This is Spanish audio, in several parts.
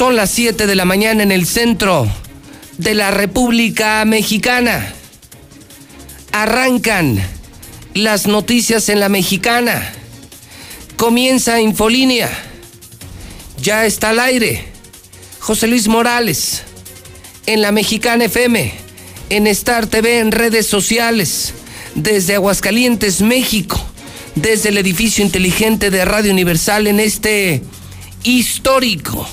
Son las 7 de la mañana en el centro de la República Mexicana. Arrancan las noticias en la mexicana. Comienza Infolínea. Ya está al aire. José Luis Morales. En la Mexicana FM. En Star TV, en redes sociales. Desde Aguascalientes, México. Desde el edificio inteligente de Radio Universal en este histórico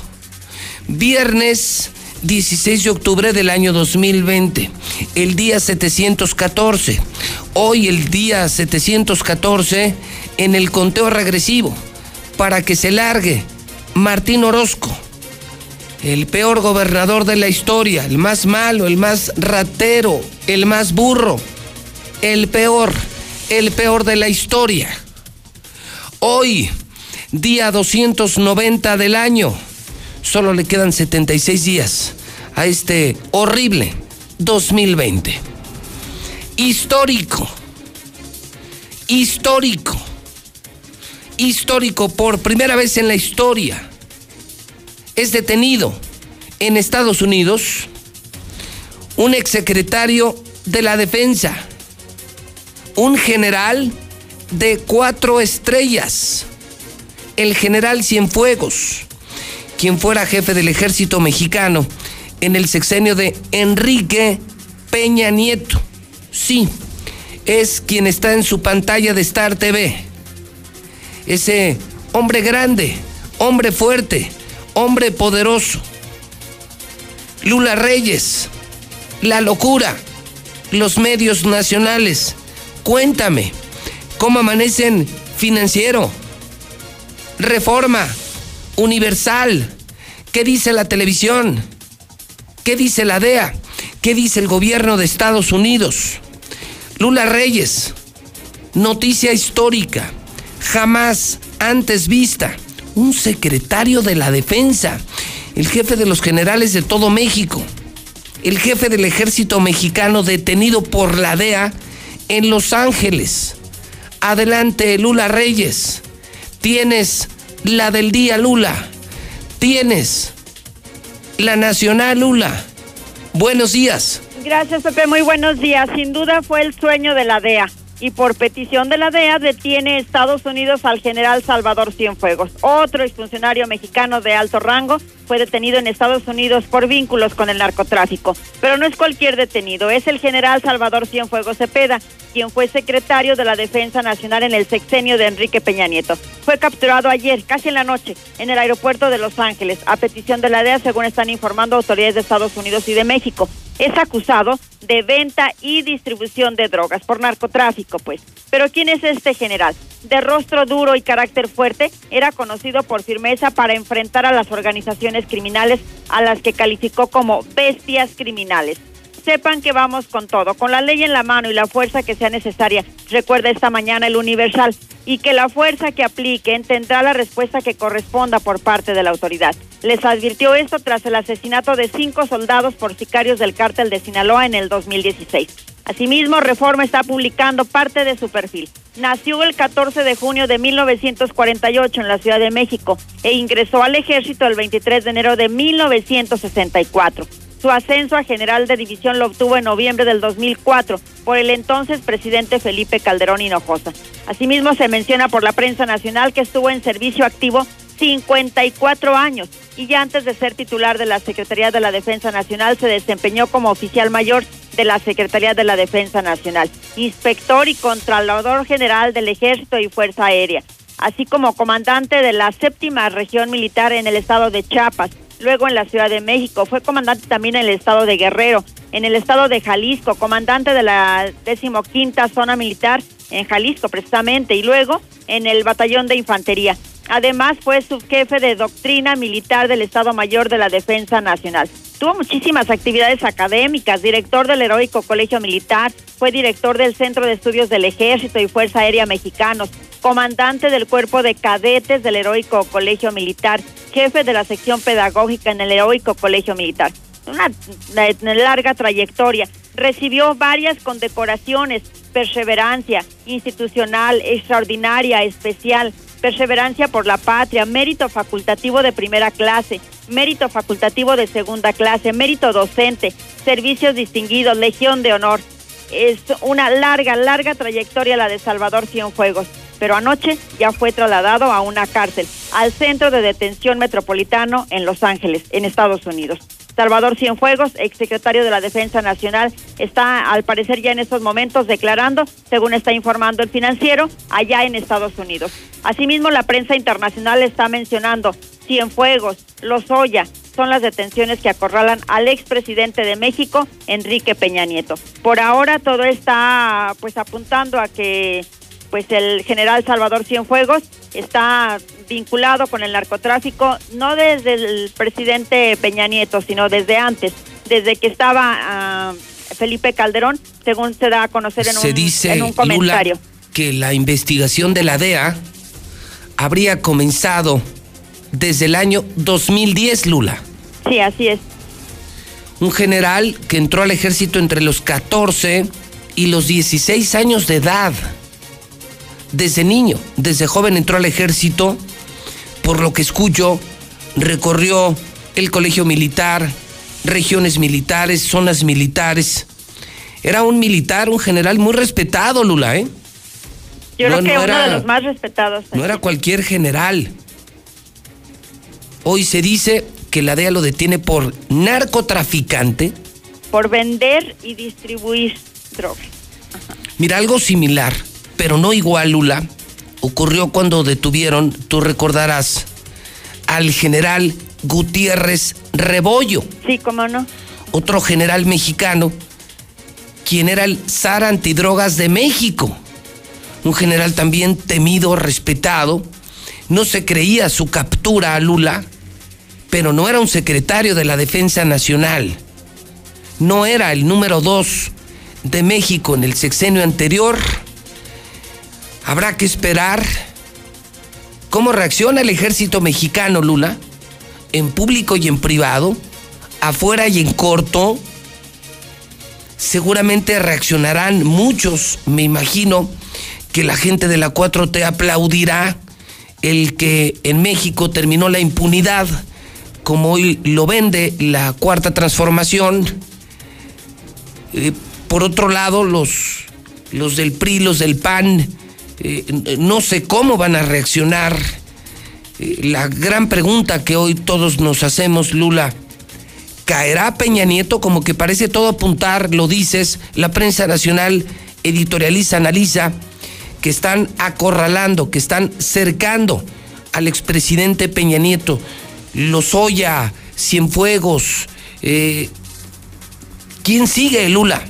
viernes 16 de octubre del año 2020, el día 714. Hoy el día 714 en el conteo regresivo para que se largue Martín Orozco, el peor gobernador de la historia, el más malo, el más ratero, el más burro, el peor, el peor de la historia. Hoy, día 290 del año solo le quedan 76 días a este horrible 2020. Histórico, histórico, histórico por primera vez en la historia. Es detenido en Estados Unidos un exsecretario de la defensa, un general de cuatro estrellas, el general Cienfuegos quien fuera jefe del ejército mexicano en el sexenio de Enrique Peña Nieto. Sí, es quien está en su pantalla de Star TV. Ese hombre grande, hombre fuerte, hombre poderoso. Lula Reyes, la locura, los medios nacionales. Cuéntame, ¿cómo amanecen financiero? Reforma universal. ¿Qué dice la televisión? ¿Qué dice la DEA? ¿Qué dice el gobierno de Estados Unidos? Lula Reyes, noticia histórica, jamás antes vista. Un secretario de la defensa, el jefe de los generales de todo México, el jefe del ejército mexicano detenido por la DEA en Los Ángeles. Adelante, Lula Reyes. Tienes la del día Lula. Tienes la nacional Lula. Buenos días. Gracias, Pepe. Muy buenos días. Sin duda fue el sueño de la DEA y por petición de la DEA detiene Estados Unidos al general Salvador Cienfuegos. Otro exfuncionario mexicano de alto rango fue detenido en Estados Unidos por vínculos con el narcotráfico. Pero no es cualquier detenido, es el general Salvador Cienfuegos Cepeda, quien fue secretario de la Defensa Nacional en el sexenio de Enrique Peña Nieto. Fue capturado ayer, casi en la noche, en el aeropuerto de Los Ángeles, a petición de la DEA, según están informando autoridades de Estados Unidos y de México es acusado de venta y distribución de drogas por narcotráfico, pues. Pero ¿quién es este general? De rostro duro y carácter fuerte, era conocido por firmeza para enfrentar a las organizaciones criminales a las que calificó como bestias criminales sepan que vamos con todo, con la ley en la mano y la fuerza que sea necesaria. Recuerda esta mañana el Universal y que la fuerza que apliquen tendrá la respuesta que corresponda por parte de la autoridad. Les advirtió esto tras el asesinato de cinco soldados por sicarios del cártel de Sinaloa en el 2016. Asimismo, Reforma está publicando parte de su perfil. Nació el 14 de junio de 1948 en la Ciudad de México e ingresó al ejército el 23 de enero de 1964. Su ascenso a general de división lo obtuvo en noviembre del 2004 por el entonces presidente Felipe Calderón Hinojosa. Asimismo, se menciona por la prensa nacional que estuvo en servicio activo 54 años y ya antes de ser titular de la Secretaría de la Defensa Nacional se desempeñó como oficial mayor de la Secretaría de la Defensa Nacional, inspector y controlador general del Ejército y Fuerza Aérea, así como comandante de la séptima región militar en el estado de Chiapas luego en la Ciudad de México, fue comandante también en el estado de Guerrero, en el estado de Jalisco, comandante de la decimoquinta zona militar en Jalisco precisamente, y luego en el batallón de infantería. Además, fue subjefe de doctrina militar del Estado Mayor de la Defensa Nacional. Tuvo muchísimas actividades académicas, director del Heroico Colegio Militar, fue director del Centro de Estudios del Ejército y Fuerza Aérea Mexicanos, comandante del Cuerpo de Cadetes del Heroico Colegio Militar, jefe de la sección pedagógica en el Heroico Colegio Militar. Una, larga trayectoria. Recibió varias condecoraciones, perseverancia institucional, extraordinaria, especial, perseverancia por la patria, mérito facultativo de primera clase, mérito facultativo de segunda clase, mérito docente, servicios distinguidos, legión de honor. Es una larga, larga trayectoria la de Salvador Cienfuegos, pero anoche ya fue trasladado a una cárcel, al Centro de Detención Metropolitano en Los Ángeles, en Estados Unidos. Salvador Cienfuegos, exsecretario de la Defensa Nacional, está al parecer ya en estos momentos declarando, según está informando el financiero, allá en Estados Unidos. Asimismo, la prensa internacional está mencionando Cienfuegos, Lozoya, son las detenciones que acorralan al expresidente de México, Enrique Peña Nieto. Por ahora todo está pues apuntando a que pues el general Salvador Cienfuegos está vinculado con el narcotráfico, no desde el presidente Peña Nieto, sino desde antes, desde que estaba ah, Felipe Calderón, según se da a conocer en, Se un, dice, en un comentario. Lula, que la investigación de la DEA habría comenzado desde el año 2010, Lula. Sí, así es. Un general que entró al ejército entre los 14 y los 16 años de edad. Desde niño, desde joven entró al ejército, por lo que escucho, recorrió el colegio militar, regiones militares, zonas militares. Era un militar, un general muy respetado, Lula, ¿eh? Yo No, creo que no uno era- de los más respetados. No era cualquier general. Hoy se dice que la DEA lo detiene por narcotraficante. Por vender y distribuir drogas. Mira, algo similar, pero no igual, Lula, ocurrió cuando detuvieron, tú recordarás, al general Gutiérrez Rebollo, Sí, cómo no. otro general mexicano, quien era el zar antidrogas de México. Un general también temido, respetado. No se creía su captura a Lula, pero no era un secretario de la Defensa Nacional. No era el número dos de México en el sexenio anterior. Habrá que esperar cómo reacciona el ejército mexicano, Lula, en público y en privado, afuera y en corto. Seguramente reaccionarán muchos, me imagino que la gente de la 4T aplaudirá el que en México terminó la impunidad, como hoy lo vende la cuarta transformación. Eh, por otro lado, los, los del PRI, los del PAN, eh, no sé cómo van a reaccionar. Eh, la gran pregunta que hoy todos nos hacemos, Lula, ¿caerá Peña Nieto? Como que parece todo apuntar, lo dices, la prensa nacional editorializa, analiza, que están acorralando, que están cercando al expresidente Peña Nieto. Lozoya, Cienfuegos, eh, ¿quién sigue, Lula?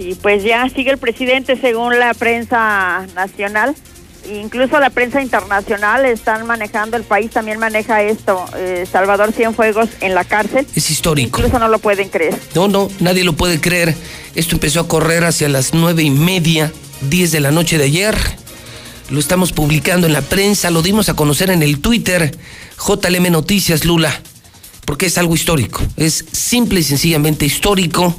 Sí, pues ya sigue el presidente según la prensa nacional. Incluso la prensa internacional están manejando, el país también maneja esto, eh, Salvador Cienfuegos en la cárcel. Es histórico. Incluso no lo pueden creer. No, no, nadie lo puede creer. Esto empezó a correr hacia las nueve y media, diez de la noche de ayer. Lo estamos publicando en la prensa, lo dimos a conocer en el Twitter, JLM Noticias Lula, porque es algo histórico. Es simple y sencillamente histórico.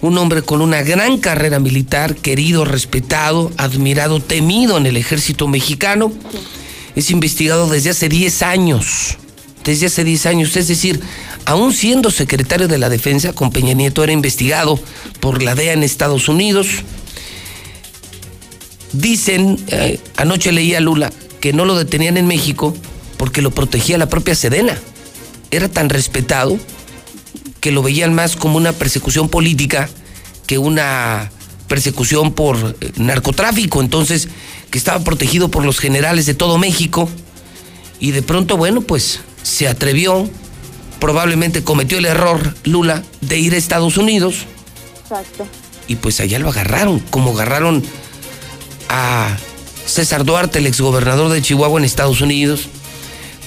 Un hombre con una gran carrera militar, querido, respetado, admirado, temido en el ejército mexicano. Es investigado desde hace 10 años. Desde hace 10 años. Es decir, aún siendo secretario de la Defensa, con Peña Nieto era investigado por la DEA en Estados Unidos. Dicen, eh, anoche leía a Lula, que no lo detenían en México porque lo protegía la propia Sedena. Era tan respetado que lo veían más como una persecución política que una persecución por eh, narcotráfico. Entonces, que estaba protegido por los generales de todo México. Y de pronto, bueno, pues se atrevió, probablemente cometió el error Lula de ir a Estados Unidos Exacto. y pues allá lo agarraron, como agarraron a César Duarte, el exgobernador de Chihuahua en Estados Unidos,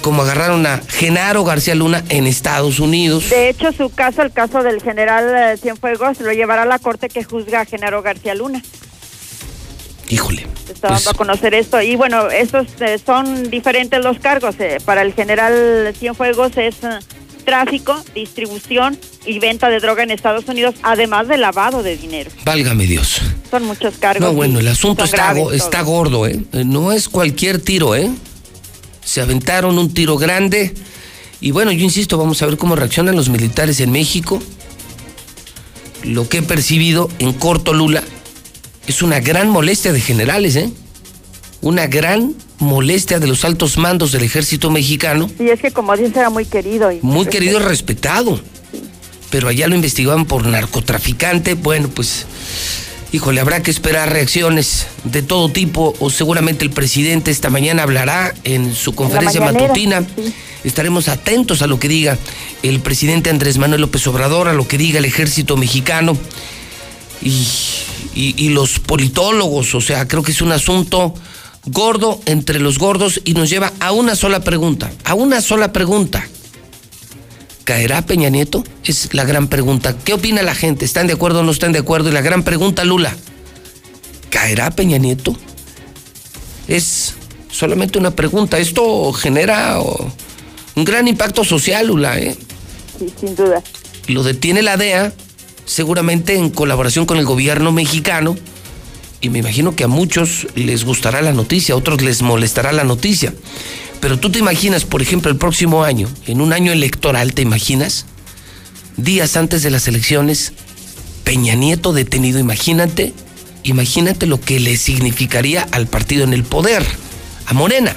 como agarraron a Genaro García Luna en Estados Unidos. De hecho, su caso, el caso del general eh, Cienfuegos, lo llevará a la corte que juzga a Genaro García Luna. Híjole. Estaba pues a conocer esto. Y bueno, estos eh, son diferentes los cargos. Eh, para el general Cienfuegos es tráfico, distribución y venta de droga en Estados Unidos, además de lavado de dinero. Válgame Dios. Son muchos cargos. No, bueno, el asunto está, está gordo, ¿eh? No es cualquier tiro, ¿eh? Se aventaron un tiro grande. Y bueno, yo insisto, vamos a ver cómo reaccionan los militares en México. Lo que he percibido en corto, Lula, es una gran molestia de generales, ¿eh? Una gran molestia de los altos mandos del ejército mexicano. Y es que como dicen era muy querido. Y muy querido y respetado. Pero allá lo investigaban por narcotraficante. Bueno, pues, híjole, habrá que esperar reacciones de todo tipo o seguramente el presidente esta mañana hablará en su conferencia matutina. Estaremos atentos a lo que diga el presidente Andrés Manuel López Obrador, a lo que diga el ejército mexicano y, y los politólogos. O sea, creo que es un asunto gordo entre los gordos y nos lleva a una sola pregunta, a una sola pregunta. ¿Caerá Peña Nieto? Es la gran pregunta. ¿Qué opina la gente? ¿Están de acuerdo o no están de acuerdo? Y la gran pregunta, Lula, ¿caerá Peña Nieto? Es solamente una pregunta. Esto genera oh, un gran impacto social, Lula, ¿eh? Sí, sin duda. Lo detiene la DEA, seguramente en colaboración con el gobierno mexicano, y me imagino que a muchos les gustará la noticia, a otros les molestará la noticia. Pero tú te imaginas, por ejemplo, el próximo año, en un año electoral, ¿te imaginas? Días antes de las elecciones, Peña Nieto detenido, imagínate, imagínate lo que le significaría al partido en el poder, a Morena.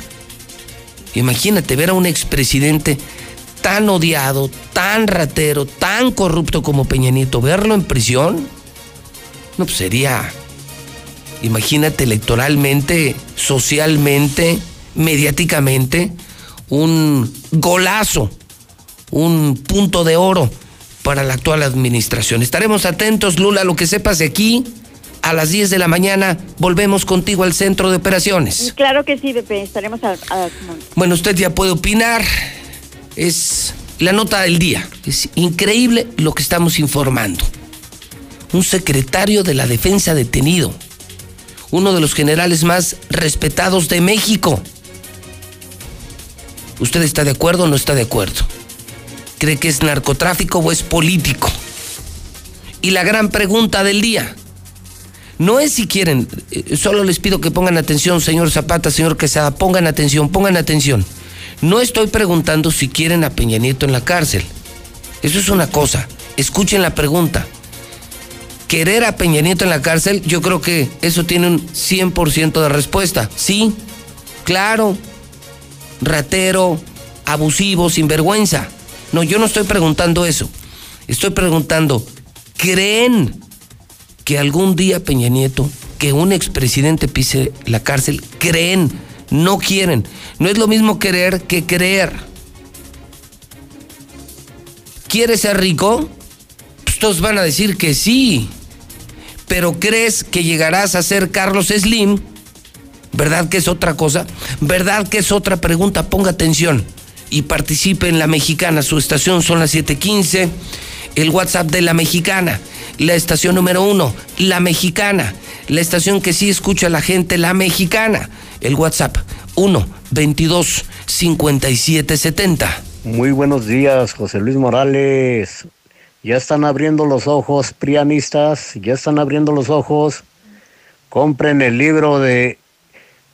Imagínate ver a un expresidente tan odiado, tan ratero, tan corrupto como Peña Nieto, verlo en prisión, no, pues sería imagínate electoralmente, socialmente, mediáticamente, un golazo, un punto de oro para la actual administración. Estaremos atentos, Lula, lo que sepas de aquí. A las 10 de la mañana volvemos contigo al centro de operaciones. Claro que sí, Pepe, estaremos a, Bueno, usted ya puede opinar. Es la nota del día. Es increíble lo que estamos informando. Un secretario de la defensa detenido uno de los generales más respetados de México. ¿Usted está de acuerdo o no está de acuerdo? ¿Cree que es narcotráfico o es político? Y la gran pregunta del día, no es si quieren, eh, solo les pido que pongan atención, señor Zapata, señor Quesada, pongan atención, pongan atención. No estoy preguntando si quieren a Peña Nieto en la cárcel. Eso es una cosa. Escuchen la pregunta querer a Peña Nieto en la cárcel, yo creo que eso tiene un 100% de respuesta. Sí, claro, ratero, abusivo, sinvergüenza. No, yo no estoy preguntando eso. Estoy preguntando, ¿creen que algún día Peña Nieto, que un expresidente pise la cárcel, creen, no quieren? No es lo mismo querer que creer. ¿Quieres ser rico? todos van a decir que sí. Pero crees que llegarás a ser Carlos Slim? ¿Verdad que es otra cosa? ¿Verdad que es otra pregunta? Ponga atención y participe en La Mexicana. Su estación son las 7:15. El WhatsApp de La Mexicana. La estación número uno, La Mexicana. La estación que sí escucha a la gente, La Mexicana. El WhatsApp 1 22 57 70. Muy buenos días, José Luis Morales. Ya están abriendo los ojos, prianistas, ya están abriendo los ojos. Compren el libro de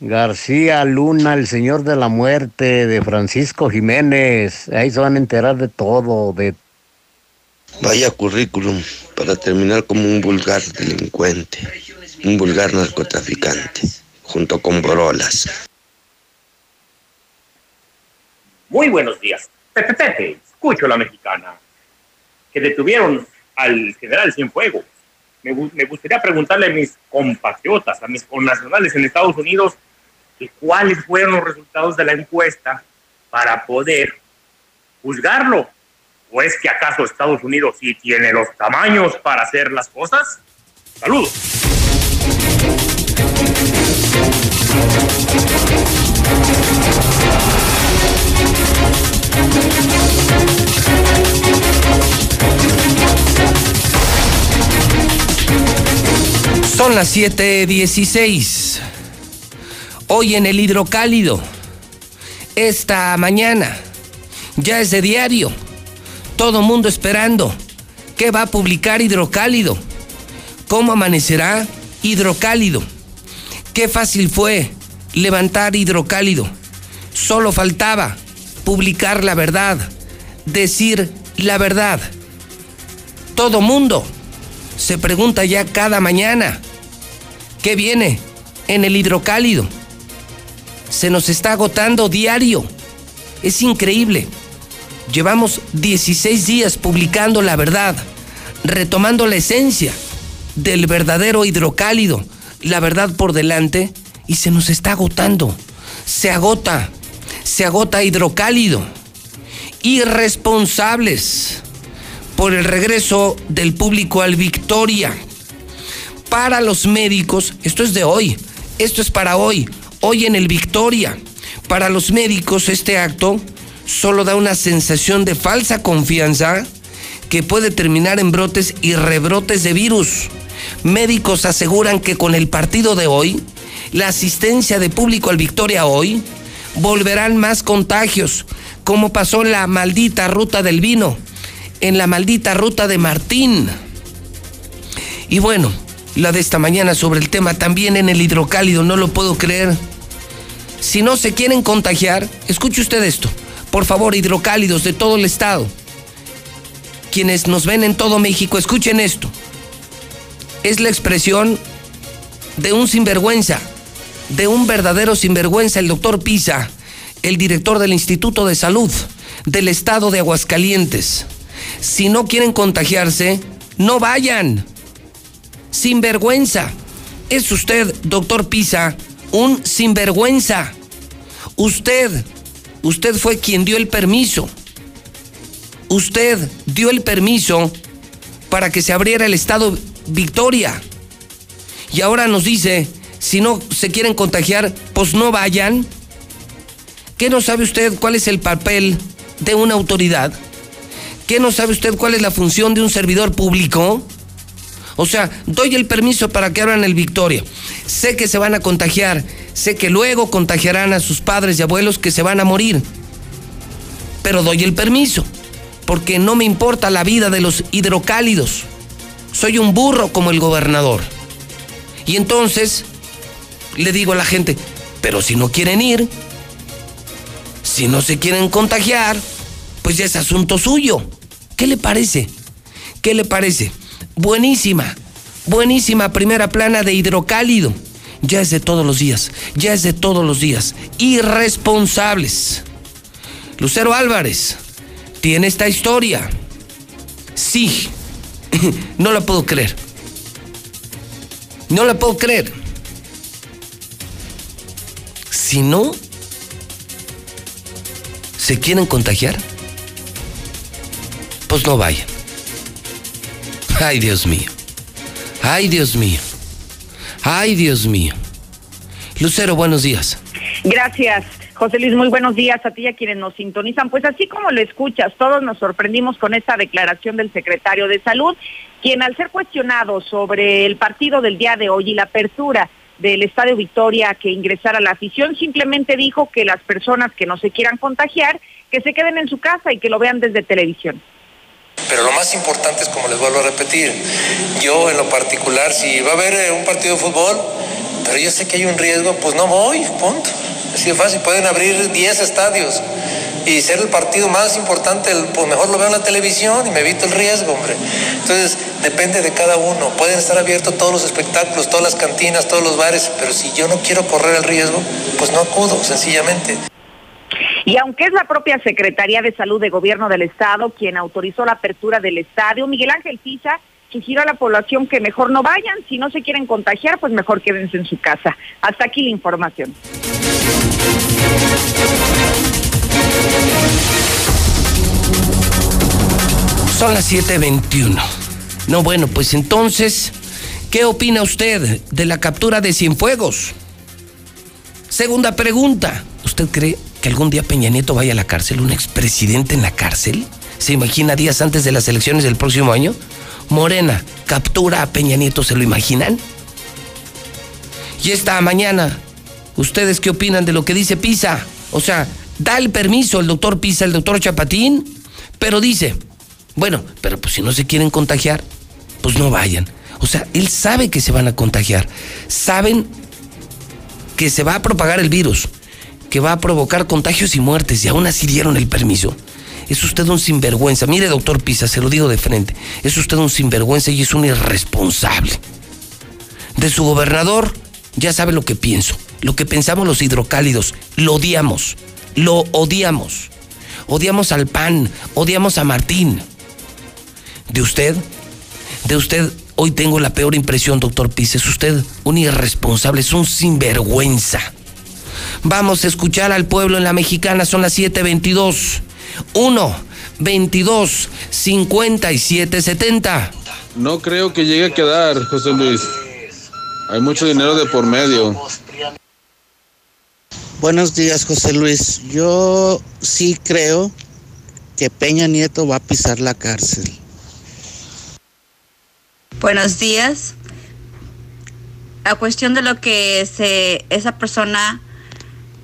García Luna, El Señor de la Muerte, de Francisco Jiménez. Ahí se van a enterar de todo, de... Vaya currículum para terminar como un vulgar delincuente, un vulgar narcotraficante, junto con Borolas. Muy buenos días. Pepe, Pepe, escucho la mexicana que detuvieron al general Cienfuegos. Me, me gustaría preguntarle a mis compatriotas, a mis connacionales en Estados Unidos, cuáles fueron los resultados de la encuesta para poder juzgarlo. ¿O es que acaso Estados Unidos sí tiene los tamaños para hacer las cosas? Saludos. Son las 7:16. Hoy en el hidrocálido. Esta mañana. Ya es de diario. Todo mundo esperando. ¿Qué va a publicar hidrocálido? ¿Cómo amanecerá hidrocálido? Qué fácil fue levantar hidrocálido. Solo faltaba publicar la verdad, decir la verdad. Todo mundo se pregunta ya cada mañana, ¿Qué viene en el hidrocálido? Se nos está agotando diario. Es increíble. Llevamos 16 días publicando la verdad, retomando la esencia del verdadero hidrocálido, la verdad por delante, y se nos está agotando. Se agota, se agota hidrocálido. Irresponsables por el regreso del público al Victoria para los médicos, esto es de hoy, esto es para hoy, hoy en el Victoria. Para los médicos este acto solo da una sensación de falsa confianza que puede terminar en brotes y rebrotes de virus. Médicos aseguran que con el partido de hoy, la asistencia de público al Victoria hoy, volverán más contagios, como pasó en la maldita ruta del vino, en la maldita ruta de Martín. Y bueno, la de esta mañana sobre el tema también en el hidrocálido, no lo puedo creer. Si no se quieren contagiar, escuche usted esto. Por favor, hidrocálidos de todo el estado. Quienes nos ven en todo México, escuchen esto. Es la expresión de un sinvergüenza, de un verdadero sinvergüenza, el doctor Pisa, el director del Instituto de Salud del estado de Aguascalientes. Si no quieren contagiarse, no vayan sinvergüenza. Es usted, doctor Pisa, un sinvergüenza. Usted, usted fue quien dio el permiso. Usted dio el permiso para que se abriera el estado Victoria. Y ahora nos dice, si no se quieren contagiar, pues no vayan. ¿Qué no sabe usted cuál es el papel de una autoridad? ¿Qué no sabe usted cuál es la función de un servidor público? O sea, doy el permiso para que abran el Victoria. Sé que se van a contagiar, sé que luego contagiarán a sus padres y abuelos que se van a morir. Pero doy el permiso, porque no me importa la vida de los hidrocálidos. Soy un burro como el gobernador. Y entonces le digo a la gente, pero si no quieren ir, si no se quieren contagiar, pues ya es asunto suyo. ¿Qué le parece? ¿Qué le parece? Buenísima, buenísima primera plana de hidrocálido. Ya es de todos los días, ya es de todos los días. Irresponsables. Lucero Álvarez tiene esta historia. Sí, no la puedo creer. No la puedo creer. Si no se quieren contagiar, pues no vayan. Ay, Dios mío. Ay, Dios mío. Ay, Dios mío. Lucero, buenos días. Gracias. José Luis, muy buenos días a ti y a quienes nos sintonizan. Pues así como lo escuchas, todos nos sorprendimos con esta declaración del secretario de Salud, quien al ser cuestionado sobre el partido del día de hoy y la apertura del Estadio Victoria que ingresara la afición, simplemente dijo que las personas que no se quieran contagiar, que se queden en su casa y que lo vean desde televisión. Pero lo más importante es, como les vuelvo a repetir, yo en lo particular, si va a haber eh, un partido de fútbol, pero yo sé que hay un riesgo, pues no voy, punto. Así de fácil, pueden abrir 10 estadios y ser el partido más importante, pues mejor lo veo en la televisión y me evito el riesgo, hombre. Entonces, depende de cada uno. Pueden estar abiertos todos los espectáculos, todas las cantinas, todos los bares, pero si yo no quiero correr el riesgo, pues no acudo, sencillamente. Y aunque es la propia Secretaría de Salud de Gobierno del Estado quien autorizó la apertura del estadio, Miguel Ángel Pisa sugirió a la población que mejor no vayan, si no se quieren contagiar, pues mejor quédense en su casa. Hasta aquí la información. Son las 7:21. No, bueno, pues entonces, ¿qué opina usted de la captura de Cienfuegos? Segunda pregunta. ¿Usted cree que algún día Peña Nieto vaya a la cárcel? ¿Un expresidente en la cárcel? ¿Se imagina días antes de las elecciones del próximo año? Morena captura a Peña Nieto, ¿se lo imaginan? Y esta mañana, ¿ustedes qué opinan de lo que dice Pisa? O sea, da el permiso el doctor Pisa, el doctor Chapatín, pero dice, bueno, pero pues si no se quieren contagiar, pues no vayan. O sea, él sabe que se van a contagiar. Saben que se va a propagar el virus, que va a provocar contagios y muertes, y aún así dieron el permiso. Es usted un sinvergüenza. Mire, doctor Pisa, se lo digo de frente. Es usted un sinvergüenza y es un irresponsable. De su gobernador, ya sabe lo que pienso. Lo que pensamos los hidrocálidos. Lo odiamos. Lo odiamos. Odiamos al PAN. Odiamos a Martín. De usted, de usted, hoy tengo la peor impresión, doctor Pisa. Es usted un irresponsable, es un sinvergüenza. Vamos a escuchar al pueblo en la mexicana, son las 7:22. 1 22 57 70. No creo que llegue a quedar, José Luis. Hay mucho dinero de por medio. Buenos días, José Luis. Yo sí creo que Peña Nieto va a pisar la cárcel. Buenos días. A cuestión de lo que se, esa persona,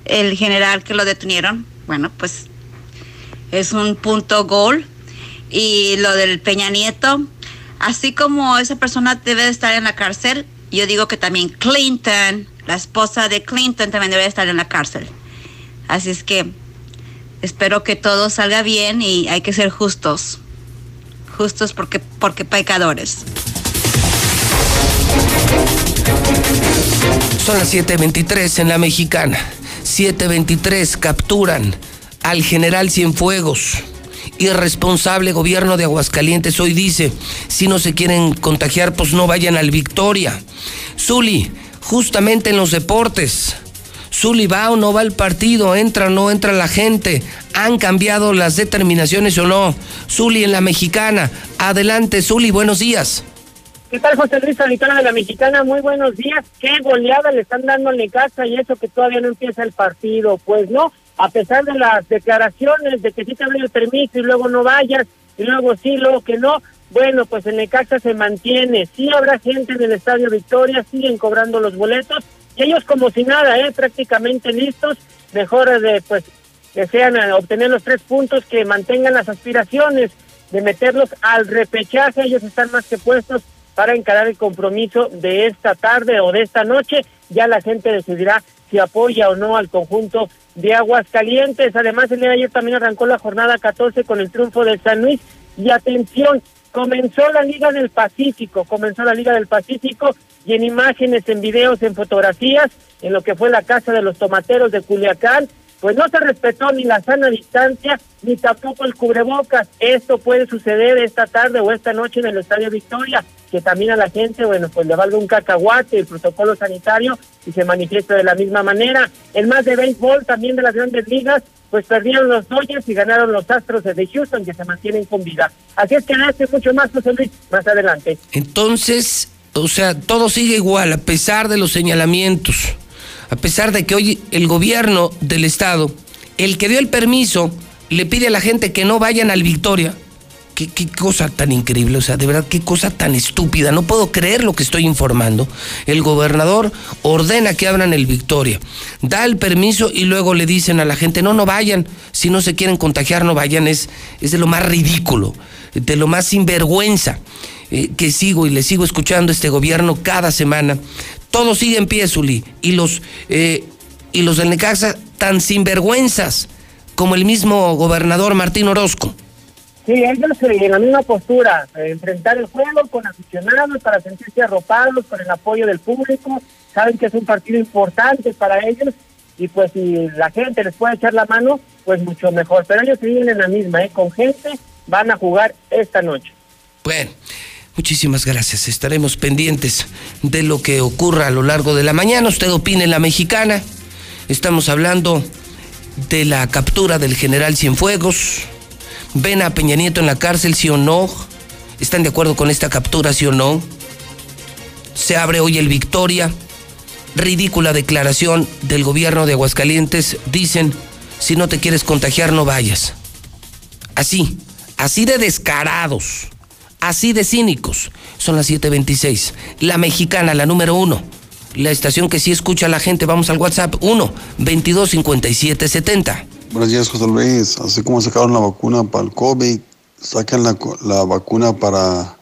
el general que lo detenieron, bueno, pues es un punto gol. Y lo del Peña Nieto, así como esa persona debe de estar en la cárcel, yo digo que también Clinton, la esposa de Clinton, también debe estar en la cárcel. Así es que espero que todo salga bien y hay que ser justos. Justos porque, porque pecadores. Son las 7:23 en la mexicana. 7:23 capturan al general Cienfuegos. Irresponsable gobierno de Aguascalientes hoy dice, si no se quieren contagiar, pues no vayan al Victoria. Zuli, justamente en los deportes. Zuli va o no va al partido, entra o no entra la gente. ¿Han cambiado las determinaciones o no? Zuli en la mexicana. Adelante, Zuli, buenos días. ¿Qué tal, José Luis Sanitana de la Mexicana? Muy buenos días. ¿Qué goleada le están dando al Necaxa y eso que todavía no empieza el partido? Pues no, a pesar de las declaraciones de que sí te doy el permiso y luego no vayas, y luego sí, luego que no, bueno, pues el Necaxa se mantiene, sí habrá gente en el Estadio Victoria, siguen cobrando los boletos, y ellos como si nada, ¿eh? prácticamente listos, mejor de, pues, que sean a obtener los tres puntos, que mantengan las aspiraciones de meterlos al repechaje, ellos están más que puestos para encarar el compromiso de esta tarde o de esta noche, ya la gente decidirá si apoya o no al conjunto de Aguascalientes. Además, el día de ayer también arrancó la jornada 14 con el triunfo de San Luis. Y atención, comenzó la Liga del Pacífico, comenzó la Liga del Pacífico y en imágenes, en videos, en fotografías, en lo que fue la casa de los tomateros de Culiacán, pues no se respetó ni la sana distancia ni tampoco el cubrebocas. Esto puede suceder esta tarde o esta noche en el Estadio Victoria, que también a la gente, bueno, pues le valga un cacahuate el protocolo sanitario y se manifiesta de la misma manera. El más de béisbol también de las grandes ligas, pues perdieron los Dodgers y ganaron los Astros de Houston que se mantienen con vida. Así es que hace mucho más, José Luis, más adelante. Entonces, o sea, todo sigue igual a pesar de los señalamientos a pesar de que hoy el gobierno del estado, el que dio el permiso, le pide a la gente que no vayan al Victoria. Qué, cosa tan increíble, o sea, de verdad, qué cosa tan estúpida. No puedo creer lo que estoy informando. El gobernador ordena que abran el Victoria, da el permiso y luego le dicen a la gente, no, no vayan, si no se quieren contagiar, no vayan. Es, es de lo más ridículo, de lo más sinvergüenza. Eh, que sigo y le sigo escuchando este gobierno cada semana, todo sigue en pie, Zuli. Y los, eh, y los del Necaxa tan sinvergüenzas como el mismo gobernador Martín Orozco. Sí, ellos eh, en la misma postura, eh, enfrentar el juego con aficionados para sentirse arropados, con el apoyo del público. Saben que es un partido importante para ellos y pues si la gente les puede echar la mano, pues mucho mejor. Pero ellos siguen en la misma, ¿eh? con gente van a jugar esta noche. Bueno. Muchísimas gracias. Estaremos pendientes de lo que ocurra a lo largo de la mañana. Usted opine en la mexicana. Estamos hablando de la captura del general Cienfuegos. ¿Ven a Peña Nieto en la cárcel, sí o no? ¿Están de acuerdo con esta captura, sí o no? Se abre hoy el Victoria. ridícula declaración del gobierno de Aguascalientes. Dicen, si no te quieres contagiar, no vayas. Así, así de descarados, así de cínicos. Son las 7.26. La mexicana, la número uno. La estación que sí escucha a la gente. Vamos al WhatsApp 1 22 57 70. Buenos días, José Luis. Así como sacaron la vacuna para el COVID, saquen la, la vacuna para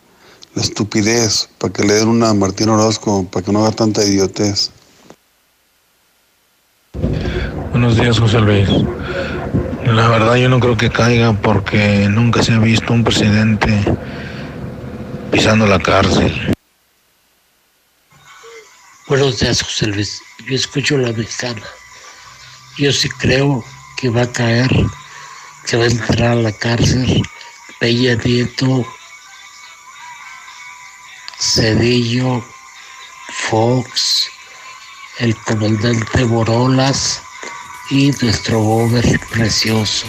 la estupidez, para que le den una a Martín Orozco, para que no haga tanta idiotez. Buenos días, José Luis. La verdad yo no creo que caiga porque nunca se ha visto un presidente pisando la cárcel. Buenos días, José Luis. Yo escucho la mexicana. Yo sí creo que va a caer, que va a entrar a la cárcel Peña Nieto, Cedillo, Fox, el comandante Borolas y nuestro Bober precioso.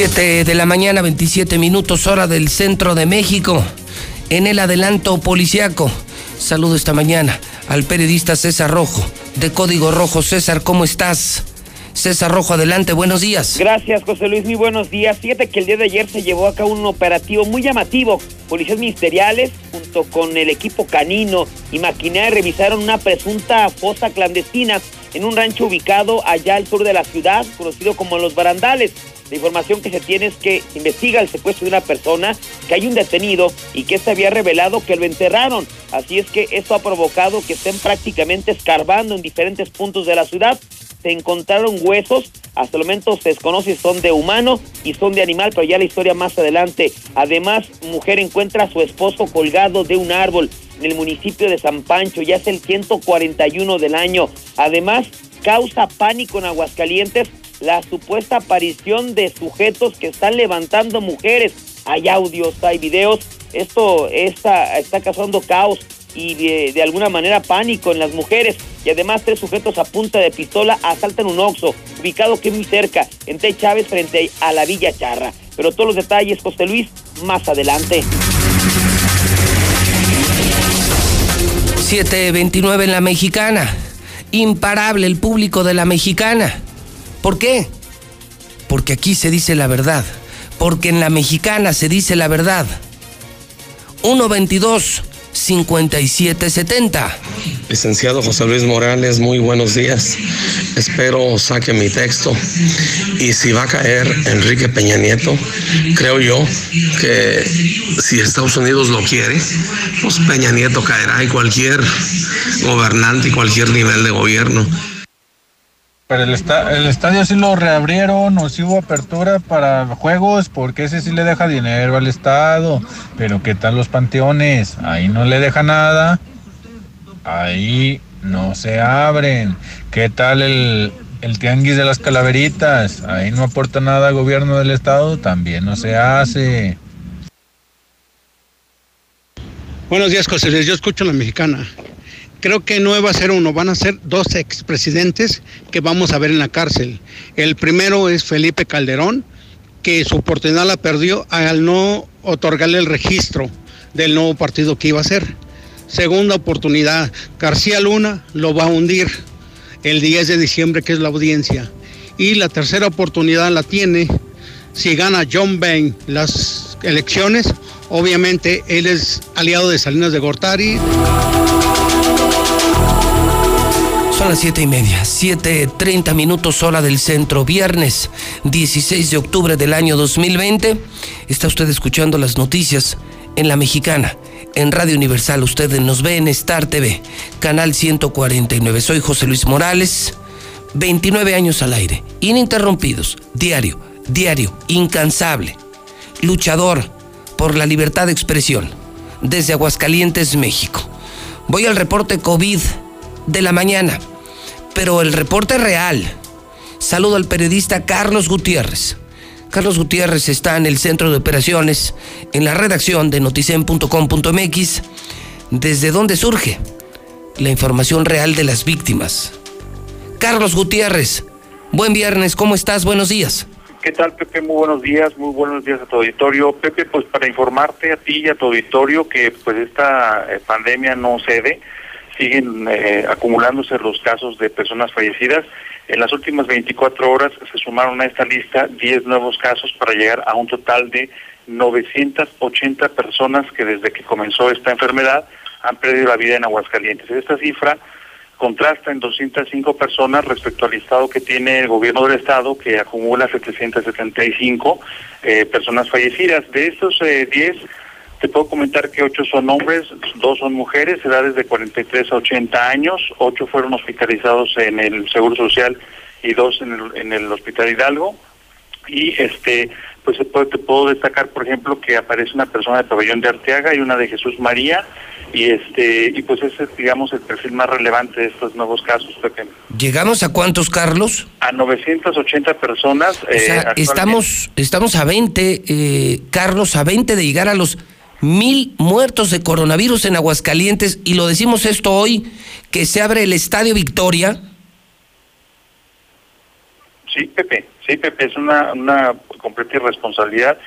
Siete de la mañana, 27 minutos, hora del centro de México. En el adelanto policiaco. Saludo esta mañana al periodista César Rojo, de Código Rojo. César, ¿cómo estás? César Rojo, adelante, buenos días. Gracias, José Luis, muy buenos días. Fíjate que el día de ayer se llevó a cabo un operativo muy llamativo. Policías ministeriales, junto con el equipo canino y maquinaria, revisaron una presunta fosa clandestina en un rancho ubicado allá al sur de la ciudad, conocido como Los Barandales. La información que se tiene es que investiga el secuestro de una persona, que hay un detenido y que se había revelado que lo enterraron. Así es que esto ha provocado que estén prácticamente escarbando en diferentes puntos de la ciudad. Se encontraron huesos, hasta el momento se desconoce si son de humano y son de animal, pero ya la historia más adelante. Además, mujer encuentra a su esposo colgado de un árbol en el municipio de San Pancho, ya es el 141 del año. Además, causa pánico en Aguascalientes la supuesta aparición de sujetos que están levantando mujeres. Hay audios, hay videos. Esto está, causando caos y de, de, alguna manera pánico en las mujeres. Y además tres sujetos a punta de pistola asaltan un Oxxo, ubicado aquí muy cerca, en T. Chávez, frente a la Villa Charra. Pero todos los detalles, José Luis, más adelante. 729 en la mexicana. Imparable el público de la mexicana. ¿Por qué? Porque aquí se dice la verdad. Porque en la mexicana se dice la verdad. 122 5770. Licenciado José Luis Morales, muy buenos días. Espero saque mi texto. Y si va a caer Enrique Peña Nieto, creo yo que si Estados Unidos lo quiere, pues Peña Nieto caerá y cualquier gobernante y cualquier nivel de gobierno. Pero el, el estadio sí lo reabrieron o sí hubo apertura para juegos, porque ese sí le deja dinero al Estado. Pero ¿qué tal los panteones? Ahí no le deja nada. Ahí no se abren. ¿Qué tal el, el tianguis de las calaveritas? Ahí no aporta nada al gobierno del Estado, también no se hace. Buenos días, José. Yo escucho la mexicana creo que no va a ser uno, van a ser dos expresidentes que vamos a ver en la cárcel. El primero es Felipe Calderón, que su oportunidad la perdió al no otorgarle el registro del nuevo partido que iba a ser. Segunda oportunidad, García Luna lo va a hundir el 10 de diciembre, que es la audiencia. Y la tercera oportunidad la tiene si gana John Bain las elecciones. Obviamente él es aliado de Salinas de Gortari. Las siete y media, siete treinta minutos hora del centro, viernes 16 de octubre del año 2020. Está usted escuchando las noticias en La Mexicana, en Radio Universal. Usted nos ve en Star TV, canal 149. Soy José Luis Morales, 29 años al aire, ininterrumpidos, diario, diario, incansable, luchador por la libertad de expresión, desde Aguascalientes, México. Voy al reporte COVID de la mañana, pero el reporte real. Saludo al periodista Carlos Gutiérrez. Carlos Gutiérrez está en el centro de operaciones, en la redacción de noticen.com.mx desde dónde surge la información real de las víctimas. Carlos Gutiérrez, buen viernes, ¿cómo estás? Buenos días. ¿Qué tal, Pepe? Muy buenos días, muy buenos días a tu auditorio. Pepe, pues para informarte a ti y a tu auditorio que pues esta eh, pandemia no cede, siguen eh, acumulándose los casos de personas fallecidas. En las últimas 24 horas se sumaron a esta lista 10 nuevos casos para llegar a un total de 980 personas que desde que comenzó esta enfermedad han perdido la vida en Aguascalientes. Esta cifra contrasta en 205 personas respecto al listado que tiene el gobierno del estado, que acumula 775 eh, personas fallecidas. De estos eh, 10, te puedo comentar que 8 son hombres, 2 son mujeres, edades de 43 a 80 años, 8 fueron hospitalizados en el Seguro Social y 2 en el, en el Hospital Hidalgo. Y este pues te puedo destacar, por ejemplo, que aparece una persona de Pabellón de Arteaga y una de Jesús María, y este y pues ese es digamos el perfil más relevante de estos nuevos casos Pepe. ¿Llegamos a cuántos Carlos? A 980 personas. O sea, eh, estamos estamos a 20 eh, Carlos a 20 de llegar a los mil muertos de coronavirus en Aguascalientes y lo decimos esto hoy que se abre el Estadio Victoria. Sí, Pepe, sí, Pepe, es una, una completa irresponsabilidad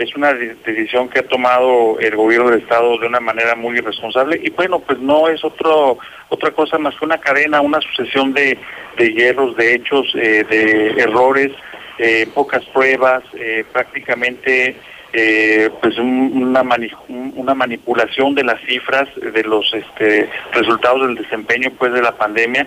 es una decisión que ha tomado el gobierno del estado de una manera muy irresponsable y bueno pues no es otro otra cosa más que una cadena una sucesión de, de hierros de hechos eh, de errores eh, pocas pruebas eh, prácticamente eh, pues un, una mani una manipulación de las cifras de los este resultados del desempeño pues de la pandemia.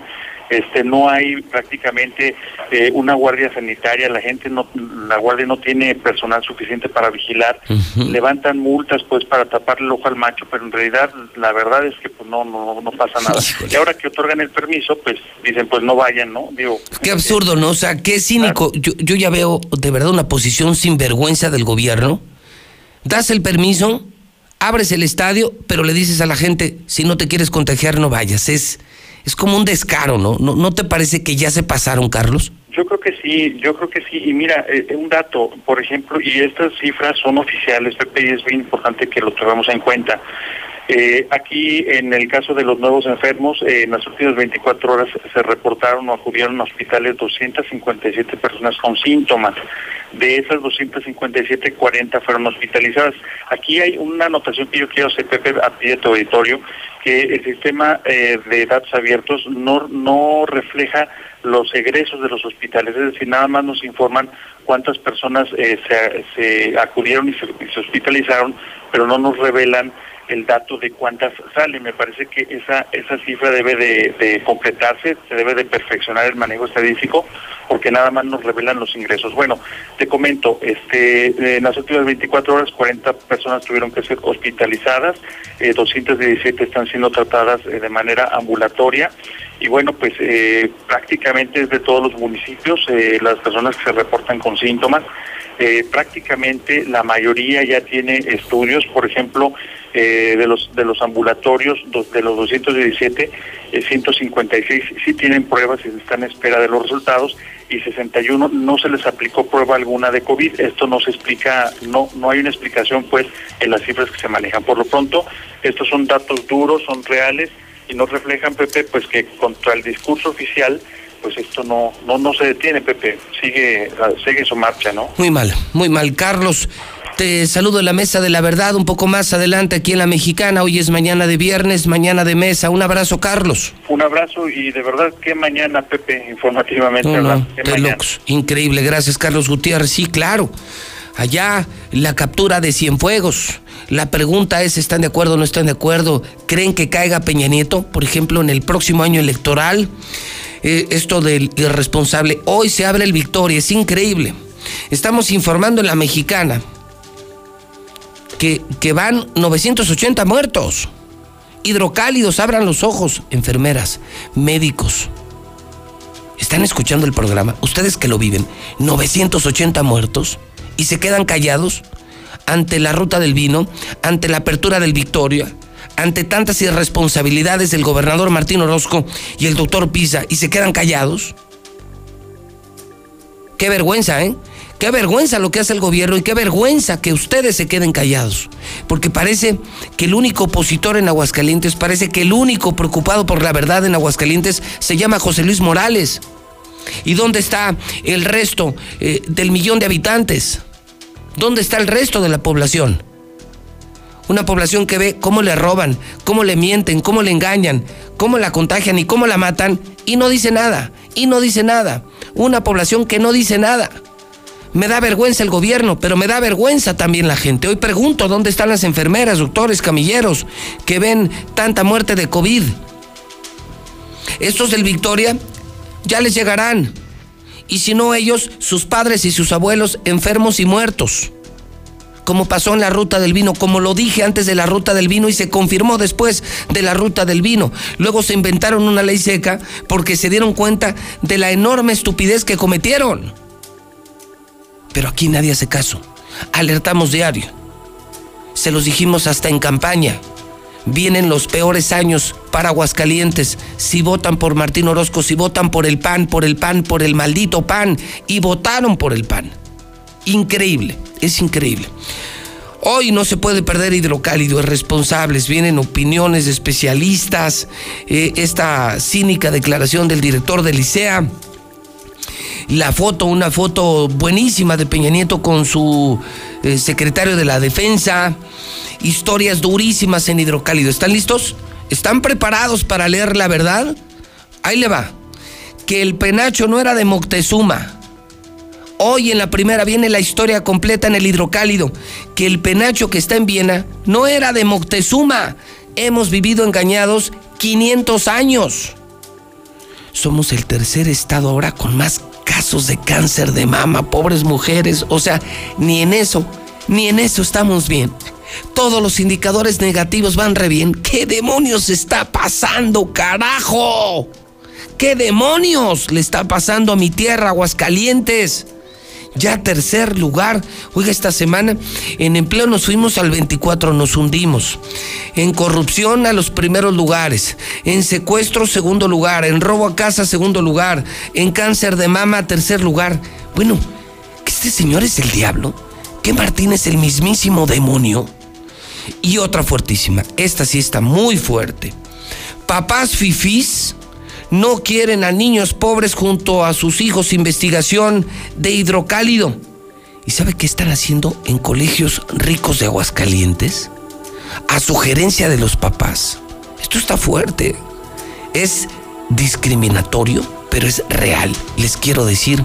Este no hay prácticamente eh, una guardia sanitaria la gente no la guardia no tiene personal suficiente para vigilar. Levantan multas pues para taparle el ojo al macho pero en realidad la verdad es que pues no no, no pasa nada. Y ahora que otorgan el permiso pues dicen pues no vayan no digo qué absurdo no o sea qué cínico. Yo, yo ya veo de verdad una posición sin vergüenza del gobierno das el permiso abres el estadio pero le dices a la gente si no te quieres contagiar no vayas es es como un descaro, ¿no? ¿no? ¿No te parece que ya se pasaron, Carlos? Yo creo que sí, yo creo que sí. Y mira, eh, un dato, por ejemplo, y estas cifras son oficiales, y es bien importante que lo tengamos en cuenta. Eh, aquí, en el caso de los nuevos enfermos, eh, en las últimas 24 horas se reportaron o acudieron a hospitales 257 personas con síntomas. De esas 257, 40 fueron hospitalizadas. Aquí hay una anotación que yo quiero hacer, Pepe, a ti de tu auditorio, que el sistema eh, de datos abiertos no, no refleja los egresos de los hospitales, es decir, nada más nos informan cuántas personas eh, se, se, acudieron y se, y se hospitalizaron, pero no nos revelan el dato de cuántas salen. Me parece que esa esa cifra debe de, de, completarse, se debe de perfeccionar el manejo estadístico, porque nada más nos revelan los ingresos. Bueno, te comento, este en las últimas 24 horas 40 personas tuvieron que ser hospitalizadas, eh, 217 están siendo tratadas eh, de manera ambulatoria y bueno, pues eh, prácticamente es de todos los municipios eh, las personas que se reportan con síntomas. Eh, prácticamente la mayoría ya tiene estudios, por ejemplo, eh, de los de los ambulatorios, de los 217, eh, 156 sí tienen pruebas y están en espera de los resultados y 61 no se les aplicó prueba alguna de COVID. Esto no se explica, no no hay una explicación pues en las cifras que se manejan. Por lo pronto, estos son datos duros, son reales y no reflejan, Pepe, pues que contra el discurso oficial pues esto no, no, no se detiene, Pepe, sigue, sigue su marcha, ¿no? Muy mal, muy mal. Carlos, te saludo en la mesa de la verdad un poco más adelante aquí en la mexicana. Hoy es mañana de viernes, mañana de mesa. Un abrazo, Carlos. Un abrazo y de verdad qué mañana, Pepe, informativamente. No, no. Increíble, gracias, Carlos Gutiérrez. Sí, claro. Allá la captura de Cienfuegos. La pregunta es, ¿están de acuerdo o no están de acuerdo? ¿Creen que caiga Peña Nieto, por ejemplo, en el próximo año electoral? Eh, esto del irresponsable. Hoy se abre el Victoria, es increíble. Estamos informando en la mexicana que, que van 980 muertos. Hidrocálidos, abran los ojos. Enfermeras, médicos. ¿Están escuchando el programa? Ustedes que lo viven. 980 muertos y se quedan callados ante la ruta del vino, ante la apertura del Victoria, ante tantas irresponsabilidades del gobernador Martín Orozco y el doctor Pisa y se quedan callados. Qué vergüenza, ¿eh? Qué vergüenza lo que hace el gobierno y qué vergüenza que ustedes se queden callados. Porque parece que el único opositor en Aguascalientes, parece que el único preocupado por la verdad en Aguascalientes se llama José Luis Morales. ¿Y dónde está el resto eh, del millón de habitantes? ¿Dónde está el resto de la población? Una población que ve cómo le roban, cómo le mienten, cómo le engañan, cómo la contagian y cómo la matan y no dice nada, y no dice nada. Una población que no dice nada. Me da vergüenza el gobierno, pero me da vergüenza también la gente. Hoy pregunto dónde están las enfermeras, doctores, camilleros que ven tanta muerte de COVID. Estos del Victoria ya les llegarán. Y si no ellos, sus padres y sus abuelos enfermos y muertos. Como pasó en la ruta del vino, como lo dije antes de la ruta del vino y se confirmó después de la ruta del vino. Luego se inventaron una ley seca porque se dieron cuenta de la enorme estupidez que cometieron. Pero aquí nadie hace caso. Alertamos diario. Se los dijimos hasta en campaña. Vienen los peores años para Aguascalientes. Si votan por Martín Orozco, si votan por el PAN, por el PAN, por el maldito PAN. Y votaron por el PAN. Increíble, es increíble. Hoy no se puede perder hidrocálido, es responsables, vienen opiniones especialistas, eh, esta cínica declaración del director del ICEA la foto, una foto buenísima de Peña Nieto con su eh, secretario de la defensa, historias durísimas en hidrocálido. ¿Están listos? ¿Están preparados para leer la verdad? Ahí le va. Que el penacho no era de Moctezuma. Hoy en la primera viene la historia completa en el hidrocálido. Que el penacho que está en Viena no era de Moctezuma. Hemos vivido engañados 500 años. Somos el tercer estado ahora con más casos de cáncer de mama, pobres mujeres, o sea, ni en eso, ni en eso estamos bien. Todos los indicadores negativos van re bien. ¿Qué demonios está pasando, carajo? ¿Qué demonios le está pasando a mi tierra, Aguascalientes? Ya tercer lugar. Oiga, esta semana en empleo nos fuimos al 24, nos hundimos. En corrupción a los primeros lugares. En secuestro, segundo lugar. En robo a casa, segundo lugar. En cáncer de mama, tercer lugar. Bueno, ¿que este señor es el diablo? ¿Que Martín es el mismísimo demonio? Y otra fuertísima. Esta sí está muy fuerte. Papás fifís no quieren a niños pobres junto a sus hijos investigación de hidrocálido. ¿Y sabe qué están haciendo en colegios ricos de Aguascalientes? A sugerencia de los papás. Esto está fuerte. Es discriminatorio, pero es real. Les quiero decir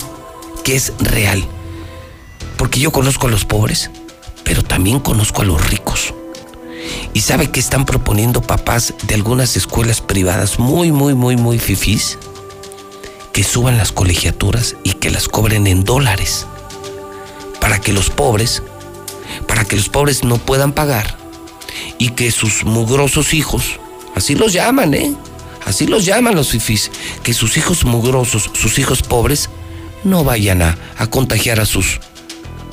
que es real. Porque yo conozco a los pobres, pero también conozco a los ricos. ¿Y sabe que están proponiendo papás de algunas escuelas privadas muy, muy, muy, muy fifís? Que suban las colegiaturas y que las cobren en dólares. Para que los pobres, para que los pobres no puedan pagar y que sus mugrosos hijos, así los llaman, ¿eh? Así los llaman los fifís, que sus hijos mugrosos, sus hijos pobres, no vayan a, a contagiar a sus,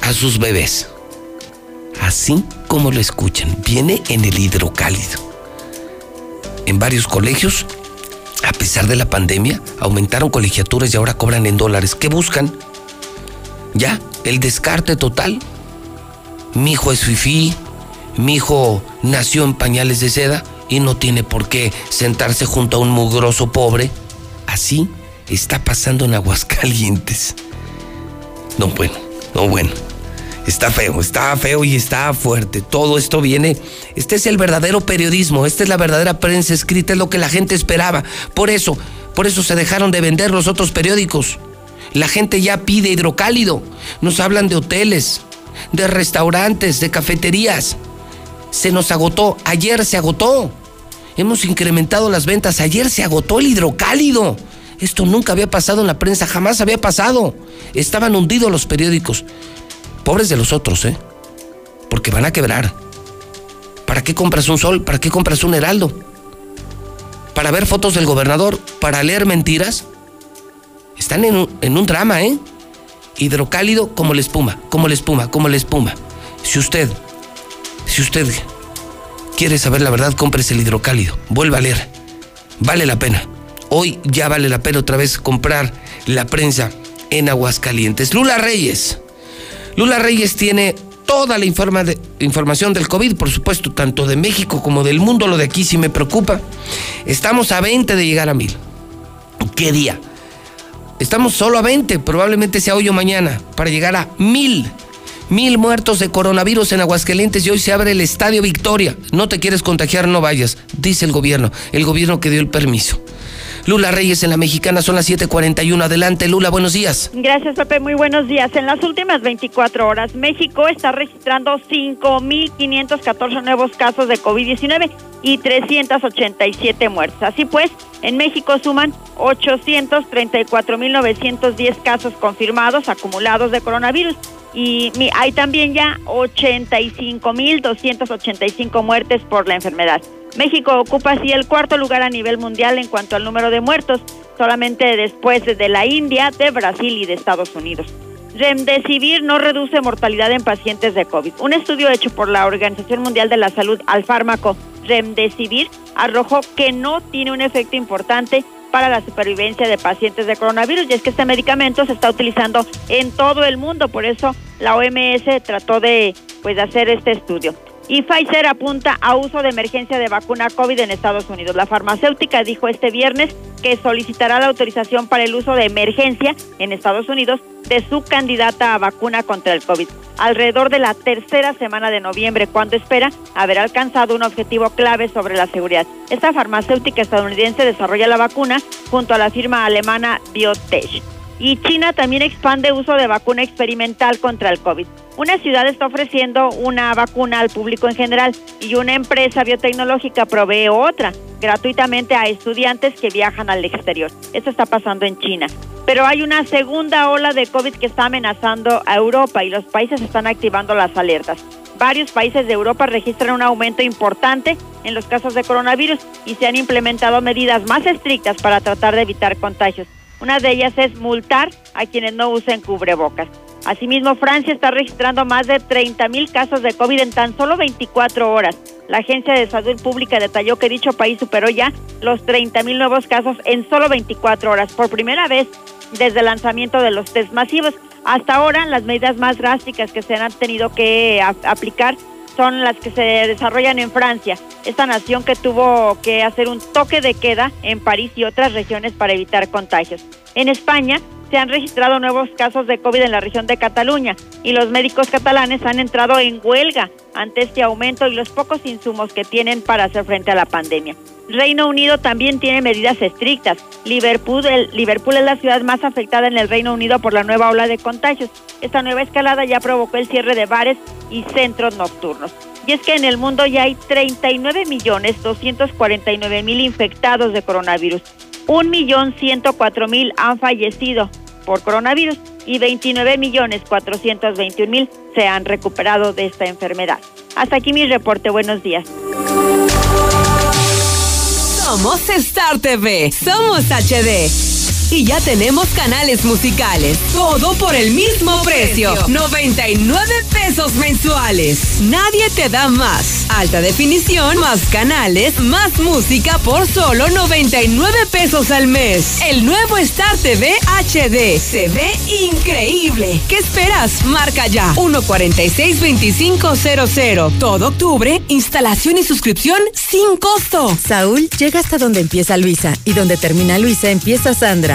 a sus bebés así como lo escuchan, viene en el hidrocálido. En varios colegios, a pesar de la pandemia, aumentaron colegiaturas y ahora cobran en dólares. ¿Qué buscan? Ya, el descarte total. Mi hijo es fifí, mi hijo nació en pañales de seda y no tiene por qué sentarse junto a un mugroso pobre. Así está pasando en Aguascalientes. No bueno, no bueno. Está feo, está feo y está fuerte. Todo esto viene. Este es el verdadero periodismo, esta es la verdadera prensa escrita, es lo que la gente esperaba. Por eso, por eso se dejaron de vender los otros periódicos. La gente ya pide hidrocálido. Nos hablan de hoteles, de restaurantes, de cafeterías. Se nos agotó, ayer se agotó. Hemos incrementado las ventas, ayer se agotó el hidrocálido. Esto nunca había pasado en la prensa, jamás había pasado. Estaban hundidos los periódicos. Pobres de los otros, ¿eh? Porque van a quebrar. ¿Para qué compras un sol? ¿Para qué compras un heraldo? ¿Para ver fotos del gobernador? ¿Para leer mentiras? Están en un, en un drama, ¿eh? Hidrocálido como la espuma, como la espuma, como la espuma. Si usted, si usted quiere saber la verdad, cómprese el hidrocálido. Vuelva a leer. Vale la pena. Hoy ya vale la pena otra vez comprar la prensa en Aguascalientes. Lula Reyes Lula Reyes tiene toda la informa de, información del COVID, por supuesto, tanto de México como del mundo. Lo de aquí sí me preocupa. Estamos a 20 de llegar a mil. ¿Qué día? Estamos solo a 20, probablemente sea hoy o mañana, para llegar a mil. Mil muertos de coronavirus en Aguascalientes y hoy se abre el Estadio Victoria. No te quieres contagiar, no vayas, dice el gobierno, el gobierno que dio el permiso. Lula Reyes en la mexicana son las 7:41. Adelante, Lula, buenos días. Gracias, Pepe. Muy buenos días. En las últimas 24 horas, México está registrando 5.514 nuevos casos de COVID-19 y 387 muertes. Así pues, en México suman 834.910 casos confirmados acumulados de coronavirus y hay también ya 85.285 muertes por la enfermedad. México ocupa así el cuarto lugar a nivel mundial en cuanto al número de muertos, solamente después de la India, de Brasil y de Estados Unidos. Remdesivir no reduce mortalidad en pacientes de COVID. Un estudio hecho por la Organización Mundial de la Salud al fármaco Remdesivir arrojó que no tiene un efecto importante para la supervivencia de pacientes de coronavirus y es que este medicamento se está utilizando en todo el mundo, por eso la OMS trató de pues hacer este estudio. Y Pfizer apunta a uso de emergencia de vacuna COVID en Estados Unidos. La farmacéutica dijo este viernes que solicitará la autorización para el uso de emergencia en Estados Unidos de su candidata a vacuna contra el COVID, alrededor de la tercera semana de noviembre, cuando espera haber alcanzado un objetivo clave sobre la seguridad. Esta farmacéutica estadounidense desarrolla la vacuna junto a la firma alemana Biotech. Y China también expande uso de vacuna experimental contra el COVID. Una ciudad está ofreciendo una vacuna al público en general y una empresa biotecnológica provee otra gratuitamente a estudiantes que viajan al exterior. Esto está pasando en China. Pero hay una segunda ola de COVID que está amenazando a Europa y los países están activando las alertas. Varios países de Europa registran un aumento importante en los casos de coronavirus y se han implementado medidas más estrictas para tratar de evitar contagios. Una de ellas es multar a quienes no usen cubrebocas. Asimismo, Francia está registrando más de 30 mil casos de COVID en tan solo 24 horas. La Agencia de Salud Pública detalló que dicho país superó ya los 30 mil nuevos casos en solo 24 horas, por primera vez desde el lanzamiento de los test masivos. Hasta ahora, las medidas más drásticas que se han tenido que aplicar son las que se desarrollan en Francia, esta nación que tuvo que hacer un toque de queda en París y otras regiones para evitar contagios. En España se han registrado nuevos casos de COVID en la región de Cataluña y los médicos catalanes han entrado en huelga ante este aumento y los pocos insumos que tienen para hacer frente a la pandemia. Reino Unido también tiene medidas estrictas. Liverpool, Liverpool es la ciudad más afectada en el Reino Unido por la nueva ola de contagios. Esta nueva escalada ya provocó el cierre de bares y centros nocturnos. Y es que en el mundo ya hay 39 millones 249 mil infectados de coronavirus. Un millón 104 mil han fallecido por coronavirus y 29 millones 421 mil se han recuperado de esta enfermedad. Hasta aquí mi reporte. Buenos días. Somos Star TV, somos HD. Y ya tenemos canales musicales. Todo por el mismo precio. 99 pesos mensuales. Nadie te da más. Alta definición, más canales, más música por solo 99 pesos al mes. El nuevo Star TV HD. Se ve increíble. ¿Qué esperas? Marca ya. 146-2500. Todo octubre, instalación y suscripción sin costo. Saúl llega hasta donde empieza Luisa y donde termina Luisa empieza Sandra.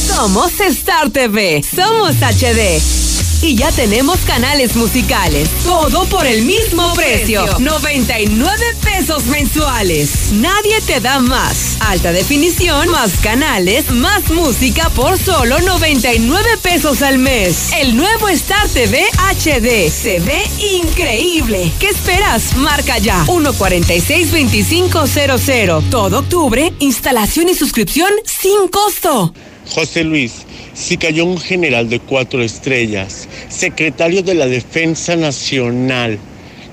Somos Star TV, somos HD. Y ya tenemos canales musicales. Todo por el mismo precio. 99 pesos mensuales. Nadie te da más. Alta definición, más canales, más música por solo 99 pesos al mes. El nuevo Star TV HD. Se ve increíble. ¿Qué esperas? Marca ya. 146-2500. Todo octubre, instalación y suscripción sin costo. José Luis, si cayó un general de cuatro estrellas, secretario de la Defensa Nacional,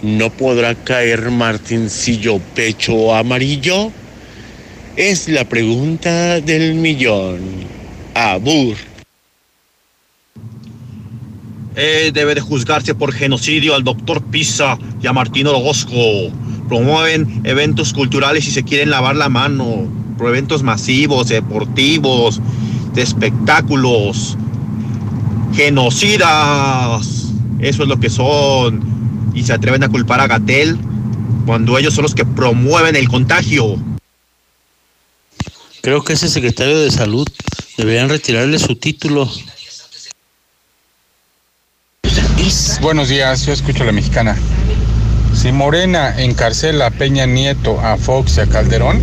¿no podrá caer Martincillo Pecho Amarillo? Es la pregunta del millón. Abur. Eh, debe de juzgarse por genocidio al doctor Pisa y a Martín Orozco. Promueven eventos culturales y se quieren lavar la mano. Por eventos masivos, deportivos, de espectáculos, genocidas. Eso es lo que son. Y se atreven a culpar a Gatel cuando ellos son los que promueven el contagio. Creo que ese secretario de salud deberían retirarle su título. Buenos días, yo escucho a la mexicana. Si Morena encarcela a Peña Nieto, a Fox y a Calderón,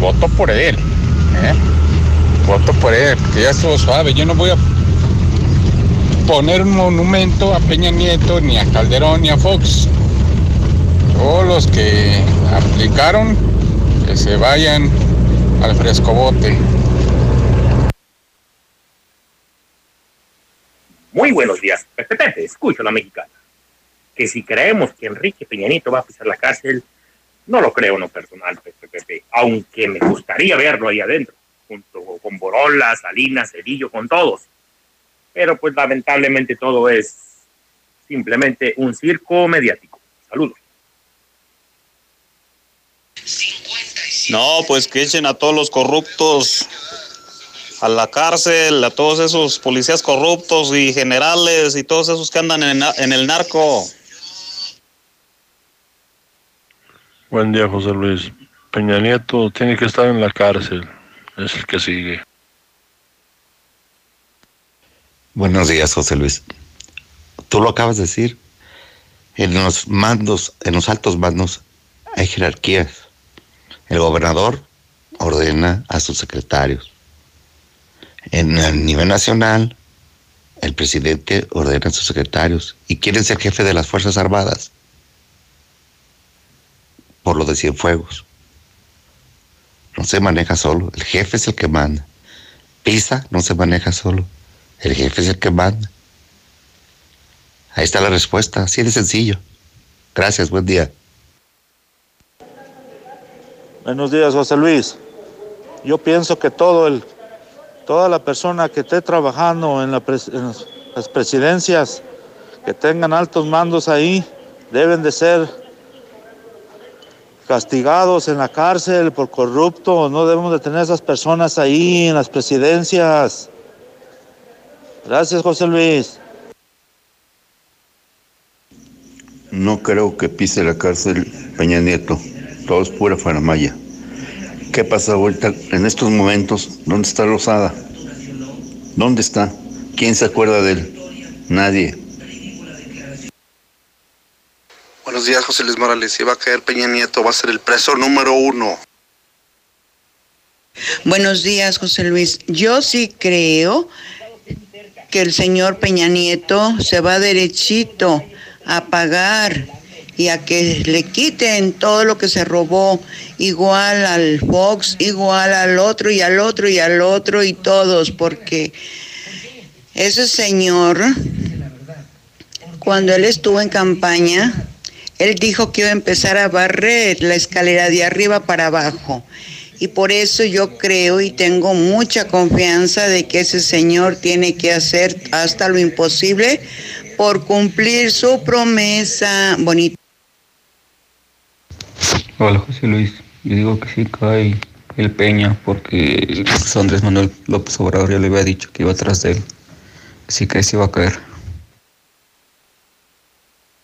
voto por él. ¿eh? Voto por él, porque ya estuvo suave. Yo no voy a poner un monumento a Peña Nieto, ni a Calderón, ni a Fox. Todos los que aplicaron, que se vayan al frescobote. Muy buenos días, respetante, escucho la mexicana. Que si creemos que Enrique Peñanito va a pisar la cárcel, no lo creo no personal, Pepe, aunque me gustaría verlo ahí adentro, junto con Borola, Salinas, Cedillo, con todos. Pero pues lamentablemente todo es simplemente un circo mediático. Saludos. No, pues que echen a todos los corruptos a la cárcel, a todos esos policías corruptos y generales y todos esos que andan en, en el narco. Buen día, José Luis. Peña Nieto tiene que estar en la cárcel. Es el que sigue. Buenos días, José Luis. Tú lo acabas de decir. En los mandos, en los altos mandos, hay jerarquías. El gobernador ordena a sus secretarios. En el nivel nacional, el presidente ordena a sus secretarios. ¿Y quién es el jefe de las Fuerzas Armadas? Por lo de Cienfuegos. No se maneja solo, el jefe es el que manda. Pisa no se maneja solo, el jefe es el que manda. Ahí está la respuesta, así de sencillo. Gracias, buen día. Buenos días, José Luis. Yo pienso que todo el, toda la persona que esté trabajando en, la en las presidencias, que tengan altos mandos ahí, deben de ser castigados en la cárcel por corruptos. No debemos de tener esas personas ahí en las presidencias. Gracias, José Luis. No creo que pise la cárcel Peña Nieto. Todo es pura faramaya. ¿Qué pasa ahorita en estos momentos? ¿Dónde está Rosada? ¿Dónde está? ¿Quién se acuerda de él? Nadie. Buenos días, José Luis Morales. Si va a caer Peña Nieto, va a ser el preso número uno. Buenos días, José Luis. Yo sí creo que el señor Peña Nieto se va derechito a pagar y a que le quiten todo lo que se robó, igual al Fox, igual al otro y al otro y al otro y todos, porque ese señor, cuando él estuvo en campaña, él dijo que iba a empezar a barrer la escalera de arriba para abajo. Y por eso yo creo y tengo mucha confianza de que ese señor tiene que hacer hasta lo imposible por cumplir su promesa bonita. Hola José Luis, yo digo que sí cae el Peña porque Andrés Manuel López Obrador ya le había dicho que iba atrás de él. Sí que sí iba a caer.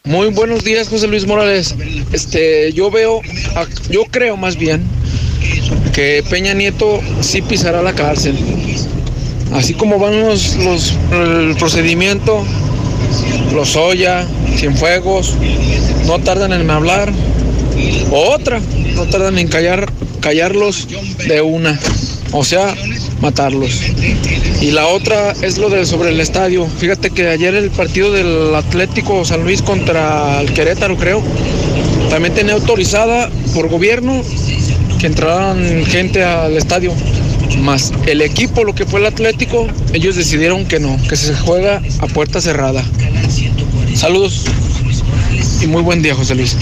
Muy buenos días, José Luis Morales. Este, yo veo, yo creo más bien que Peña Nieto sí pisará la cárcel. Así como van los, los el procedimiento, los Oya, Cienfuegos, no tardan en hablar. Otra, no tardan en callar, callarlos de una. O sea, matarlos. Y la otra es lo de sobre el estadio. Fíjate que ayer el partido del Atlético San Luis contra el Querétaro, creo, también tenía autorizada por gobierno que entraran gente al estadio. Más el equipo, lo que fue el Atlético, ellos decidieron que no, que se juega a puerta cerrada. Saludos y muy buen día, José Luis.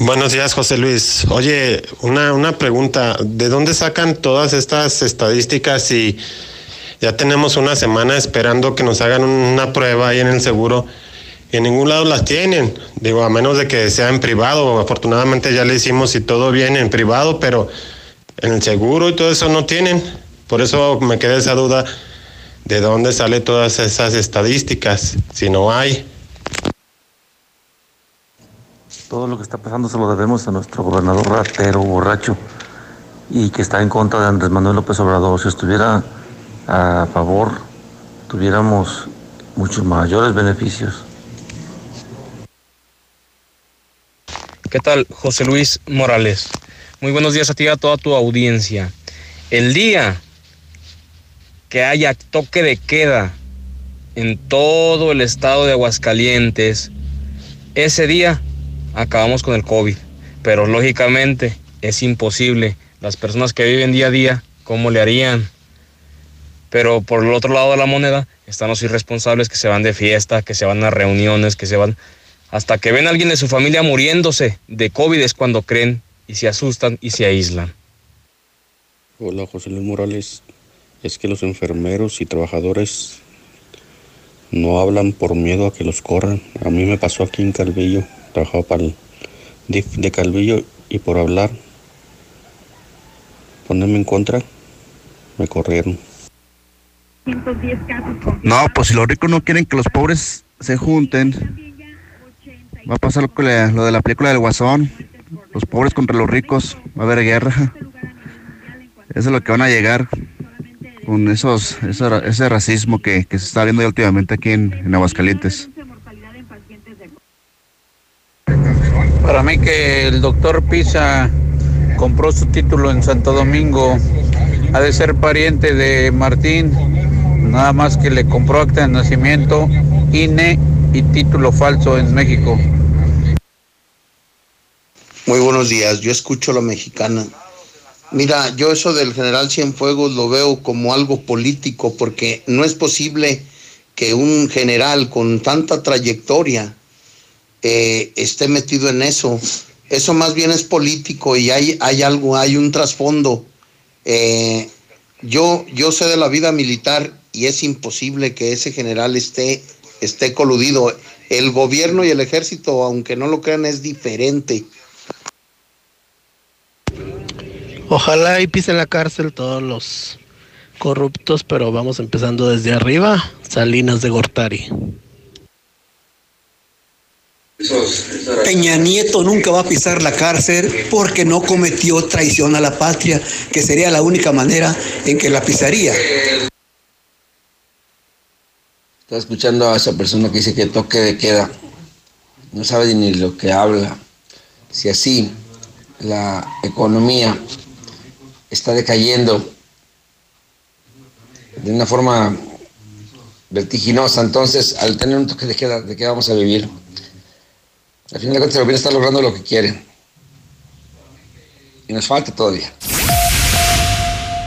Buenos días, José Luis. Oye, una, una pregunta. ¿De dónde sacan todas estas estadísticas y ya tenemos una semana esperando que nos hagan una prueba ahí en el seguro? En ningún lado las tienen. Digo, a menos de que sea en privado. Afortunadamente ya le hicimos y todo bien en privado, pero en el seguro y todo eso no tienen. Por eso me queda esa duda de dónde salen todas esas estadísticas, si no hay. Todo lo que está pasando se lo debemos a nuestro gobernador ratero, borracho, y que está en contra de Andrés Manuel López Obrador. Si estuviera a favor, tuviéramos muchos mayores beneficios. ¿Qué tal, José Luis Morales? Muy buenos días a ti y a toda tu audiencia. El día que haya toque de queda en todo el estado de Aguascalientes, ese día acabamos con el COVID. Pero lógicamente es imposible. Las personas que viven día a día, ¿cómo le harían? Pero por el otro lado de la moneda están los irresponsables que se van de fiesta, que se van a reuniones, que se van... Hasta que ven a alguien de su familia muriéndose de COVID es cuando creen y se asustan y se aíslan. Hola José Luis Morales. Es que los enfermeros y trabajadores no hablan por miedo a que los corran. A mí me pasó aquí en Calvillo trabajaba para el DIF de Calvillo y por hablar, ponerme en contra, me corrieron. No, pues si los ricos no quieren que los pobres se junten, va a pasar lo de la película del Guasón, los pobres contra los ricos, va a haber guerra. Eso es lo que van a llegar con esos, ese, racismo que, se está viendo ya últimamente aquí en, en Aguascalientes. Para mí que el doctor Pisa compró su título en Santo Domingo, ha de ser pariente de Martín, nada más que le compró acta de nacimiento, INE y título falso en México. Muy buenos días, yo escucho a la mexicana. Mira, yo eso del general Cienfuegos lo veo como algo político porque no es posible que un general con tanta trayectoria eh, esté metido en eso. Eso más bien es político y hay, hay algo, hay un trasfondo. Eh, yo, yo sé de la vida militar y es imposible que ese general esté, esté coludido. El gobierno y el ejército, aunque no lo crean, es diferente. Ojalá y pisen la cárcel todos los corruptos, pero vamos empezando desde arriba. Salinas de Gortari. Peña Nieto nunca va a pisar la cárcel porque no cometió traición a la patria, que sería la única manera en que la pisaría. Está escuchando a esa persona que dice que toque de queda. No sabe ni lo que habla. Si así la economía está decayendo de una forma vertiginosa, entonces al tener un toque de queda, ¿de qué vamos a vivir? Al final de cuentas el gobierno está logrando lo que quieren. Y nos falta todavía.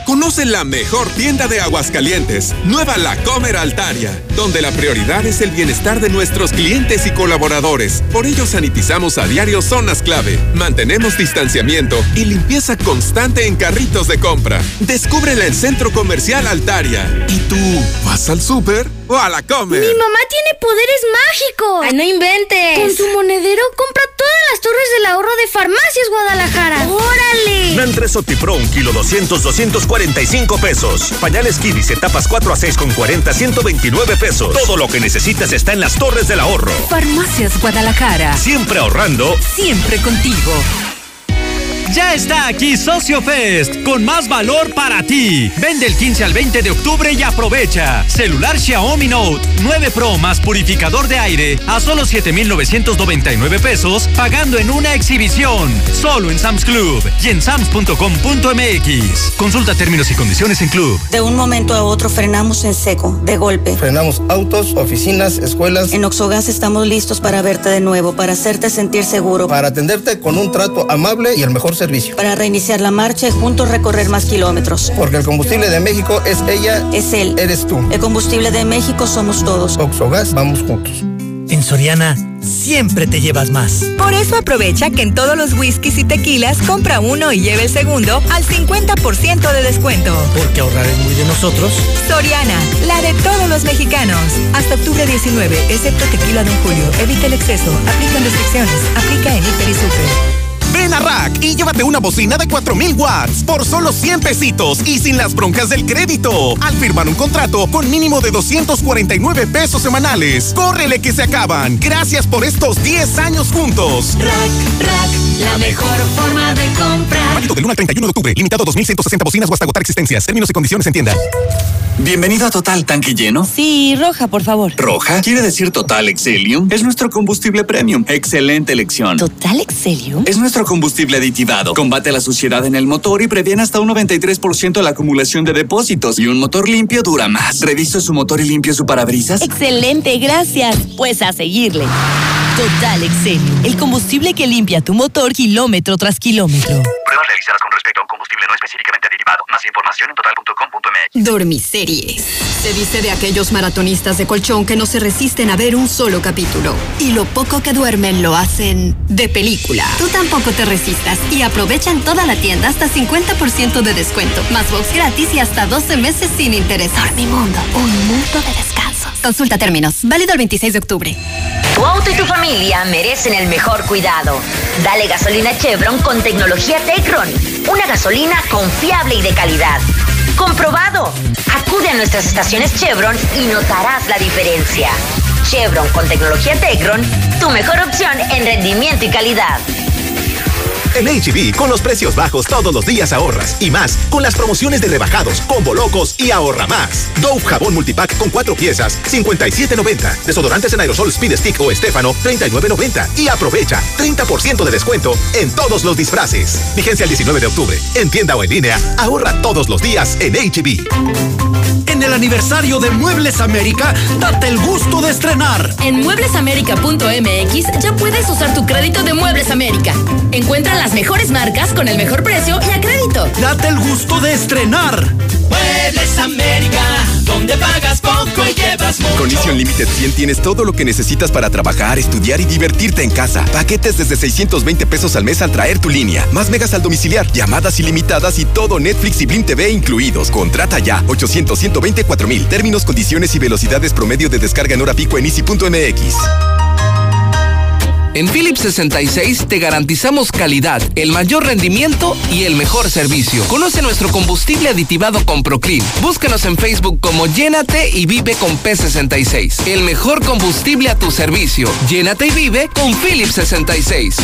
Conoce la mejor tienda de Aguascalientes, Nueva La Comer Altaria, donde la prioridad es el bienestar de nuestros clientes y colaboradores. Por ello sanitizamos a diario zonas clave, mantenemos distanciamiento y limpieza constante en carritos de compra. Descúbrela en Centro Comercial Altaria. ¿Y tú vas al súper o a la Comer? Mi mamá tiene poderes mágicos. Ay, no inventes. Con su monedero compra todas las torres del ahorro de Farmacias Guadalajara. ¡Órale! Nantre Sotipro, un kilo 200, 245 pesos. Pañales Kidis, etapas 4 a 6 con 40, 129 pesos. Todo lo que necesitas está en las torres del ahorro. Farmacias Guadalajara. Siempre ahorrando. Siempre contigo. Ya está aquí Socio Fest, con más valor para ti. Vende el 15 al 20 de octubre y aprovecha. Celular Xiaomi Note 9 Pro más purificador de aire a solo 7,999 pesos, pagando en una exhibición. Solo en Sam's Club y en sams.com.mx. Consulta términos y condiciones en Club. De un momento a otro frenamos en seco, de golpe. Frenamos autos, oficinas, escuelas. En Oxogas estamos listos para verte de nuevo, para hacerte sentir seguro. Para atenderte con un trato amable y el mejor servicio. Para reiniciar la marcha y juntos recorrer más kilómetros. Porque el combustible de México es ella. Es él. Eres tú. El combustible de México somos todos. Oxogas, vamos juntos. En Soriana, siempre te llevas más. Por eso aprovecha que en todos los whiskies y tequilas compra uno y lleve el segundo al 50% de descuento. Porque ahorrar es muy de nosotros. Soriana, la de todos los mexicanos. Hasta octubre 19, excepto tequila Don Julio. Evita el exceso. Aplican restricciones. Aplica en Hiper y Super. Ven a Rack y llévate una bocina de 4000 watts por solo 100 pesitos y sin las broncas del crédito. Al firmar un contrato con mínimo de 249 pesos semanales. Córrele que se acaban. Gracias por estos 10 años juntos. Rack, Rack, la mejor forma de comprar. Válido del 1 al 31 de octubre. Limitado a 2160 bocinas o hasta agotar existencias. Términos y condiciones en tienda. Bienvenido a Total Tanque Lleno. Sí, roja, por favor. ¿Roja? Quiere decir Total Excelium. Es nuestro combustible premium. Excelente elección. ¿Total Excelium? Es nuestro combustible aditivado. Combate la suciedad en el motor y previene hasta un 93% la acumulación de depósitos. Y un motor limpio dura más. ¿Revisa su motor y limpia su parabrisas? Excelente, gracias. Pues a seguirle. Total Excelium, el combustible que limpia tu motor kilómetro tras kilómetro. Con respecto a un combustible no específicamente derivado. Más información en total.com.mx. Dormiseries. Se dice de aquellos maratonistas de colchón que no se resisten a ver un solo capítulo. Y lo poco que duermen lo hacen de película. Tú tampoco te resistas y aprovecha en toda la tienda hasta 50% de descuento. Más box gratis y hasta 12 meses sin interés. Dormimundo, un mundo de descansos. Consulta términos. Válido el 26 de octubre. Tu auto y tu familia merecen el mejor cuidado. Dale gasolina Chevron con tecnología Tecron. Una gasolina confiable y de calidad. Comprobado. Acude a nuestras estaciones Chevron y notarás la diferencia. Chevron con tecnología Tecron, tu mejor opción en rendimiento y calidad. En HB, con los precios bajos todos los días ahorras. Y más, con las promociones de rebajados, combo locos y ahorra más. Dove jabón multipack con cuatro piezas, 57.90. Desodorantes en aerosol Speed Stick o Estefano, 39.90. Y aprovecha 30% de descuento en todos los disfraces. Vigencia el 19 de octubre. En tienda o en línea, ahorra todos los días en HB. En el aniversario de Muebles América, date el gusto de estrenar. En mueblesamerica.mx ya puedes usar tu crédito de Muebles América. Encuentra las mejores marcas con el mejor precio y a crédito. Date el gusto de estrenar. Muebles América, donde pagas poco y llevas mucho. Con Easy Unlimited 100 tienes todo lo que necesitas para trabajar, estudiar y divertirte en casa. Paquetes desde 620 pesos al mes al traer tu línea. Más megas al domiciliar, llamadas ilimitadas y todo Netflix y Blim TV incluidos. Contrata ya 800 124 mil. Términos, condiciones y velocidades promedio de descarga en hora pico en easy.mx. En Philips 66 te garantizamos calidad, el mayor rendimiento y el mejor servicio. Conoce nuestro combustible aditivado con Proclean. Búscanos en Facebook como Llénate y Vive con P66. El mejor combustible a tu servicio. Llénate y vive con Philips 66.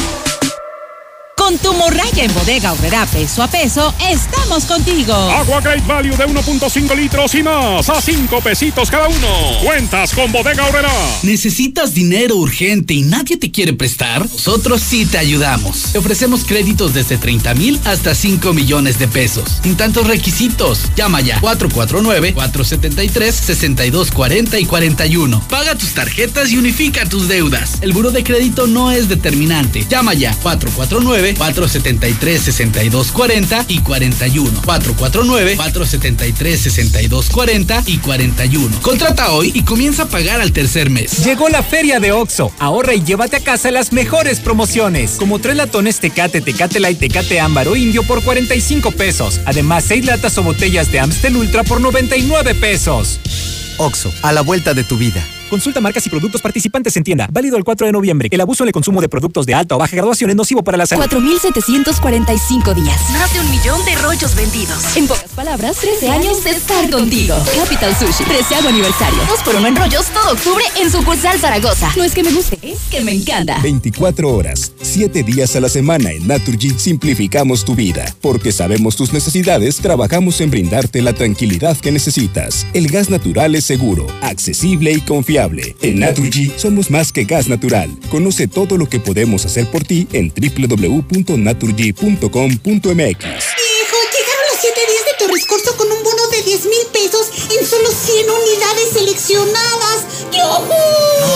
Con tu morraya en bodega horrera peso a peso, estamos contigo. Agua Great Value de 1.5 litros y más a 5 pesitos cada uno. Cuentas con bodega horrera. ¿Necesitas dinero urgente y nadie te quiere prestar? Nosotros sí te ayudamos. Te ofrecemos créditos desde 30 mil hasta 5 millones de pesos. Sin tantos requisitos. Llama ya 449-473-6240 y 41. Paga tus tarjetas y unifica tus deudas. El buro de crédito no es determinante. Llama ya 449-473-6240 y 41. 449-473-6240 y 41. Contrata hoy y comienza a pagar al tercer mes. Llegó la feria de OXO. Ahorra y llévate a casa las mejores promociones. Como tres latones Tecate, Tecate Light, Tecate Ámbar o Indio por 45 pesos. Además, seis latas o botellas de Amstel Ultra por 99 pesos. OXO, a la vuelta de tu vida. Consulta marcas y productos participantes en tienda. Válido el 4 de noviembre. El abuso en el consumo de productos de alta o baja graduación es nocivo para la salud. 4.745 días. Más de un millón de rollos vendidos. En pocas palabras, 13 años de estar contigo. Capital Sushi, 13 aniversario. Dos por uno en rollos todo octubre en sucursal Zaragoza. No es que me guste, es que me encanta. 24 horas, 7 días a la semana en Naturgy simplificamos tu vida. Porque sabemos tus necesidades, trabajamos en brindarte la tranquilidad que necesitas. El gas natural es seguro, accesible y confiable en Naturgy somos más que gas natural. Conoce todo lo que podemos hacer por ti en www.naturgy.com.mx. Hijo, llegaron los 7 días de Torres Corso con un 10 mil pesos en solo 100 unidades seleccionadas.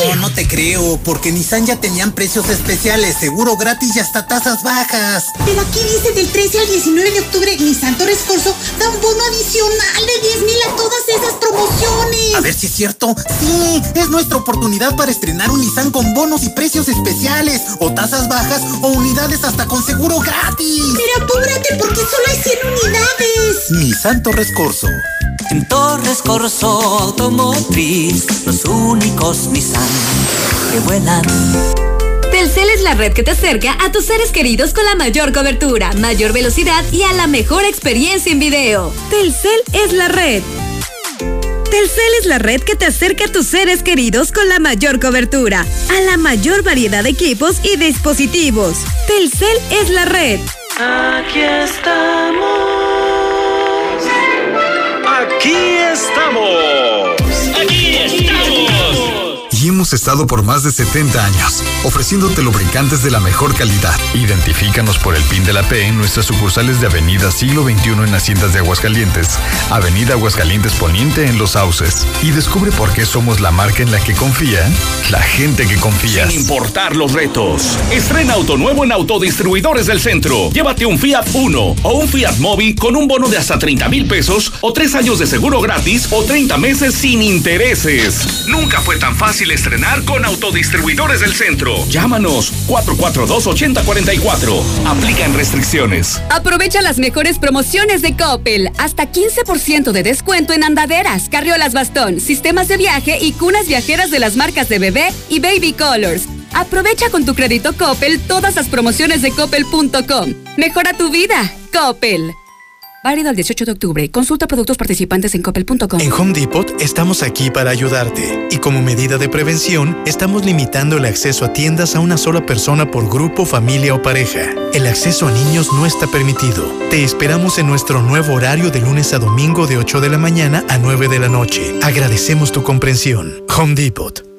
No, no te creo, porque Nissan ya tenían precios especiales, seguro gratis y hasta tasas bajas. Pero aquí dice del 13 al 19 de octubre, Nissan Torres Corso da un bono adicional de 10 mil a todas esas promociones. A ver si es cierto. Sí, es nuestra oportunidad para estrenar un Nissan con bonos y precios especiales, o tasas bajas, o unidades hasta con seguro gratis. Pero apúrate, porque solo hay 100 unidades. Nissan Torres Corso. En Torres Corso Automotriz, los únicos Nissan que vuelan. Telcel es la red que te acerca a tus seres queridos con la mayor cobertura, mayor velocidad y a la mejor experiencia en video. Telcel es la red. Telcel es la red que te acerca a tus seres queridos con la mayor cobertura, a la mayor variedad de equipos y dispositivos. Telcel es la red. Aquí estamos. Aquí estamos. Hemos estado por más de 70 años, ofreciéndote lubricantes de la mejor calidad. Identifícanos por el PIN de la P en nuestras sucursales de Avenida Siglo XXI en Haciendas de Aguascalientes, Avenida Aguascalientes Poniente en Los Sauces. Y descubre por qué somos la marca en la que confía la gente que confía. Sin importar los retos. Estrena auto nuevo en Autodistribuidores del Centro. Llévate un Fiat Uno o un Fiat Móvil con un bono de hasta 30 mil pesos o tres años de seguro gratis o 30 meses sin intereses. Nunca fue tan fácil estrenar con Autodistribuidores del Centro. Llámanos 442-8044. Aplican restricciones. Aprovecha las mejores promociones de Coppel. Hasta 15% de descuento en andaderas, carriolas bastón, sistemas de viaje y cunas viajeras de las marcas de bebé y baby colors. Aprovecha con tu crédito Coppel todas las promociones de coppel.com. Mejora tu vida. Coppel. Válido el 18 de octubre. Consulta productos participantes en coppel.com. En Home Depot estamos aquí para ayudarte. Y como medida de prevención, estamos limitando el acceso a tiendas a una sola persona por grupo, familia o pareja. El acceso a niños no está permitido. Te esperamos en nuestro nuevo horario de lunes a domingo de 8 de la mañana a 9 de la noche. Agradecemos tu comprensión. Home Depot.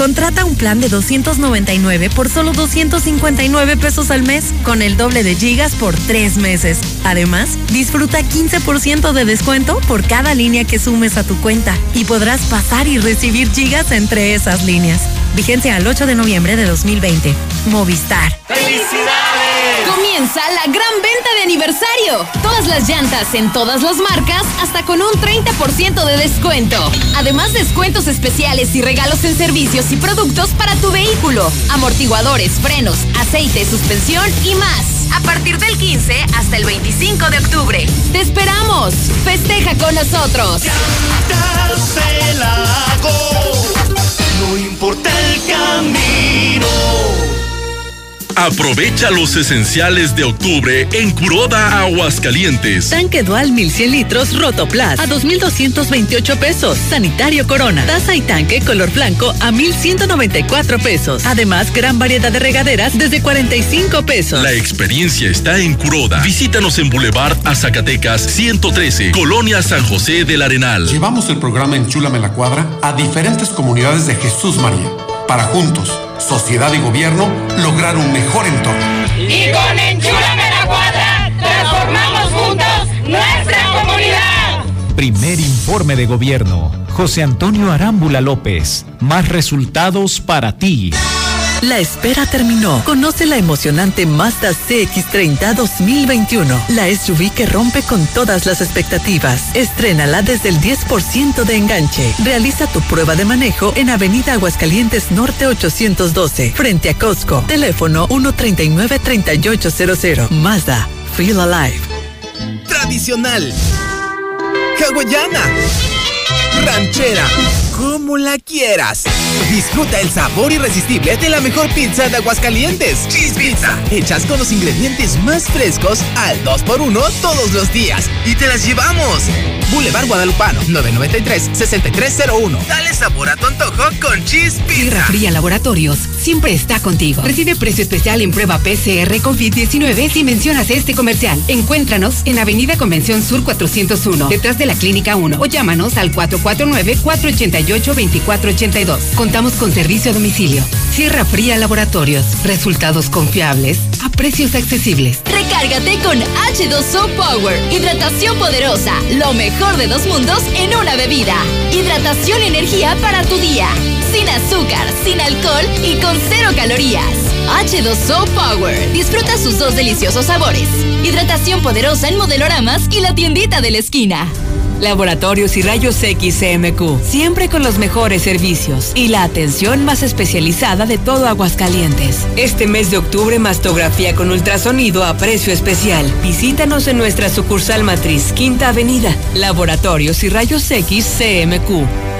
Contrata un plan de 299 por solo 259 pesos al mes, con el doble de gigas por tres meses. Además, disfruta 15% de descuento por cada línea que sumes a tu cuenta y podrás pasar y recibir gigas entre esas líneas. Vigencia al 8 de noviembre de 2020. Movistar. ¡Felicidades! Comienza la gran venta de aniversario. Todas las llantas en todas las marcas hasta con un 30% de descuento. Además, descuentos especiales y regalos en servicios y productos para tu vehículo. Amortiguadores, frenos, aceite, suspensión y más. A partir del 15 hasta el 25 de octubre. ¡Te esperamos! Festeja con nosotros. No importa el camino. Aprovecha los esenciales de octubre en Curoda Aguascalientes. Tanque Dual 1100 litros Rotoplas a 2,228 pesos. Sanitario Corona. Taza y tanque color blanco a 1,194 pesos. Además, gran variedad de regaderas desde 45 pesos. La experiencia está en Curoda. Visítanos en Boulevard a Zacatecas 113, Colonia San José del Arenal. Llevamos el programa Enchúlame la Cuadra a diferentes comunidades de Jesús María para juntos sociedad y gobierno lograr un mejor entorno. Y con Enchúrame la Cuadra, transformamos juntos nuestra comunidad. Primer informe de gobierno. José Antonio Arámbula López. Más resultados para ti. La espera terminó. Conoce la emocionante Mazda CX30 2021. La SUV que rompe con todas las expectativas. Estrénala desde el 10% de enganche. Realiza tu prueba de manejo en Avenida Aguascalientes Norte 812, frente a Costco. Teléfono 139-3800. Mazda. Feel alive. Tradicional. Hawaiana. Ranchera. Como la quieras. Disfruta el sabor irresistible de la mejor pizza de Aguascalientes. Cheese Pizza. Hechas con los ingredientes más frescos al 2x1 todos los días. Y te las llevamos. Boulevard Guadalupano, 993-6301. Dale sabor a tu antojo con Cheese Pizza. Tierra Fría Laboratorios siempre está contigo. Recibe precio especial en prueba PCR COVID-19 si mencionas este comercial. Encuéntranos en Avenida Convención Sur 401, detrás de la Clínica 1 o llámanos al 449-488-2482. Contamos con servicio a domicilio. Sierra Fría Laboratorios. Resultados confiables a precios accesibles. Recárgate con H2O Power. Hidratación poderosa. Lo mejor de dos mundos en una bebida. Hidratación y energía para tu día. Sin azúcar, sin alcohol y con cero calorías. H2O Power. Disfruta sus dos deliciosos sabores. Hidratación poderosa en modeloramas y la tiendita de la esquina. Laboratorios y Rayos X CMQ, siempre con los mejores servicios y la atención más especializada de todo Aguascalientes. Este mes de octubre, mastografía con ultrasonido a precio especial. Visítanos en nuestra sucursal matriz, Quinta Avenida. Laboratorios y Rayos X CMQ.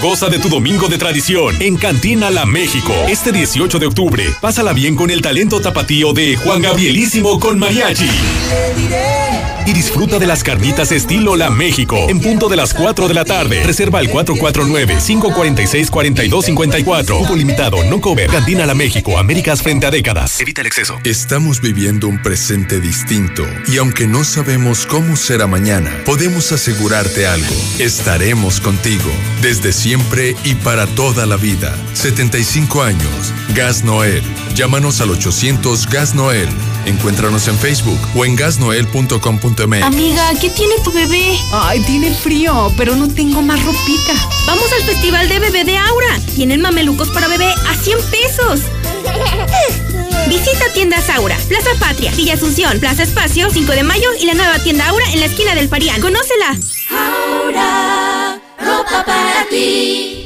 Goza de tu domingo de tradición en Cantina La México. Este 18 de octubre, pásala bien con el talento tapatío de Juan Gabrielísimo con Mariachi. Y disfruta de las carnitas estilo La México en punto de las 4 de la tarde. Reserva al 449-546-4254. Cupo limitado, no cover. Cantina La México, Américas frente a décadas. Evita el exceso. Estamos viviendo un presente distinto y aunque no sabemos cómo será mañana, podemos asegurarte algo. Estaremos contigo desde siempre y para toda la vida. 75 años. Gas Noel. Llámanos al 800 Gas Noel. Encuéntranos en Facebook o en Amiga, ¿qué tiene tu bebé? Ay, tiene frío, pero no tengo más ropita. Vamos al festival de bebé de Aura. Tienen mamelucos para bebé a 100 pesos. Visita tiendas Aura, Plaza Patria, Villa Asunción, Plaza Espacio, 5 de mayo y la nueva tienda Aura en la esquina del Parián. ¡Conócela! Aura, ropa para ti.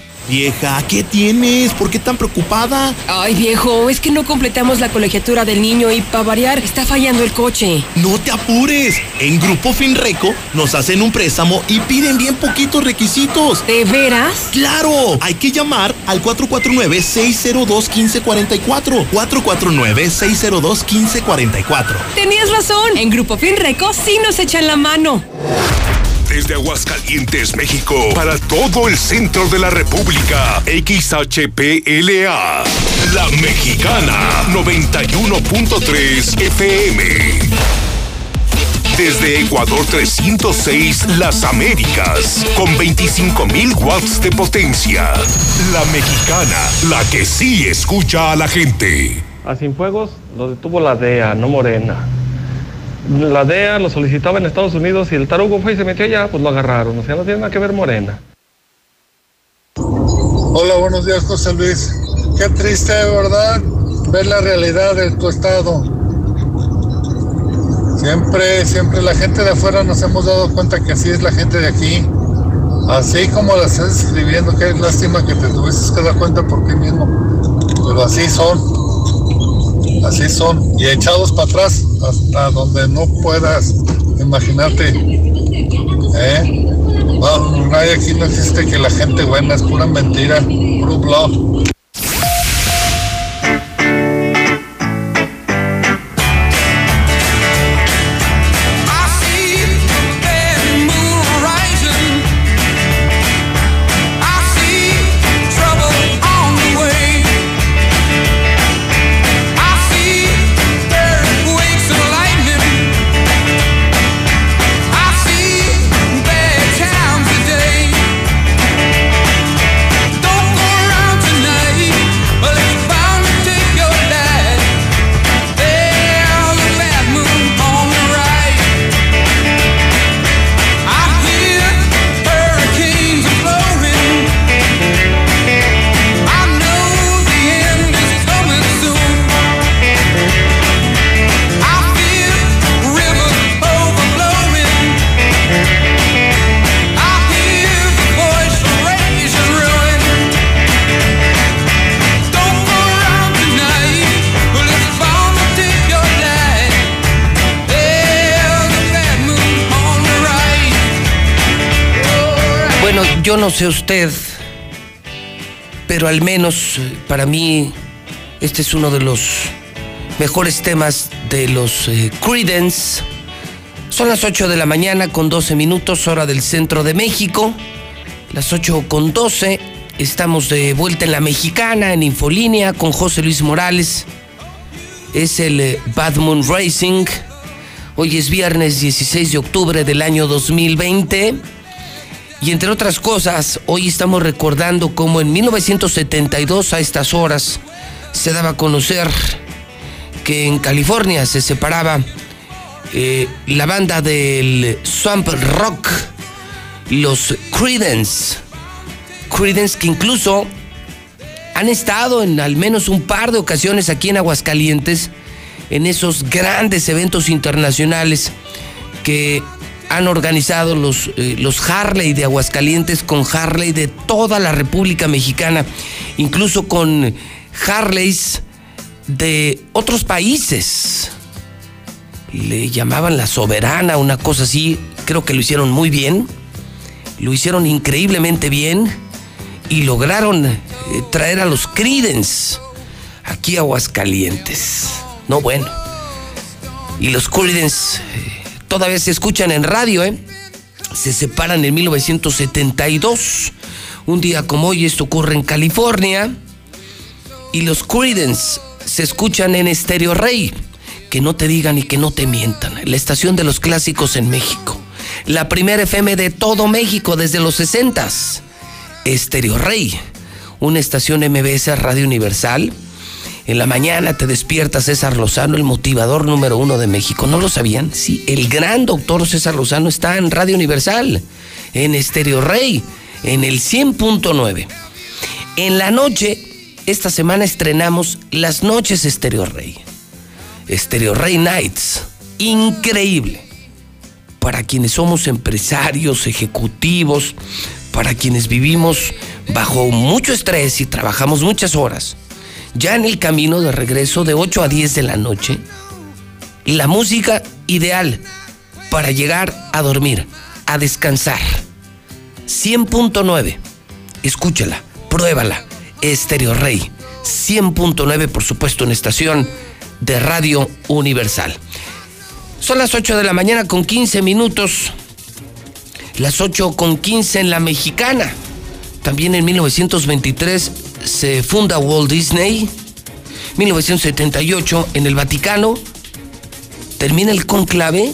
Vieja, ¿qué tienes? ¿Por qué tan preocupada? Ay, viejo, es que no completamos la colegiatura del niño y para variar está fallando el coche. No te apures. En Grupo Finreco nos hacen un préstamo y piden bien poquitos requisitos. ¿De veras? ¡Claro! Hay que llamar al 449-602-1544. 449-602-1544. Tenías razón. En Grupo Finreco sí nos echan la mano. Desde Aguascalientes, México, para todo el centro de la República, XHPLA, La Mexicana, 91.3 FM. Desde Ecuador 306, Las Américas, con 25.000 watts de potencia. La Mexicana, la que sí escucha a la gente. A Cienfuegos lo detuvo la DEA, no Morena la DEA lo solicitaba en Estados Unidos y el tarugo fue y se metió allá, pues lo agarraron. O sea, no tiene nada que ver Morena. Hola, buenos días, José Luis. Qué triste, ¿verdad? Ver la realidad de tu estado. Siempre, siempre la gente de afuera nos hemos dado cuenta que así es la gente de aquí. Así como la estás escribiendo, qué lástima que te tuvieses que dar cuenta por ti mismo. Pero así son. Así son, y echados para atrás hasta donde no puedas imaginarte. ¿Eh? No, aquí no existe que la gente buena, es pura mentira, puro blog. Yo no sé usted, pero al menos para mí este es uno de los mejores temas de los eh, Credence. Son las 8 de la mañana con 12 minutos, hora del centro de México. Las 8 con 12. Estamos de vuelta en la mexicana, en Infolínea, con José Luis Morales. Es el eh, Bad Moon Racing. Hoy es viernes 16 de octubre del año 2020. Y entre otras cosas, hoy estamos recordando cómo en 1972 a estas horas se daba a conocer que en California se separaba eh, la banda del swamp rock, los Creedence. Creedence que incluso han estado en al menos un par de ocasiones aquí en Aguascalientes en esos grandes eventos internacionales que han organizado los, eh, los Harley de Aguascalientes con Harley de toda la República Mexicana, incluso con Harleys de otros países. Le llamaban la soberana, una cosa así. Creo que lo hicieron muy bien. Lo hicieron increíblemente bien y lograron eh, traer a los Creedence aquí a Aguascalientes. No bueno. Y los Creedence eh, todavía se escuchan en radio, ¿eh? Se separan en 1972. Un día como hoy esto ocurre en California. Y los Creedence se escuchan en Estéreo Rey. Que no te digan y que no te mientan. La estación de los clásicos en México. La primera FM de todo México desde los 60. Estéreo Rey. Una estación MBS Radio Universal en la mañana te despierta César Lozano, el motivador número uno de México. ¿No lo sabían? Sí, el gran doctor César Lozano está en Radio Universal, en Estéreo Rey, en el 100.9. En la noche, esta semana estrenamos Las Noches Estéreo Rey. Estéreo Rey Nights. Increíble. Para quienes somos empresarios, ejecutivos, para quienes vivimos bajo mucho estrés y trabajamos muchas horas, ya en el camino de regreso de 8 a 10 de la noche, la música ideal para llegar a dormir, a descansar. 100.9, escúchala, pruébala, Estéreo Rey. 100.9, por supuesto, en estación de Radio Universal. Son las 8 de la mañana con 15 minutos. Las 8 con 15 en la mexicana. También en 1923 se funda Walt Disney. 1978 en el Vaticano termina el conclave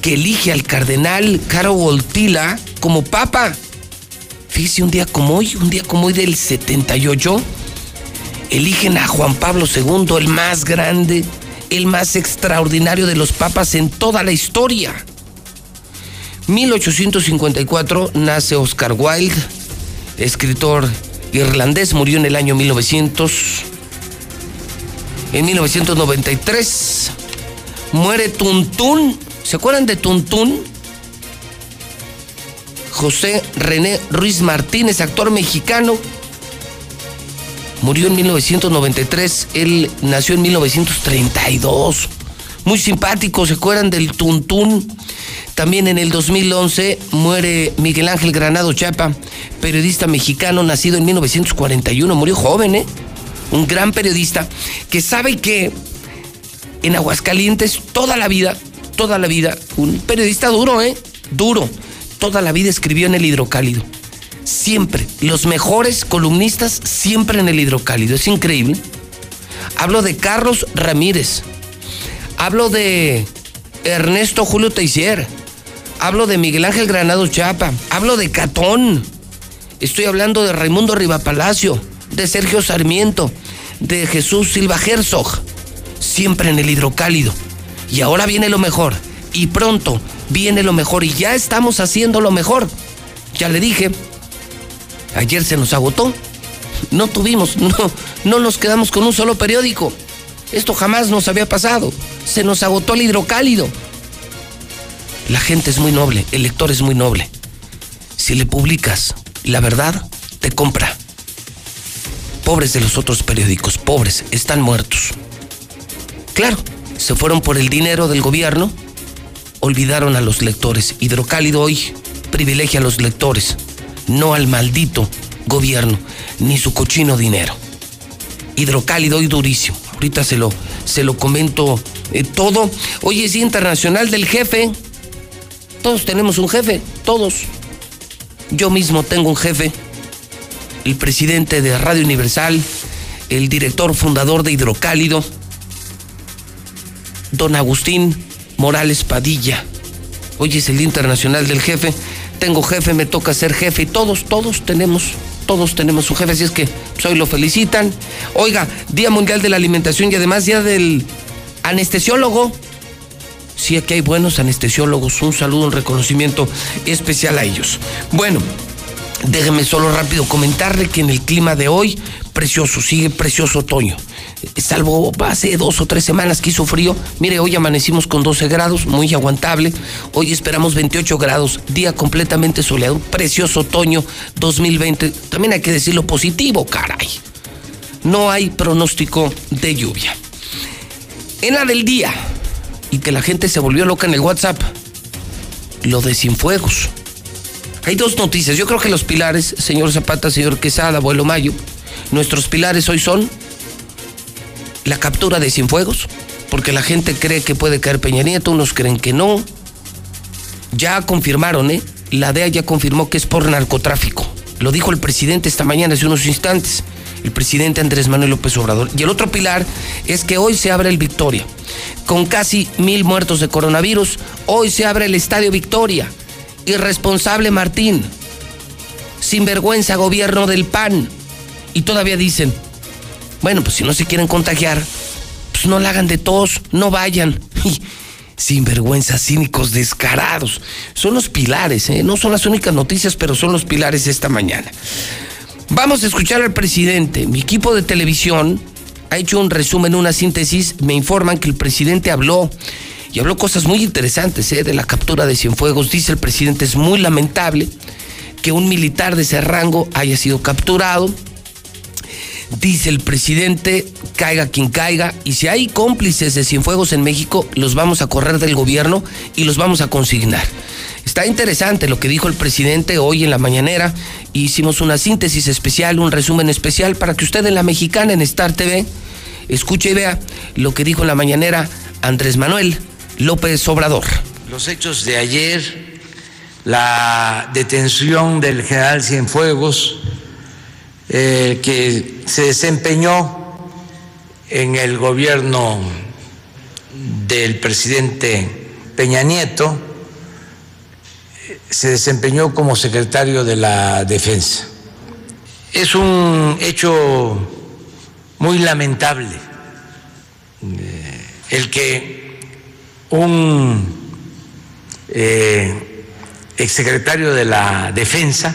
que elige al cardenal Caro Voltila como papa. Fíjese, un día como hoy, un día como hoy del 78, eligen a Juan Pablo II, el más grande, el más extraordinario de los papas en toda la historia. 1854 nace Oscar Wilde, escritor irlandés, murió en el año 1900. En 1993 muere Tuntún. ¿Se acuerdan de Tuntún? José René Ruiz Martínez, actor mexicano. Murió en 1993, él nació en 1932. Muy simpático, ¿se acuerdan del Tuntún? También en el 2011 muere Miguel Ángel Granado Chapa, periodista mexicano nacido en 1941. Murió joven, ¿eh? Un gran periodista que sabe que en Aguascalientes toda la vida, toda la vida, un periodista duro, ¿eh? Duro. Toda la vida escribió en el hidrocálido. Siempre. Los mejores columnistas siempre en el hidrocálido. Es increíble. Hablo de Carlos Ramírez. Hablo de Ernesto Julio Teixier. Hablo de Miguel Ángel Granado Chapa. Hablo de Catón. Estoy hablando de Raimundo Rivapalacio, de Sergio Sarmiento, de Jesús Silva Herzog. Siempre en el hidrocálido. Y ahora viene lo mejor. Y pronto viene lo mejor. Y ya estamos haciendo lo mejor. Ya le dije. Ayer se nos agotó. No tuvimos, no, no nos quedamos con un solo periódico. Esto jamás nos había pasado. Se nos agotó el hidrocálido. La gente es muy noble, el lector es muy noble. Si le publicas la verdad, te compra. Pobres de los otros periódicos, pobres, están muertos. Claro, se fueron por el dinero del gobierno, olvidaron a los lectores. Hidrocálido hoy privilegia a los lectores, no al maldito gobierno, ni su cochino dinero. Hidrocálido hoy durísimo. Ahorita se lo, se lo comento eh, todo. Hoy es Día Internacional del Jefe. Todos tenemos un jefe, todos. Yo mismo tengo un jefe, el presidente de Radio Universal, el director fundador de Hidrocálido, don Agustín Morales Padilla. Hoy es el Día Internacional del Jefe. Tengo jefe, me toca ser jefe y todos, todos tenemos, todos tenemos un jefe, así es que pues, hoy lo felicitan. Oiga, Día Mundial de la Alimentación y además Día del Anestesiólogo. Sí, aquí hay buenos anestesiólogos. Un saludo, un reconocimiento especial a ellos. Bueno, déjeme solo rápido comentarle que en el clima de hoy, precioso, sigue precioso otoño. Salvo hace dos o tres semanas que hizo frío. Mire, hoy amanecimos con 12 grados, muy aguantable. Hoy esperamos 28 grados, día completamente soleado. Precioso otoño 2020. También hay que decirlo positivo, caray. No hay pronóstico de lluvia. En la del día, y que la gente se volvió loca en el WhatsApp. Lo de Cienfuegos. Hay dos noticias. Yo creo que los pilares, señor Zapata, señor Quesada, abuelo Mayo, nuestros pilares hoy son la captura de Cienfuegos, porque la gente cree que puede caer Peña Nieto, unos creen que no. Ya confirmaron, ¿eh? La DEA ya confirmó que es por narcotráfico. Lo dijo el presidente esta mañana hace unos instantes, el presidente Andrés Manuel López Obrador. Y el otro pilar es que hoy se abre el Victoria. Con casi mil muertos de coronavirus, hoy se abre el Estadio Victoria. Irresponsable Martín. Sinvergüenza gobierno del PAN. Y todavía dicen, bueno, pues si no se quieren contagiar, pues no la hagan de tos, no vayan. Sinvergüenza, cínicos, descarados. Son los pilares, ¿eh? no son las únicas noticias, pero son los pilares esta mañana. Vamos a escuchar al presidente. Mi equipo de televisión ha hecho un resumen, una síntesis. Me informan que el presidente habló y habló cosas muy interesantes ¿eh? de la captura de Cienfuegos. Dice el presidente, es muy lamentable que un militar de ese rango haya sido capturado. Dice el presidente, caiga quien caiga, y si hay cómplices de Cienfuegos en México, los vamos a correr del gobierno y los vamos a consignar. Está interesante lo que dijo el presidente hoy en la mañanera. Hicimos una síntesis especial, un resumen especial para que usted en la mexicana, en Star TV, escuche y vea lo que dijo en la mañanera Andrés Manuel López Obrador. Los hechos de ayer, la detención del general Cienfuegos, eh, que se desempeñó en el gobierno del presidente Peña Nieto, se desempeñó como secretario de la Defensa. Es un hecho muy lamentable eh, el que un eh, exsecretario de la Defensa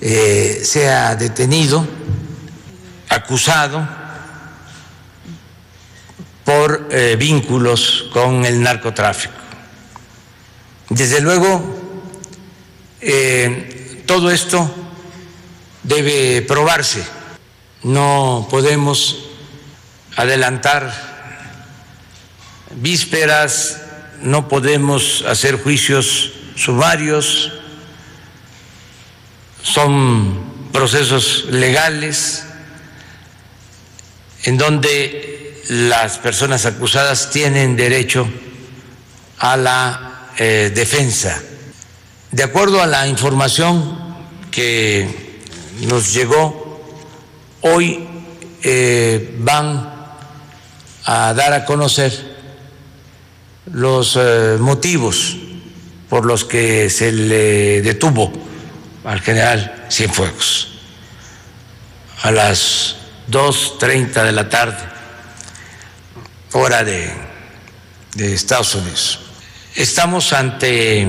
eh, sea detenido, acusado por vínculos con el narcotráfico. Desde luego, eh, todo esto debe probarse. No podemos adelantar vísperas, no podemos hacer juicios sumarios, son procesos legales en donde las personas acusadas tienen derecho a la eh, defensa. De acuerdo a la información que nos llegó, hoy eh, van a dar a conocer los eh, motivos por los que se le detuvo al general Cienfuegos a las 2.30 de la tarde, hora de, de Estados Unidos. Estamos ante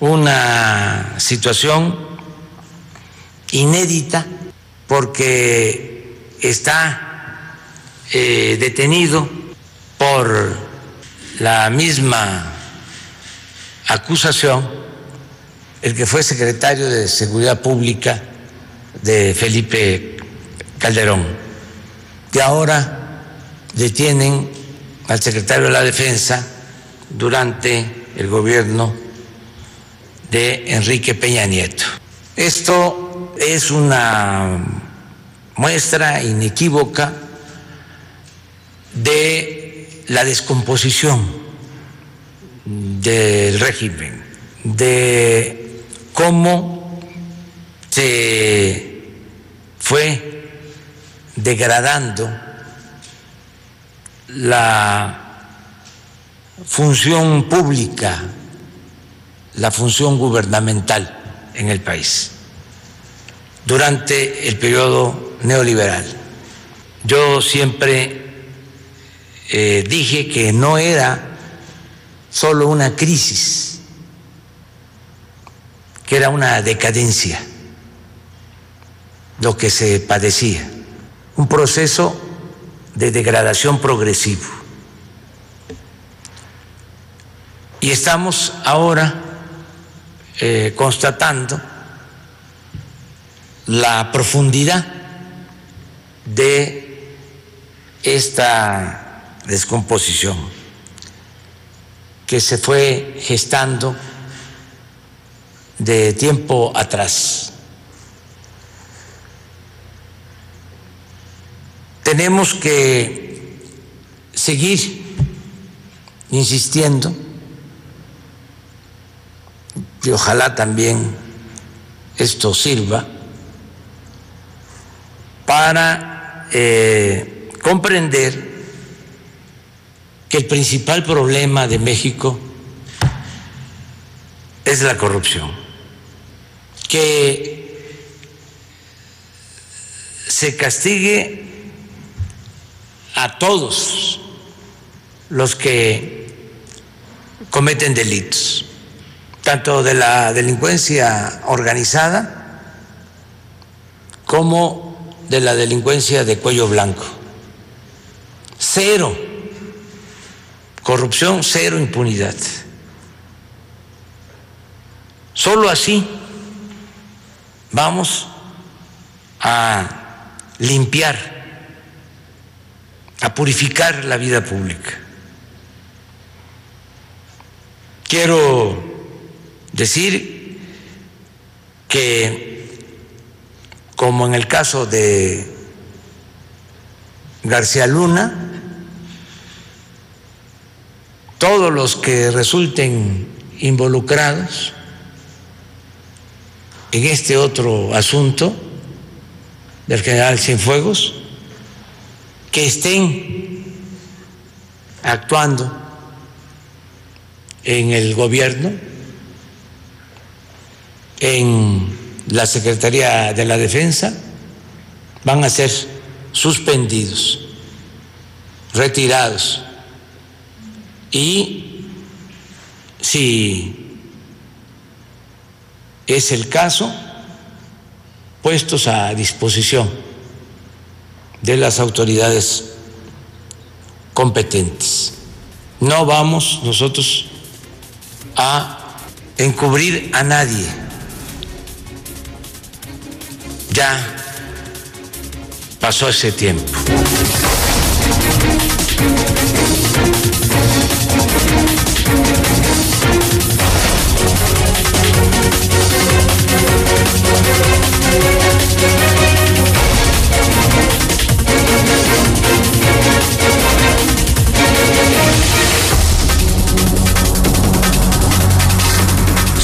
una situación inédita porque está eh, detenido por la misma acusación el que fue secretario de Seguridad Pública de Felipe Calderón, que ahora detienen al secretario de la Defensa durante el gobierno de Enrique Peña Nieto. Esto es una muestra inequívoca de la descomposición del régimen, de cómo se fue degradando la función pública, la función gubernamental en el país durante el periodo neoliberal. Yo siempre eh, dije que no era solo una crisis, que era una decadencia lo que se padecía, un proceso de degradación progresivo. Y estamos ahora eh, constatando la profundidad de esta descomposición que se fue gestando de tiempo atrás. Tenemos que seguir insistiendo y ojalá también esto sirva para eh, comprender que el principal problema de México es la corrupción, que se castigue a todos los que cometen delitos tanto de la delincuencia organizada como de la delincuencia de cuello blanco. Cero corrupción, cero impunidad. Solo así vamos a limpiar, a purificar la vida pública. Quiero decir que, como en el caso de García Luna, todos los que resulten involucrados en este otro asunto del general Cienfuegos, que estén actuando en el gobierno, en la Secretaría de la Defensa, van a ser suspendidos, retirados. Y si es el caso, puestos a disposición de las autoridades competentes. No vamos nosotros a encubrir a nadie. Ya pasó ese tiempo.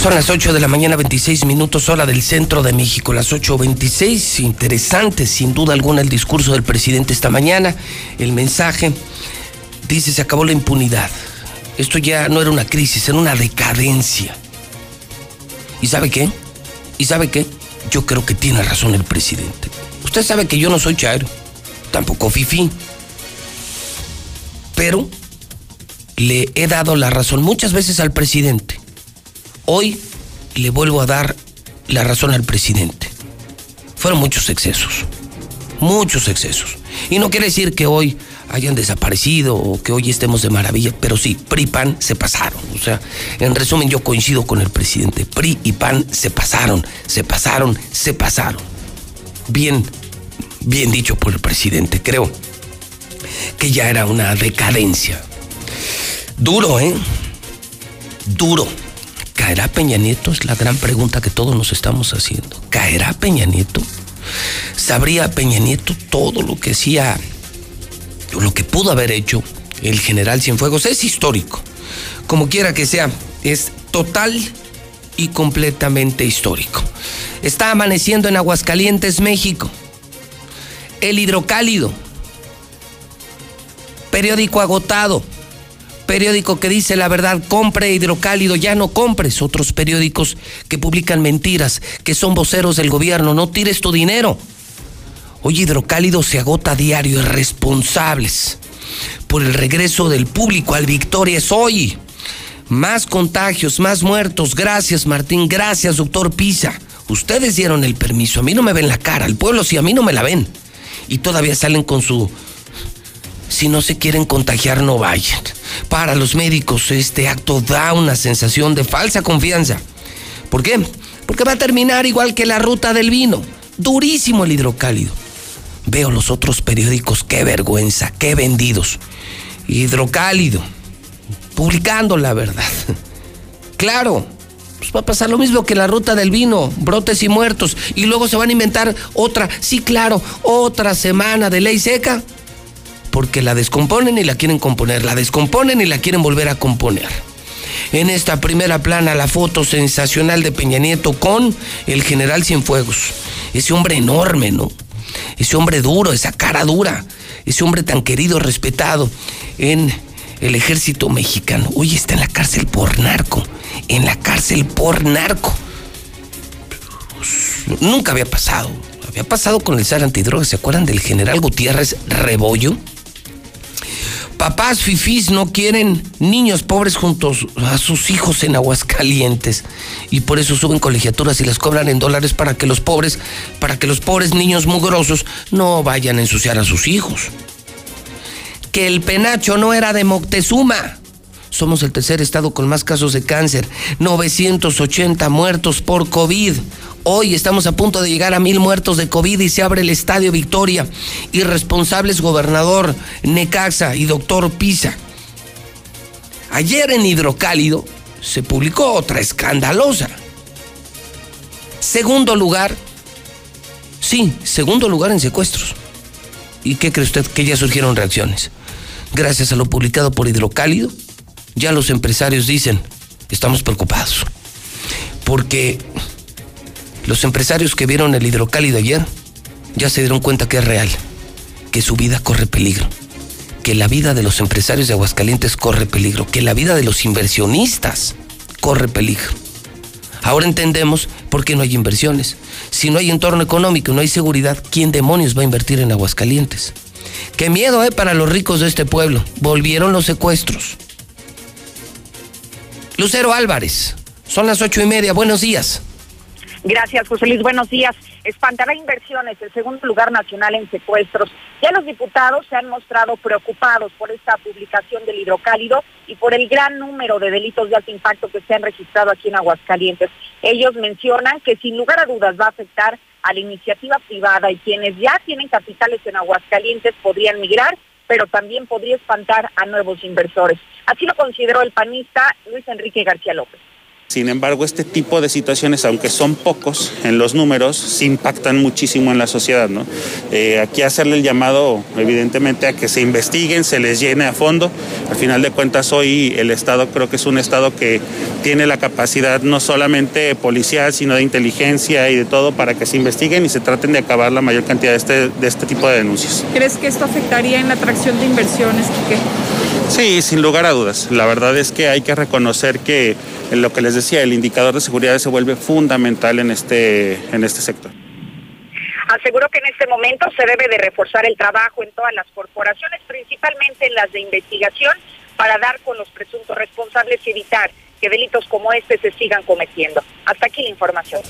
Son las 8 de la mañana, 26 minutos hora del centro de México, las 8.26. Interesante, sin duda alguna, el discurso del presidente esta mañana. El mensaje dice, se acabó la impunidad. Esto ya no era una crisis, era una decadencia. ¿Y sabe qué? ¿Y sabe qué? Yo creo que tiene razón el presidente. Usted sabe que yo no soy chairo, tampoco fifi. Pero le he dado la razón muchas veces al presidente Hoy le vuelvo a dar la razón al presidente. Fueron muchos excesos, muchos excesos. Y no quiere decir que hoy hayan desaparecido o que hoy estemos de maravilla, pero sí, PRI y PAN se pasaron. O sea, en resumen yo coincido con el presidente. PRI y PAN se pasaron, se pasaron, se pasaron. Bien, bien dicho por el presidente, creo que ya era una decadencia. Duro, ¿eh? Duro. ¿Caerá Peña Nieto? Es la gran pregunta que todos nos estamos haciendo. ¿Caerá Peña Nieto? ¿Sabría Peña Nieto todo lo que hacía, lo que pudo haber hecho el general Cienfuegos? Es histórico. Como quiera que sea, es total y completamente histórico. Está amaneciendo en Aguascalientes, México. El hidrocálido. Periódico agotado periódico que dice la verdad, compre hidrocálido, ya no compres otros periódicos que publican mentiras, que son voceros del gobierno, no tires tu dinero. Hoy hidrocálido se agota a diario, irresponsables por el regreso del público al Victoria es hoy. Más contagios, más muertos. Gracias Martín, gracias doctor Pisa. Ustedes dieron el permiso, a mí no me ven la cara, al pueblo sí, a mí no me la ven. Y todavía salen con su si no se quieren contagiar, no vayan. Para los médicos, este acto da una sensación de falsa confianza. ¿Por qué? Porque va a terminar igual que la ruta del vino. Durísimo el hidrocálido. Veo los otros periódicos, qué vergüenza, qué vendidos. Hidrocálido, publicando la verdad. Claro, pues va a pasar lo mismo que la ruta del vino, brotes y muertos. Y luego se van a inventar otra, sí, claro, otra semana de ley seca porque la descomponen y la quieren componer, la descomponen y la quieren volver a componer. En esta primera plana, la foto sensacional de Peña Nieto con el general Cienfuegos. Ese hombre enorme, ¿no? Ese hombre duro, esa cara dura, ese hombre tan querido, respetado en el ejército mexicano. Hoy está en la cárcel por narco, en la cárcel por narco. Nunca había pasado. Había pasado con el SAR antidrogas. ¿Se acuerdan del general Gutiérrez Rebollo? Papás fifís no quieren niños pobres juntos a sus hijos en Aguascalientes y por eso suben colegiaturas y las cobran en dólares para que los pobres, para que los pobres niños mugrosos no vayan a ensuciar a sus hijos. Que el penacho no era de Moctezuma. Somos el tercer estado con más casos de cáncer, 980 muertos por COVID. Hoy estamos a punto de llegar a mil muertos de COVID y se abre el Estadio Victoria. Irresponsables gobernador Necaxa y doctor Pisa. Ayer en Hidrocálido se publicó otra escandalosa. Segundo lugar, sí, segundo lugar en secuestros. ¿Y qué cree usted? Que ya surgieron reacciones. Gracias a lo publicado por Hidrocálido, ya los empresarios dicen, estamos preocupados. Porque los empresarios que vieron el hidrocálido ayer ya se dieron cuenta que es real, que su vida corre peligro, que la vida de los empresarios de Aguascalientes corre peligro, que la vida de los inversionistas corre peligro. Ahora entendemos por qué no hay inversiones. Si no hay entorno económico no hay seguridad, ¿quién demonios va a invertir en Aguascalientes? Qué miedo, ¿eh? Para los ricos de este pueblo. Volvieron los secuestros. Lucero Álvarez, son las ocho y media. Buenos días. Gracias, José Luis. Buenos días. Espantará inversiones, el segundo lugar nacional en secuestros. Ya los diputados se han mostrado preocupados por esta publicación del hidrocálido y por el gran número de delitos de alto impacto que se han registrado aquí en Aguascalientes. Ellos mencionan que sin lugar a dudas va a afectar a la iniciativa privada y quienes ya tienen capitales en Aguascalientes podrían migrar, pero también podría espantar a nuevos inversores. Así lo consideró el panista Luis Enrique García López. Sin embargo, este tipo de situaciones, aunque son pocos en los números, sí impactan muchísimo en la sociedad. ¿no? Eh, aquí hacerle el llamado, evidentemente, a que se investiguen, se les llene a fondo. Al final de cuentas, hoy el Estado creo que es un Estado que tiene la capacidad no solamente policial, sino de inteligencia y de todo para que se investiguen y se traten de acabar la mayor cantidad de este, de este tipo de denuncias. ¿Crees que esto afectaría en la atracción de inversiones, Quique? Sí, sin lugar a dudas. La verdad es que hay que reconocer que lo que les decía, el indicador de seguridad se vuelve fundamental en este, en este sector. Aseguró que en este momento se debe de reforzar el trabajo en todas las corporaciones, principalmente en las de investigación, para dar con los presuntos responsables y evitar que delitos como este se sigan cometiendo. Hasta aquí la información.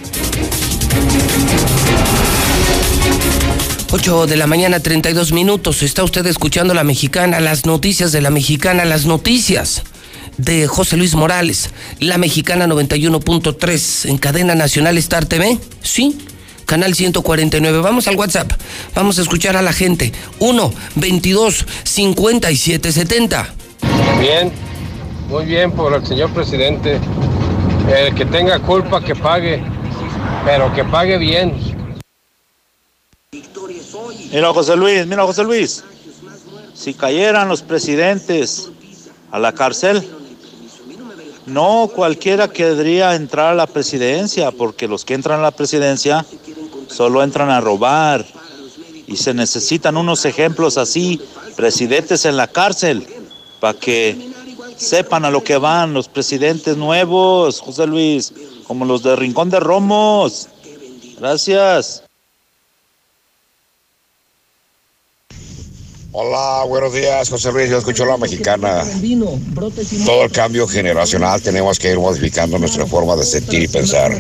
8 de la mañana, 32 minutos. Está usted escuchando La Mexicana, las noticias de La Mexicana, las noticias de José Luis Morales. La Mexicana 91.3 en cadena nacional Star TV. Sí, canal 149. Vamos al WhatsApp. Vamos a escuchar a la gente. 1 22 57 70. Bien, muy bien por el señor presidente. El que tenga culpa que pague, pero que pague bien. Mira José Luis, mira José Luis. Si cayeran los presidentes a la cárcel, no cualquiera querría entrar a la presidencia, porque los que entran a la presidencia solo entran a robar. Y se necesitan unos ejemplos así, presidentes en la cárcel, para que sepan a lo que van los presidentes nuevos, José Luis, como los de Rincón de Romos. Gracias. Hola, buenos días, José Luis. Yo escucho la mexicana. Todo el cambio generacional tenemos que ir modificando nuestra forma de sentir y pensar.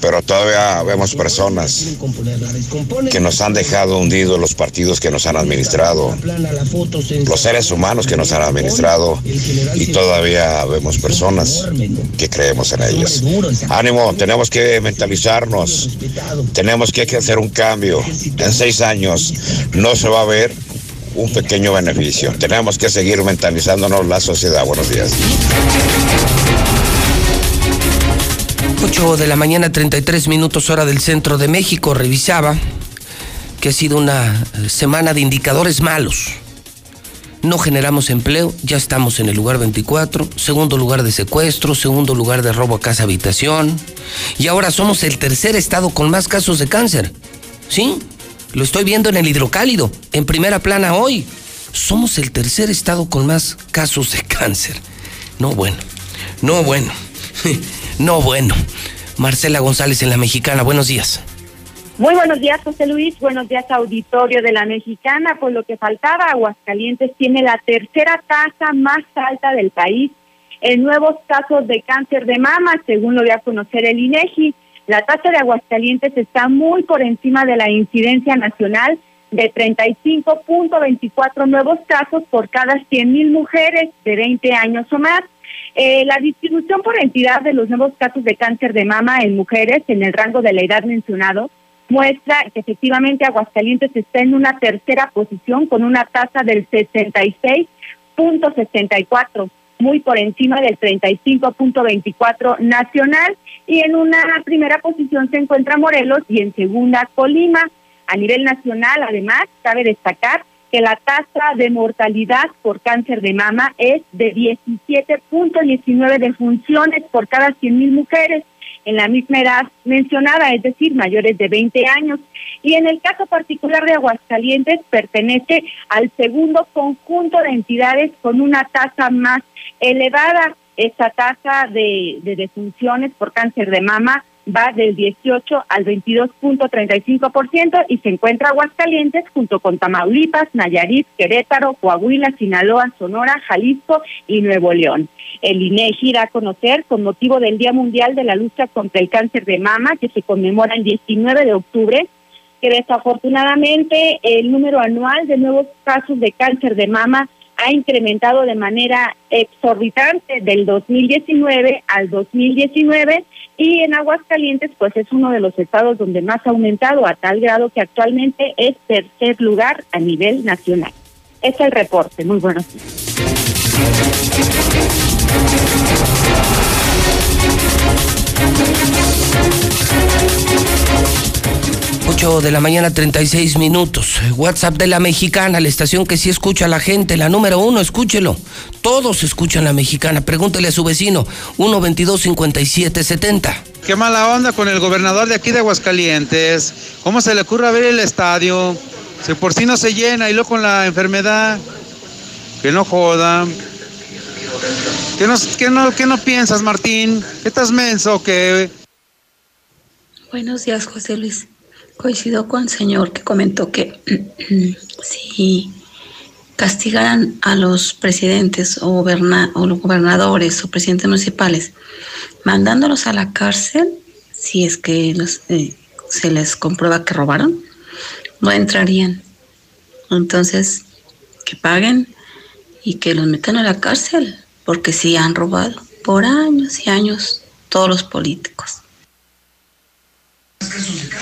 Pero todavía vemos personas que nos han dejado hundidos los partidos que nos han administrado, los seres humanos que nos han administrado y todavía vemos personas que creemos en ellos. Ánimo, tenemos que mentalizarnos, tenemos que hacer un cambio. En seis años no se va a ver un pequeño beneficio. Tenemos que seguir mentalizándonos la sociedad. Buenos días. 8 de la mañana, 33 minutos hora del centro de México. Revisaba que ha sido una semana de indicadores malos. No generamos empleo, ya estamos en el lugar 24, segundo lugar de secuestro, segundo lugar de robo a casa habitación, y ahora somos el tercer estado con más casos de cáncer. ¿Sí? Lo estoy viendo en el hidrocálido, en primera plana hoy. Somos el tercer estado con más casos de cáncer. No bueno, no bueno, no bueno. Marcela González en la Mexicana, buenos días. Muy buenos días, José Luis. Buenos días, auditorio de la Mexicana. Por lo que faltaba, Aguascalientes tiene la tercera tasa más alta del país en nuevos casos de cáncer de mama, según lo dio a conocer el INEGI. La tasa de Aguascalientes está muy por encima de la incidencia nacional de 35.24 nuevos casos por cada 100.000 mujeres de 20 años o más. Eh, la distribución por entidad de los nuevos casos de cáncer de mama en mujeres en el rango de la edad mencionado muestra que efectivamente Aguascalientes está en una tercera posición con una tasa del 66.64, muy por encima del 35.24 nacional y en una primera posición se encuentra Morelos y en segunda Colima. A nivel nacional, además, cabe destacar que la tasa de mortalidad por cáncer de mama es de 17.19 defunciones por cada 100.000 mujeres en la misma edad mencionada, es decir, mayores de 20 años. Y en el caso particular de Aguascalientes, pertenece al segundo conjunto de entidades con una tasa más elevada. Esta tasa de, de defunciones por cáncer de mama va del 18 al 22.35% y se encuentra Aguascalientes junto con Tamaulipas, Nayarit, Querétaro, Coahuila, Sinaloa, Sonora, Jalisco y Nuevo León. El INEGI da a conocer con motivo del Día Mundial de la Lucha contra el Cáncer de Mama que se conmemora el 19 de octubre que desafortunadamente el número anual de nuevos casos de cáncer de mama ha incrementado de manera exorbitante del 2019 al 2019 y en Aguascalientes, pues es uno de los estados donde más ha aumentado a tal grado que actualmente es tercer lugar a nivel nacional. Es el reporte. Muy buenos días. 8 de la mañana 36 minutos. WhatsApp de la mexicana, la estación que sí escucha a la gente, la número uno, escúchelo. Todos escuchan la mexicana. Pregúntele a su vecino, 122-5770. Qué mala onda con el gobernador de aquí de Aguascalientes. ¿Cómo se le ocurre abrir el estadio? Si por sí no se llena y luego con la enfermedad. Que no joda. ¿Qué no, qué no, qué no piensas, Martín? ¿Qué estás menso qué? Buenos días, José Luis. Coincido con el señor que comentó que si castigaran a los presidentes o, o los gobernadores o presidentes municipales, mandándolos a la cárcel, si es que eh, se les comprueba que robaron, no entrarían. Entonces, que paguen y que los metan a la cárcel, porque sí han robado por años y años todos los políticos.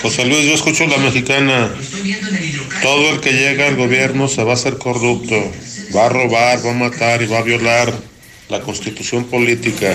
José Luis, yo escucho la mexicana. Todo el que llega al gobierno se va a hacer corrupto, va a robar, va a matar y va a violar la constitución política.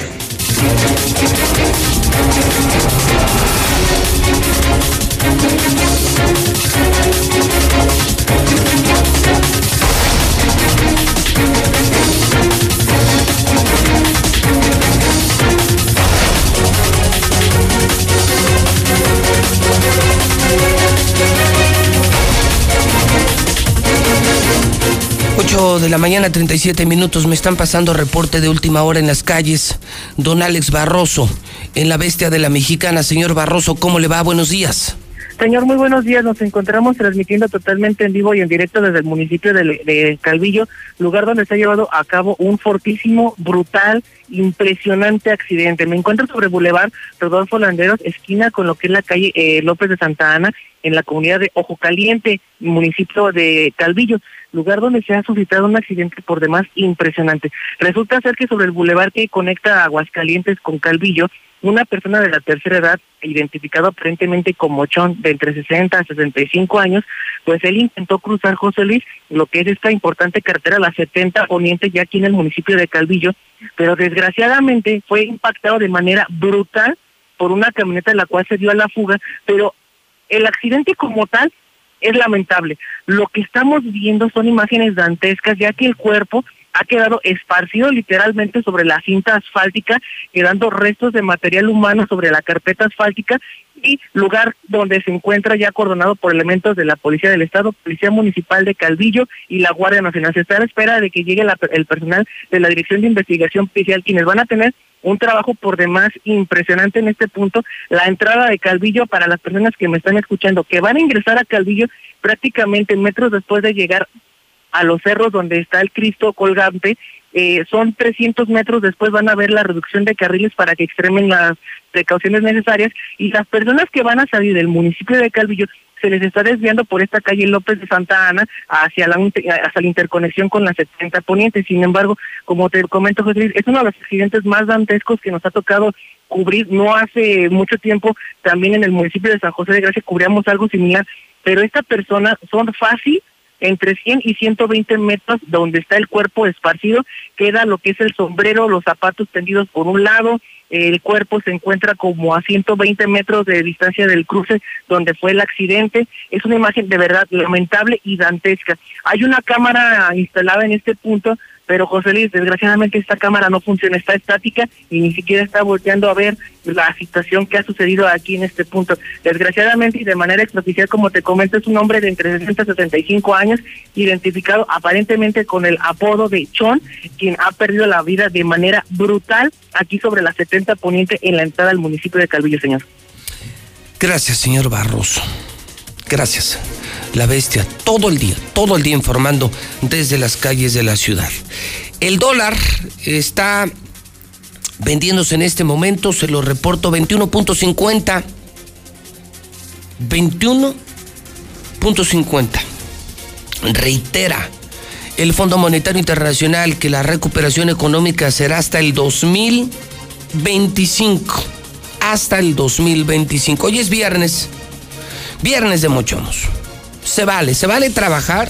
8 de la mañana, 37 minutos. Me están pasando reporte de última hora en las calles. Don Alex Barroso, en la bestia de la mexicana. Señor Barroso, ¿cómo le va? Buenos días. Señor, muy buenos días. Nos encontramos transmitiendo totalmente en vivo y en directo desde el municipio de, Calvillo, lugar donde se ha llevado a cabo un fortísimo, brutal, impresionante accidente. Me encuentro sobre Boulevard Rodolfo Landeros, esquina con lo que es la calle eh, López de Santa Ana, en la comunidad de Ojo Caliente, municipio de Calvillo, lugar donde se ha suscitado un accidente por demás impresionante. Resulta ser que sobre el bulevar que conecta Aguascalientes con Calvillo, una persona de la tercera edad, identificado aparentemente como Chon, de entre 60 a 65 años, pues él intentó cruzar José Luis, lo que es esta importante carretera, la 70 Poniente, ya aquí en el municipio de Calvillo, pero desgraciadamente fue impactado de manera brutal por una camioneta en la cual se dio a la fuga, pero el accidente como tal es lamentable. Lo que estamos viendo son imágenes dantescas, ya que el cuerpo ha quedado esparcido literalmente sobre la cinta asfáltica, quedando restos de material humano sobre la carpeta asfáltica y lugar donde se encuentra ya coordonado por elementos de la Policía del Estado, Policía Municipal de Calvillo y la Guardia Nacional. Se está a la espera de que llegue el personal de la Dirección de Investigación Policial, quienes van a tener un trabajo por demás impresionante en este punto. La entrada de Calvillo para las personas que me están escuchando, que van a ingresar a Calvillo prácticamente metros después de llegar a los cerros donde está el Cristo colgante, eh, son 300 metros después van a ver la reducción de carriles para que extremen las precauciones necesarias y las personas que van a salir del municipio de Calvillo se les está desviando por esta calle López de Santa Ana hacia la, hacia la interconexión con la 70 Poniente. Sin embargo, como te comento, José Luis, es uno de los accidentes más dantescos que nos ha tocado cubrir. No hace mucho tiempo, también en el municipio de San José de Gracia cubríamos algo similar, pero esta persona son fácil entre 100 y 120 metros donde está el cuerpo esparcido, queda lo que es el sombrero, los zapatos tendidos por un lado, el cuerpo se encuentra como a 120 metros de distancia del cruce donde fue el accidente. Es una imagen de verdad lamentable y dantesca. Hay una cámara instalada en este punto pero José Luis, desgraciadamente esta cámara no funciona, está estática y ni siquiera está volteando a ver la situación que ha sucedido aquí en este punto. Desgraciadamente y de manera extraoficial, como te comento, es un hombre de entre 60 y 65 años, identificado aparentemente con el apodo de Chon, quien ha perdido la vida de manera brutal aquí sobre la 70 Poniente en la entrada al municipio de Calvillo, señor. Gracias, señor Barroso. Gracias. La bestia, todo el día, todo el día informando desde las calles de la ciudad. El dólar está vendiéndose en este momento, se lo reporto, 21.50. 21.50. Reitera el Fondo Monetario Internacional que la recuperación económica será hasta el 2025. Hasta el 2025. Hoy es viernes. Viernes de mochomos. Se vale, se vale trabajar,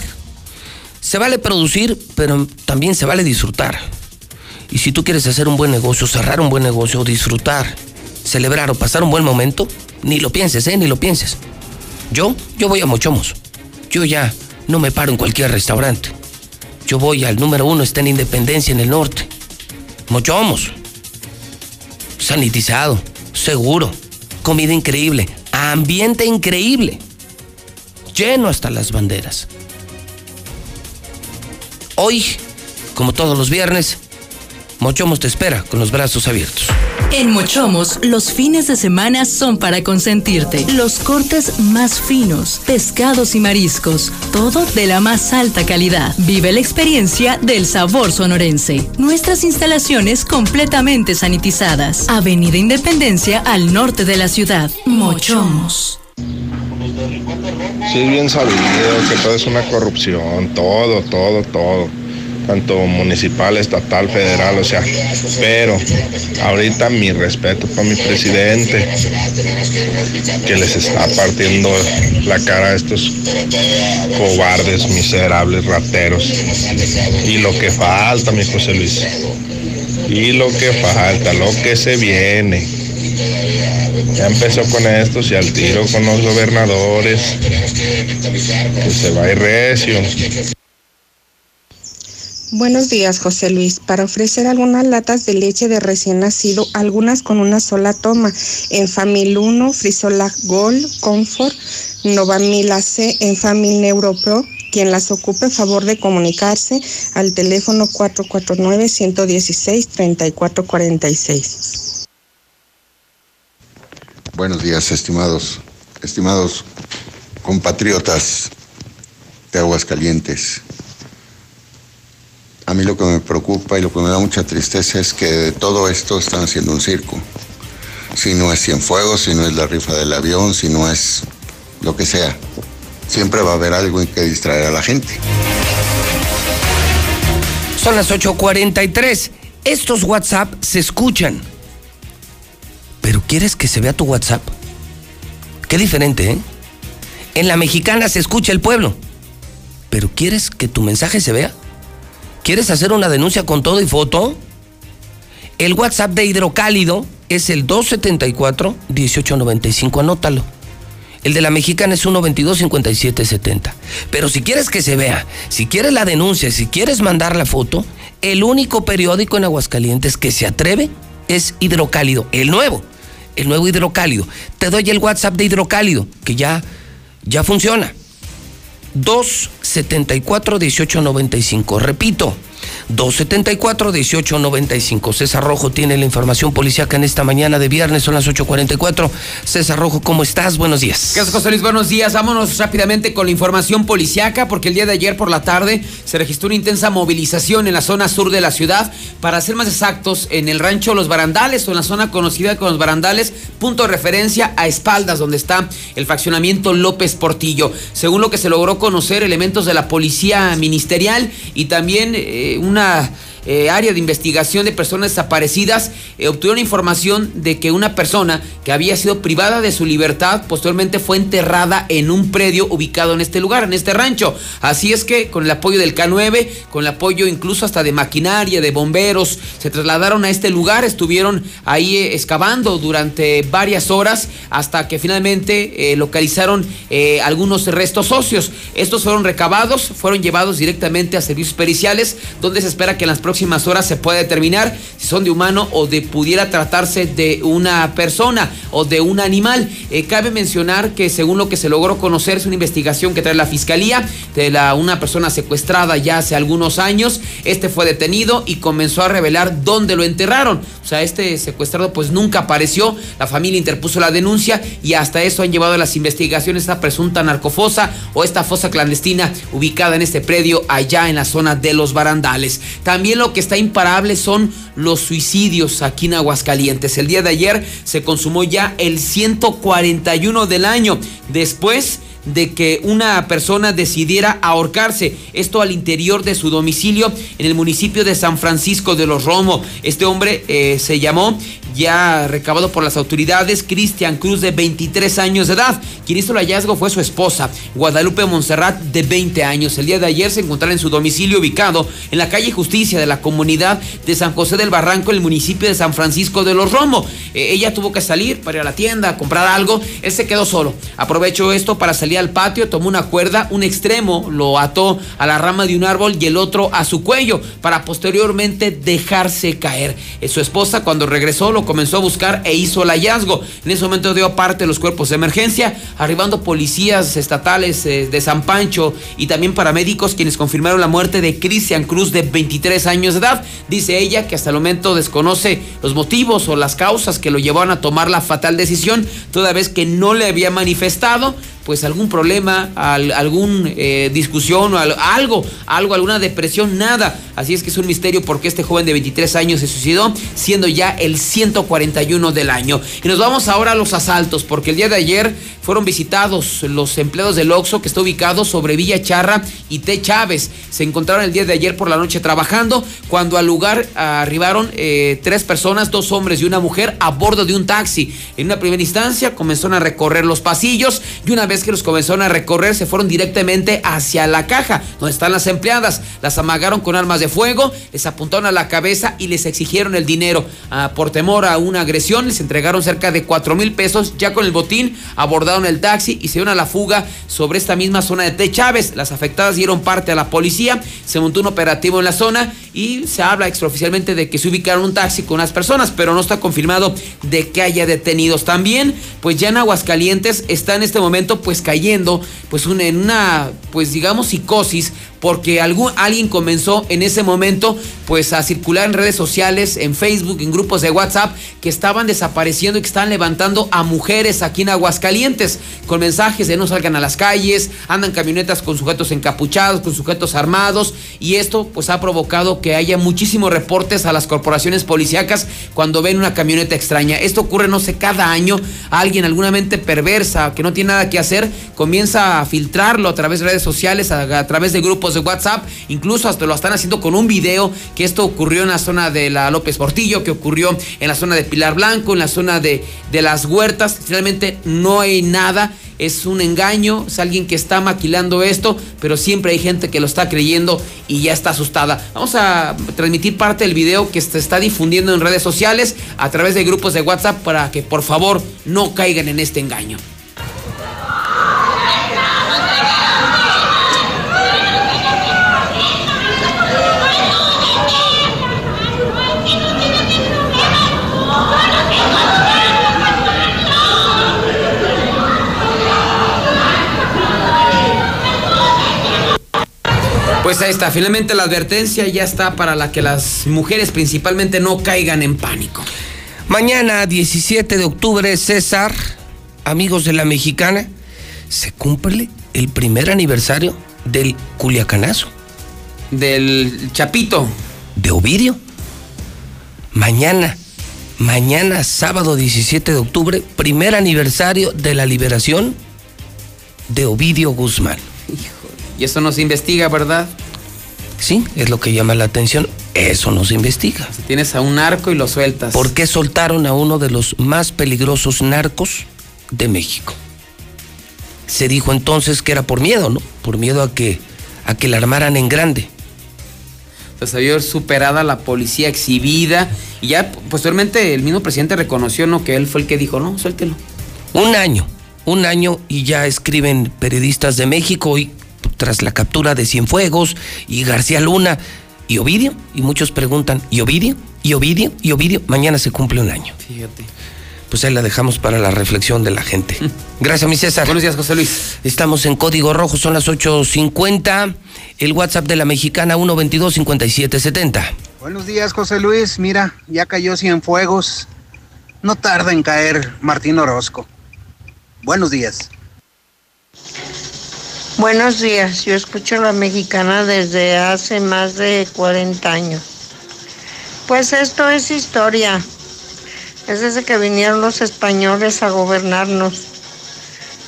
se vale producir, pero también se vale disfrutar. Y si tú quieres hacer un buen negocio, cerrar un buen negocio, disfrutar, celebrar o pasar un buen momento, ni lo pienses, ¿eh? Ni lo pienses. Yo, yo voy a Mochomos. Yo ya no me paro en cualquier restaurante. Yo voy al número uno, está en Independencia, en el norte. Mochomos. Sanitizado, seguro, comida increíble, ambiente increíble, lleno hasta las banderas. Hoy, como todos los viernes, Mochomos te espera con los brazos abiertos. En Mochomos, los fines de semana son para consentirte. Los cortes más finos, pescados y mariscos, todo de la más alta calidad. Vive la experiencia del sabor sonorense. Nuestras instalaciones completamente sanitizadas. Avenida Independencia al norte de la ciudad. Mochomos. Sí, bien sabido que todo es una corrupción, todo, todo, todo tanto municipal, estatal, federal, o sea, pero ahorita mi respeto para mi presidente, que les está partiendo la cara a estos cobardes, miserables, rateros. Y lo que falta, mi José Luis, y lo que falta, lo que se viene. Ya empezó con estos y al tiro con los gobernadores, que se va ir recio. Buenos días, José Luis. Para ofrecer algunas latas de leche de recién nacido, algunas con una sola toma, en Famil 1, Frisolac Gold, Comfort, Novamil AC, en Famil Neuropro. Quien las ocupe, favor de comunicarse al teléfono 449-116-3446. Buenos días, estimados, estimados compatriotas de Aguascalientes. A mí lo que me preocupa y lo que me da mucha tristeza es que de todo esto están haciendo un circo. Si no es Cienfuegos, si no es la rifa del avión, si no es lo que sea. Siempre va a haber algo en que distraer a la gente. Son las 8.43. Estos WhatsApp se escuchan. Pero ¿quieres que se vea tu WhatsApp? Qué diferente, ¿eh? En la mexicana se escucha el pueblo. Pero ¿quieres que tu mensaje se vea? ¿Quieres hacer una denuncia con todo y foto? El WhatsApp de Hidrocálido es el 274-1895, anótalo. El de la mexicana es 122-5770. Pero si quieres que se vea, si quieres la denuncia, si quieres mandar la foto, el único periódico en Aguascalientes que se atreve es Hidrocálido, el nuevo, el nuevo Hidrocálido. Te doy el WhatsApp de Hidrocálido, que ya, ya funciona. 274-1895. Repito, 274-1895. César Rojo tiene la información policiaca en esta mañana de viernes, son las 8.44. César Rojo, ¿cómo estás? Buenos días. Gracias, José Luis. Buenos días. Vámonos rápidamente con la información policiaca, porque el día de ayer por la tarde se registró una intensa movilización en la zona sur de la ciudad, para ser más exactos, en el rancho Los Barandales, o en la zona conocida como Los Barandales, punto de referencia a espaldas, donde está el faccionamiento López Portillo. Según lo que se logró conocer, elementos de la policía ministerial y también eh, una eh, área de investigación de personas desaparecidas eh, obtuvieron información de que una persona que había sido privada de su libertad posteriormente fue enterrada en un predio ubicado en este lugar, en este rancho. Así es que con el apoyo del K9, con el apoyo incluso hasta de maquinaria, de bomberos, se trasladaron a este lugar, estuvieron ahí eh, excavando durante varias horas hasta que finalmente localizaron algunos restos óseos. Estos fueron recabados, fueron llevados directamente a servicios periciales, donde se espera que en las próximas próximas horas se puede determinar si son de humano o de pudiera tratarse de una persona o de un animal. Eh, cabe mencionar que según lo que se logró conocer es una investigación que trae la fiscalía de la, una persona secuestrada ya hace algunos años. Este fue detenido y comenzó a revelar dónde lo enterraron. O sea, este secuestrado pues nunca apareció. La familia interpuso la denuncia y hasta eso han llevado las investigaciones a presunta narcofosa o esta fosa clandestina ubicada en este predio allá en la zona de los barandales. También lo que está imparable son los suicidios aquí en Aguascalientes. El día de ayer se consumó ya el 141 del año. Después de que una persona decidiera ahorcarse, esto al interior de su domicilio en el municipio de San Francisco de los Romo. Este hombre eh, se llamó ya recabado por las autoridades, Cristian Cruz, de 23 años de edad. Quien hizo el hallazgo fue su esposa, Guadalupe Montserrat, de 20 años. El día de ayer se encontraba en su domicilio ubicado en la calle Justicia de la comunidad de San José del Barranco, en el municipio de San Francisco de los Romo. Eh, ella tuvo que salir para ir a la tienda a comprar algo. Él se quedó solo. Aprovechó esto para salir al patio, tomó una cuerda, un extremo lo ató a la rama de un árbol y el otro a su cuello para posteriormente dejarse caer. Eh, su esposa cuando regresó lo comenzó a buscar e hizo el hallazgo. En ese momento dio parte de los cuerpos de emergencia, arribando policías estatales eh, de San Pancho y también paramédicos quienes confirmaron la muerte de Cristian Cruz de 23 años de edad. Dice ella que hasta el momento desconoce los motivos o las causas que lo llevaron a tomar la fatal decisión, toda vez que no le había manifestado pues algún problema, algún eh, discusión o algo, algo, alguna depresión, nada. Así es que es un misterio porque este joven de 23 años se suicidó, siendo ya el 141 del año. Y nos vamos ahora a los asaltos, porque el día de ayer fueron visitados los empleados del Oxxo que está ubicado sobre Villa Charra y T. Chávez. Se encontraron el día de ayer por la noche trabajando, cuando al lugar arribaron eh, tres personas, dos hombres y una mujer a bordo de un taxi. En una primera instancia comenzaron a recorrer los pasillos y una vez que los comenzaron a recorrer, se fueron directamente hacia la caja donde están las empleadas. Las amagaron con armas de fuego, les apuntaron a la cabeza y les exigieron el dinero. Ah, por temor a una agresión, les entregaron cerca de 4 mil pesos. Ya con el botín, abordaron el taxi y se dieron a la fuga sobre esta misma zona de T. Chávez. Las afectadas dieron parte a la policía, se montó un operativo en la zona y se habla extraoficialmente de que se ubicaron un taxi con unas personas, pero no está confirmado de que haya detenidos. También, pues ya en Aguascalientes está en este momento pues cayendo pues en una pues digamos psicosis porque algún, alguien comenzó en ese momento pues a circular en redes sociales, en Facebook, en grupos de WhatsApp que estaban desapareciendo y que estaban levantando a mujeres aquí en Aguascalientes con mensajes de no salgan a las calles, andan camionetas con sujetos encapuchados, con sujetos armados y esto pues ha provocado que haya muchísimos reportes a las corporaciones policíacas cuando ven una camioneta extraña. Esto ocurre no sé cada año, alguien alguna mente perversa que no tiene nada que hacer comienza a filtrarlo a través de redes sociales, a través de grupos de WhatsApp, incluso hasta lo están haciendo con un video que esto ocurrió en la zona de la López Portillo, que ocurrió en la zona de Pilar Blanco, en la zona de, de las huertas. Realmente no hay nada es un engaño, es alguien que está maquilando esto, pero siempre hay gente que lo está creyendo y ya está asustada. Vamos a transmitir parte del video que se está difundiendo en redes sociales a través de grupos de WhatsApp para que por favor no caigan en este engaño. Pues ahí está, finalmente la advertencia ya está para la que las mujeres principalmente no caigan en pánico. Mañana, 17 de octubre, César, amigos de la mexicana, se cumple el primer aniversario del Culiacanazo. Del Chapito. De Ovidio. Mañana, mañana, sábado 17 de octubre, primer aniversario de la liberación de Ovidio Guzmán. Y eso no se investiga, ¿verdad? Sí, es lo que llama la atención. Eso no se investiga. Si tienes a un narco y lo sueltas. ¿Por qué soltaron a uno de los más peligrosos narcos de México? Se dijo entonces que era por miedo, ¿no? Por miedo a que, a que la armaran en grande. O se vio superada la policía exhibida y ya posteriormente el mismo presidente reconoció, ¿no? Que él fue el que dijo, no, suéltelo. Un año, un año y ya escriben periodistas de México y tras la captura de Cienfuegos y García Luna y Ovidio. Y muchos preguntan, ¿y Ovidio? ¿Y Ovidio? ¿Y Ovidio? Mañana se cumple un año. Fíjate. Pues ahí la dejamos para la reflexión de la gente. Gracias, mi César. Buenos días, José Luis. Estamos en Código Rojo, son las 8.50. El WhatsApp de la mexicana 122-5770. Buenos días, José Luis. Mira, ya cayó Cienfuegos. No tarda en caer Martín Orozco. Buenos días. Buenos días, yo escucho la mexicana desde hace más de 40 años. Pues esto es historia. Es desde que vinieron los españoles a gobernarnos.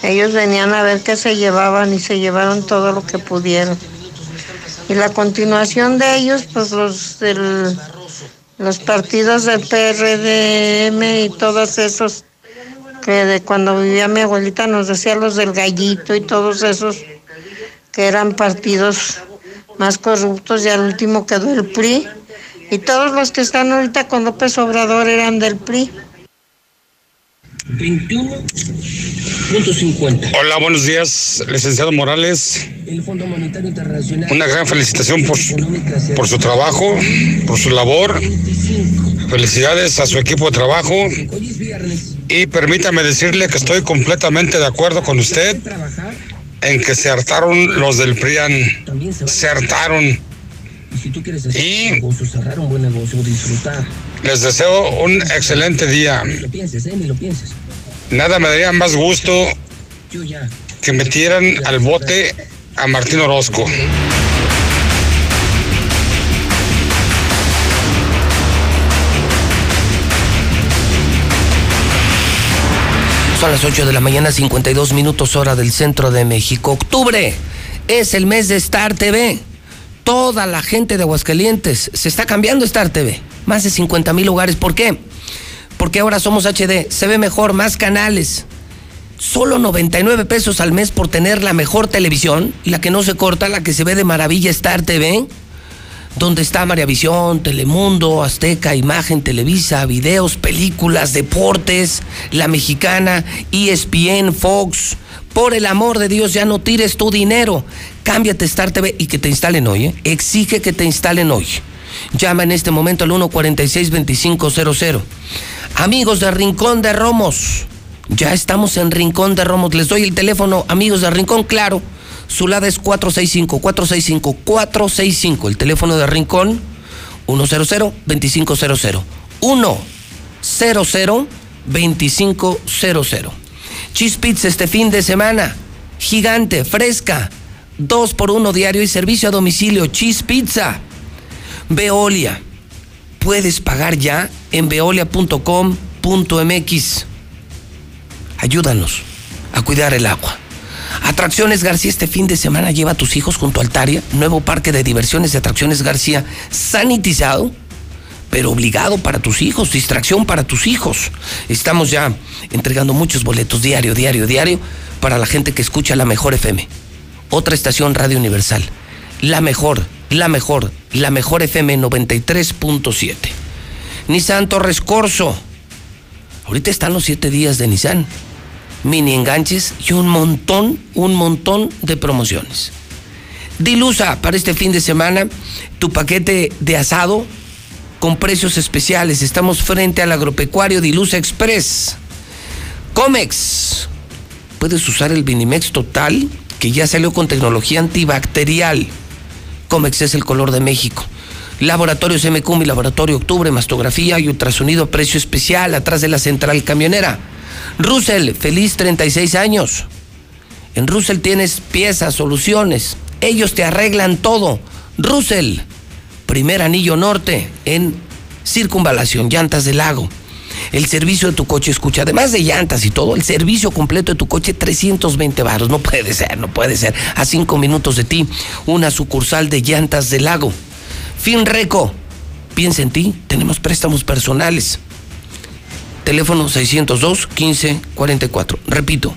Ellos venían a ver qué se llevaban y se llevaron todo lo que pudieron. Y la continuación de ellos, pues los del, los partidos del PRDM y todos esos que de cuando vivía mi abuelita nos decía los del gallito y todos esos que eran partidos más corruptos y al último quedó el PRI. Y todos los que están ahorita con López Obrador eran del PRI. 21.50. Hola, buenos días, licenciado Morales. Una gran felicitación por, por su trabajo, por su labor. Felicidades a su equipo de trabajo. Y permítame decirle que estoy completamente de acuerdo con usted en que se hartaron los del PRIAN. Se hartaron. Y les deseo un excelente día. Nada me daría más gusto que metieran al bote a Martín Orozco. Son las 8 de la mañana, 52 minutos hora del centro de México. Octubre es el mes de Star TV. Toda la gente de Aguascalientes se está cambiando Star TV. Más de 50 mil lugares. ¿Por qué? Porque ahora somos HD. Se ve mejor, más canales. Solo 99 pesos al mes por tener la mejor televisión, la que no se corta, la que se ve de maravilla Star TV donde está Visión, Telemundo, Azteca, Imagen, Televisa, videos, películas, deportes, La Mexicana, ESPN, Fox. Por el amor de Dios, ya no tires tu dinero. Cámbiate Star TV y que te instalen hoy. ¿eh? Exige que te instalen hoy. Llama en este momento al 146-2500. Amigos de Rincón de Romos. Ya estamos en Rincón de Romos. Les doy el teléfono, amigos de Rincón, claro. Su lado es 465, 465, 465. El teléfono de Rincón, 100-2500. 100-2500. Cheese Pizza este fin de semana. Gigante, fresca. Dos por uno diario y servicio a domicilio. Cheese Pizza. Veolia. Puedes pagar ya en veolia.com.mx. Ayúdanos a cuidar el agua. Atracciones García este fin de semana lleva a tus hijos junto a Altaria, nuevo parque de diversiones de Atracciones García, sanitizado, pero obligado para tus hijos, distracción para tus hijos. Estamos ya entregando muchos boletos diario, diario, diario para la gente que escucha la mejor FM. Otra estación Radio Universal. La mejor, la mejor, la mejor FM 93.7. Nissan Torres Corso. Ahorita están los siete días de Nissan mini enganches y un montón, un montón de promociones. Dilusa para este fin de semana tu paquete de asado con precios especiales. Estamos frente al agropecuario Dilusa Express. Comex. Puedes usar el Vinimex Total que ya salió con tecnología antibacterial. Comex es el color de México. Laboratorios MQ, mi laboratorio Octubre, mastografía y ultrasonido, precio especial, atrás de la central camionera. Russell, feliz 36 años. En Russell tienes piezas, soluciones. Ellos te arreglan todo. Russell, primer anillo norte en circunvalación, llantas del lago. El servicio de tu coche, escucha, además de llantas y todo, el servicio completo de tu coche, 320 baros. No puede ser, no puede ser. A cinco minutos de ti, una sucursal de llantas del lago. Finreco, piensa en ti, tenemos préstamos personales. Teléfono 602 1544. Repito,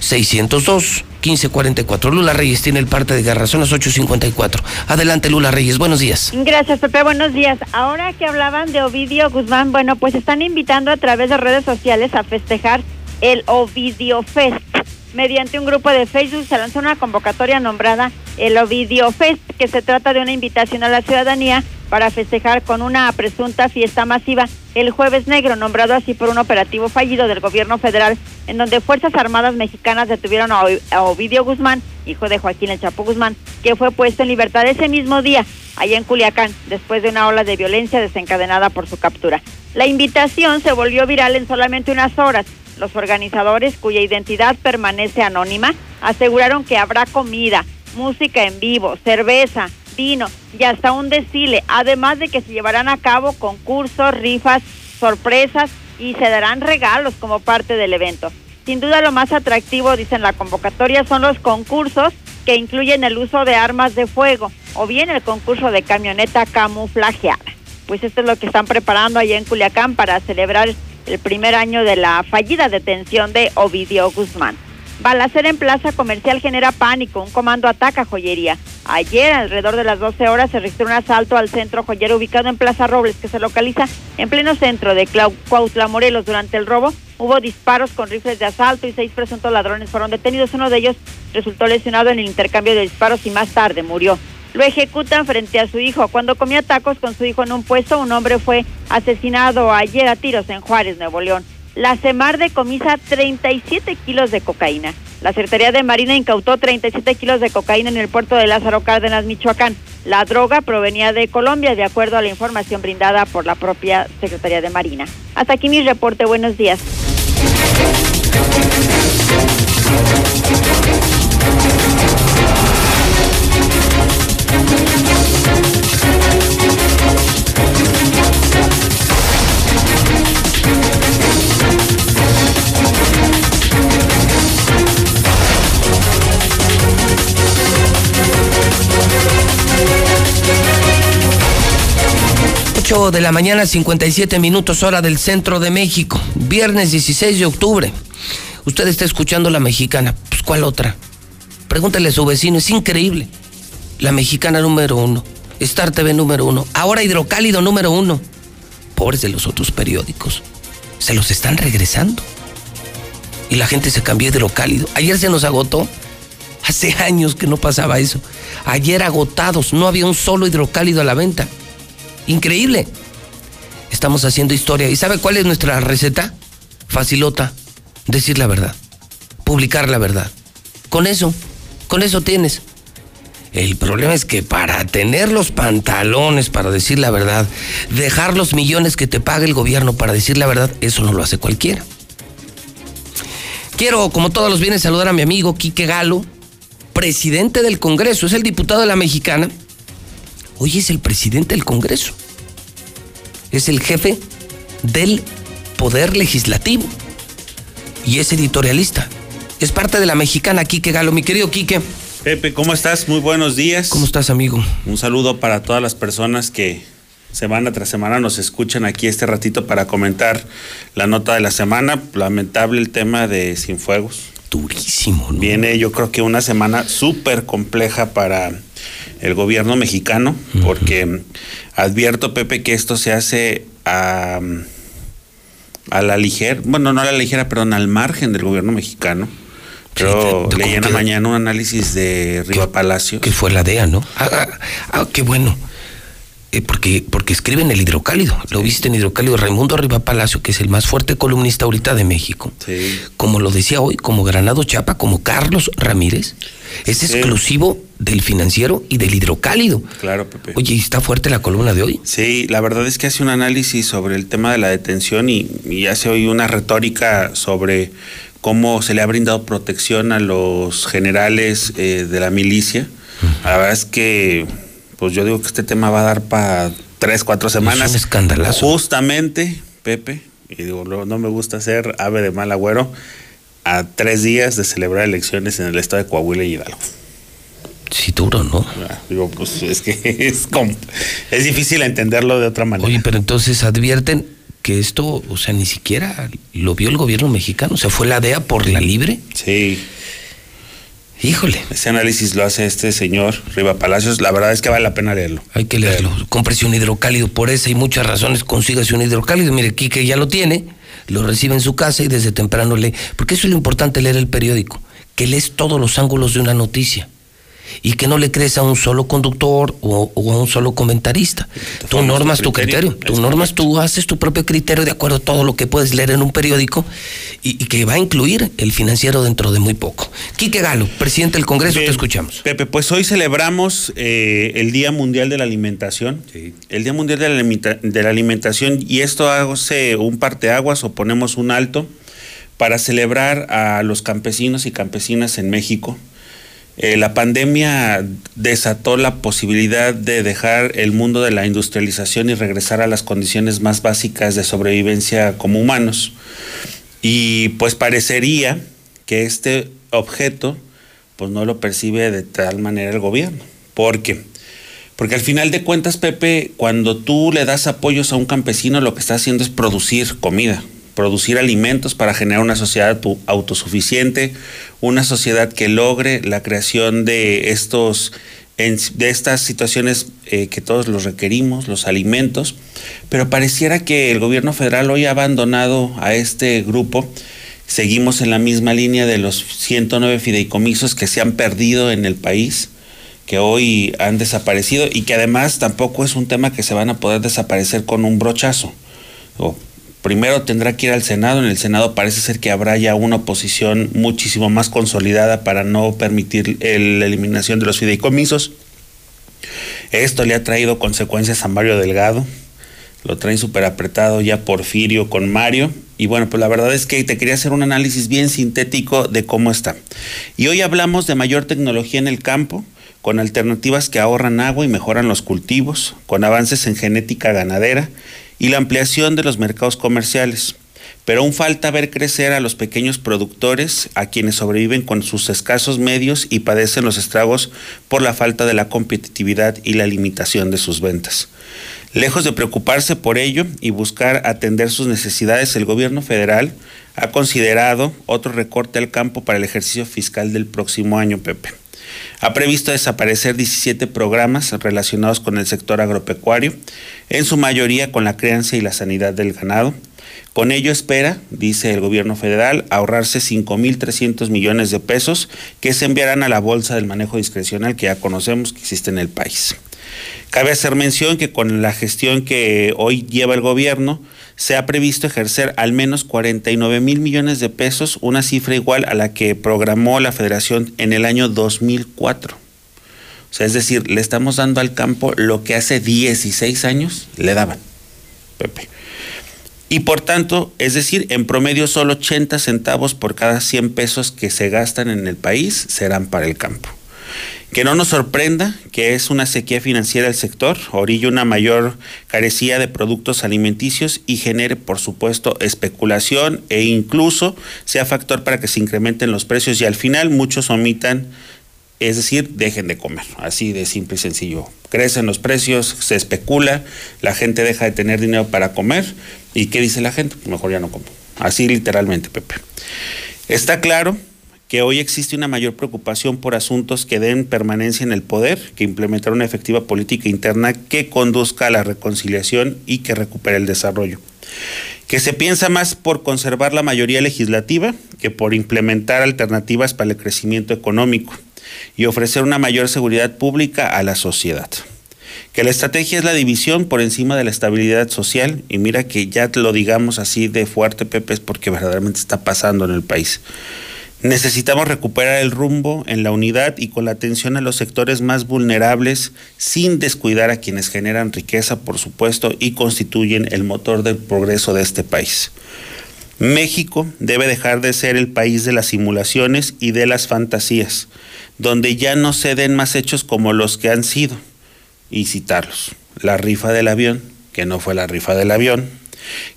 602 1544. Lula Reyes tiene el parte de guerra, son las 8.54. Adelante, Lula Reyes, buenos días. Gracias, Pepe, buenos días. Ahora que hablaban de Ovidio Guzmán, bueno, pues están invitando a través de redes sociales a festejar el Ovidio Fest. Mediante un grupo de Facebook se lanzó una convocatoria nombrada el Ovidio Fest, que se trata de una invitación a la ciudadanía para festejar con una presunta fiesta masiva el Jueves Negro, nombrado así por un operativo fallido del gobierno federal, en donde Fuerzas Armadas Mexicanas detuvieron a Ovidio Guzmán, hijo de Joaquín El Chapo Guzmán, que fue puesto en libertad ese mismo día, allá en Culiacán, después de una ola de violencia desencadenada por su captura. La invitación se volvió viral en solamente unas horas. Los organizadores, cuya identidad permanece anónima, aseguraron que habrá comida, música en vivo, cerveza, vino y hasta un desfile, además de que se llevarán a cabo concursos, rifas, sorpresas y se darán regalos como parte del evento. Sin duda lo más atractivo, dicen la convocatoria, son los concursos que incluyen el uso de armas de fuego o bien el concurso de camioneta camuflajeada. Pues esto es lo que están preparando allá en Culiacán para celebrar el primer año de la fallida detención de Ovidio Guzmán. Balacera en Plaza Comercial genera pánico. Un comando ataca joyería. Ayer, alrededor de las 12 horas, se registró un asalto al centro joyero ubicado en Plaza Robles, que se localiza en pleno centro de Cuautla, Morelos. Durante el robo hubo disparos con rifles de asalto y seis presuntos ladrones fueron detenidos. Uno de ellos resultó lesionado en el intercambio de disparos y más tarde murió. Lo ejecutan frente a su hijo. Cuando comía tacos con su hijo en un puesto, un hombre fue asesinado ayer a tiros en Juárez, Nuevo León. La CEMAR decomisa 37 kilos de cocaína. La Secretaría de Marina incautó 37 kilos de cocaína en el puerto de Lázaro Cárdenas, Michoacán. La droga provenía de Colombia, de acuerdo a la información brindada por la propia Secretaría de Marina. Hasta aquí mi reporte. Buenos días. 8 de la mañana, 57 minutos hora del centro de México, viernes 16 de octubre. Usted está escuchando la mexicana, pues ¿cuál otra? Pregúntale a su vecino, es increíble. La mexicana número uno, Star TV número uno, ahora Hidrocálido número uno. Pobres de los otros periódicos, se los están regresando. Y la gente se cambió a Hidrocálido. Ayer se nos agotó. Hace años que no pasaba eso. Ayer agotados, no había un solo hidrocálido a la venta. Increíble. Estamos haciendo historia. ¿Y sabe cuál es nuestra receta? Facilota. Decir la verdad. Publicar la verdad. Con eso, con eso tienes. El problema es que para tener los pantalones para decir la verdad, dejar los millones que te paga el gobierno para decir la verdad, eso no lo hace cualquiera. Quiero, como todos los viernes, saludar a mi amigo Quique Galo, presidente del Congreso, es el diputado de la Mexicana Hoy es el presidente del Congreso. Es el jefe del Poder Legislativo. Y es editorialista. Es parte de la mexicana Quique Galo. Mi querido Quique. Pepe, ¿cómo estás? Muy buenos días. ¿Cómo estás, amigo? Un saludo para todas las personas que semana tras semana nos escuchan aquí este ratito para comentar la nota de la semana. Lamentable el tema de Sinfuegos. Durísimo, ¿no? Viene yo creo que una semana súper compleja para el gobierno mexicano, porque advierto, Pepe, que esto se hace a, a la ligera, bueno, no a la ligera, perdón, al margen del gobierno mexicano. Pero leí en la mañana un análisis de Riva Palacio. Que fue la DEA, ¿no? Ah, ah, ah, qué bueno. eh, porque, porque escribe en el hidrocálido. Lo viste en hidrocálido Raimundo Arriba Palacio, que es el más fuerte columnista ahorita de México. Como lo decía hoy, como Granado Chapa, como Carlos Ramírez. Es exclusivo del financiero y del hidrocálido. Claro, Pepe. Oye, ¿está fuerte la columna de hoy? Sí, la verdad es que hace un análisis sobre el tema de la detención y, y hace hoy una retórica sobre cómo se le ha brindado protección a los generales eh, de la milicia. La verdad es que pues yo digo que este tema va a dar para tres, cuatro semanas. Es un escandalazo. Justamente, Pepe, y digo, no, no me gusta ser ave de mal agüero, a tres días de celebrar elecciones en el estado de Coahuila y Hidalgo. Sí, duro, ¿no? Ah, Digo, pues es que es, es difícil entenderlo de otra manera. Oye, pero entonces advierten que esto, o sea, ni siquiera lo vio el gobierno mexicano. O sea, fue la DEA por la libre. Sí. Híjole. Ese análisis lo hace este señor Riva Palacios. La verdad es que vale la pena leerlo. Hay que leerlo. Cómprese un hidrocálido por esa y muchas razones. Consígase un hidrocálido. Mire, Quique ya lo tiene, lo recibe en su casa y desde temprano lee. Porque eso es lo importante leer el periódico, que lees todos los ángulos de una noticia y que no le crees a un solo conductor o, o a un solo comentarista. Tú tu normas tu criterio. tú normas, tú haces tu propio criterio de acuerdo a todo lo que puedes leer en un periódico y, y que va a incluir el financiero dentro de muy poco. Quique Galo, presidente del Congreso, te escuchamos. Pepe, pues hoy celebramos eh, el Día Mundial de la Alimentación. El Día Mundial de la, Alimenta- de la Alimentación y esto hace un parteaguas o ponemos un alto para celebrar a los campesinos y campesinas en México. Eh, la pandemia desató la posibilidad de dejar el mundo de la industrialización y regresar a las condiciones más básicas de sobrevivencia como humanos. Y pues parecería que este objeto pues no lo percibe de tal manera el gobierno. ¿Por qué? Porque al final de cuentas, Pepe, cuando tú le das apoyos a un campesino, lo que está haciendo es producir comida, producir alimentos para generar una sociedad autosuficiente, una sociedad que logre la creación de estos de estas situaciones eh, que todos los requerimos, los alimentos, pero pareciera que el gobierno federal hoy ha abandonado a este grupo. Seguimos en la misma línea de los 109 fideicomisos que se han perdido en el país, que hoy han desaparecido y que además tampoco es un tema que se van a poder desaparecer con un brochazo. Primero tendrá que ir al Senado, en el Senado parece ser que habrá ya una oposición muchísimo más consolidada para no permitir la eliminación de los fideicomisos. Esto le ha traído consecuencias a Mario Delgado, lo traen súper apretado ya Porfirio con Mario. Y bueno, pues la verdad es que te quería hacer un análisis bien sintético de cómo está. Y hoy hablamos de mayor tecnología en el campo, con alternativas que ahorran agua y mejoran los cultivos, con avances en genética ganadera y la ampliación de los mercados comerciales. Pero aún falta ver crecer a los pequeños productores, a quienes sobreviven con sus escasos medios y padecen los estragos por la falta de la competitividad y la limitación de sus ventas. Lejos de preocuparse por ello y buscar atender sus necesidades, el gobierno federal ha considerado otro recorte al campo para el ejercicio fiscal del próximo año, Pepe. Ha previsto desaparecer 17 programas relacionados con el sector agropecuario, en su mayoría con la crianza y la sanidad del ganado. Con ello espera, dice el gobierno federal, ahorrarse 5.300 millones de pesos que se enviarán a la bolsa del manejo discrecional que ya conocemos que existe en el país. Cabe hacer mención que con la gestión que hoy lleva el gobierno, se ha previsto ejercer al menos 49 mil millones de pesos, una cifra igual a la que programó la federación en el año 2004. O sea, es decir, le estamos dando al campo lo que hace 16 años le daban. Pepe. Y por tanto, es decir, en promedio solo 80 centavos por cada 100 pesos que se gastan en el país serán para el campo. Que no nos sorprenda que es una sequía financiera el sector, orilla una mayor carecía de productos alimenticios y genere, por supuesto, especulación e incluso sea factor para que se incrementen los precios y al final muchos omitan, es decir, dejen de comer. Así de simple y sencillo. Crecen los precios, se especula, la gente deja de tener dinero para comer y ¿qué dice la gente? Pues mejor ya no como. Así literalmente, Pepe. Está claro que hoy existe una mayor preocupación por asuntos que den permanencia en el poder, que implementar una efectiva política interna que conduzca a la reconciliación y que recupere el desarrollo. Que se piensa más por conservar la mayoría legislativa que por implementar alternativas para el crecimiento económico y ofrecer una mayor seguridad pública a la sociedad que la estrategia es la división por encima de la estabilidad social y mira que ya lo digamos así de fuerte, Pepe, es porque verdaderamente está pasando en el país. Necesitamos recuperar el rumbo en la unidad y con la atención a los sectores más vulnerables sin descuidar a quienes generan riqueza, por supuesto, y constituyen el motor del progreso de este país. México debe dejar de ser el país de las simulaciones y de las fantasías, donde ya no se den más hechos como los que han sido, y citarlos. La rifa del avión, que no fue la rifa del avión,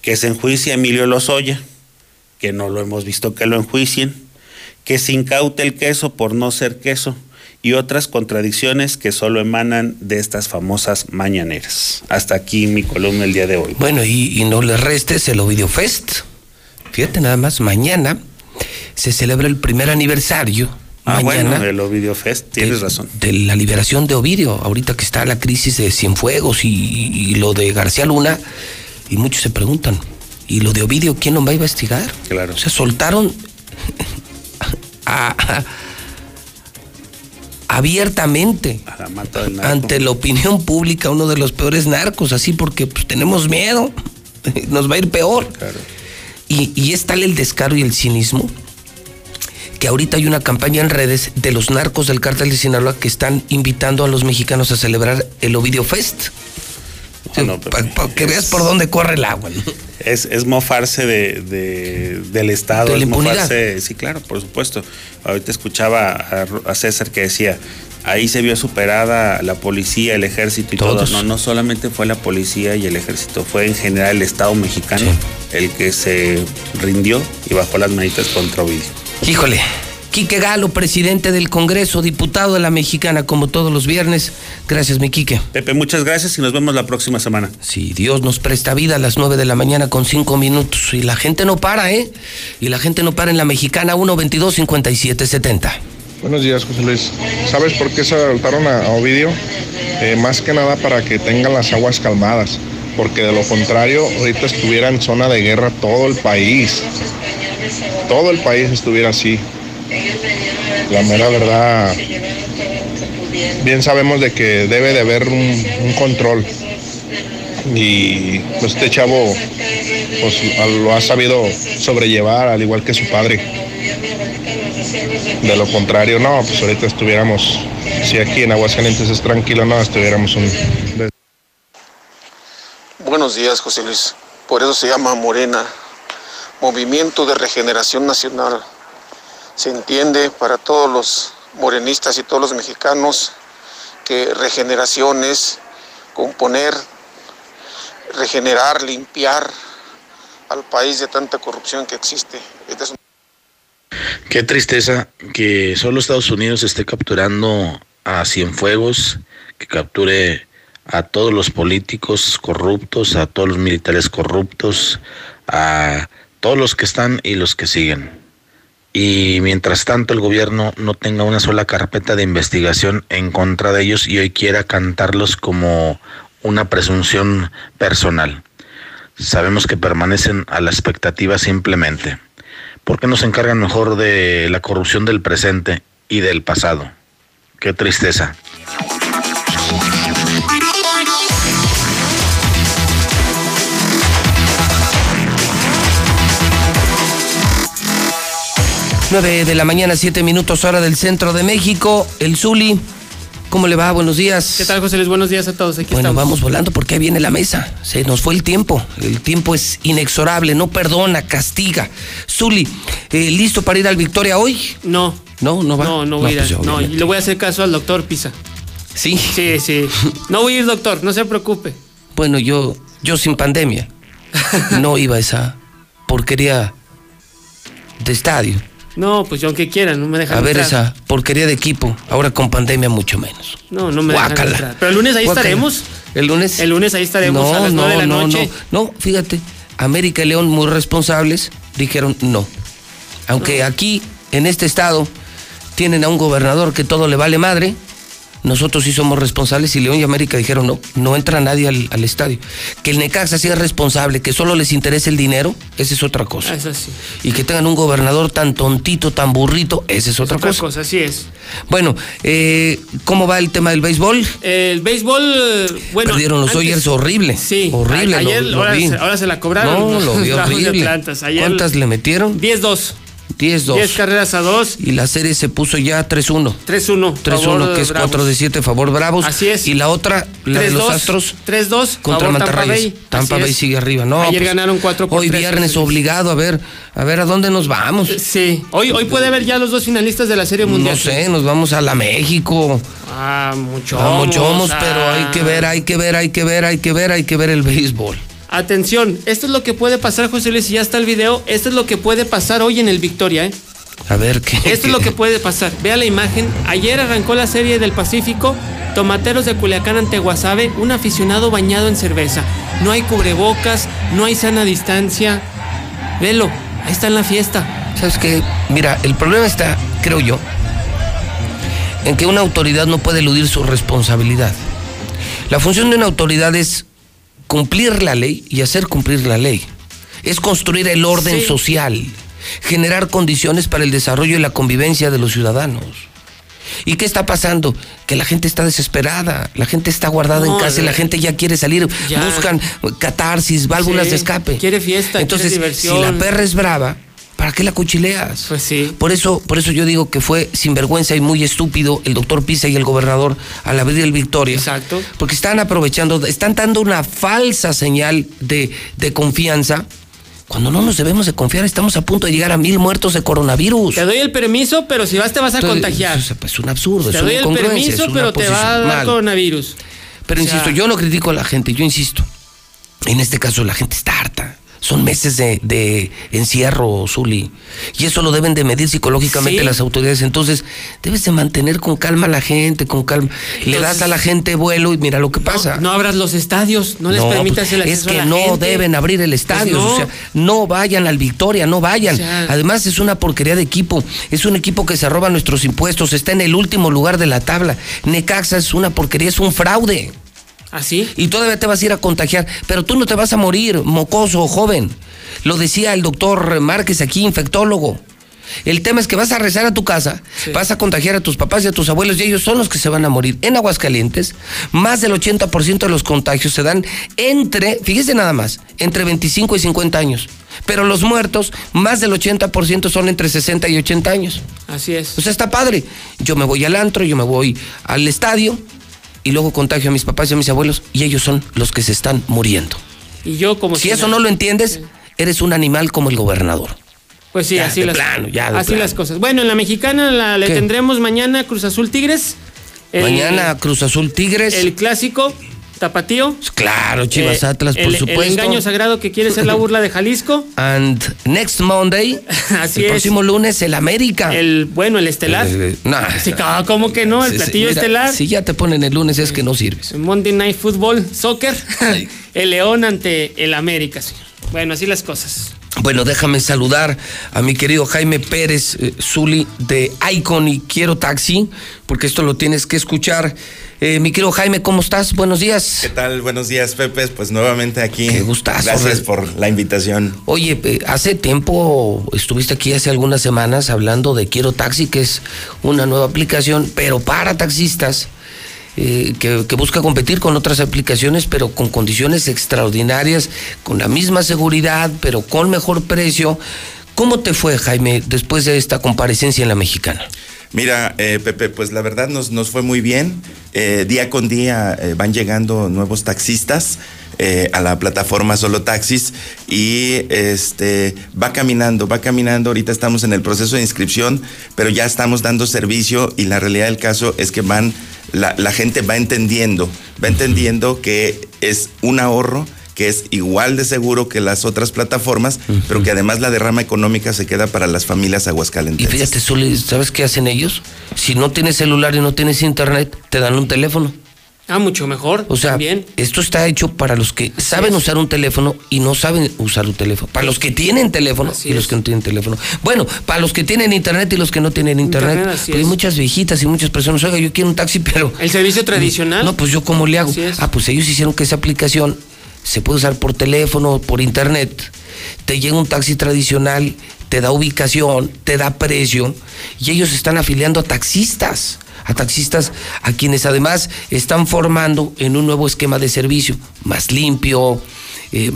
que se enjuicia Emilio Lozoya, que no lo hemos visto que lo enjuicien, que se incaute el queso por no ser queso y otras contradicciones que solo emanan de estas famosas mañaneras. Hasta aquí mi columna el día de hoy. Bueno, y, no le restes el Ovidio Fest. Fíjate nada más, mañana se celebra el primer aniversario. Ah, mañana, bueno, el Ovidio Fest, tienes razón. De la liberación de Ovidio, ahorita que está la crisis de Cienfuegos y, y lo de García Luna, y muchos se preguntan, ¿y lo de Ovidio quién lo va a investigar? Claro. O sea, soltaron abiertamente ante la opinión pública uno de los peores narcos, así porque pues, tenemos miedo, nos va a ir peor. Y, y es tal el descaro y el cinismo que ahorita hay una campaña en redes de los narcos del cártel de Sinaloa que están invitando a los mexicanos a celebrar el Ovidio Fest. para que veas por dónde corre el agua. Es, es mofarse de, del Estado, De la es mofarse, sí, claro, por supuesto. Ahorita escuchaba a, a César que decía, ahí se vio superada la policía, el ejército y Todos. todo. No, no solamente fue la policía y el ejército, fue en general el Estado mexicano el que se rindió y bajó las manitas contra Ovidio. Híjole, Quique Galo, presidente del Congreso, diputado de la Mexicana, como todos los viernes. Gracias, mi Quique. Pepe, muchas gracias y nos vemos la próxima semana. Si Dios nos presta vida a las 9 de la mañana con 5 minutos. Y la gente no para, ¿eh? Y la gente no para en la Mexicana 122 5770 Buenos días, José Luis. ¿Sabes por qué se adoptaron a, a Ovidio? Eh, más que nada para que tengan las aguas calmadas, porque de lo contrario, ahorita estuviera en zona de guerra todo el país. Todo el país estuviera así. La mera verdad, bien sabemos de que debe de haber un, control. Y pues este chavo pues, lo ha sabido sobrellevar, al igual que su padre. De lo contrario, no, pues ahorita estuviéramos, si aquí en Aguascalientes es tranquilo, no, estuviéramos un... Buenos días, José Luis. Por eso se llama Morena, Movimiento de Regeneración Nacional. Se entiende para todos los morenistas y todos los mexicanos que regeneración es componer, regenerar, limpiar al país de tanta corrupción que existe. Este Qué tristeza que solo Estados Unidos esté capturando a Cienfuegos, que capture a todos los políticos corruptos, a todos los militares corruptos, a todos los que están y los que siguen. Y mientras tanto el gobierno no tenga una sola carpeta de investigación en contra de ellos y hoy quiera cantarlos como una presunción personal. Sabemos que permanecen a la expectativa simplemente. ¿Por qué no se encargan mejor de la corrupción del presente y del pasado? Qué tristeza. 9 de la mañana, 7 minutos hora del centro de México. El Zuli, ¿cómo le va? Buenos días. ¿Qué tal, José Luis? Buenos días a todos. Aquí Bueno, estamos. vamos volando porque ahí viene la mesa. Se nos fue el tiempo. El tiempo es inexorable, no perdona, castiga. Zuli, eh, ¿listo para ir al Victoria hoy? No. No, no va. No, no voy a pues ir. ya, No, obviamente. le voy a hacer caso al doctor Pisa. ¿Sí? Sí, sí. No voy a ir, doctor, no se preocupe. Bueno, yo, yo sin pandemia no iba a esa porquería de estadio. No, pues yo aunque quiera, no me dejan A ver entrar. esa porquería de equipo. Ahora con pandemia mucho menos. No, no me dejan Guácala. entrar. Pero el lunes ahí Guácala. estaremos. ¿El lunes? El lunes ahí estaremos a las nueve de la no, noche. No, no, fíjate, América y León muy responsables dijeron no. Aunque aquí, en este estado, tienen a un gobernador que todo le vale madre, nosotros sí somos responsables y León y América dijeron no, no entra nadie al, al estadio. Que el Necaxa sí es responsable, que solo les interesa el dinero, esa es otra cosa. Eso sí. Y que tengan un gobernador tan tontito, tan burrito, esa es otra, Otra cosa. cosa, así es. Bueno, eh, ¿cómo va el tema del béisbol? El béisbol, bueno. Perdieron los antes- Dodgers horrible. Sí. Horrible. a- Ayer, lo ahora, vi. se, ahora se la cobraron. No, los lo vi de horrible. Ayer, ¿Cuántas le metieron? 10-2. 10-2. 10 carreras a 2. Y la serie se puso ya 3-1. 3-1. 3-1, que es 4 de 7 favor Bravos. Así es. Y la otra, la de los 3-2, Astros 3-2 contra favor Tampa. Bay. Tampa sigue arriba. No, Ayer pues, ganaron 4 por Hoy 3, viernes José Luis. obligado a ver, a ver a dónde nos vamos. Sí. Hoy, hoy puede haber ya los dos finalistas de la Serie Mundial. No sé, nos vamos a la México. Ah, mucho. A Mochomos, pero hay que ver, hay que ver, hay que ver, hay que ver, hay que ver el béisbol. Atención, esto es lo que puede pasar, José Luis, y ya está el video. Esto es lo que puede pasar hoy en el Victoria, ¿eh? A ver qué. Esto es lo que puede pasar. Vea la imagen. Ayer arrancó la serie del Pacífico. Tomateros de Culiacán ante Guasave. Un aficionado bañado en cerveza. No hay cubrebocas, no hay sana distancia. Velo, ahí está en la fiesta. ¿Sabes qué? Mira, el problema está, creo yo, en que una autoridad no puede eludir su responsabilidad. La función de una autoridad es cumplir la ley y hacer cumplir la ley. Es construir el orden Sí. social, generar condiciones para el desarrollo y la convivencia de los ciudadanos. ¿Y qué está pasando? Que la gente está desesperada, la gente está guardada No, en casa la eh, gente ya quiere salir, ya. buscan catarsis, válvulas Sí, de escape. quiere fiesta, Entonces, quiere si la perra es brava, ¿para qué la cuchileas? Pues sí. Por eso, por eso yo digo que fue sinvergüenza y muy estúpido el doctor Pisa y el gobernador al abrir el Victoria. Exacto. Porque están aprovechando, están dando una falsa señal de, de confianza. Cuando no nos debemos de confiar, estamos a punto de llegar a mil muertos de coronavirus. Te doy el permiso, pero si vas te vas a Entonces, contagiar. Es, es un absurdo, Te es una doy el permiso, es una pero te va a dar mal. coronavirus. Pero O sea- insisto, yo no critico a la gente, yo insisto. En este caso la gente está harta. Son meses de, de encierro, Zuli. Y eso lo deben de medir psicológicamente Sí. las autoridades. Entonces, debes de mantener con calma a la gente, con calma. Le das a la gente vuelo y mira lo que pasa. No abras los estadios, no les No, permitas pues, el Es acceso a que la no gente. deben abrir el estadio. Pues no. O sea, no vayan al Victoria, no vayan. O sea- Además, es una porquería de equipo. Es un equipo que se roba nuestros impuestos. Está en el último lugar de la tabla. Necaxa es una porquería, es un fraude. ¿Así? Y todavía te vas a ir a contagiar. Pero tú no te vas a morir, mocoso o joven. Lo decía el doctor Márquez aquí, infectólogo. El tema es que vas a rezar a tu casa, Sí. vas a contagiar a tus papás y a tus abuelos y ellos son los que se van a morir. En Aguascalientes, más del 80% de los contagios se dan entre, fíjese nada más, entre 25 y 50 años. Pero los muertos, más del 80% son entre 60 y 80 años. Así es. O sea, está padre. Yo me voy al antro, yo me voy al estadio y luego contagio a mis papás y a mis abuelos y ellos son los que se están muriendo. Y yo como Si eso no lo entiendes, eres un animal como el gobernador. Pues sí, Ya, así las plano, ya, de así las cosas. Bueno, en la mexicana la, le tendremos mañana Cruz Azul Tigres. El- Mañana Cruz Azul Tigres. el clásico Tapatío. claro, Chivas Eh, Atlas, por el, supuesto. El engaño sagrado que quiere ser la burla de Jalisco. And next Monday, Así el es. próximo lunes, el América. El bueno, el estelar. Eh, no, Sí, ah, ¿Cómo que no? El platillo mira, estelar. Si ya te ponen el lunes es que no sirves. Monday Night Football, soccer. el León ante el América, señor. Bueno, así las cosas. Bueno, déjame saludar a mi querido Jaime Pérez eh, Zuli de Icon y Quiero Taxi, porque esto lo tienes que escuchar. Eh, mi querido Jaime, ¿cómo estás? Buenos días. ¿Qué tal? Buenos días, Pepe. Pues nuevamente aquí. Qué gustazo, Gracias por la invitación. Oye, eh, hace tiempo estuviste aquí hace algunas semanas hablando de Quiero Taxi, que es una nueva aplicación, pero para taxistas, eh, que, que busca competir con otras aplicaciones, pero con condiciones extraordinarias, con la misma seguridad, pero con mejor precio. ¿Cómo te fue, Jaime, después de esta comparecencia en la mexicana? Mira, eh, Pepe, pues la verdad nos, nos fue muy bien. Eh, día con día eh, van llegando nuevos taxistas eh, a la plataforma Solo Taxis y este va caminando, va caminando. Ahorita estamos en el proceso de inscripción, pero ya estamos dando servicio y la realidad del caso es que van, la, la gente va entendiendo, va entendiendo que es un ahorro que es igual de seguro que las otras plataformas, pero que además la derrama económica se queda para las familias Y aguascalentenses. fíjate, Zuli, ¿sabes qué hacen ellos? Si no tienes celular y no tienes internet, te dan un teléfono. Ah, mucho mejor. O sea, también. esto está hecho para los que saben usar un teléfono y no saben usar un teléfono. Para los que tienen teléfono y los que no tienen teléfono. Bueno, para los que tienen internet y los que no tienen internet. Porque hay muchas viejitas y muchas personas, oiga, yo quiero un taxi, pero... El servicio tradicional. No, pues yo cómo le hago. Así es. Ah, pues ellos hicieron que esa aplicación se puede usar por teléfono, por internet. Te llega un taxi tradicional, te da ubicación, te da precio y ellos están afiliando a taxistas, a taxistas a quienes además están formando en un nuevo esquema de servicio, más limpio, eh,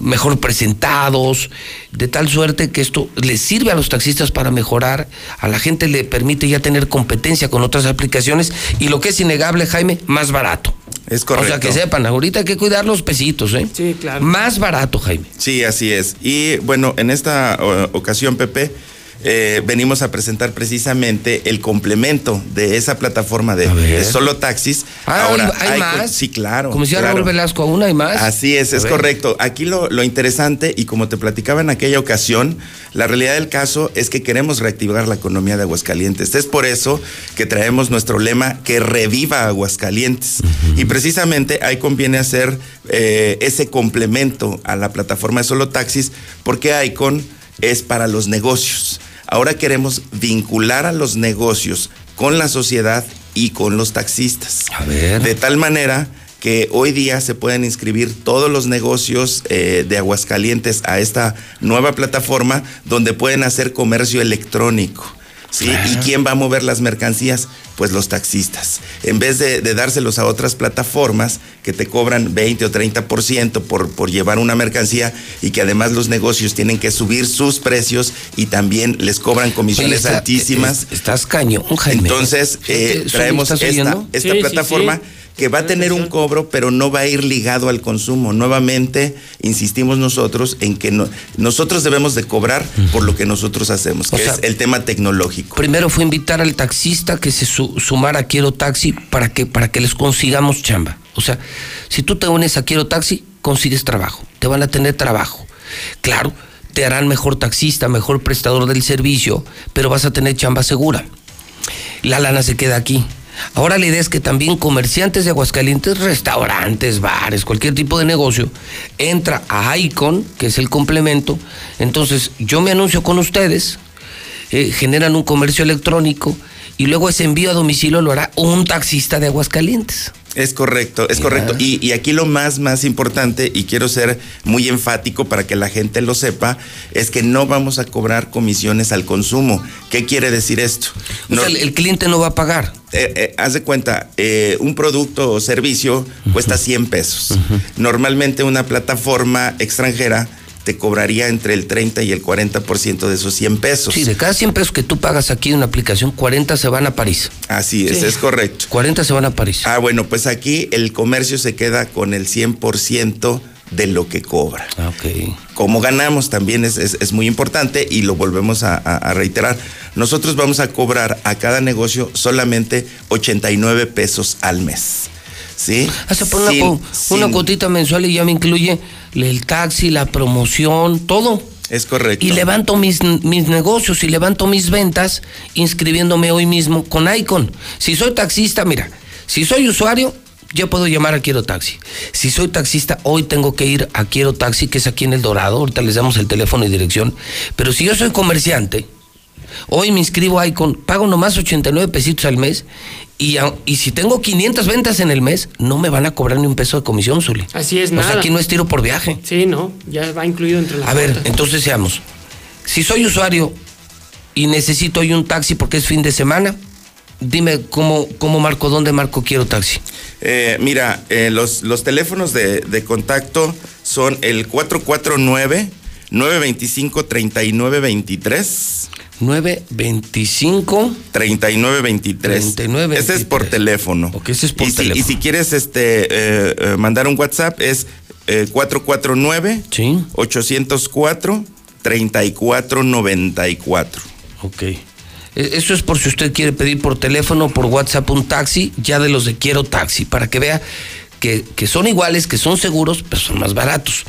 mejor presentados, de tal suerte que esto les sirve a los taxistas para mejorar, a la gente le permite ya tener competencia con otras aplicaciones y lo que es innegable, Jaime, más barato. Es O correcto. sea, que sepan, ahorita hay que cuidar los pesitos, ¿eh? Sí, claro. Más barato, Jaime. Sí, así es. Y bueno, en esta o- ocasión, Pepe, eh, venimos a presentar precisamente el complemento de esa plataforma de, de solo taxis. Ah, Ahora, ¿hay- hay más? Sí, claro. Como decía claro. Raúl Velasco, aún hay más. Así es, A es ver. correcto. Aquí lo, lo interesante, y como te platicaba en aquella ocasión, la realidad del caso es que queremos reactivar la economía de Aguascalientes. Es por eso que traemos nuestro lema que reviva Aguascalientes. Y precisamente ahí conviene hacer eh, ese complemento a la plataforma de solo taxis, porque Icon es para los negocios. Ahora queremos vincular a los negocios con la sociedad y con los taxistas. De tal manera que hoy día se pueden inscribir todos los negocios eh, de Aguascalientes a esta nueva plataforma donde pueden hacer comercio electrónico. ¿Sí? ¿Y quién va a mover las mercancías? Pues los taxistas. En vez de, de dárselos a otras plataformas que te cobran 20 o 30% por, por llevar una mercancía y que además los negocios tienen que subir sus precios y también les cobran comisiones Oye, está- altísimas. es- estás cañón, Jaime. Entonces, eh, traemos ¿estás esta, oyendo? esta Sí, sí, plataforma sí. Que va a tener un cobro, pero no va a ir ligado al consumo. Nuevamente, insistimos nosotros en que no- nosotros debemos de cobrar por lo que nosotros hacemos, O que sea, es el tema tecnológico. Primero fue invitar al taxista que se su- sumara a Quiero Taxi para que, para que les consigamos chamba. O sea, si tú te unes a Quiero Taxi, consigues trabajo. Te van a tener trabajo. Claro, te harán mejor taxista, mejor prestador del servicio, pero vas a tener chamba segura. La lana se queda aquí. Ahora la idea es que también comerciantes de Aguascalientes, restaurantes, bares, cualquier tipo de negocio, entra a Icon, que es el complemento. Entonces yo me anuncio con ustedes, eh, generan un comercio electrónico y luego ese envío a domicilio lo hará un taxista de Aguascalientes. Es correcto, es correcto. Y, y aquí lo más, más importante, y quiero ser muy enfático para que la gente lo sepa, es que no vamos a cobrar comisiones al consumo. ¿Qué quiere decir esto? O sea, el, el cliente no va a pagar. Eh, eh, haz de cuenta, eh, un producto o servicio cuesta 100 pesos. Normalmente una plataforma extranjera te cobraría entre el 30 y el 40% de esos 100 pesos. Sí, de cada 100 pesos que tú pagas aquí en una aplicación, 40 se van a París. Así es, Sí. es correcto. 40 se van a París. Ah, bueno, pues aquí el comercio se queda con el 100% de lo que cobra. Ah, ok. Como ganamos también es, es- es muy importante y lo volvemos a, a- a reiterar. Nosotros vamos a cobrar a cada negocio solamente 89 pesos al mes. ¿Sí? Se pone una, Sin- una cuotita mensual y ya me incluye el taxi, la promoción, todo. Es correcto. Y levanto mis, mis negocios y levanto mis ventas inscribiéndome hoy mismo con Icon. Si soy taxista, mira, si soy usuario, yo puedo llamar a Quiero Taxi. Si soy taxista, hoy tengo que ir a Quiero Taxi, que es aquí en El Dorado. Ahorita les damos el teléfono y dirección. Pero si yo soy comerciante, hoy me inscribo a Icon, pago nomás 89 pesitos al mes. Y, a- y si tengo 500 ventas en el mes, no me van a cobrar ni un peso de comisión, Zuli. Así es, O sea, nada. aquí no es tiro por viaje. Sí, no, ya va incluido entre las A ver, entonces seamos. Si soy usuario y necesito hoy un taxi porque es fin de semana, dime cómo, cómo marco, dónde marco quiero taxi. Eh, mira, eh, los, los teléfonos de, de contacto son el 449-925-3923. 925 3923. 3923. Ese es por teléfono. ese es por y si, teléfono. y si quieres este eh, eh, mandar un WhatsApp es eh, 449 804 3494. Ok. E- Eso es por si usted quiere pedir por teléfono o por WhatsApp un taxi, ya de los de Quiero Taxi, para que vea que, que son iguales, que son seguros, pero son más baratos.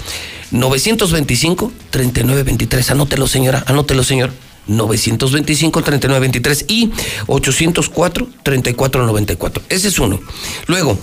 925-3923, anótelo señora, anótelo señor. 925-3923 y 804-3494. Ese es uno. Luego,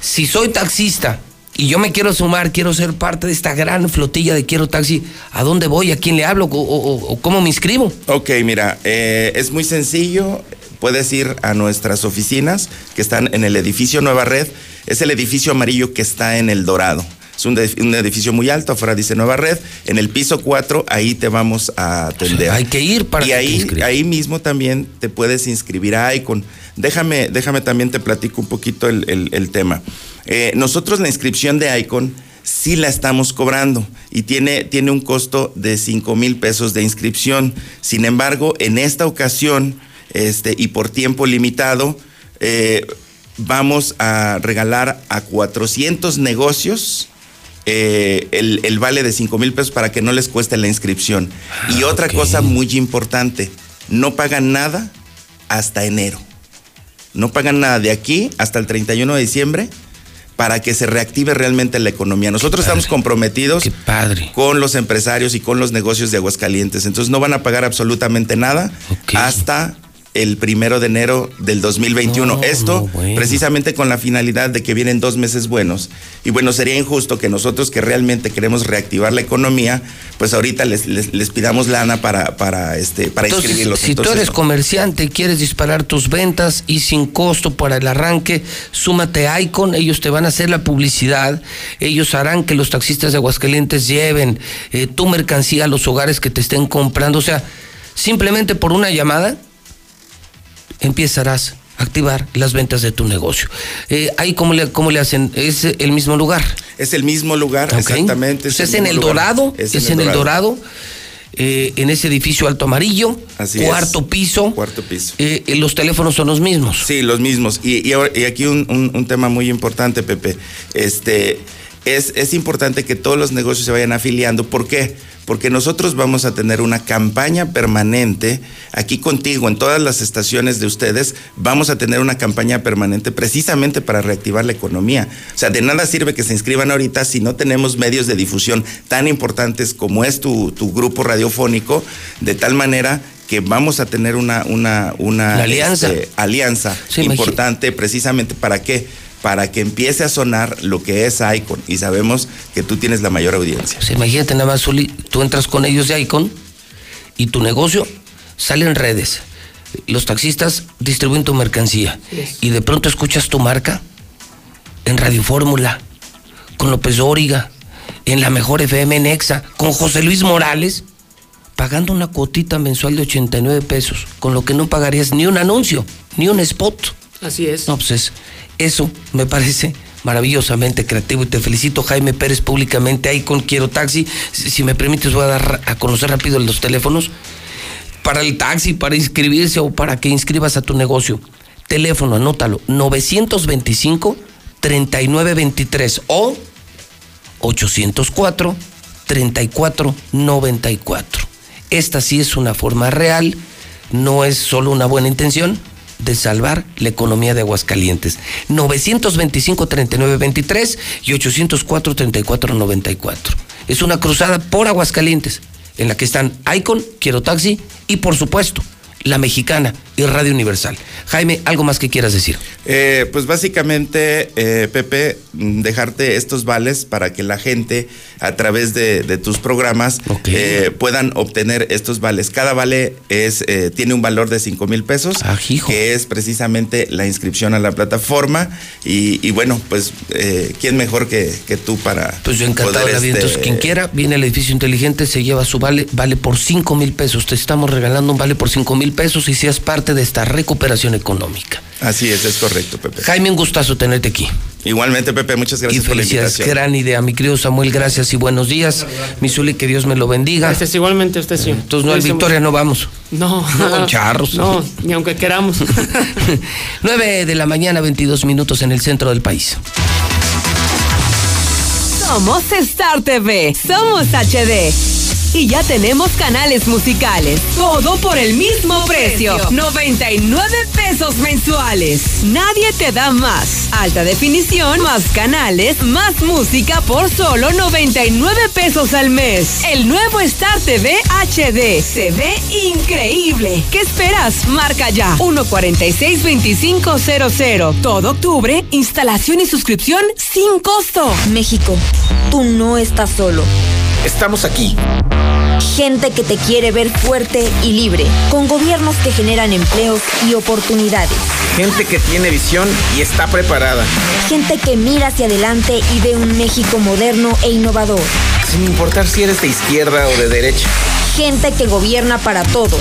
si soy taxista y yo me quiero sumar, quiero ser parte de esta gran flotilla de Quiero Taxi, ¿a dónde voy? ¿A quién le hablo? ¿O, cómo me inscribo? Ok, mira, eh, es muy sencillo. Puedes ir a nuestras oficinas que están en el edificio Nueva Red. Es el edificio amarillo que está en el Dorado. Es un, edificio muy alto, afuera dice Nueva Red. En el piso 4, ahí te vamos a atender. hay que ir para Y que ahí, ahí mismo también te puedes inscribir a Icon. Déjame, déjame también te platico un poquito el, el- el tema. Eh, nosotros la inscripción de Icon sí la estamos cobrando y tiene, tiene un costo de 5 mil pesos de inscripción. Sin embargo, en esta ocasión este, y por tiempo limitado, eh, vamos a regalar a 400 negocios eh, el, el vale de 5 mil pesos para que no les cueste la inscripción. y otra cosa muy importante, no pagan nada hasta enero. No pagan nada de aquí hasta el 31 de diciembre para que se reactive realmente la economía. Nosotros estamos comprometidos con los empresarios y con los negocios de Aguascalientes. Entonces no van a pagar absolutamente nada hasta el primero de enero del 2021. No, Esto no, bueno. precisamente con la finalidad de que vienen dos meses buenos. Y bueno, sería injusto que nosotros que realmente queremos reactivar la economía, pues ahorita les, les- les pidamos lana para, para, este, para Entonces, inscribirlos. si tú eres comerciante, quieres disparar tus ventas y sin costo para el arranque, súmate a Icon, ellos te van a hacer la publicidad, ellos harán que los taxistas de Aguascalientes lleven eh, tu mercancía a los hogares que te estén comprando, o sea, simplemente por una llamada empezarás a activar las ventas de tu negocio. Eh, ahí cómo le, cómo le hacen, es el mismo lugar. Es el mismo lugar, exactamente. Es en el. Dorado, es, en el Dorado, eh, en ese edificio alto amarillo, Así es. cuarto piso. Cuarto piso. Eh, eh, los teléfonos son los mismos. Sí, los mismos. Y, y ahora- y aquí un, un- un tema muy importante, Pepe. Este, es, es importante que todos los negocios se vayan afiliando. ¿Por qué? Porque nosotros vamos a tener una campaña permanente aquí contigo, en todas las estaciones de ustedes, vamos a tener una campaña permanente precisamente para reactivar la economía. O sea, de nada sirve que se inscriban ahorita si no tenemos medios de difusión tan importantes como es tu, tu grupo radiofónico, de tal manera que vamos a tener una, una, una alianza. este, alianza Sí, importante precisamente para qué? Para que empiece a sonar lo que es Icon y sabemos que tú tienes la mayor audiencia. Pues imagínate nada más, Zuli, tú entras con ellos de Icon y tu negocio sale en redes. Los taxistas distribuyen tu mercancía y de pronto escuchas tu marca en Radio Fórmula, con López Dóriga, en la mejor FM Nexa, con José Luis Morales, pagando una cuotita mensual de 89 pesos, con lo que no pagarías ni un anuncio, ni un spot. Así es. No, pues es- eso me parece maravillosamente creativo y te felicito Jaime Pérez públicamente ahí con Quiero Taxi. Si si me permites voy a dar a conocer rápido los teléfonos para el taxi, para inscribirse o para que inscribas a tu negocio. Teléfono, anótalo, 925 3923 o 804 3494. Esta sí es una forma real, no es solo una buena intención de salvar la economía de Aguascalientes. 925-3923 y 804-3494. Es una cruzada por Aguascalientes, en la que están Icon, Quiero Taxi y por supuesto La Mexicana y Radio Universal. Jaime, ¿algo más que quieras decir? Eh, pues básicamente, eh, Pepe, dejarte estos vales para que la gente a través de, de tus programas eh, puedan obtener estos vales. Cada vale es eh, tiene un valor de 5 mil pesos, que es precisamente la inscripción a la plataforma. Y, y bueno, pues, eh, ¿quién mejor que, que tú para Pues yo encantado vida. este, Entonces, quien quiera, viene al edificio inteligente, se lleva su vale, vale por 5 mil pesos. Te estamos regalando un vale por 5 mil pesos y seas parte de esta recuperación económica. Así es, es correcto, Pepe. Jaime, un gustazo tenerte aquí. Igualmente, Pepe, muchas gracias y por la felicidades, invitación. gran idea. Mi querido Samuel, gracias y buenos días. Mi Zuli, que Dios me lo bendiga. Este es igualmente usted sí. Entonces, no, al Victoria no vamos. No. No con charros. No, ni aunque queramos. 9 de la mañana, 22 minutos en el centro del país. Somos Star TV. Somos HD. Y ya tenemos canales musicales. Todo por el mismo precio. 99 pesos mensuales. Nadie te da más. Alta definición, más canales, más música por solo 99 pesos al mes. El nuevo Star TV HD. Se ve increíble. ¿Qué esperas? Marca ya. 146-2500. Todo octubre, instalación y suscripción sin costo. México, tú no estás solo. Estamos aquí. Gente que te quiere ver fuerte y libre, con gobiernos que generan empleos y oportunidades. Gente que tiene visión y está preparada. Gente que mira hacia adelante y ve un México moderno e innovador. Sin importar si eres de izquierda o de derecha. Gente que gobierna para todos.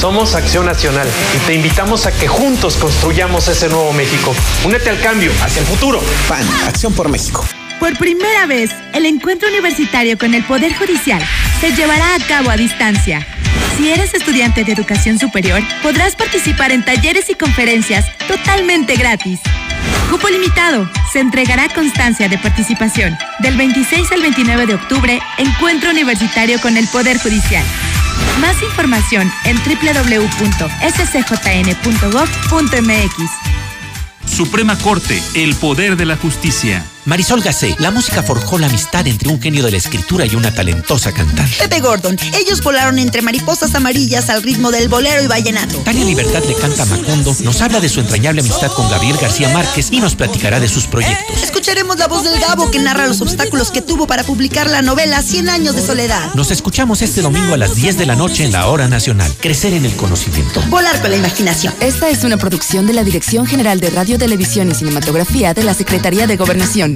Somos Acción Nacional y te invitamos a que juntos construyamos ese nuevo México. Únete al cambio, hacia el futuro. PAN, Acción por México. Por primera vez, el encuentro universitario con el Poder Judicial se llevará a cabo a distancia. Si eres estudiante de educación superior, podrás participar en talleres y conferencias totalmente gratis. Cupo limitado. Se entregará constancia de participación. Del 26 al 29 de octubre, encuentro universitario con el Poder Judicial. Más información en www.scjn.gov.mx. Suprema Corte, el poder de la justicia. Marisol Gacé, la música forjó la amistad entre un genio de la escritura y una talentosa cantante. Pepe Gordon, ellos volaron entre mariposas amarillas al ritmo del bolero y vallenato. Tania Libertad le canta a Macondo, nos habla de su entrañable amistad con Gabriel García Márquez y nos platicará de sus proyectos. Escucharemos la voz del Gabo que narra los obstáculos que tuvo para publicar la novela 100 años de soledad. Nos escuchamos este domingo a las 10 de la noche en la Hora Nacional. Crecer en el conocimiento. Volar con la imaginación. Esta es una producción de la Dirección General de Radio, Televisión y Cinematografía de la Secretaría de Gobernación.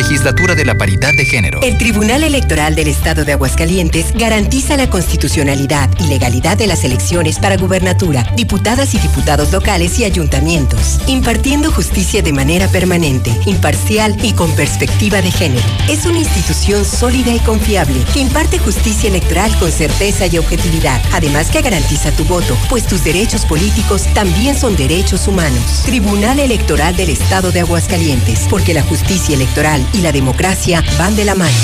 Legislatura de la Paridad de Género. El Tribunal Electoral del Estado de Aguascalientes garantiza la constitucionalidad y legalidad de las elecciones para gubernatura, diputadas y diputados locales y ayuntamientos, impartiendo justicia de manera permanente, imparcial y con perspectiva de género. Es una institución sólida y confiable que imparte justicia electoral con certeza y objetividad, además que garantiza tu voto, pues tus derechos políticos también son derechos humanos. Tribunal Electoral del Estado de Aguascalientes, porque la justicia electoral y la democracia van de la mano.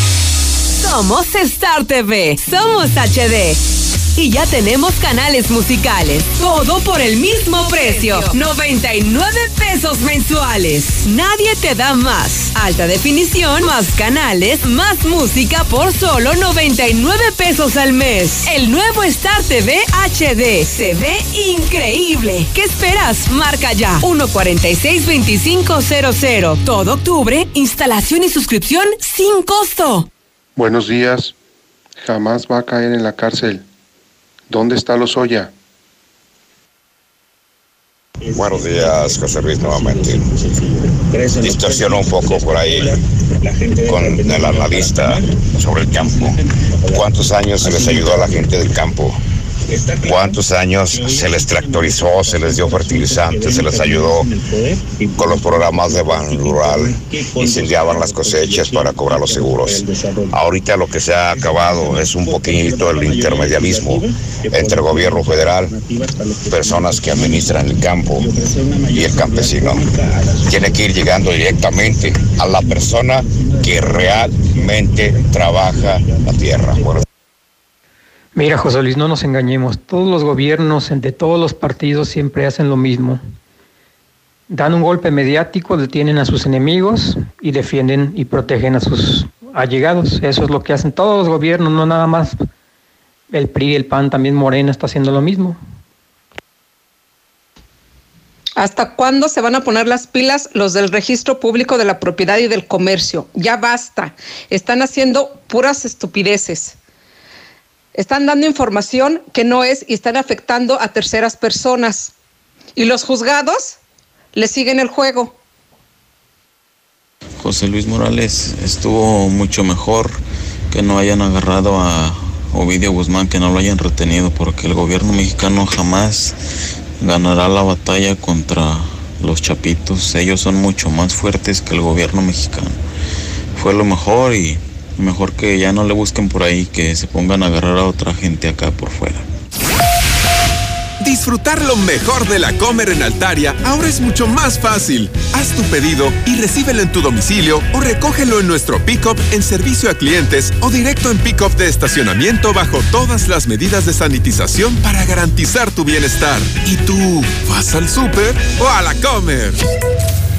Somos Star TV, somos HD. Y ya tenemos canales musicales. Todo por el mismo precio. 99 pesos mensuales. Nadie te da más. Alta definición, más canales, más música por solo 99 pesos al mes. El nuevo Star TV HD. Se ve increíble. ¿Qué esperas? Marca ya. 146-2500. Todo octubre, instalación y suscripción sin costo. Buenos días. Jamás va a caer en la cárcel. ¿Dónde está Lozoya? Buenos días, José Luis, nuevamente. Distorsionó un poco por ahí con el analista sobre el campo. ¿Cuántos años se les ayudó a la gente del campo? ¿Cuántos años se les tractorizó, se les dio fertilizantes, se les ayudó con los programas de Ban Rural? Incendiaban las cosechas para cobrar los seguros. Ahorita lo que se ha acabado es un poquito el intermedialismo entre el gobierno federal, personas que administran el campo y el campesino. Tiene que ir llegando directamente a la persona que realmente trabaja la tierra. Mira, José Luis, no nos engañemos. Todos los gobiernos, de todos los partidos, siempre hacen lo mismo. Dan un golpe mediático, detienen a sus enemigos y defienden y protegen a sus allegados. Eso es lo que hacen todos los gobiernos, no nada más el PRI, el PAN, también Morena está haciendo lo mismo. ¿Hasta cuándo se van a poner las pilas los del registro público de la propiedad y del comercio? Ya basta. Están haciendo puras estupideces. Están dando información que no es y están afectando a terceras personas. Y los juzgados le siguen el juego. José Luis Morales estuvo mucho mejor que no hayan agarrado a Ovidio Guzmán que no lo hayan retenido porque el gobierno mexicano jamás ganará la batalla contra los chapitos. Ellos son mucho más fuertes que el gobierno mexicano. Fue lo mejor y mejor que ya no le busquen por ahí, que se pongan a agarrar a otra gente acá por fuera. Disfrutar lo mejor de la Comer en Altaria ahora es mucho más fácil. Haz tu pedido y recíbelo en tu domicilio o recógelo en nuestro pick-up en servicio a clientes o directo en pick-up de estacionamiento bajo todas las medidas de sanitización para garantizar tu bienestar. ¿Y tú vas al súper o a la Comer?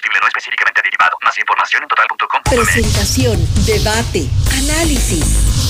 combustible no específicamente aditivado. Más información en total.com. Presentación, debate, análisis,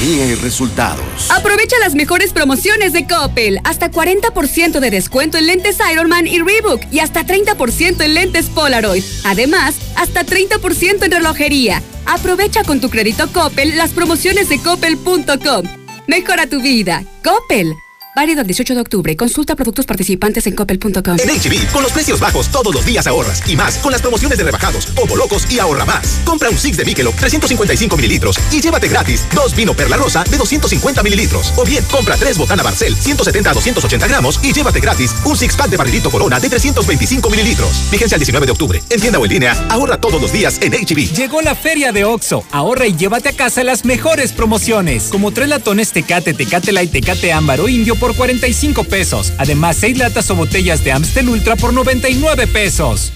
Y resultados. Aprovecha las mejores promociones de Coppel. Hasta 40% de descuento en lentes Ironman y Reebok y hasta 30% en lentes Polaroid. Además, hasta 30% en relojería. Aprovecha con tu crédito Coppel las promociones de coppel.com. Mejora tu vida. Coppel. Válido el 18 de octubre. Consulta productos participantes en coppel.com. En HB, con los precios bajos todos los días ahorras. Y más, con las promociones de rebajados, Ovo Locos y ahorra más. Compra un Six de Michelob 355 mililitros y llévate gratis dos vino Perla Rosa de 250 mililitros. O bien, compra tres Botana Barcel 170 a 280 gramos y llévate gratis un Six Pack de barrilito Corona de 325 mililitros. Vigencia el 19 de octubre. En tienda o en línea, ahorra todos los días en HB. Llegó la feria de Oxo. Ahorra y llévate a casa las mejores promociones. Como tres latones Tecate, Tecate Light, Tecate Ámbar o Indio por 45 pesos. Además, 6 latas o botellas de Amstel Ultra por 99 pesos.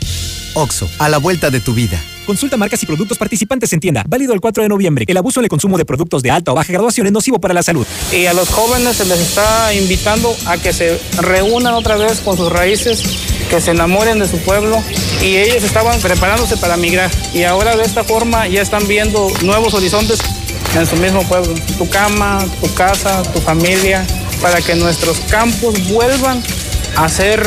Oxo, a la vuelta de tu vida. Consulta marcas y productos participantes en tienda. Válido el 4 de noviembre. El abuso en el consumo de productos de alta o baja graduación es nocivo para la salud. Y a los jóvenes se les está invitando a que se reúnan otra vez con sus raíces, que se enamoren de su pueblo. Y ellos estaban preparándose para migrar. Y ahora de esta forma ya están viendo nuevos horizontes en su mismo pueblo. Tu cama, tu casa, tu familia, para que nuestros campos vuelvan a ser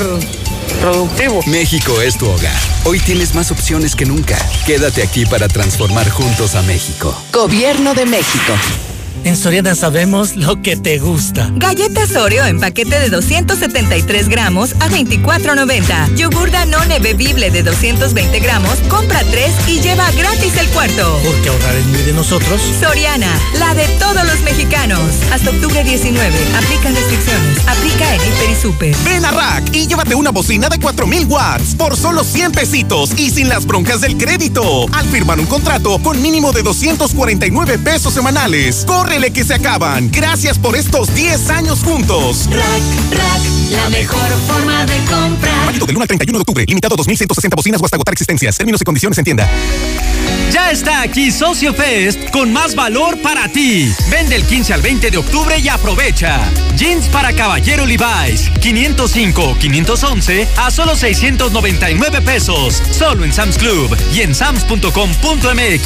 productivos. México es tu hogar. Hoy tienes más opciones que nunca. Quédate aquí para transformar juntos a México. Gobierno de México. En Soriana sabemos lo que te gusta. Galletas Oreo en paquete de 273 gramos a 24.90. Yogur Danone bebible de 220 gramos, compra 3 y lleva gratis el cuarto. Porque ahorrar es muy de nosotros. Soriana, la de todos los mexicanos. Hasta octubre 19. Aplican restricciones. Aplica en Hiper y Super. Ven a Rack y llévate una bocina de 4000 watts por solo 100 pesitos y sin las broncas del crédito. Al firmar un contrato con mínimo de 249 pesos semanales. Corre que se acaban. Gracias por estos 10 años juntos. Rack, rack, la mejor forma de comprar. Válido del 1 al 31 de octubre. Limitado 2160 bocinas o hasta agotar existencias. Términos y condiciones en tienda. Ya está aquí Socio Fest con más valor para ti. Vende el 15 al 20 de octubre y aprovecha. Jeans para caballero Levi's 505 511 a solo 699 pesos. Solo en Sam's Club y en sams.com.mx.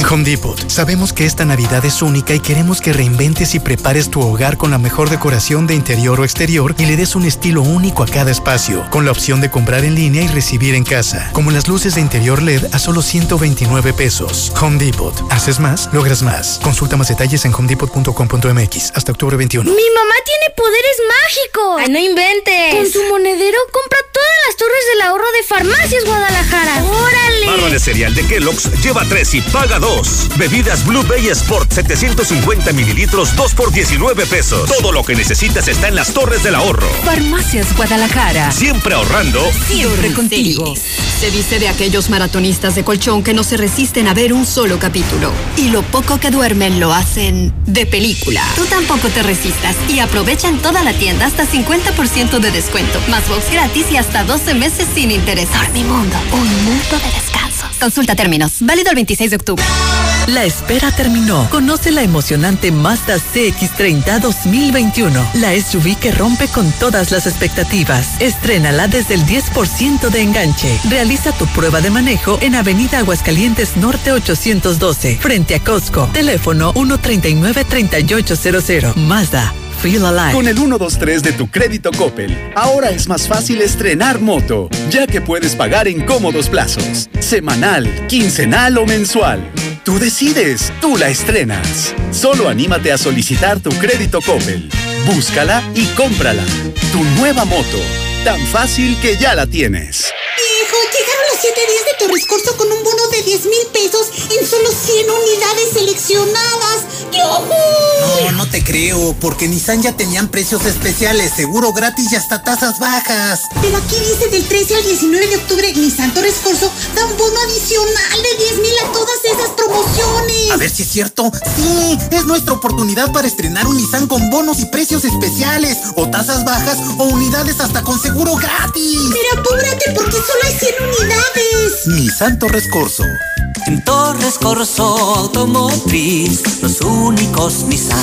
En Home Depot, sabemos que esta Navidad es única y queremos que reinventes y prepares tu hogar con la mejor decoración de interior o exterior y le des un estilo único a cada espacio, con la opción de comprar en línea y recibir en casa, como las luces de interior LED a solo 129 pesos. Home Depot. Haces más, logras más. Consulta más detalles en homedepot.com.mx hasta octubre 21. ¡Mi mamá tiene poderes mágicos! ¡Ay, no inventes! Con su monedero compra todas las torres del ahorro de Farmacias Guadalajara. ¡Órale! Barra de cereal de Kellogg's lleva 3 y paga 2. Bebidas Blue Bay Sport 750 mililitros 2 por 19 pesos. Todo lo que necesitas está en las torres del ahorro. Farmacias Guadalajara. Siempre ahorrando. Siempre contigo. Se dice de aquellos maratonistas de colchón que no se resisten a ver un solo capítulo. Y lo poco que duermen lo hacen de película. Tú tampoco te resistas y aprovecha en toda la tienda hasta 50% de descuento, más box gratis y hasta 12 meses sin interés. mi mundo, un mundo de descanso. Consulta términos. Válido el 26 de octubre. La espera terminó. Conoce la emocionante Mazda CX30 2021. La SUV que rompe con todas las expectativas. Estrénala desde el 10% de enganche. Realiza tu prueba de manejo en Avenida Aguascalientes Norte 812, frente a Costco. Teléfono 139-3800. Mazda. Con el 123 de tu crédito Coppel, ahora es más fácil estrenar moto, ya que puedes pagar en cómodos plazos, semanal, quincenal o mensual. Tú decides, tú la estrenas. Solo anímate a solicitar tu crédito Coppel. Búscala y cómprala. Tu nueva moto, tan fácil que ya la tienes. Hijo, llegaron los 7 días de Torres Corso con un bono de 10 mil pesos en solo 100 unidades seleccionadas. No, no te creo, porque Nissan ya tenían precios especiales, seguro gratis y hasta tasas bajas. Pero aquí dice del 13 al 19 de octubre Nissan Torres Corso da un bono adicional de 10 mil a todas esas promociones. A ver si es cierto. Sí, es nuestra oportunidad para estrenar un Nissan con bonos y precios especiales, o tasas bajas, o unidades hasta con seguro gratis. Pero apúrate porque solo hay 100 unidades. Nissan Torres Corso. En Torres Corso Automotriz, los únicos Nissan.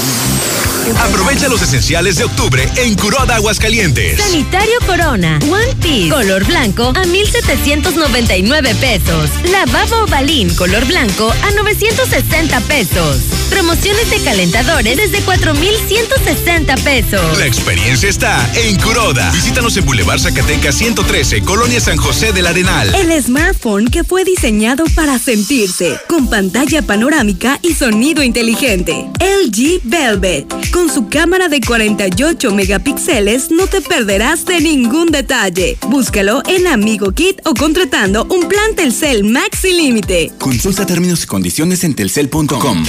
Aprovecha los esenciales de octubre en Curoda Aguascalientes. Sanitario Corona, One Piece, color blanco a 1,799 pesos. Lavabo Balín, color blanco a 960 pesos. Promociones de calentadores desde 4,160 pesos. La experiencia está en Curoda. Visítanos en Boulevard Zacatecas 113, Colonia San José del Arenal. El smartphone que fue diseñado para sentirse, con pantalla panorámica y sonido inteligente. LG Velvet. Con su cámara de 48 megapíxeles no te perderás de ningún detalle. Búscalo en Amigo Kit o contratando un plan Telcel Maxi Límite. Consulta términos y condiciones en telcel.com.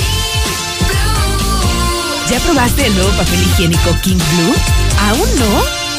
¿Ya probaste el nuevo papel higiénico King Blue? ¿Aún no?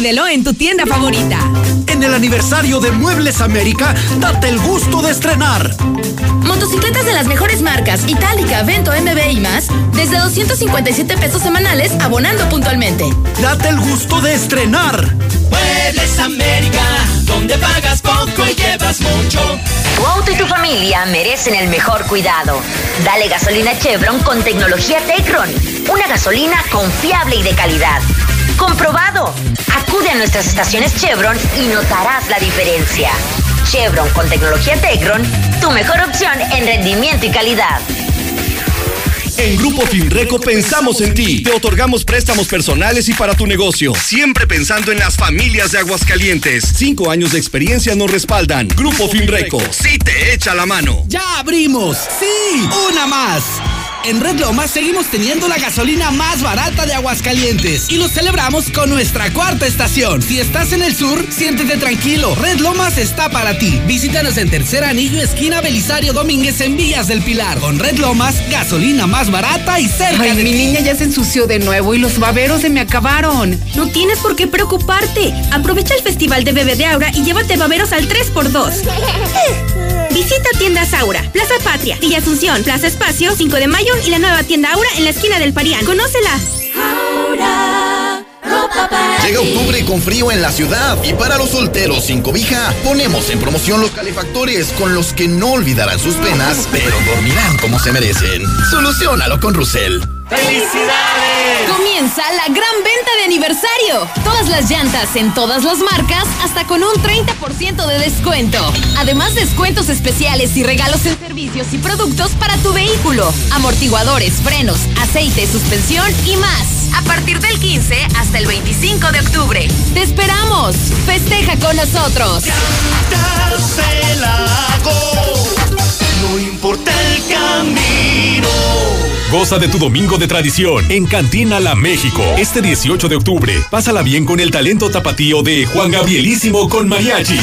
Pídelo en tu tienda favorita. En el aniversario de Muebles América, date el gusto de estrenar. Motocicletas de las mejores marcas, Itálica, Vento, MB y más, desde 257 pesos semanales, abonando puntualmente. Date el gusto de estrenar. Muebles América, donde pagas poco y llevas mucho. Tu auto y tu familia merecen el mejor cuidado. Dale gasolina Chevron con tecnología Tecron. Una gasolina confiable y de calidad. ¡Comprobado! Acude a nuestras estaciones Chevron y notarás la diferencia. Chevron con tecnología Tecron, tu mejor opción en rendimiento y calidad. En Grupo Finreco pensamos en ti. Te otorgamos préstamos personales y para tu negocio. Siempre pensando en las familias de Aguascalientes. Cinco años de experiencia nos respaldan. Grupo Finreco. Sí te echa la mano. ¡Ya abrimos! ¡Sí! ¡Una más! En Red Lomas seguimos teniendo la gasolina más barata de Aguascalientes y lo celebramos con nuestra cuarta estación. Si estás en el sur, siéntete tranquilo. Red Lomas está para ti. Visítanos en Tercer Anillo, esquina Belisario Domínguez en Villas del Pilar. Con Red Lomas, gasolina más barata y cerca Ay, de mi ti. niña ya se ensució de nuevo y los baberos se me acabaron. No tienes por qué preocuparte. Aprovecha el Festival de Bebé de Aura y llévate baberos al 3x2. Visita tiendas Aura, Plaza Patria, Villa Asunción, Plaza Espacio, 5 de Mayo y la nueva tienda Aura en la esquina del Parián. ¡Conócela! Llega octubre con frío en la ciudad y para los solteros sin cobija ponemos en promoción los calefactores con los que no olvidarán sus penas, pero dormirán como se merecen. Solucionalo con Russell. ¡Felicidades! Comienza la gran venta de aniversario. Todas las llantas en todas las marcas hasta con un 30% de descuento. Además, descuentos especiales y regalos en servicios y productos para tu vehículo. Amortiguadores, frenos, aceite, suspensión y más. A partir del 15 hasta el 25 de octubre. ¡Te esperamos! ¡Festeja con nosotros! Cantarse no importa el camino. Goza de tu domingo de tradición en Cantina La México. Este 18 de octubre, pásala bien con el talento tapatío de Juan Gabrielísimo con Mariachi.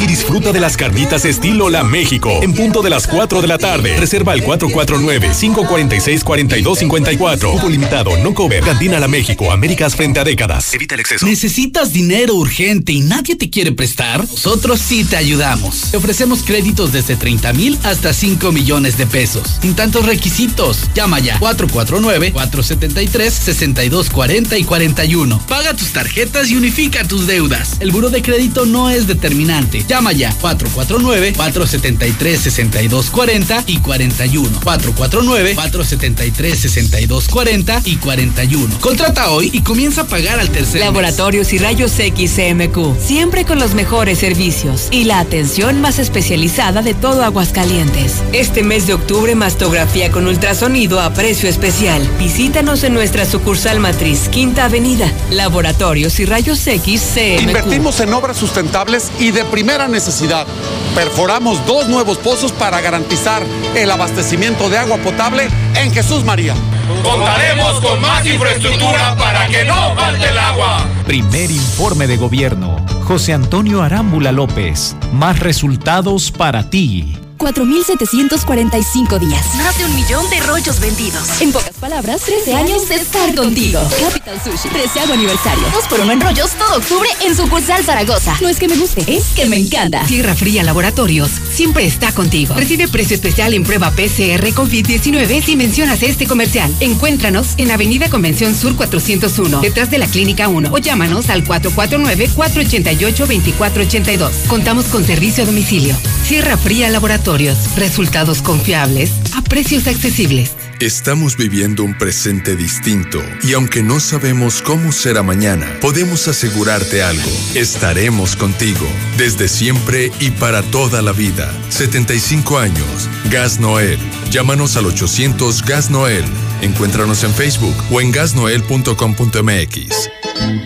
Y disfruta de las carnitas estilo La México en punto de las 4 de la tarde. Reserva al 449-546-4254. Cupo limitado, no cover. Cantina La México, Américas frente a décadas. Evita el exceso. ¿Necesitas dinero urgente y nadie te quiere prestar? Nosotros sí te ayudamos. Te ofrecemos créditos desde 30 mil hasta 5 millones de pesos. Sin tantos requisitos. Llama ya 449-473-6240 y 41. Paga tus tarjetas y unifica tus deudas. El buro de crédito no es determinante. Llama ya 449-473-6240 y 41. 449-473-6240 y 41. Contrata hoy y comienza a pagar al tercer Laboratorios y Rayos X CMQ. Siempre con los mejores servicios y la atención más especializada de todo Aguascalientes. Este mes de octubre, mastografía con ultrasonido a precio especial. Visítanos en nuestra sucursal matriz, Quinta Avenida. Laboratorios y Rayos X CMQ. Invertimos en obras sustentables y de primera necesidad. Perforamos dos nuevos pozos para garantizar el abastecimiento de agua potable en Jesús María. Contaremos con más infraestructura para que no falte el agua. Primer informe de gobierno. José Antonio Arámbula López. Más resultados para ti. 4.745 días. Más de un millón de rollos vendidos. En pocas palabras, 13 años de estar contigo. Capital Sushi, 13 aniversario. Dos por uno en rollos todo octubre en sucursal Zaragoza. No es que me guste, es que me encanta. Tierra Fría Laboratorios siempre está contigo. Recibe precio especial en prueba PCR COVID-19 si mencionas este comercial. Encuéntranos en Avenida Convención Sur 401, detrás de la Clínica 1 o llámanos al 449-488-2482. Contamos con servicio a domicilio. Tierra Fría Laboratorios Resultados confiables a precios accesibles. Estamos viviendo un presente distinto y aunque no sabemos cómo será mañana, podemos asegurarte algo. Estaremos contigo desde siempre y para toda la vida. 75 años. Gas Noel. Llámanos al 800 Gas Noel. Encuéntranos en Facebook o en gasnoel.com.mx.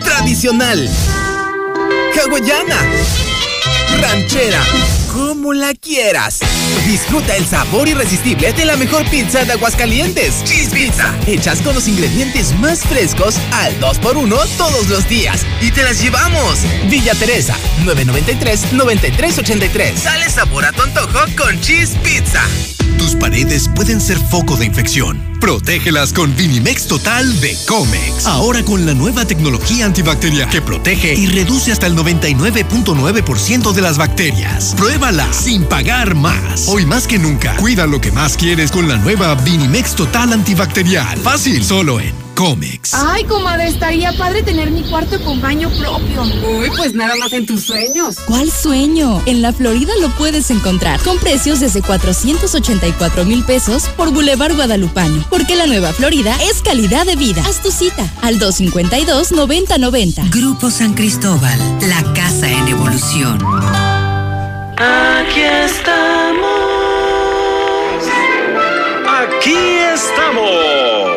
Tradicional. Hawaiana. Ranchera como la quieras. Disfruta el sabor irresistible de la mejor pizza de Aguascalientes. Cheese Pizza. Hechas con los ingredientes más frescos al 2x1 todos los días. Y te las llevamos. Villa Teresa, 993-9383. Sale sabor a tu antojo con Cheese Pizza. Tus paredes pueden ser foco de infección. Protégelas con Vinimex Total de Comex. Ahora con la nueva tecnología antibacterial que protege y reduce hasta el 99.9% de las bacterias. Sin pagar más. Hoy más que nunca, cuida lo que más quieres con la nueva Vinimex Total antibacterial. Fácil, solo en Comex. Ay, comadre, estaría padre tener mi cuarto con baño propio. Uy, pues nada más en tus sueños. ¿Cuál sueño? En la Florida lo puedes encontrar con precios desde 484 mil pesos por Boulevard Guadalupano. Porque la nueva Florida es calidad de vida. Haz tu cita al 252-9090. Grupo San Cristóbal, la casa en evolución. Aquí estamos. Aquí estamos.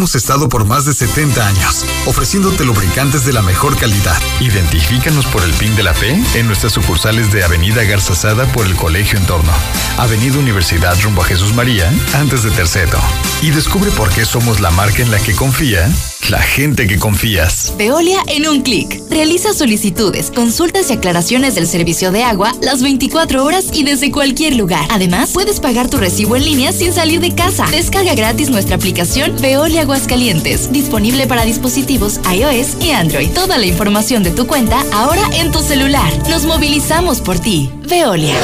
Hemos estado por más de 70 años, ofreciéndote lubricantes de la mejor calidad. Identifícanos por el PIN de la fe en nuestras sucursales de Avenida Garzazada por el Colegio Entorno, Avenida Universidad rumbo a Jesús María, antes de Terceto. Y descubre por qué somos la marca en la que confía la gente que confías. Veolia en un clic. Realiza solicitudes, consultas y aclaraciones del servicio de agua las 24 horas y desde cualquier lugar. Además, puedes pagar tu recibo en línea sin salir de casa. Descarga gratis nuestra aplicación Veolia Aguascalientes, disponible para dispositivos iOS y Android. Toda la información de tu cuenta ahora en tu celular. Nos movilizamos por ti. Veolia.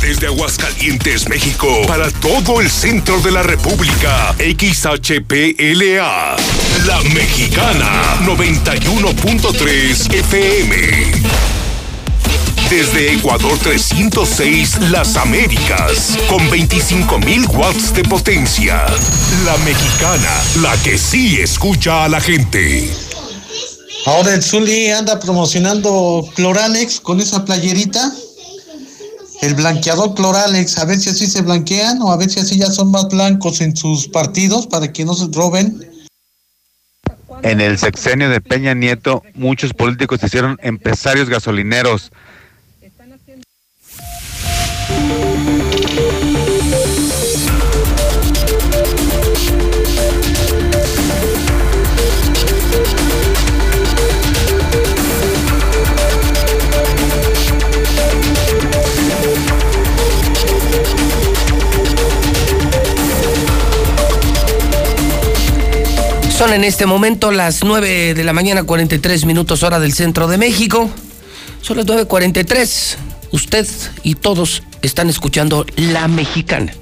Desde Aguascalientes, México, para todo el centro de la República, XHPLA, La Mexicana, 91.3 FM. Desde Ecuador 306, Las Américas, con 25.000 watts de potencia. La Mexicana, la que sí escucha a la gente. Ahora el Zuli anda promocionando Cloralex con esa playerita el blanqueador Cloralex, a ver si así se blanquean o a ver si así ya son más blancos en sus partidos para que no se roben. En el sexenio de Peña Nieto, muchos políticos se hicieron empresarios gasolineros. Son en este momento las 9 de la mañana, 43 minutos hora del centro de México. Son las 9.43. Usted y todos están escuchando La Mexicana.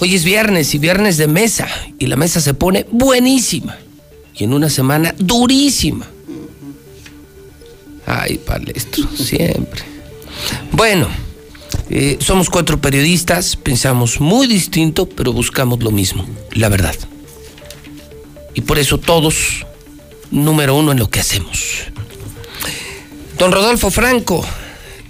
Hoy es viernes y viernes de mesa y la mesa se pone buenísima. Y en una semana durísima. Ay, palestro, siempre. Bueno, eh, somos cuatro periodistas, pensamos muy distinto, pero buscamos lo mismo, la verdad. Y por eso todos, número uno en lo que hacemos. Don Rodolfo Franco,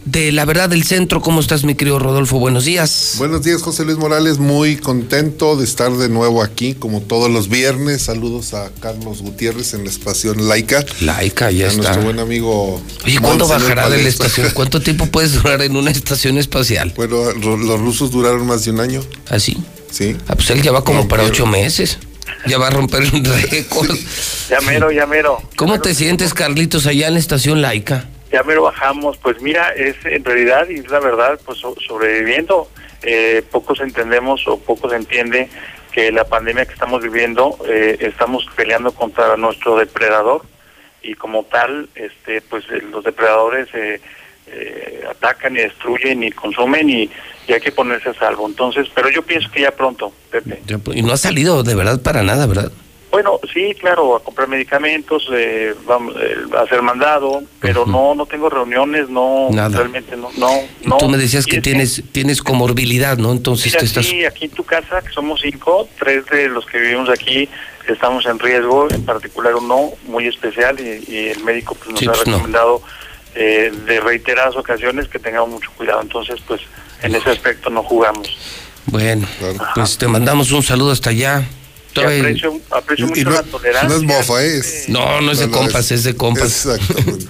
de La Verdad del Centro. ¿Cómo estás, mi querido Rodolfo? Buenos días. Buenos días, José Luis Morales. Muy contento de estar de nuevo aquí, como todos los viernes. Saludos a Carlos Gutiérrez en la estación Laica. Laica, ya a está. nuestro buen amigo. ¿Y cuándo bajará de la estación? ¿Cuánto tiempo puedes durar en una estación espacial? Bueno, los rusos duraron más de un año. ¿Ah, sí? Sí. Ah, pues él ya va como No, para ocho meses. Ya va a romper un récord. Ya mero, ya mero. ¿Cómo te sientes, Carlitos, allá en la estación laica? Ya mero bajamos. Pues mira, es en realidad y es la verdad, pues so- sobreviviendo. Eh, pocos entendemos o pocos entiende que la pandemia que estamos viviendo, eh, estamos peleando contra nuestro depredador y como tal, este, pues los depredadores eh, eh, atacan y destruyen y consumen y, y hay que ponerse a salvo. Entonces, pero yo pienso que ya pronto, Pepe. Y no ha salido de verdad para nada, ¿verdad? Bueno, sí, claro, a comprar medicamentos, eh, vamos, eh, a hacer mandado, pero no, no tengo reuniones, no, Nada. realmente no, no, Y no. tú me decías que es tienes, tienes comorbilidad, ¿no? Entonces mira, te estás... sí, aquí en tu casa, que somos cinco, tres de los que vivimos aquí estamos en riesgo, en particular uno muy especial y, y el médico pues, nos Sí, ha pues, no. recomendado eh, de reiteradas ocasiones que tengamos mucho cuidado. Entonces, pues en ese aspecto no jugamos. Bueno, pues te mandamos un saludo hasta allá. Aprecio, mucho no- la tolerancia. no es mofa, ¿eh? es. No, no es de compas, es de compas. Exactamente.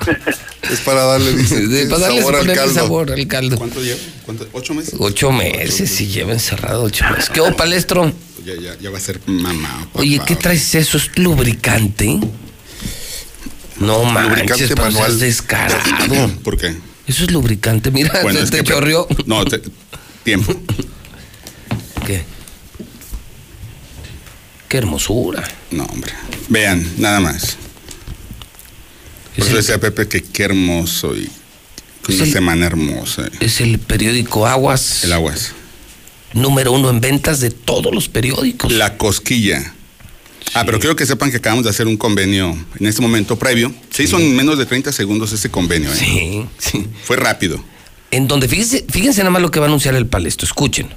es para darle, dice, De- para darle sabor al caldo. sabor al caldo. ¿Cuánto lleva? ¿Cuánto? ¿Ocho meses? Ocho meses, si lleva encerrado ocho meses. ¿Qué hubo, palestro? Ya, ya, ya va a ser mamá. papá. Oye, ¿qué traes eso? ¿Es lubricante? No manches, Lubricante pero manual. seas descarado. ¿Por qué? Eso es lubricante, mira, Bueno, se es te que- chorreó. No, te- tiempo. ¿Qué? Qué hermosura. No, hombre. Vean, nada más. Por Es eso el- decía Pepe que qué hermoso y una el- semana hermosa. Es el periódico Aguas. El Aguas. Número uno en ventas de todos los periódicos. La cosquilla. Ah, pero quiero que sepan que acabamos de hacer un convenio en este momento previo. Se hizo en menos de 30 segundos ese convenio. ¿eh? Sí, sí. Fue rápido. En donde, fíjense, fíjense nada más lo que va a anunciar el palestro. Escuchen.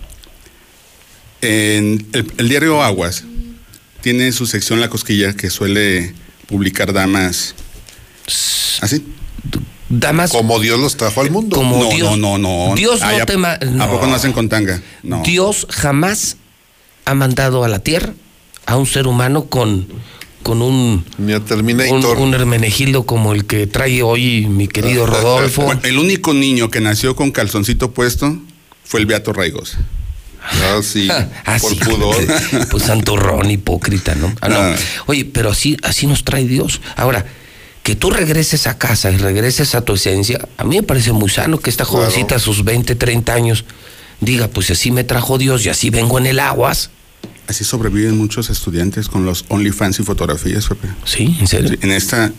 En el, el diario Aguas tiene su sección La Cosquilla que suele publicar damas. ¿Así? Damas. Como Dios los trajo al mundo. Como no, Dios. no, no, no. Dios no Ay, ¿a- te ma- ¿A no. poco no hacen con tanga? No. Dios jamás ha mandado a la tierra a un ser humano con, con un, un, un hermenegildo como el que trae hoy mi querido Rodolfo. Bueno, el único niño que nació con calzoncito puesto fue el Beato Raigosa. Ah, sí. Ah, por sí. pudor. Pues santurrón, hipócrita, ¿no? Ah, no. Ah. Oye, pero así, así nos trae Dios. Ahora, que tú regreses a casa y regreses a tu esencia, a mí me parece muy sano que esta Claro. jovencita a sus 20, 30 años diga, pues así me trajo Dios y así vengo en el aguas. Así sobreviven muchos estudiantes con los OnlyFans y fotografías, Pepe. Sí, en serio. en esta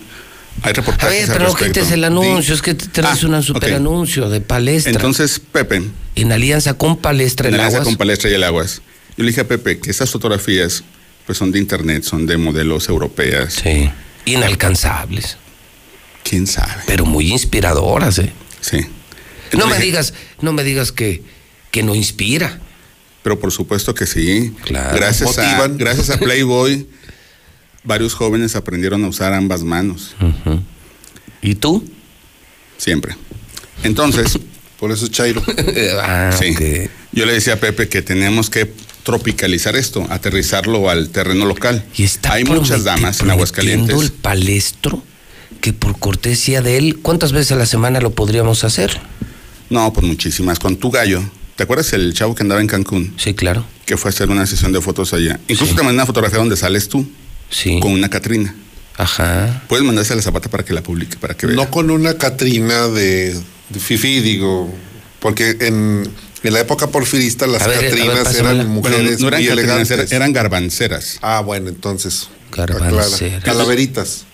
hay A reportajes ver, al pero no quites el anuncio, es que te traes Ah, un super anuncio de palestra. Entonces, Pepe, en alianza con palestra en el alianza aguas. con Palestra y el Aguas, yo le dije a Pepe que estas fotografías pues son de internet, son de modelos europeas. Sí. Inalcanzables. ¿Quién sabe? Pero muy inspiradoras, ¿eh? Sí. No me digas, no me digas que, que no inspira. Pero por supuesto que sí. Claro. Gracias a, gracias a Playboy, varios jóvenes aprendieron a usar ambas manos. ¿Y tú? Siempre. Entonces. Por eso es Chairo. Ah, sí. Yo le decía a Pepe que tenemos que tropicalizar esto, aterrizarlo al terreno local. Hay muchas damas en Aguascalientes. el palestro que por cortesía de él, ¿cuántas veces a la semana lo podríamos hacer? No, pues muchísimas. Con tu gallo. ¿Te acuerdas el chavo que andaba en Cancún? Sí, claro. Que fue a hacer una sesión de fotos allá. Incluso te mandé una fotografía donde sales tú. Sí. Con una Catrina. Ajá. Puedes mandarse a la zapata para que la publique, para que vea. No con una Catrina de, de Fifi, digo, porque en, En la época porfirista las ver, Catrinas eran mujeres Bueno, no eran muy catrinas, elegantes. eran- eran garbanceras. Ah, bueno, entonces. Garbanceras. aclara. Calaveritas.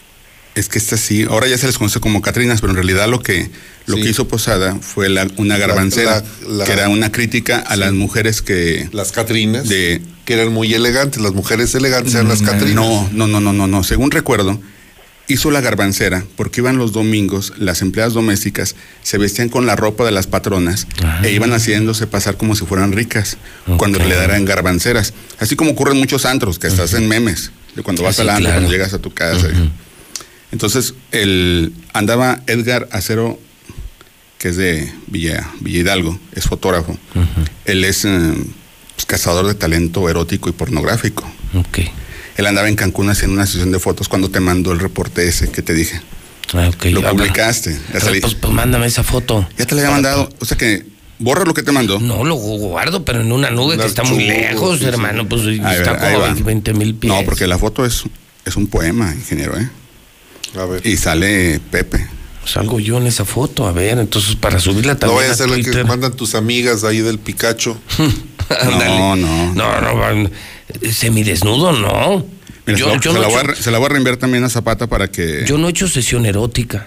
Es que esta sí, ahora ya se les conoce como Catrinas, pero en realidad lo que lo Sí. que hizo Posada fue la- una garbancera, la- la- que era una crítica a las mujeres que Las Catrinas. de Que eran muy elegantes. Las mujeres elegantes eran las Catrinas. no, no, no, no, no, no, según recuerdo, hizo la garbancera porque iban los domingos, las empleadas domésticas se vestían con la ropa de las patronas e iban haciéndose pasar como si fueran ricas, cuando realidad eran garbanceras. Así como ocurre en muchos antros, que estás en memes, de cuando vas Ah, al antro, claro. cuando llegas a tu casa. Entonces, el, andaba Edgar Acero, que es de Villa, Villa Hidalgo, es fotógrafo. Él es eh, pues, cazador de talento erótico y pornográfico. Ok. Él andaba en Cancún haciendo una sesión de fotos cuando te mandó el reporte ese que te dije. Ah, ok. Lo Ah, publicaste. Ya, Pues, pues, pues mándame esa foto. ya te la había mandado. O sea que borra lo que te mandó. No, lo guardo, pero en una nube que está muy lejos, sí, hermano. Pues Ahí está va, como va. 20 mil pies. No, porque la foto es, es un poema, ingeniero, ¿eh? A ver. Y sale Pepe. Salgo yo en esa foto, a ver, entonces para subirla No también vaya a ser la que mandan tus amigas ahí del Picacho. Ándale. No, no. No, no, van- semidesnudo, no. Mira, yo, se, la, yo se no la he voy a, hecho- re- se la voy a reenviar también a Zapata para que, yo no he hecho sesión erótica.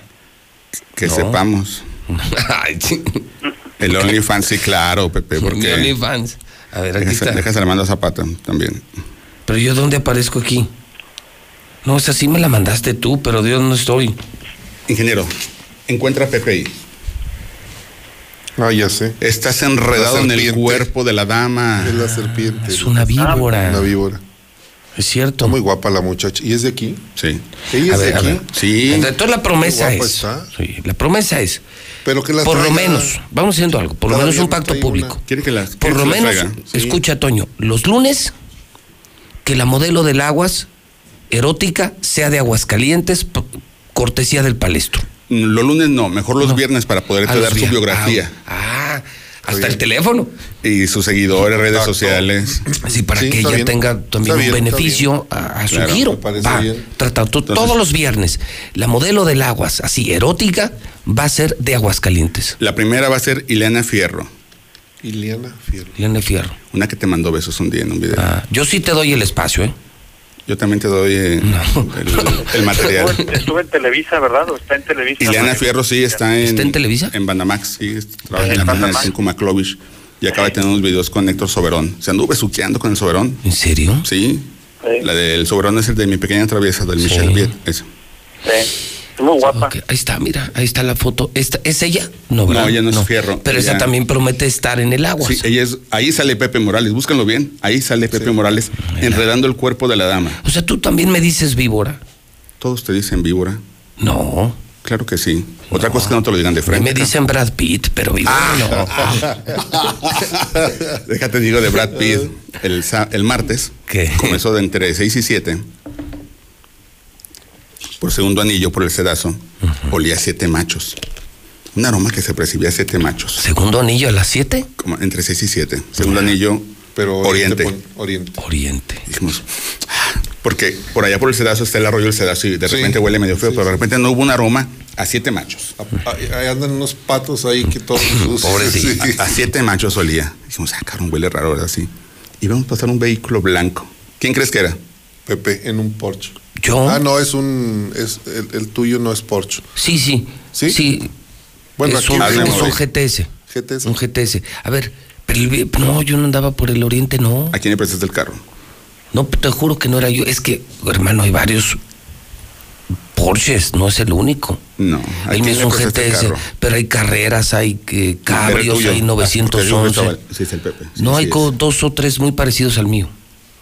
que no. sepamos. El OnlyFans, sí, claro, Pepe, porque... OnlyFans. A ver, aquí Déjase, está. déjase la mando a Zapata también. Pero yo, ¿dónde aparezco aquí? No, esa sí me la mandaste tú, pero Dios no estoy. Ingeniero, encuentra a Pepe ahí. Ah, ya sé. Estás enredado en el cuerpo de la dama. Es la serpiente. Es una víbora. Una víbora. Es cierto. Muy guapa la muchacha. ¿Y es de aquí? Sí. ¿Ella es de ver, aquí? Sí. Entonces la promesa es. está. sí, la promesa es. Pero que las Por lo menos, vamos haciendo algo, por lo menos un pacto público. ¿Quiere que las Por lo menos, traiga? Sí. escucha, Toño, los lunes, que la modelo del aguas erótica sea de Aguascalientes, cortesía del palestro. Los lunes no, mejor los viernes para poder Ah, dar su biografía. Ah, ah, hasta el teléfono. Y sus seguidores, redes sociales. Así para Sí, que ella bien. tenga también bien, un beneficio a, a su Claro, giro. Va, tratado Entonces- todos los viernes. La modelo del aguas, así erótica, va a ser de Aguascalientes. La primera va a ser Ileana Fierro, Iliana Fierro. Liane Fierro. una que te mandó besos un día en un video. Ah, yo sí te doy el espacio, ¿eh? Yo también te doy eh, el, el material. Estuve, estuve en Televisa, ¿verdad? ¿O está en Televisa? Ileana Fierro sí está en, ¿Está en Televisa? En Bandamax, sí, trabaja en ¿En la Bandamax? 5 Maclovich. Y acaba de tener unos videos con Héctor Soberón. Se anduvo besuqueando con el Soberón. ¿En serio? Sí. Sí. La del Soberón es el de mi pequeña traviesa, del Sí. Michel Viet. ese. Sí. Es muy guapa. Ahí está, mira, ahí está la foto. Esta, ¿Es ella? No, ¿verdad? No, ella no es Fierro, Pero esa ella- también promete estar en el agua. Sí, ella es, ahí sale Pepe Morales, búscanlo bien. Ahí sale Pepe Morales enredando el cuerpo de la dama. O sea, tú también me dices víbora. Todos te dicen víbora. No. Claro que sí. Otra cosa es que no te lo digan de frente. me dicen Brad Pitt, pero víbora Ah. Déjate digo de Brad Pitt. El, el martes ¿Qué? comenzó de entre 6 y 7. Por segundo anillo, por el sedazo, olía a siete machos. Un aroma que se percibía a siete machos. Segundo anillo a las 7. Como entre 6 y 7. Segundo anillo, Pero oriente. Oriente. Oriente. Dijimos, "Ah", porque por allá por el sedazo está el arroyo del sedazo y de Sí. repente huele medio feo, Sí, pero de sí. repente no hubo un aroma a siete machos. Ahí andan unos patos ahí que todos. Pobrecito. Sí. A, a siete machos olía. Dijimos, ah, cabrón, huele raro, ¿verdad? Sí. Y vamos a pasar un vehículo blanco. ¿Quién crees que era? Pepe, en un Porsche. Yo. Ah, no, es un. Es, el, el tuyo no es Porsche. Sí, sí. ¿Sí? Sí. Bueno, es aquí un, es un GTS. GTS. Un GTS. A ver, pero el no, yo no andaba por el oriente, no. ¿A quién le prestaste el carro? No, te juro que no era yo. Es que, hermano, hay varios Porsches, no es el único. No. ¿A El quién mío es le un prestaste el GTS, pero hay carreras, hay eh, cabrios, hay Ah, porque digo que 911. estaba- Sí, es el Pepe. Sí, no, sí hay es. dos o tres muy parecidos al mío.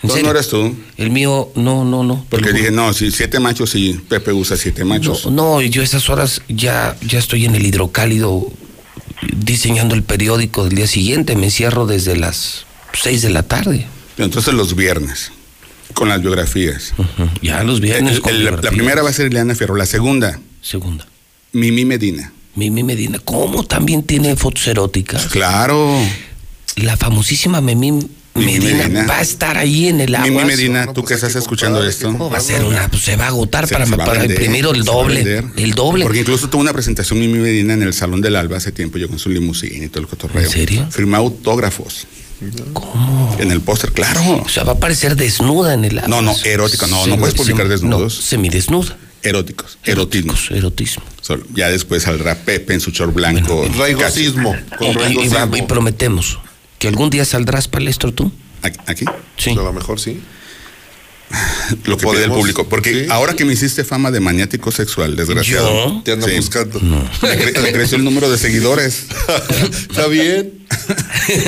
¿En No, no eres tú. El mío, no, no, no. Porque dije, no, si siete machos y Pepe usa siete machos. No, no, yo esas horas ya, ya estoy en el hidrocálido diseñando el periódico del día siguiente. Me encierro desde las 6 de la tarde. Entonces los viernes, con las biografías. Ya los viernes. El- con el- la biografía. primera va a ser Ileana Fierro. La segunda, Segunda. Mimi Medina. Mimi Medina. ¿Cómo también tiene fotos eróticas? Claro. La famosísima Mimi Medina, va a estar ahí en el agua. Mimi Medina, tú que estás escuchando esto. ¿Cómo va a ser una? Pues se va a agotar Se- para, se para vender, imprimir el doble. El doble. Porque incluso tuvo una presentación Mimi Medina en el Salón del Alba hace tiempo, yo con su limusina y todo el cotorreo. ¿En serio? Firma autógrafos. ¿Cómo? En el póster, claro. O sea, va a aparecer desnuda en el agua. No, no, erótica, no, no puedes publicar semi- desnudos. No, semidesnuda. Eróticos, erotismo. Erotismo. Solo- ya después saldrá Pepe en su short blanco. Raigosismo, con Y- y prometemos que algún día saldrás palestro tú. ¿Aquí? Sí. A lo mejor sí. Lo que pide el público. Porque ahora que me hiciste fama de maniático sexual, desgraciado. ¿Yo? Te andan Sí. buscando. Le, cre- le creció el número de seguidores. Está bien.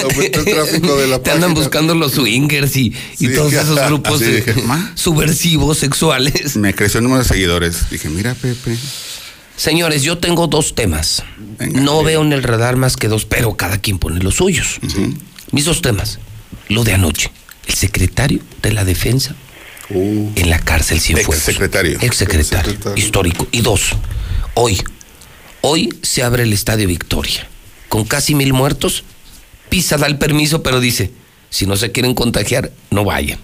Aumentó el tráfico de la Te andan buscando los swingers y, y Sí. todos esos grupos eh, dije, "Ma". subversivos sexuales. Me creció el número de seguidores. Dije, mira, Pepe. Señores, yo tengo dos temas. Venga, no bien. veo en el radar más que dos, pero cada quien pone los suyos. Mis dos temas. Lo de anoche. El secretario de la defensa Uh, en la cárcel Cienfuegos. Exsecretario. Ex secretario. Exsecretario. Histórico. Y dos. Hoy. Hoy se abre el Estadio Victoria. Con casi mil muertos. Pisa da el permiso, pero dice, si no se quieren contagiar, no vayan.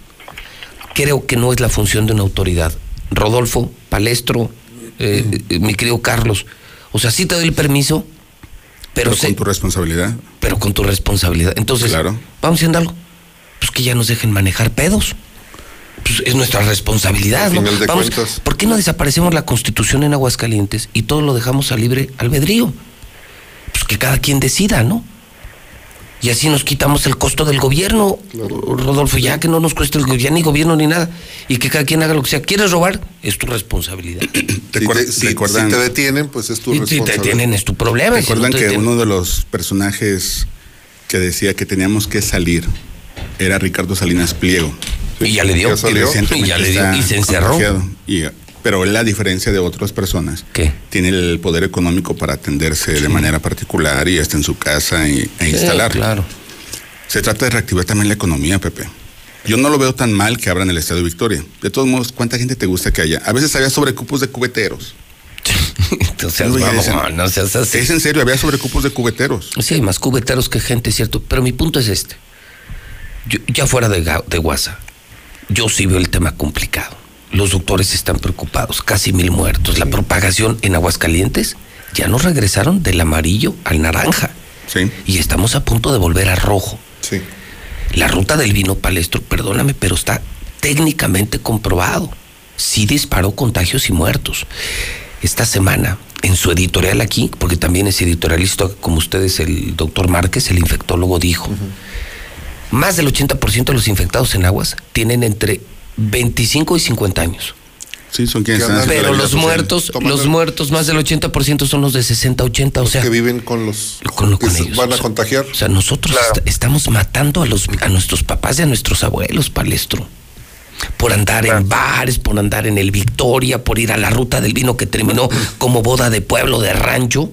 Creo que no es la función de una autoridad. Rodolfo, Palestro, eh, mi querido Carlos. O sea, sí te doy el permiso, pero, Pero sé- con tu responsabilidad. pero con tu responsabilidad. Entonces, Claro. vamos haciendo algo. Pues que ya nos dejen manejar pedos. Pues es nuestra responsabilidad, Al ¿no? final de Vamos, cuentas. ¿Por qué no desaparecemos la constitución en Aguascalientes y todo lo dejamos a libre albedrío? Pues que cada quien decida, ¿no? Y así nos quitamos el costo del gobierno, Rodolfo, ya que no nos cueste el gobierno, ni gobierno ni nada, y que cada quien haga lo que sea. ¿Quieres robar? Es tu responsabilidad. si, te, si- si te detienen, pues es tu Y si te responsabilidad. tienen es tu problema. si no Recuerdan te que detienen- uno de los personajes que decía que teníamos que salir era Ricardo Salinas Pliego. Y ya le dio. Salió. Y Y ya le dio, y se encerró. Y, pero él, a diferencia de otras personas, ¿Qué? tiene el poder económico para atenderse de manera particular y está en su casa y, e Sí, instalar. claro. Se trata de reactivar también la economía, Pepe. Yo no lo veo tan mal que abran el Estadio Victoria. De todos modos, ¿cuánta gente te gusta que haya? A veces había sobrecupos de cubeteros. Entonces, No, vamos, dicen- no seas así. Es en serio, había sobrecupos de cubeteros. Sí, hay más cubeteros que gente, cierto. Pero mi punto es este. Yo- ya fuera de, de WhatsApp, yo sí veo el tema complicado. Los doctores están preocupados, casi mil muertos. La propagación en Aguascalientes ya nos regresaron del amarillo al naranja. Sí. Y estamos a punto de volver a rojo. Sí. La ruta del vino palestro, perdóname, pero está técnicamente comprobado. Sí disparó contagios y muertos. Esta semana, en su editorial aquí, porque también es editorialista como ustedes, el doctor Márquez, el infectólogo, dijo, más del 80% de los infectados en aguas tienen entre 25 y 50 años. Sí, son quienes Que están Pero los social. muertos, los muertos, más del 80% son los de 60, 80, o Los sea, que viven con los con lo- que con se ellos. van O a sea, contagiar. O sea, nosotros est- estamos matando a los a nuestros papás y a nuestros abuelos, palestro. Por andar en bares, por andar en el Victoria, por ir a la ruta del vino que terminó como boda de pueblo, de rancho.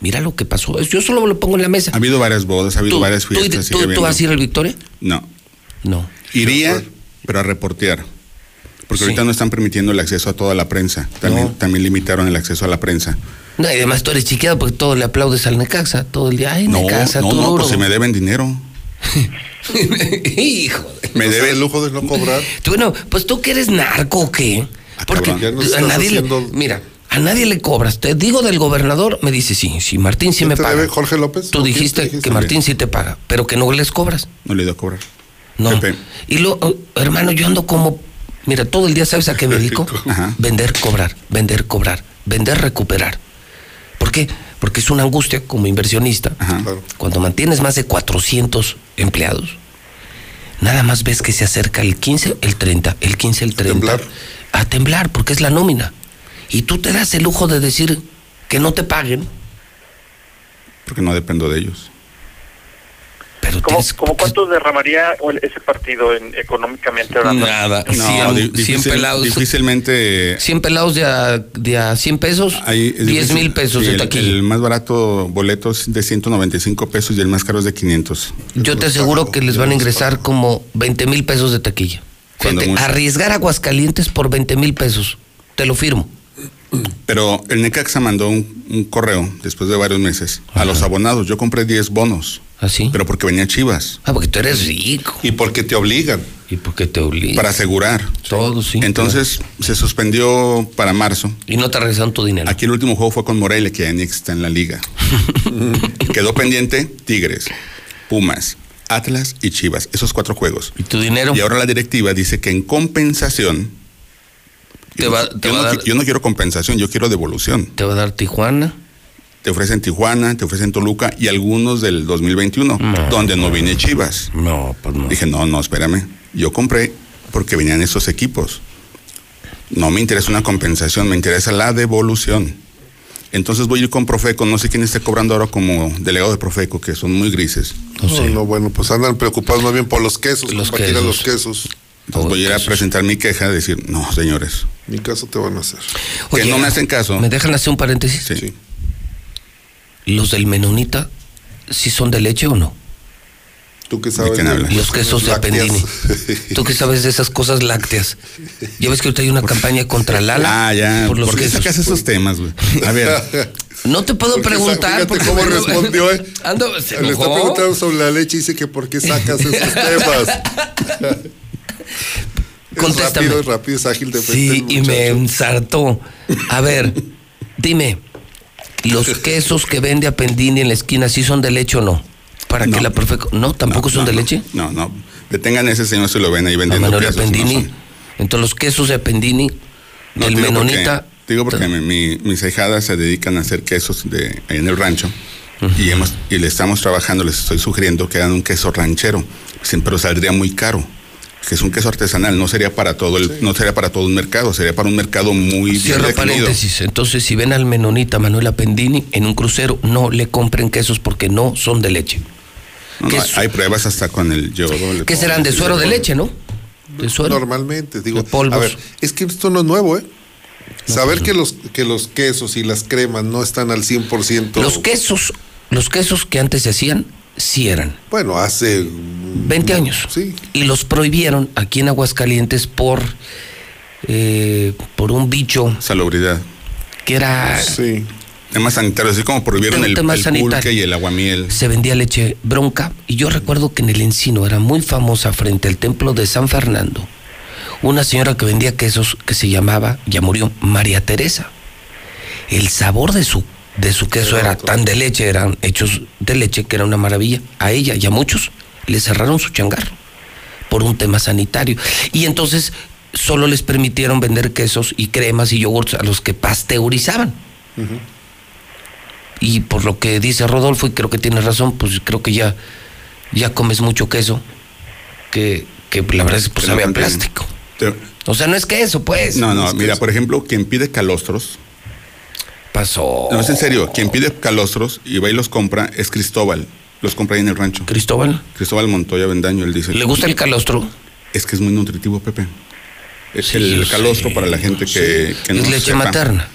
Mira lo que pasó. Yo solo lo pongo en la mesa. Ha habido varias bodas, ha habido ¿Tú, varias tú- fiestas. tú- tú habiendo. vas a ir al Victoria? No. No. Iría, pero a reportear. Porque Sí. ahorita no están permitiendo el acceso a toda la prensa. También, No. también limitaron el acceso a la prensa. No, y además tú eres chiqueado porque todo le aplaudes al Necaxa, todo el día. Ay, No, Necaxa, no, tú no, pues si me deben dinero. Hijo de- Me ¿No se deben el lujo de no cobrar. Bueno, pues tú que eres narco o qué? Porque. Ya nos a nadie le, mira, a nadie le cobras. Te digo del gobernador, me dice sí, sí, Martín sí ¿Quién me paga. debe, Jorge López? Tú ¿O quién dijiste, te que Martín sí te paga, pero que no les cobras. No le ido a cobrar. No. Pepe. Y lo, oh, hermano, yo ando como, mira, todo el día, ¿sabes a qué me dedico? Ajá. Vender, cobrar, vender, cobrar, vender, recuperar. ¿Por qué? Porque es una angustia como inversionista. Ajá. Cuando mantienes más de 400 empleados, nada más ves que se acerca el 15, el 30, el 15, el 30. Temblar. A temblar, porque es la nómina. Y tú te das el lujo de decir que no te paguen, Porque no dependo de ellos. ¿Cómo, tienes... cómo cuánto derramaría ese partido en, económicamente hablando? Nada, No, 100, di- 100 difícil- pelados. Difícilmente. 100 pelados de a, de a 100 pesos, hay- es 10 difícil. mil pesos de el- taquilla. El, más barato boleto es de 195 pesos y el más caro es de 500. Yo te aseguro que les van a ingresar como 20 mil pesos de taquilla. Mucho. arriesgar Aguascalientes por 20 mil pesos. Te lo firmo. Pero el Necaxa mandó un, un correo después de varios meses a los abonados. Yo compré 10 bonos ¿Así? Pero porque venía Chivas. Ah, porque tú eres rico. Y porque te obligan. Y porque te obligan. Para asegurar. Todo, sí. Entonces se suspendió para marzo. Y no te regresaron tu dinero. Aquí el último juego fue con Morelia, que ya ni está en la liga. Quedó pendiente Tigres, Pumas, Atlas y Chivas. Esos cuatro juegos. ¿Y tu dinero? Y ahora la directiva dice que en compensación. Te va- no- te yo va no, a dar- yo no quiero compensación, yo quiero devolución. Te va a dar Tijuana. Te ofrecen Tijuana, te ofrecen Toluca y algunos del 2021, donde no viene Chivas. No, pues no. Dije, no, no, espérame. Yo compré porque venían esos equipos. No me interesa una compensación, me interesa la devolución. Entonces voy a ir con Profeco, no sé quién esté cobrando ahora como delegado de Profeco, que son muy grises. No, no, bueno, pues andan preocupados más bien por los quesos, Los compartir a los quesos. quesos. Entonces voy a ir a presentar mi queja, decir, no, señores, Mi caso te van a hacer. que no me hacen caso. ¿Me dejan hacer un paréntesis? Sí. ¿Los del menonita sí son de leche o no? ¿Tú qué sabes? quién de-? Los quesos de? Appendini. ¿Tú qué sabes de esas cosas lácteas? Ya ves que ahorita hay una campaña contra Lala. Ah, ya. Por los ¿Por qué quesos. sacas esos temas, güey? A ver, No te puedo Porque preguntar. porque cómo me- respondió, ¿eh? Ando, se Le está preguntando sobre la leche y dice que por qué sacas esos temas. Es Contéstame. rápido, es rápido, es ágil de frente Sí, y me ensartó. A ver, dime, ¿los quesos que vende Appendini en la esquina sí son de leche o no? Para que la Profeco... No, tampoco son de leche. no, no. Detengan a ese señor si lo ven ahí A vendiendo quesos, son. Entonces los quesos de digo porque- menonita... digo porque mi- mi- mis hijadas se dedican a hacer quesos de, ahí en el rancho y, hemos, y le estamos trabajando, les estoy sugiriendo que hagan un queso ranchero, pero saldría muy caro. Que es un queso artesanal, no sería para todo el, no sería para todo un mercado, sería para un mercado muy bien Cierro definido. paréntesis. Entonces, si ven al menonita Manuel Appendini en un crucero, no le compren quesos porque no son de leche. No, no, ¿Qué hay, pruebas hasta con el yodo. le ¿Qué ponen- serán? ¿De suero de leche, no? De suero. Normalmente, digo. A ver, es que esto no es nuevo, ¿eh? Saber pues que los, que los quesos y las cremas no están al 100%. Los quesos, los quesos que antes se hacían, sí eran. Bueno, hace 20 años. Sí. Y los prohibieron aquí en Aguascalientes por, eh, por un bicho Salubridad. que era... Sí. Temas sanitarios, así como prohibieron el, el pulque y el aguamiel. se vendía leche bronca y yo recuerdo que en el encino era muy famosa frente al templo de San Fernando una señora que vendía quesos que se llamaba, ya murió, María Teresa. El sabor de su, de su queso era tan de leche, eran hechos de leche que era una maravilla. A ella y a muchos le cerraron su changarro por un tema sanitario. Y entonces solo les permitieron vender quesos y cremas y yogurts a los que pasteurizaban. Y por lo que dice Rodolfo, y creo que tiene razón, pues creo que ya, ya comes mucho queso, que, que la verdad es pues Que contiene. plástico. Te- O sea, no es queso, pues. No, no, mira, queso. por ejemplo, quien pide calostros, Pasó. no es en serio, quien pide calostros y va y los compra es Cristóbal. Los compra ahí en el rancho. ¿Cristóbal? Cristóbal Montoya Vendaño, él dice. ¿Le gusta el calostro? Es que es muy nutritivo, Pepe. Es Sí, el calostro para la gente que, que no es leche sepa. materna.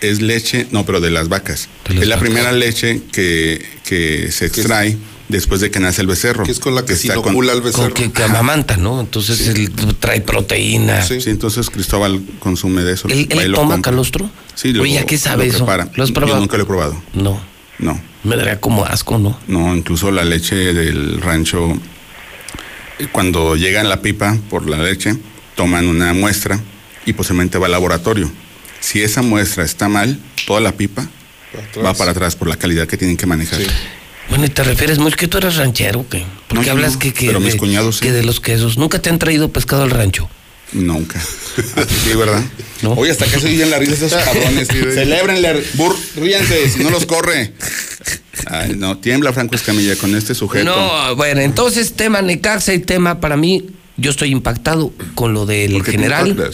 Es leche, no, pero de las vacas. De las es la vacas. primera leche que, que se extrae después de que nace el becerro. Que es con la que se está con- inocula al Con becerro. que, que amamanta, ¿no? Entonces él trae proteína. Sí, entonces Cristóbal consume de eso. ¿Él, toma compra. calostro? Sí, lo, Oye, ¿a qué sabe lo eso? prepara. ¿Lo has probado? Yo nunca lo he probado. No. No. Me daría como asco, ¿no? No, incluso la leche del rancho, cuando llega en la pipa por la leche, toman una muestra y posiblemente va al laboratorio. Si esa muestra está mal, toda la pipa va para atrás por la calidad que tienen que manejar. Bueno, ¿y te refieres mucho que tú eres ranchero qué? Porque No, hablas no, que, que, pero mis de, cuñados sí. que de los quesos. ¿Nunca te han traído pescado al rancho? Nunca. Así sí, ¿verdad? Oye, hasta que se oyen la risa de esos cabrones. Celébrenle, bur, ríanse, si no los corre. Ay, no, tiembla Franco Escamilla con este sujeto. No, bueno, entonces tema Necaxa y tema para mí, yo estoy impactado con lo del ¿Por qué te general,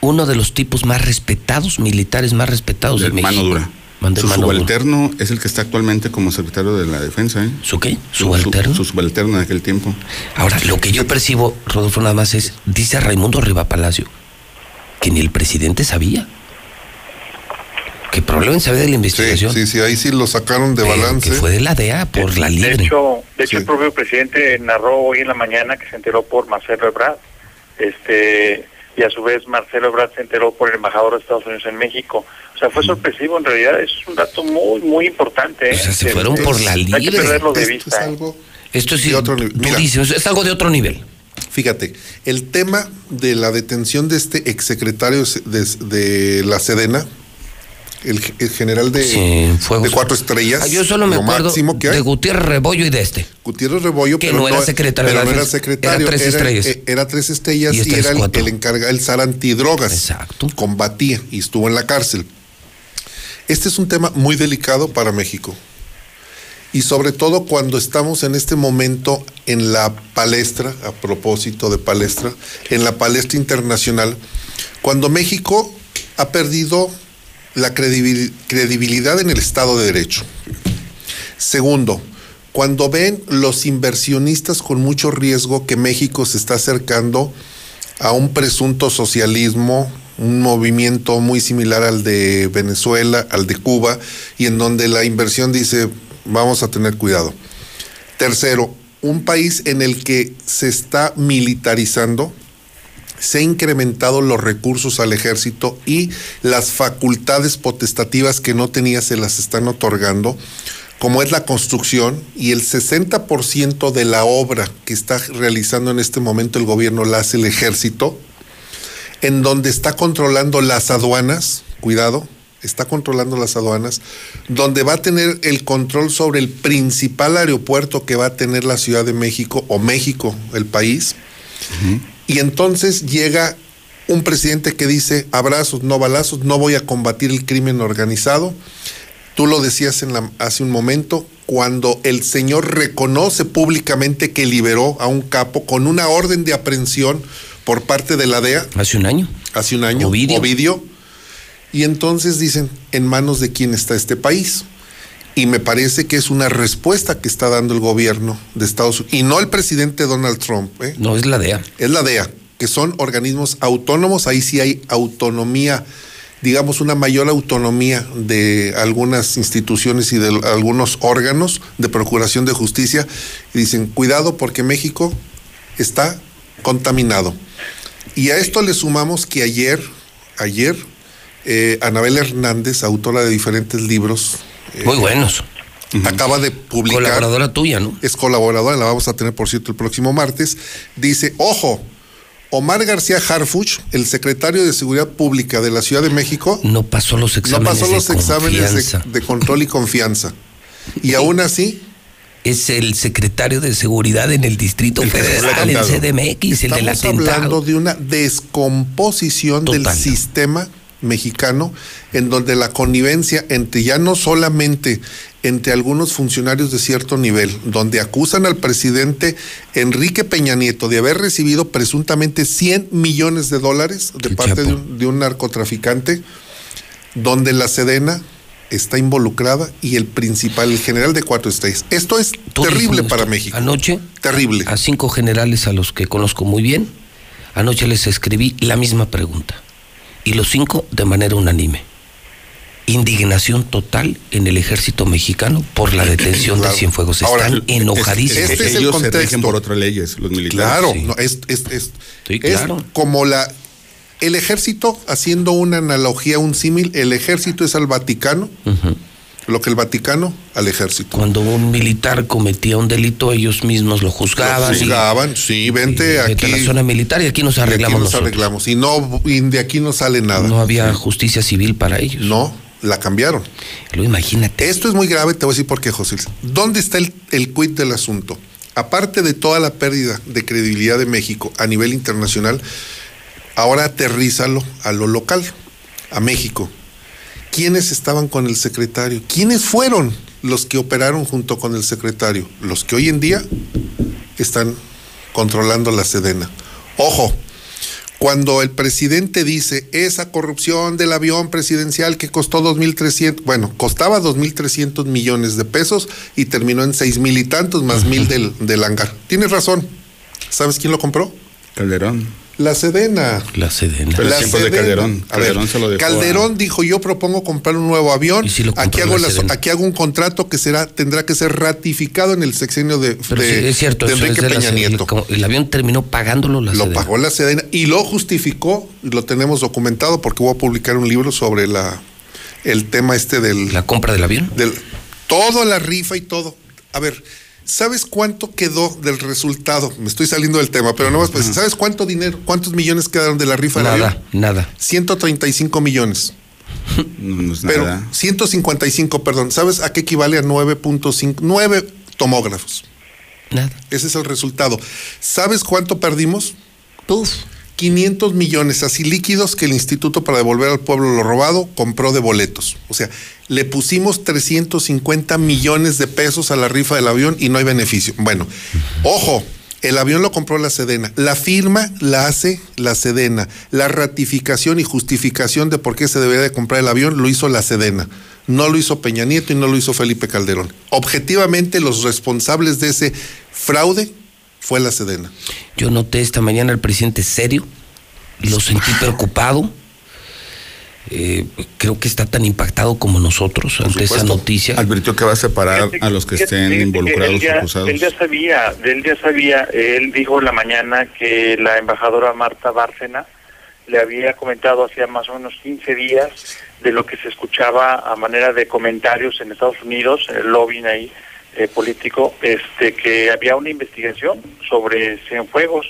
uno de los tipos más respetados, militares más respetados de Del México. mano dura. Mande Su mano subalterno es el que está actualmente como secretario de la defensa. ¿eh? ¿Su qué? Su- ¿Subalterno? Su, su subalterno en aquel tiempo. Ahora, lo que yo percibo, Rodolfo, nada más es, dice Raimundo Riva Palacio, que ni el presidente sabía. Que probablemente sabía de la Sí, investigación. sí, sí, ahí sí lo sacaron de pero balance. Que fue de la DEA por la De libre. hecho, de hecho Sí. el propio presidente narró hoy en la mañana que se enteró por Marcelo Ebrard. Este, y a su vez Marcelo Ebrard se enteró por el embajador de Estados Unidos en México. O sea, fue sorpresivo, en realidad es un dato muy, muy importante. O sea, se ¿eh? fueron por la Hay que libre. perderlo de Esto vista. es ¿eh? algo Esto sí, de otro nivel. Mira. dices, es algo de otro nivel. Fíjate, el tema de la detención de este exsecretario de, de la Sedena, el, el general de, Sí, fuegos. de cuatro estrellas, Ah, yo solo me lo acuerdo máximo que hay. de Gutiérrez Rebollo y de este. Gutiérrez Rebollo, Que pero no era secretario, pero era no era tres- secretario, era tres estrellas. eh, Era, tres estrellas Y y, este es era el, el encargado, el SAR antidrogas. Exacto. Combatía y estuvo en la cárcel. Este es un tema muy delicado para México. Y sobre todo cuando estamos en este momento en la palestra, a propósito de palestra, en la palestra internacional, cuando México ha perdido la credibil- credibilidad en el Estado de Derecho. Segundo, cuando ven los inversionistas con mucho riesgo que México se está acercando a un presunto socialismo, un movimiento muy similar al de Venezuela, al de Cuba, y en donde la inversión dice, vamos a tener cuidado. Tercero, un país en el que se está militarizando, se han incrementado los recursos al ejército y las facultades potestativas que no tenía se las están otorgando, como es la construcción, y el 60% de la obra que está realizando en este momento el gobierno la hace el ejército, en donde está controlando las aduanas, cuidado, está controlando las aduanas, donde va a tener el control sobre el principal aeropuerto que va a tener la Ciudad de México o México, el país. Y entonces llega un presidente que dice, abrazos, no balazos, no voy a combatir el crimen organizado. Tú lo decías en la- hace un momento, cuando el señor reconoce públicamente que liberó a un capo con una orden de aprehensión por parte de la DEA. Hace un año. Hace un año. Ovidio. Ovidio. Y entonces dicen, ¿en manos de quién está este país? Y me parece que es una respuesta que está dando el gobierno de Estados Unidos. Y no el presidente Donald Trump. ¿eh? No, es la DEA. Es la DEA, que son organismos autónomos. Ahí sí hay autonomía, digamos, una mayor autonomía de algunas instituciones y de algunos órganos de procuración de justicia. Y dicen, cuidado porque México está contaminado. Y a esto le sumamos que ayer, ayer, eh, Anabel Hernández, autora de diferentes libros. eh, Muy buenos. Acaba de publicar. Colaboradora tuya, ¿no? Es colaboradora, la vamos a tener, por cierto, el próximo martes. Dice, ojo, Omar García Harfuch, el secretario de Seguridad Pública de la Ciudad de México, No pasó los no exámenes. pasó los de exámenes de control y confianza. Y aún así, Es el secretario de seguridad en el Distrito El Federal, el atentado. CDMX, el del estamos atentado. hablando de una descomposición del sistema mexicano, en donde la connivencia entre ya no solamente entre algunos funcionarios de cierto nivel, donde acusan al presidente Enrique Peña Nieto de haber recibido presuntamente 100 millones de dólares de El parte de un, de un narcotraficante, donde la Sedena está involucrada y el principal, el general de cuatro estrellas. Esto es terrible para. México. Anoche, Terrible. a cinco generales a los que conozco muy bien, anoche les escribí la misma pregunta. Y los cinco de manera unánime. Indignación total en el ejército mexicano por la detención Claro. de Cienfuegos. Ahora, Están enojadísimos. Este es el Ellos se rigen contexto. por otras leyes, los militares. Claro, Sí. no, es, es- es- Sí, es claro. como la el ejército, haciendo una analogía, un símil, el ejército es al Vaticano, lo que el Vaticano al ejército. Cuando un militar cometía un delito, ellos mismos lo juzgaban. Lo y- juzgaban, sí, vente y aquí. la zona militar y aquí nos y aquí arreglamos nos arreglamos. Y no, y de aquí no sale nada. No había justicia civil para ellos. No, la cambiaron. Lo imagínate. Esto es muy grave, te voy a decir por qué, José. ¿Dónde está el, el quid del asunto? Aparte de toda la pérdida de credibilidad de México a nivel internacional, ahora aterrízalo a lo local, a México. ¿Quiénes estaban con el secretario? ¿Quiénes fueron los que operaron junto con el secretario? Los que hoy en día están controlando la Sedena. Ojo, cuando el presidente dice esa corrupción del avión presidencial que costó 2.300, bueno, costaba 2.300 millones de pesos y terminó en seis mil y tantos más mil del, del hangar. Tienes razón. ¿Sabes quién lo compró? Calderón. La Sedena. La Sedena. Pero La el de Sedena. Calderón. A ver, Calderón se lo dejó. a- Calderón dijo, yo propongo comprar un nuevo avión. lo compró aquí, hago la aquí hago un contrato que será tendrá que ser ratificado en el sexenio de, de- sí, es cierto, de Enrique es de Peña Sedena. Nieto. Como El avión terminó pagándolo la Lo Sedena. pagó la Sedena y lo justificó, lo tenemos documentado porque voy a publicar un libro sobre la el tema este del... ¿La compra del avión? Del, todo, la rifa y todo. A ver, ¿sabes cuánto quedó del resultado? Me estoy saliendo del tema, pero no más, pues, ¿sabes cuánto dinero, cuántos millones quedaron de la rifa del Nada, avión? nada. 135 millones. No, Pero nada. 155, perdón. ¿Sabes a qué equivale a 9.5? 9 tomógrafos. Nada. Ese es el resultado. ¿Sabes cuánto perdimos? Uf. 500 millones así líquidos que el Instituto para devolver al pueblo lo robado compró de boletos. O sea, le pusimos 350 millones de pesos a la rifa del avión y no hay beneficio. Bueno, ojo, el avión lo compró la Sedena. La firma la hace la Sedena. La ratificación y justificación de por qué se debería de comprar el avión lo hizo la Sedena. No lo hizo Peña Nieto y no lo hizo Felipe Calderón. Objetivamente, los responsables de ese fraude fue la Sedena. Yo noté esta mañana al presidente serio, lo sentí preocupado. Eh, creo que está tan impactado como nosotros ante esa noticia. Advirtió que va a separar a los que estén involucrados él ya, o acusados. Él ya sabía, él ya sabía, él dijo en la mañana que la embajadora Marta Bárcena le había comentado hacía más o menos 15 días de lo que se escuchaba a manera de comentarios en Estados Unidos, el lobbying ahí eh, político, este que había una investigación sobre Cienfuegos.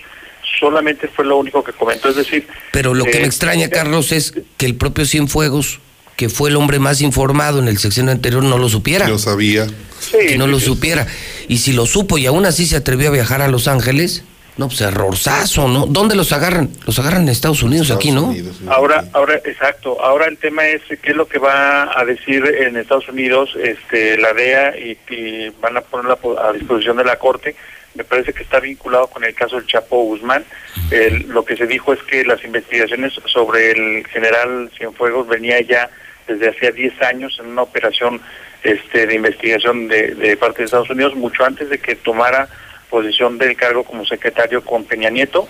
Solamente fue lo único que comentó, es decir... Pero lo que eh, me extraña, Carlos, es que el propio Cienfuegos, que fue el hombre más informado en el sexenio anterior, no lo supiera. Lo sabía. que no lo supiera. Y si lo supo y aún así se atrevió a viajar a Los Ángeles, no, pues errorzazo, ¿no? ¿Dónde los agarran? Los agarran en Estados Unidos, aquí, ¿no? Ahora, ahora, exacto. Ahora el tema es qué es lo que va a decir en Estados Unidos, este, la DEA y, y van a ponerla po- a disposición de la corte. Me parece que está vinculado con el caso del Chapo Guzmán. El- lo que se dijo es que las investigaciones sobre el general Cienfuegos venía ya desde hacía 10 años en una operación este, de investigación de, de parte de Estados Unidos, mucho antes de que tomara posición del cargo como secretario con Peña Nieto,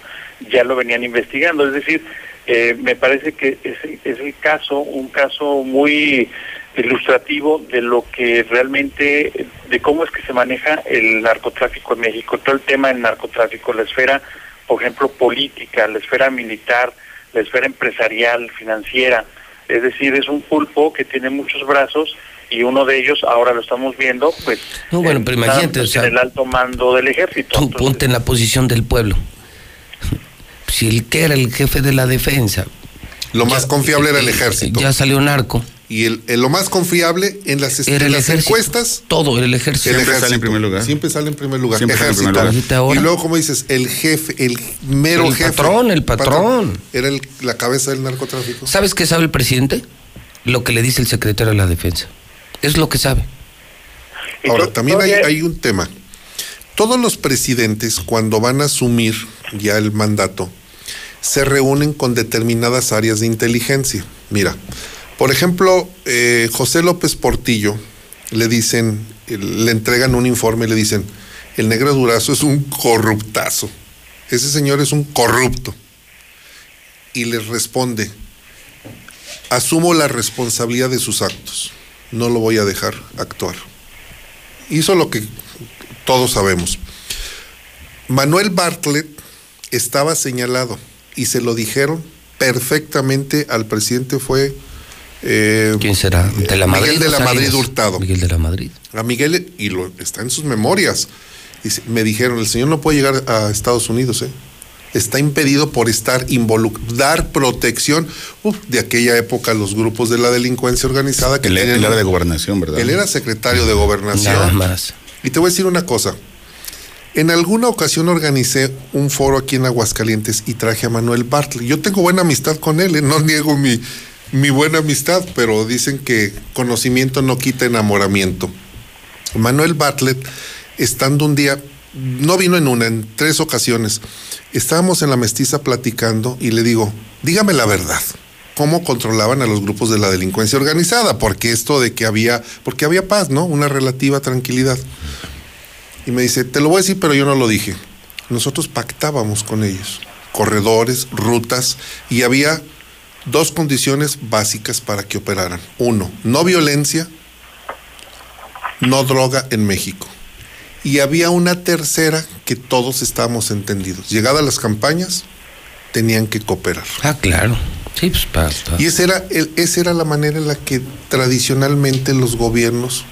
ya lo venían investigando. Es decir, eh, me parece que es, es el caso, un caso muy ilustrativo de lo que realmente, de cómo es que se maneja el narcotráfico en México, todo el tema del narcotráfico, la esfera, por ejemplo, política, la esfera militar, la esfera empresarial, financiera. Es decir, es un pulpo que tiene muchos brazos y uno de ellos, ahora lo estamos viendo, pues No, bueno, pero imagínate, o sea, en el alto mando del ejército. Tú ponte en la posición del pueblo. Si el que era el jefe de la defensa. Lo más confiable era el ejército. Ya salió narco. Y el, el lo más confiable en las, Era en las ejército. encuestas. Todo, era el ejército. el Siempre ejército. sale en primer lugar. Siempre sale en primer lugar. Siempre ejército. primer lugar. Y luego, como dices, el jefe, el mero El jefe. patrón, el patrón. Era el- la cabeza del narcotráfico. ¿Sabes qué sabe el presidente? Lo que le dice el secretario de la defensa. Es lo que sabe. Ahora, también hay, hay un tema. Todos los presidentes, cuando van a asumir ya el mandato, se reúnen con determinadas áreas de inteligencia. Mira, por ejemplo, eh, José López Portillo, le dicen, le entregan un informe y le dicen, el negro Durazo es un corruptazo. Ese señor es un corrupto. Y les responde, asumo la responsabilidad de sus actos. No lo voy a dejar actuar hizo lo que todos sabemos. Manuel Bartlett estaba señalado y se lo dijeron perfectamente al presidente fue eh, ¿Quién será? ¿De la Madrid? Miguel de la Madrid? Hurtado. Miguel de la Madrid. A Miguel, y lo, está en sus memorias. Me dijeron, el señor no puede llegar a Estados Unidos, ¿eh? Está impedido por estar involucrado, dar protección uf, de aquella época a los grupos de la delincuencia organizada que Él, tenían- él era de gobernación, ¿verdad? él era secretario de gobernación. Nada más. Y te voy a decir una cosa. En alguna ocasión organicé un foro aquí en Aguascalientes y traje a Manuel Bartlett. Yo tengo buena amistad con él, ¿eh? no niego mi, mi buena amistad, pero dicen que conocimiento no quita enamoramiento. Manuel Bartlett, estando un día, no vino en una, en tres ocasiones, estábamos en la mestiza platicando y le digo, dígame la verdad. ¿Cómo controlaban a los grupos de la delincuencia organizada? Porque esto de que había, porque había paz, ¿no? Una relativa tranquilidad. Y me dice, te lo voy a decir, pero yo no lo dije. Nosotros pactábamos con ellos. corredores, rutas, y había dos condiciones básicas para que operaran. Uno, no violencia, no droga en México. Y había una tercera que todos estábamos entendidos. Llegadas las campañas, tenían que cooperar. Ah, claro. Sí, pues para. Y esa era, el, esa era la manera en la que tradicionalmente los gobiernos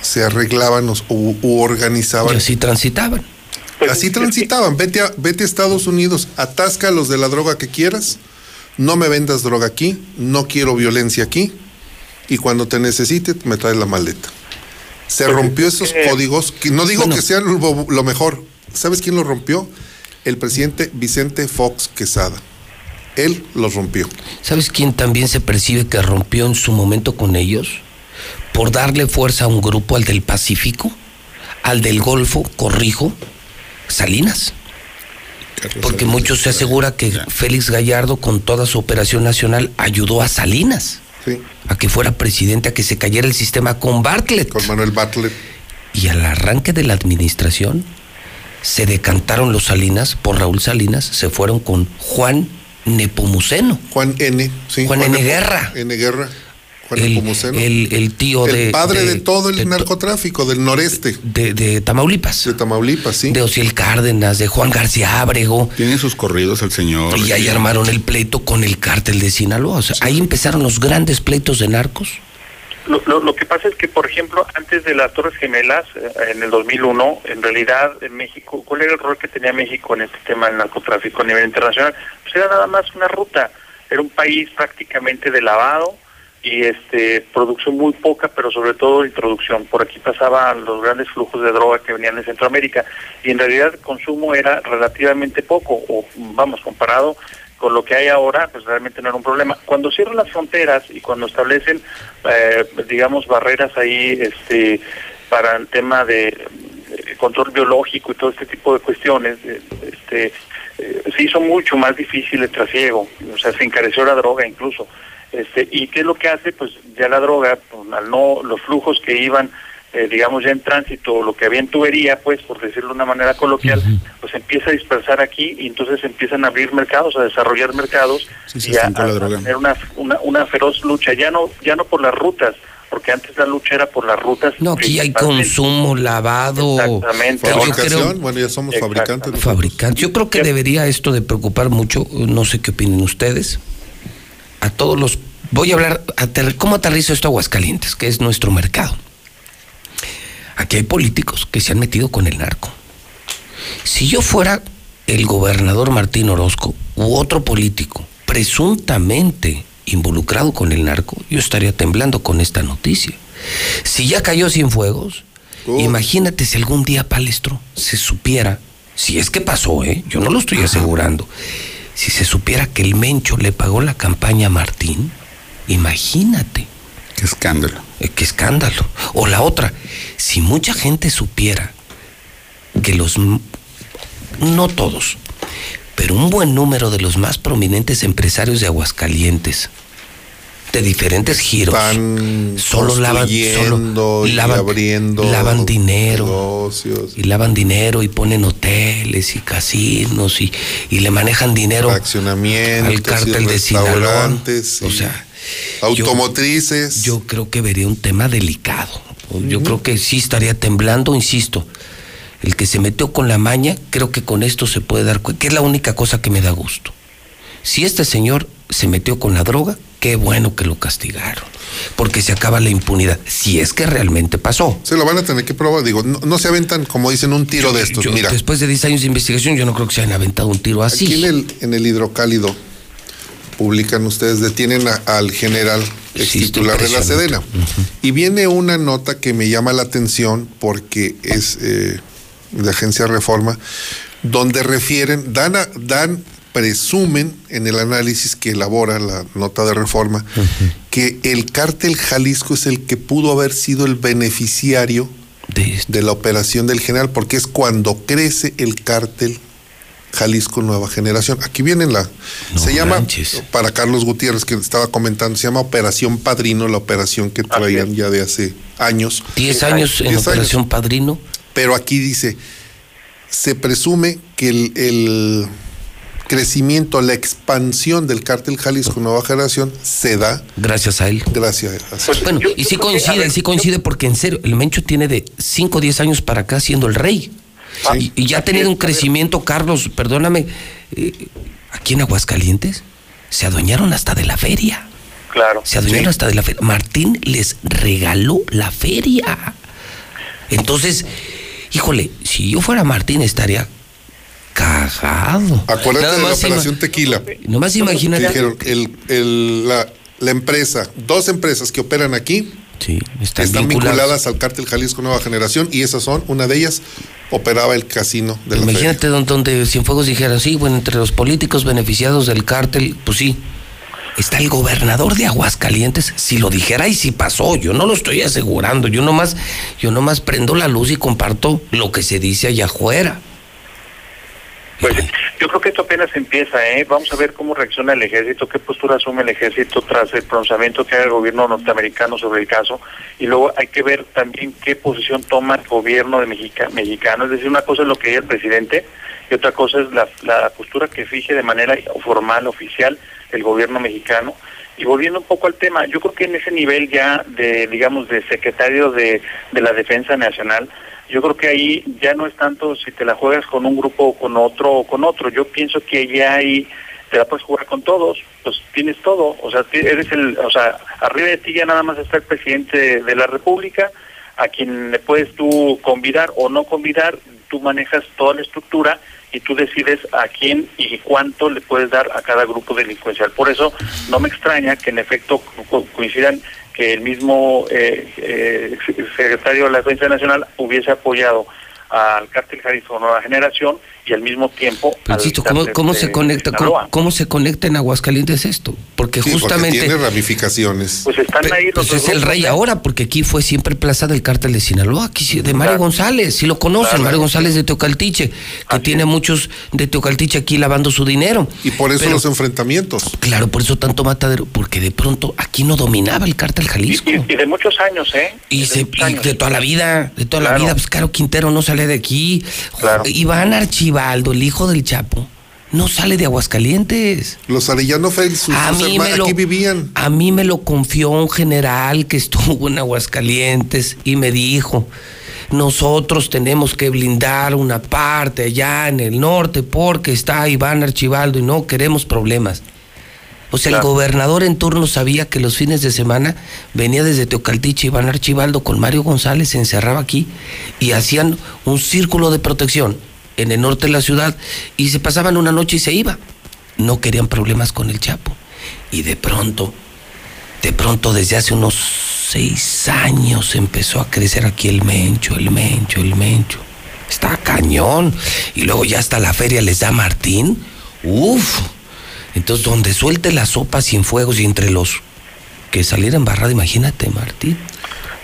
se arreglaban o, u organizaban. Y así transitaban. Así transitaban. Vete a, vete a Estados Unidos, atasca los de la droga que quieras, no me vendas droga aquí, no quiero violencia aquí, y cuando te necesite me traes la maleta. Se rompió esos códigos, que no digo que sean lo, lo mejor. ¿Sabes quién lo rompió? El presidente Vicente Fox Quesada. Él los rompió. ¿Sabes quién también se percibe que rompió en su momento con ellos? Por darle fuerza a un grupo, al del Pacífico, al del Golfo, corrijo, Salinas. Porque muchos se asegura que Félix Gallardo, con toda su operación nacional, ayudó a Salinas Sí. a que fuera presidente, a que se cayera el sistema con Bartlett. Con Manuel Bartlett. Y al arranque de la administración, se decantaron los Salinas por Raúl Salinas, se fueron con Juan Nepomuceno. Juan N. Sí, Juan N. Guerra. N. Guerra. Juan El, el- el tío El de. padre de, todo el de- narcotráfico del noreste. De, de Tamaulipas. De Tamaulipas, sí. De Ociel Cárdenas, de Juan García Ábrego. Tiene sus corridos el señor. Y ahí armaron el pleito con el cártel de Sinaloa. O sea, ahí empezaron los grandes pleitos de narcos. Lo, lo, lo que pasa es que, por ejemplo, antes de las Torres Gemelas, eh, en el 2001, en realidad en México, ¿cuál era el rol que tenía México en este tema del narcotráfico a nivel internacional? Pues era nada más una ruta, era un país prácticamente de lavado y este producción muy poca, pero sobre todo introducción. Por aquí pasaban los grandes flujos de droga que venían de Centroamérica y en realidad el consumo era relativamente poco, o vamos, comparado con lo que hay ahora, pues realmente no era un problema. Cuando cierran las fronteras y cuando establecen, eh, digamos, barreras ahí este, para el tema de eh, control biológico y todo este tipo de cuestiones, eh, este, eh, se mucho más difícil el trasiego, o sea, se encareció la droga incluso. Este, ¿Y qué es lo que hace? Pues ya la droga, pues, al no, los flujos que iban, eh, digamos, ya en tránsito, lo que había en tubería, pues, por decirlo de una manera coloquial, pues empieza a dispersar aquí y entonces empiezan a abrir mercados, a desarrollar mercados Sí, y a, a- a droga. tener una, una, una feroz lucha, ya no, ya no por las rutas, porque antes la lucha era por las rutas. No, aquí hay consumo, lavado. Exactamente. Yo Fabricación, creo- bueno, ya somos fabricantes. fabricantes. Yo creo que debería esto de preocupar mucho, no sé qué opinen ustedes, a todos los... Voy a hablar, ater- ¿cómo aterrizo esto a Aguascalientes, que es nuestro mercado? Aquí hay políticos que se han metido con el narco. Si yo fuera el gobernador Martín Orozco u otro político presuntamente involucrado con el narco, yo estaría temblando con esta noticia. Si ya cayó Cienfuegos, imagínate si algún día Palestro se supiera, si es que pasó, ¿eh? yo no lo estoy asegurando, si se supiera que el Mencho le pagó la campaña a Martín, imagínate. Qué escándalo. Eh, qué escándalo. O la otra, si mucha gente supiera que los, no todos, pero un buen número de los más prominentes empresarios de Aguascalientes, de diferentes giros, solo lavan, solo y lavan, abriendo lavan dinero negocios. y lavan dinero y ponen hoteles y casinos y, y le manejan dinero al cártel de Sinaloa. O sea, automotrices. Yo, creo que vería un tema delicado. Yo creo que sí estaría temblando, insisto. El que se metió con la maña, creo que con esto se puede dar cuenta, que es la única cosa que me da gusto. Si este señor se metió con la droga, qué bueno que lo castigaron, porque se acaba la impunidad, si es que realmente pasó. Se lo van a tener que probar. Digo, no, no se aventan, como dicen, un tiro de estos. Yo, Mira, Después de 10 años de investigación, yo no creo que se hayan aventado un tiro así. aquí en el, en el hidrocálido publican ustedes, detienen a- al general ex Sí, titular de la. Sedena. Y viene una nota que me llama la atención porque es eh, de Agencia Reforma, donde refieren, dan, a- dan, presumen en el análisis que elabora la nota de reforma, que el cártel Jalisco es el que pudo haber sido el beneficiario de, la operación del general, porque es cuando crece el cártel Jalisco Nueva Generación. Aquí viene la. se llama, para Carlos Gutiérrez, que estaba comentando, se llama Operación Padrino, la operación que traían ya de hace años. 10 años en 10 Operación Padrino. Pero aquí dice, se presume que el, el- crecimiento, la expansión del cártel Jalisco Nueva Generación se da Gracias a él. gracias a Bueno, y sí coincide, sí coincide porque en serio, el Mencho tiene de 5 o 10 años para acá siendo el rey. Y, y ya ha tenido un crecimiento, Carlos, perdóname, eh, aquí en Aguascalientes se adueñaron hasta de la feria. Claro. Se adueñaron hasta de la feria. Martín les regaló la feria. Entonces, híjole, si yo fuera Martín estaría cagado. Acuérdate Nada de la operación Tequila. Nomás imagínate. Dijeron, el, el- la, la empresa, dos empresas que operan aquí están, están vinculadas. vinculadas al cártel Jalisco Nueva Generación y esas son, una de ellas operaba el casino de la feria. Imagínate don- donde Cienfuegos dijera, sí, bueno, entre los políticos beneficiados del cártel, pues sí. Está el gobernador de Aguascalientes, si lo dijera y si pasó, yo no lo estoy asegurando, yo nomás, yo nomás prendo la luz y comparto lo que se dice allá afuera. Pues yo creo que esto apenas empieza, ¿eh? Vamos a ver cómo reacciona el ejército, qué postura asume el ejército tras el pronunciamiento que haga el gobierno norteamericano sobre el caso. Y luego hay que ver también qué posición toma el gobierno de Mexica- mexicano. Es decir, una cosa es lo que diga el presidente y otra cosa es la, la postura que fije de manera formal, oficial, el gobierno mexicano. Y volviendo un poco al tema, yo creo que en ese nivel ya de, digamos, de secretario de, de la Defensa Nacional, yo creo que ahí ya no es tanto si te la juegas con un grupo o con otro o con otro. Yo pienso que ya ahí te la puedes jugar con todos, pues tienes todo. O sea, eres el, o sea, arriba de ti ya nada más está el presidente de la República, a quien le puedes tú convidar o no convidar, tú manejas toda la estructura y tú decides a quién y cuánto le puedes dar a cada grupo delincuencial. Por eso no me extraña que en efecto co- coincidan que el mismo eh, eh, secretario de la Defensa Nacional hubiese apoyado al cártel Jalisco Nueva Generación y al mismo tiempo Pero insisto, ¿cómo, cómo de se conecta, cómo, cómo se conecta en Aguascalientes esto? Porque Sí, porque justamente... tiene ramificaciones. Pues están ahí los Pues es el rey ¿eh? ahora, porque aquí fue siempre plaza del cártel de Sinaloa, aquí sí, de Mario Claro. González, si lo conocen, Claro. Mario González de Teocaltiche, que tiene muchos de Teocaltiche aquí lavando su dinero. Y por eso Pero- los enfrentamientos. Claro, por eso tanto matadero, porque de pronto aquí no dominaba el cártel Jalisco. Y, y de muchos años, ¿eh? Y, se- y de toda la vida, de toda la vida, pues Caro Quintero no sale de aquí. Iván Archibaldo, el hijo del Chapo, no sale de Aguascalientes. Los Arellano Félix, A sus mí, hermanos me lo, aquí vivían. a mí me lo confió un general que estuvo en Aguascalientes y me dijo, nosotros tenemos que blindar una parte allá en el norte porque está Iván Archibaldo y no queremos problemas. O sea, el gobernador en turno sabía que los fines de semana venía desde Teocaltiche Iván Archibaldo con Mario González, se encerraba aquí y hacían un círculo de protección en el norte de la ciudad y se pasaban una noche y se iba. No querían problemas con el Chapo. Y de pronto, de pronto desde hace unos seis años empezó a crecer aquí el mencho, el mencho, el mencho. Está cañón. Y luego ya hasta la feria les da Martín. Uf. Entonces, donde suelte la sopa sin fuegos y entre los que saliera embarrada, imagínate, Martín.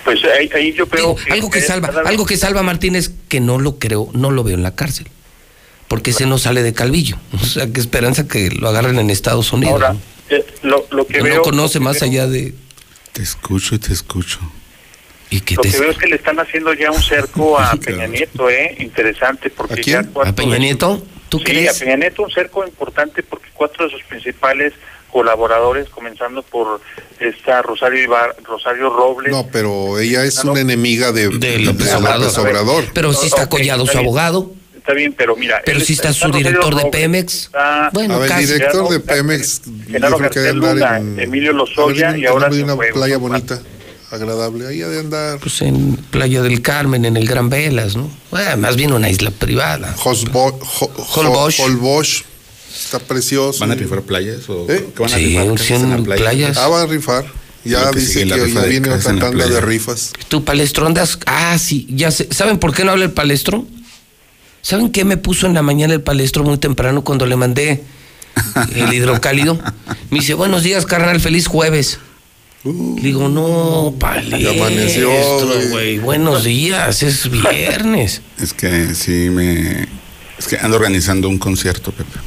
Pues ahí, ahí yo creo que... Algo que salva, algo que salva a Martín es que no lo creo, no lo veo en la cárcel. Porque ese no sale de Calvillo. O sea, qué esperanza que lo agarren en Estados Unidos. Ahora, ¿no? eh, lo, lo que Que veo... no conoce lo que más veo- allá de. Te escucho y te escucho. Y que Lo te que veo es que le están haciendo ya un cerco a Peña Nieto, ¿eh? Interesante, porque ya cuatro ¿A Peña Nieto? ¿Tú sí, crees? a Peña Nieto un cerco importante porque cuatro de sus principales colaboradores, comenzando por esta Rosario Ibar, Rosario Robles. No, pero ella es una enemiga de, de López López Obrador. Obrador. Pero sí está Ok, collado está su bien. abogado. Está bien, pero mira. Pero él sí está su Rosario director de Pemex. está- Bueno, a ver, casi. director de Pemex, Genaro yo creo que debe García andar Luna, en... Emilio Lozoya y ahora en se una fue, playa bonita, agradable. Ahí ha de andar. Pues en Playa del Carmen, en el Gran Velas, ¿no? Bueno, más bien una isla privada. Hosbo- Ho- Ho- Holbox. Holbox. Está precioso. ¿Van a rifar playas o ¿Eh? qué van a Sí, rifar? playas. Ah, va a rifar. Ya que dice que la rifa ya viene la tanda de rifas. ¿Tu palestro andas? Ah, sí, ya sé. ¿Saben por qué no habla el palestro? ¿Saben qué me puso en la mañana el palestro muy temprano cuando le mandé el hidrocálido? Me dice, buenos días, carnal, feliz jueves. Le digo, no, palestro, güey. Buenos días, es viernes. Es que sí me... Es que ando organizando un concierto, Pepe.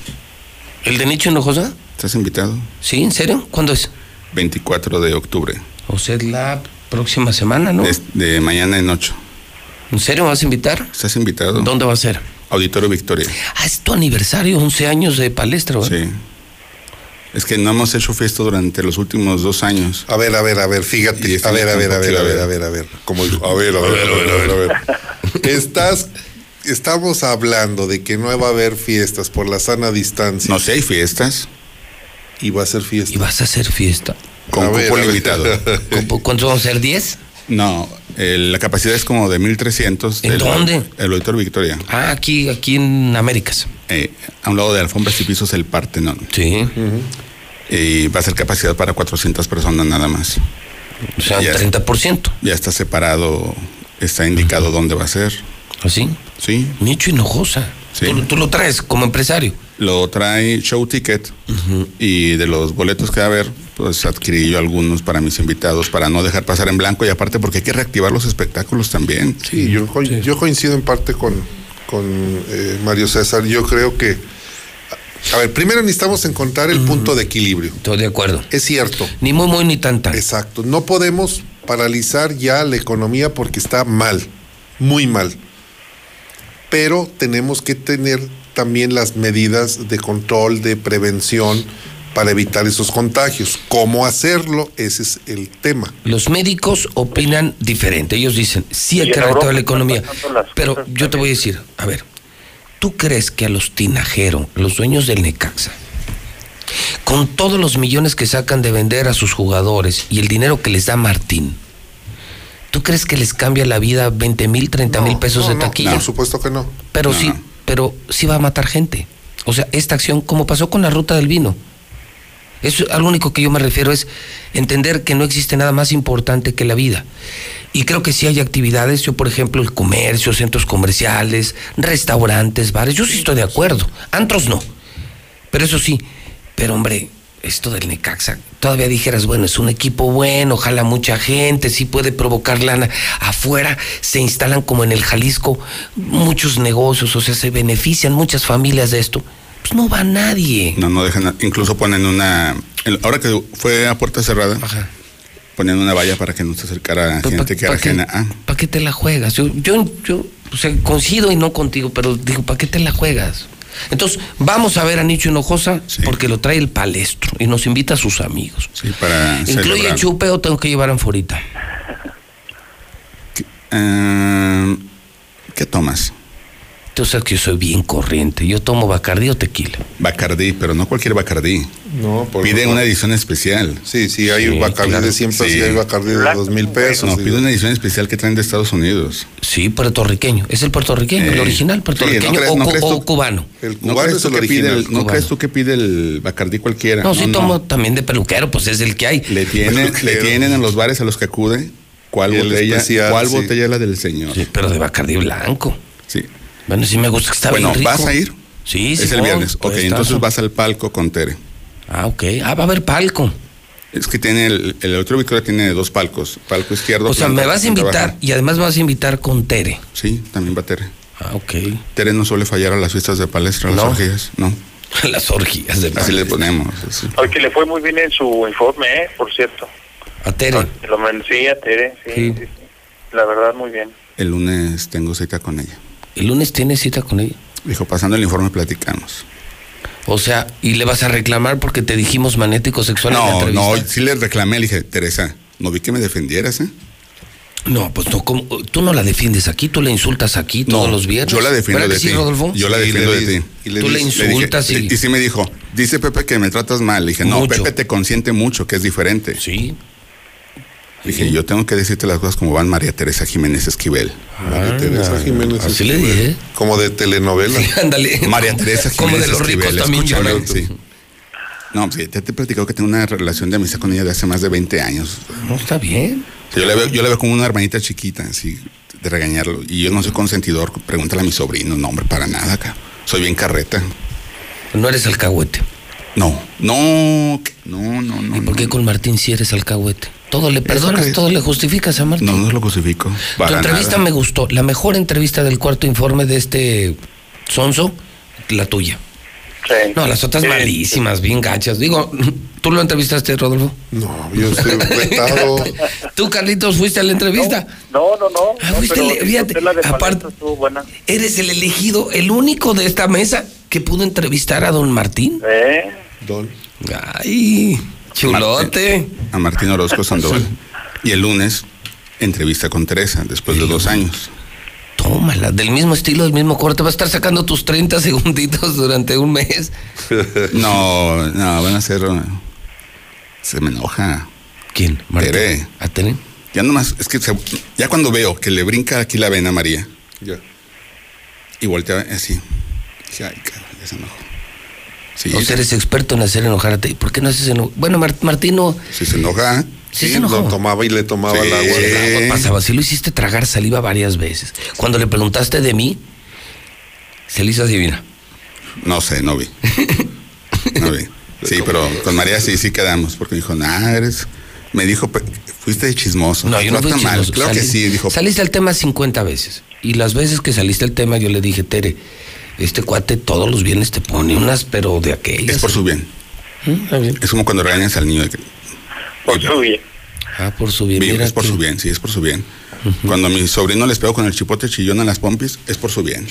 ¿El de Nicho Hinojosa? ¿Estás invitado? ¿Sí? ¿En serio? ¿Cuándo es? 24 de octubre. O sea, es la próxima semana, ¿no? De, de mañana en 8. ¿En serio me vas a invitar? ¿Estás invitado? ¿Dónde va a ser? Auditorio Victoria. Ah, es tu aniversario, 11 años de palestra, ¿verdad? Sí. Es que no hemos hecho fiesta durante los últimos dos años. A ver, a ver, a ver, fíjate. Este A ver, a ver, a ver, a ver, a ver, a ver. Como digo, a ver, a ver, a ver, a ver, a ver. Estás, estamos hablando de que no va a haber fiestas por la sana distancia. No sé, hay fiestas. Y va a ser fiesta. Y vas a hacer fiesta. Con cupo limitado. ¿Cu- ¿Cuántos vamos a ser? ¿10? No, eh, la capacidad es como de 1300. ¿En del- dónde? El Auditorio Victoria. Ah, aquí, aquí en Américas. Eh, a un lado de alfombras y pisos el Partenón. Sí. Y va a ser capacidad para 400 personas nada más. O sea, Ya- 30%. Ya está separado, está indicado dónde va a ser. ¿Así? Sí. Nicho Hinojosa. Sí. Tú, tú lo traes como empresario. Lo trae Show Ticket y de los boletos que va a haber, pues adquirí yo algunos para mis invitados para no dejar pasar en blanco y aparte porque hay que reactivar los espectáculos también. Sí, yo, co- yo coincido en parte con, con eh, Mario César. Yo creo que. A ver, primero necesitamos encontrar el punto de equilibrio. Estoy de acuerdo. Es cierto. Ni muy, muy, ni tan, tan. Exacto. No podemos paralizar ya la economía porque está mal, muy mal. Pero tenemos que tener también las medidas de control, de prevención para evitar esos contagios. ¿Cómo hacerlo? Ese es el tema. Los médicos opinan diferente. Ellos dicen, sí hay Y que en reactivar Europa la economía. Pero yo te voy a decir, a ver, ¿tú crees que a los tinajeros, los dueños del Necaxa, con todos los millones que sacan de vender a sus jugadores y el dinero que les da Martín, ¿tú crees que les cambia la vida 20 mil, 30 mil pesos No, de no, taquilla? Por supuesto que no. Pero No, sí, no. pero sí va a matar gente. O sea, esta acción, como pasó con la ruta del vino. Eso, al único que yo me refiero es entender que no existe nada más importante que la vida. Y creo que sí hay actividades, yo por ejemplo, el comercio, centros comerciales, restaurantes, bares, yo sí estoy de acuerdo. Antros no. Pero eso sí, pero hombre, esto del Necaxa, todavía dijeras, bueno, es un equipo bueno, ojalá mucha gente, sí puede provocar lana. Afuera se instalan como en el Jalisco muchos negocios, o sea, se benefician muchas familias de esto. Pues no va nadie. No, no dejan, incluso ponen una, ahora que fue a puerta cerrada, ponían una valla para que no se acercara Pues, gente pa- que era ajena. Ah, ¿Para qué te la juegas? Yo, yo, yo o sea, coincido y no contigo, pero digo, ¿para qué te la juegas? Entonces, vamos a ver a Nicho Hinojosa porque lo trae el palestro y nos invita a sus amigos. sí, para ¿Incluye celebrar. chupe o tengo que llevar anforita? Eh, ¿Qué tomas? Tú sabes que yo soy bien corriente. Yo tomo Bacardí o tequila. Bacardí, pero no cualquier Bacardí. No, por Pide favor. una edición especial. Sí, sí, hay Sí, Bacardí claro. de 100 pesos Sí. y hay Bacardí de Blanco, 2 mil pesos. No, pide una edición especial que traen de Estados Unidos. Sí, puertorriqueño. Es el puertorriqueño, el original sí, puertorriqueño no crees- o, no cu- crees o tú- cubano. El ¿No cubano crees, es tú el que pide original. el, ¿No crees tú que pide el Bacardí cualquiera? No, sí tomo también de peluquero, pues es el que hay. Le, tiene, le tienen en los bares a los que acude cuál El botella, especial, cuál sí. botella es la del señor. Sí, pero de Bacardí blanco. Sí. Bueno, sí me gusta que está Bueno, bien rico. ¿vas a ir? Sí, sí. es el voy, viernes. por Ok, estazo. entonces vas al palco con Tere. Ah, ok. Ah, va a haber palco. Es que tiene el, el otro Victoria tiene dos palcos. Palco izquierdo. O sea, planta- me vas a invitar baja. y además me vas a invitar con Tere. Sí, también va Tere. Ah, ok. Tere no suele fallar a las fiestas de palestra, a las No. orgías. No. Las orgías de Así le ponemos. así. Que le fue muy bien en su informe, ¿eh? por cierto. A Tere. Lo mencioné Tere, sí, Sí. sí, sí. La verdad, muy bien. El lunes tengo cita con ella. ¿El lunes tienes cita con ella? Dijo, pasando el informe platicamos. O sea, ¿y le vas a reclamar porque te dijimos magnético sexual en la No, entrevista? no, sí le reclamé, le dije, Teresa, no vi que me defendieras, ¿eh? No, pues no, ¿cómo? tú no la defiendes aquí, tú la insultas aquí todos los viernes. Yo la defiendo ¿Verdad de ti. sí, Rodolfo? Yo la defiendo le de ti. y le Tú le di- Le dije- insultas y... y sí me dijo, dice Pepe que me tratas mal. Le dije, no, Mucho. Pepe te consiente mucho, que es diferente. Sí. Dije, yo tengo que decirte las cosas como van María Teresa Jiménez Esquivel. María Teresa Jiménez. Así le Esquivel. dije. Como de telenovela. Sí, ándale. María Teresa Jiménez Como de los Esquivel, ricos también lloran. sí. No, ya te he platicado que tengo una relación de amistad con ella de hace más de 20 años. No, está bien. O sea, yo, la veo, yo la veo como una hermanita chiquita, así, de regañarlo. Y yo no soy consentidor, pregúntale a mi sobrino, no, hombre, para nada acá. Soy bien carreta. No eres alcahuete. No, no, no, no, no. ¿Y por qué no. con Martín si eres alcahuete? Todo le perdonas, todo le justificas a Martín. No, no lo justifico. tu entrevista nada. me gustó. La mejor entrevista del cuarto informe de este Sonso, la tuya. No, las otras malísimas, bien gachas. Digo, ¿tú lo entrevistaste, Rodolfo? No, yo estoy vetado. ¿Tú, Carlitos, fuiste a la entrevista? No, no, no. Ah, no, fuiste pero el- fíjate, la de aparte- buena. Eres el elegido, el único de esta mesa que pudo entrevistar a don Martín. ¿Eh? Don. Ay, chulote. A Martín Orozco Sandoval. Y el lunes, entrevista con Teresa, después de dos años. Tómala, del mismo estilo, del mismo corte. Va a estar sacando tus 30 segunditos durante un mes. No, no, van a ser. Se me enoja. ¿Quién? Tere. ¿A Tere? Ya nomás, es que se- ya cuando veo que le brinca aquí la vena a María Ya. y voltea así. Dije, ay, cabrón, ya se enojó. Sí, o sea, eres experto en hacer enojar a Tere. ¿Por qué no haces enojar? Bueno, Mar- Martín no. si se enoja. Sí, se enojó. Lo tomaba y le tomaba Sí. el agua. El agua pasaba. Si lo hiciste tragar saliva varias veces. Cuando le preguntaste de mí, se le hizo así, mira. No sé, no vi. No vi. Sí, pero con María sí, sí quedamos, porque dijo, nah, eres. Me dijo, "Pe- fuiste de chismoso. No, yo no fui está mal. chismoso. Claro que sí, dijo. Saliste al tema 50 veces. Y las veces que saliste al tema, yo le dije, Tere, este cuate todos los viernes te pone unas, pero de aquellas. Es por su bien. ¿Mm? Es como cuando regañas al niño de que. Por su bien. Ah, por su bien. Mira es por que- su bien, sí, es por su bien. Cuando a mi sobrino les pego con el chipote chillón en las pompis, es por su bien.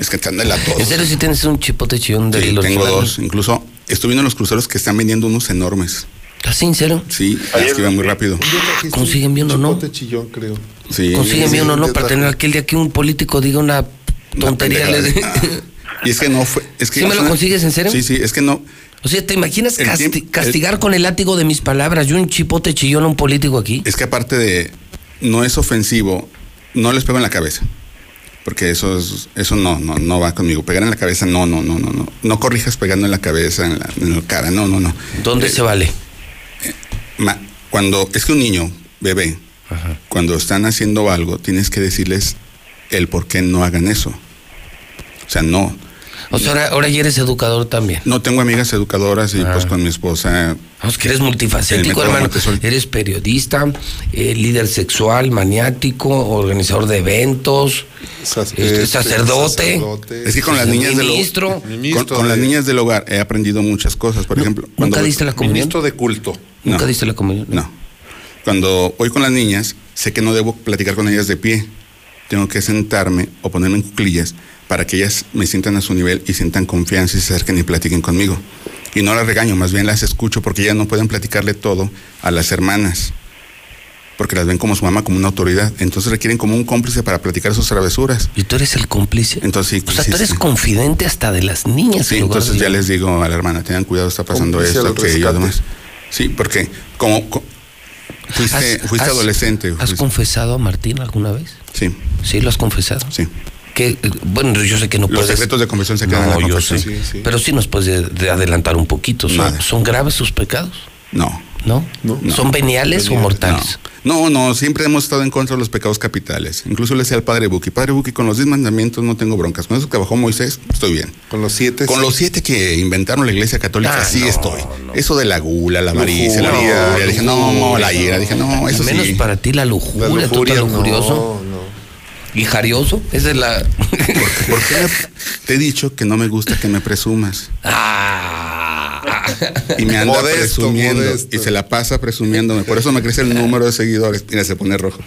Es que te anda la todo. ¿En serio si tienes un chipote chillón de Sí, los tengo dos. Incluso estuve viendo los cruceros que están vendiendo unos enormes. ¿Estás sincero? Sí, es que iban muy rápido. Consiguen bien o no. Chipote chillón, creo. Sí. Consiguen bien o no sí, para sí. tener aquel día que un político diga una tontería. le- Y es que no fue. Es que ¿Sí me lo una- consigues en serio? Sí, sí, es que no. O sea, ¿te imaginas El casti- tiempo- castigar con el látigo de mis palabras y un chipote chillón a un político aquí? Es que aparte de. No es ofensivo, no les pego en la cabeza. Porque eso es, eso no, no, no va conmigo. Pegar en la cabeza, no, no, no, no, no. No corrijas pegando en la cabeza, en la, en la cara, no, no, no. ¿Dónde Eh, se vale? Ma- cuando es que un niño, bebé, cuando están haciendo algo, tienes que decirles el por qué no hagan eso. O sea, no. O sea, ahora, ahora ya eres educador también. No tengo amigas educadoras y pues con mi esposa. Vamos, que eres multifacético, hermano. Eres periodista, eh, líder sexual, maniático, organizador de eventos, este, sacerdote, Es que con las niñas del ministro. con, con las niñas del hogar he aprendido muchas cosas. Por ejemplo, ¿Nunca diste la comunión? Ministro de culto. ¿Nunca No. diste la comunión? No. Cuando voy con las niñas, sé que no debo platicar con ellas de pie. Tengo que sentarme o ponerme en cuclillas para que ellas me sientan a su nivel y sientan confianza y se acerquen y platiquen conmigo. Y no las regaño, más bien las escucho porque ellas no pueden platicarle todo a las hermanas. Porque las ven como su mamá, como una autoridad. Entonces requieren como un cómplice para platicar sus travesuras. ¿Y tú eres el cómplice? Entonces, sí, O sea, sí, tú eres sí. confidente hasta de las niñas. Sí, en lugar entonces de- ya les digo a la hermana, tengan cuidado, está pasando Cómplice esto, que yo rescate. demás. Sí, porque como co- fuiste, ¿Has- fuiste has- adolescente. ¿Has fuiste- confesado a Martín alguna vez? Sí. Sí, lo has confesado. Sí. Que, bueno, yo sé que no Los puedes. secretos de confesión se quedan No, en la yo sé. Sí, sí. Pero sí nos puedes de- de adelantar un poquito. ¿Son, Nada. ¿son graves sus pecados? No. ¿No? No. ¿Son veniales o mortales? No, no, siempre hemos estado en contra de los pecados capitales. Incluso le decía al padre Buki, padre Buki, con los diez mandamientos no tengo broncas. Con eso que bajó Moisés, estoy bien. Con los siete. Con sí. los siete que inventaron la iglesia católica, Ah, sí no, estoy. Eso de la gula, la avaricia, la lujuria. Dije, no, la ira. Dije, no, eso Menos sí. para ti la lujuria, La tú lujuria, tan lujurioso. no, no. ¿Y jarioso? Esa es la. ¿Por qué te he dicho que no me gusta que me presumas? ah. Y me anda Modesto, presumiendo. modesto. Y se la pasa presumiéndome. Por eso me crece el número de seguidores. Mira, se pone rojo.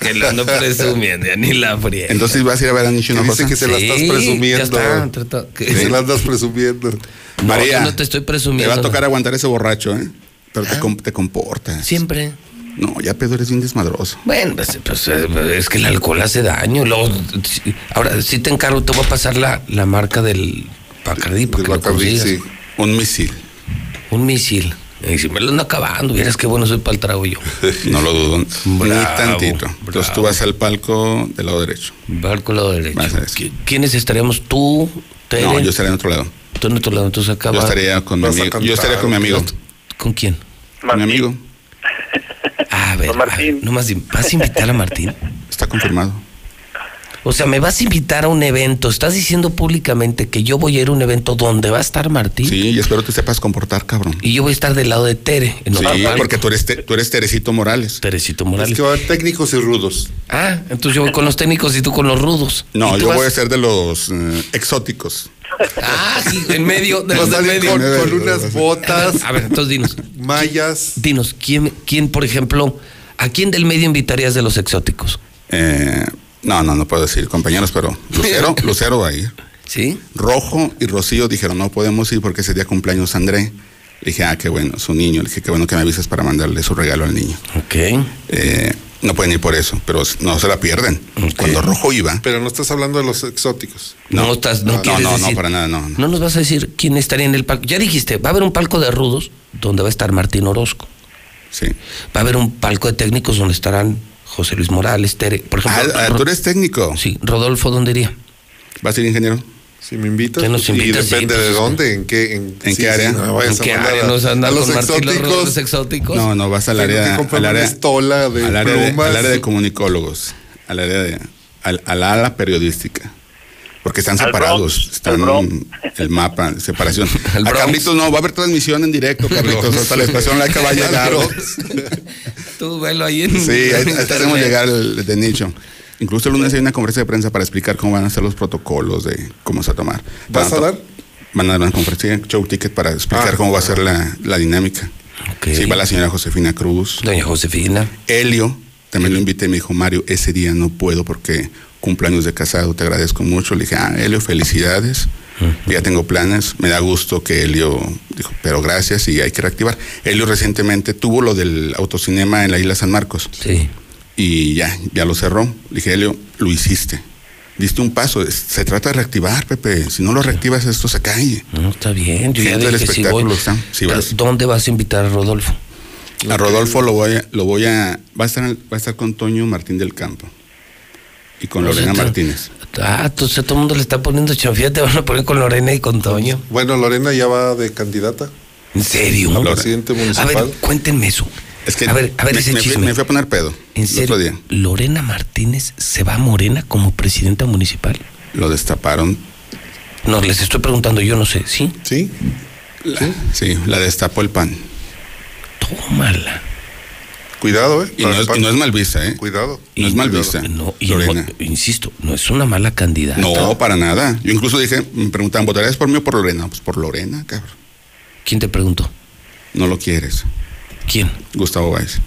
Que lo ando presumiendo, ya ni la fría. Entonces vas a ir a ver a Nishi Que dice que se la estás presumiendo. Ya está, que- se la andas presumiendo. No, María, no te estoy presumiendo. Te va a tocar aguantar ese borracho, ¿eh? Pero te, com- te comportas. Siempre. No, ya Pedro eres bien desmadroso. Bueno, pues, pues, eh, es que el alcohol hace daño. Luego, si- ahora, si te encargo, te voy a pasar la, la marca del Bacardí para Del que lo Bacardí, consigas. sí. Un misil. Un misil. Y si me lo ando acabando, vieras qué bueno soy para el trago yo. No lo dudo. ni Bravo, tantito. Entonces tú vas al palco del lado derecho. Barco lado derecho. A ver. ¿Qui- ¿Quiénes estaríamos? ¿Tú, Tere? No, yo estaría en otro lado. Tú en otro lado, entonces acá Yo estaría con mi a amigo. Yo estaría con mi amigo. ¿Con quién? Con mi amigo. A ver, Martín. ah, nomás dime, ¿vas a invitar a Martín? Está confirmado. O sea, me vas a invitar a un evento. Estás diciendo públicamente que yo voy a ir a un evento donde va a estar Martín. Sí, y espero te sepas comportar, cabrón. Y yo voy a estar del lado de Tere. En Sí, porque tú eres, te- tú eres Teresito Morales. Teresito Es Morales. que va a haber técnicos y rudos. Ah, entonces yo voy con los técnicos y tú con los rudos. No, ¿Y tú yo vas? voy a ser de los eh, exóticos. Ah, sí, en medio de los del medio. con, con unas botas, A ver, entonces dinos. mallas. Dinos, ¿quién, quién, por ejemplo, a quién del medio invitarías de los exóticos? Eh, no, no, no puedo decir compañeros, pero Lucero, Lucero va a ir. ¿Sí? Rojo y Rocío dijeron, no podemos ir porque ese día cumpleaños André. Le dije, ah, qué bueno, su niño. Le dije, qué bueno que me avisas para mandarle su regalo al niño. Ok. Eh, no pueden ir por eso, pero no se la pierden. Cuando Rojo iba. Pero no estás hablando de los exóticos. No, estás, no, no, quieres no, no, decir. para nada, no. No nos vas a decir quién estaría en el palco. Ya dijiste, va a haber un palco de rudos donde va a estar Martín Orozco. Sí. Va a haber un palco de técnicos donde estarán José Luis Morales, Tere. Por ejemplo, Ah, ah, tú eres técnico. Sí, Rodolfo, ¿dónde iría? ¿Va a ser ingeniero? Si me invitas, nos y invitas, depende sí, de dónde, en qué, en, ¿En qué área? no ¿En a qué área a- nos los Martín los exóticos. exóticos? No, no, vas al área, al área, estola de al área de, al área de comunicólogos, al área de, al, al ala periodística. Porque están Al separados, Bronx, están Bronx. el mapa, separación. Al A Bronx. Carlitos no, va a haber transmisión en directo, Carlitos, hasta la estación laica va a llegar. Tú velo ahí en. Sí, ahí, en internet. llegar el de nicho. Incluso el lunes hay una conferencia de prensa para explicar cómo van a ser los protocolos de cómo se va a tomar. ¿Vas a dar? Van a dar una conferencia, show ticket para explicar Ah, cómo va a ah. ser la, la dinámica. Ok. Sí, va la señora Josefina Cruz. Doña Josefina. Helio, también lo invité, me dijo, Mario, ese día no puedo porque cumpleaños de casado, te agradezco mucho. Le dije, ah, Helio, felicidades. Ya tengo planes, me da gusto que Helio dijo, pero gracias y hay que reactivar. Helio recientemente tuvo lo del autocinema en la isla San Marcos. Sí. Y ya, ya lo cerró. Le dije, Helio, lo hiciste. Diste un paso. Se trata de reactivar, Pepe. Si no lo reactivas, esto se cae. No, está bien. Yo ya del espectáculo está. Vas. ¿Dónde vas a invitar a Rodolfo? A Rodolfo lo voy a, lo voy a, va a estar, va a estar con Toño Martín del Campo y con Lorena Martínez. Ah, entonces todo el mundo le está poniendo chanfía, te van a poner con Lorena y con Toño. Bueno, Lorena ya va de candidata. ¿En serio? a presidente A municipal. ver, cuéntenme eso. Es que a ver, a ver me, ese me fui, chisme. me fui a poner pedo ¿En el serio? otro día. ¿Lorena Martínez se va a Morena como presidenta municipal? Lo destaparon. No, les estoy preguntando, yo no sé, ¿sí? Sí. La, sí, la destapó el pan. Tómala. Cuidado, ¿eh? Y no, es, y no es mal vista, ¿eh? Cuidado. No es mal vista. No, y Lorena. no, insisto, no es una mala candidata. No, para nada. Yo incluso dije, me preguntaban, ¿votarías por mí o por Lorena? Pues por Lorena, cabrón. ¿Quién te preguntó? No lo quieres. ¿Quién? Gustavo Báez.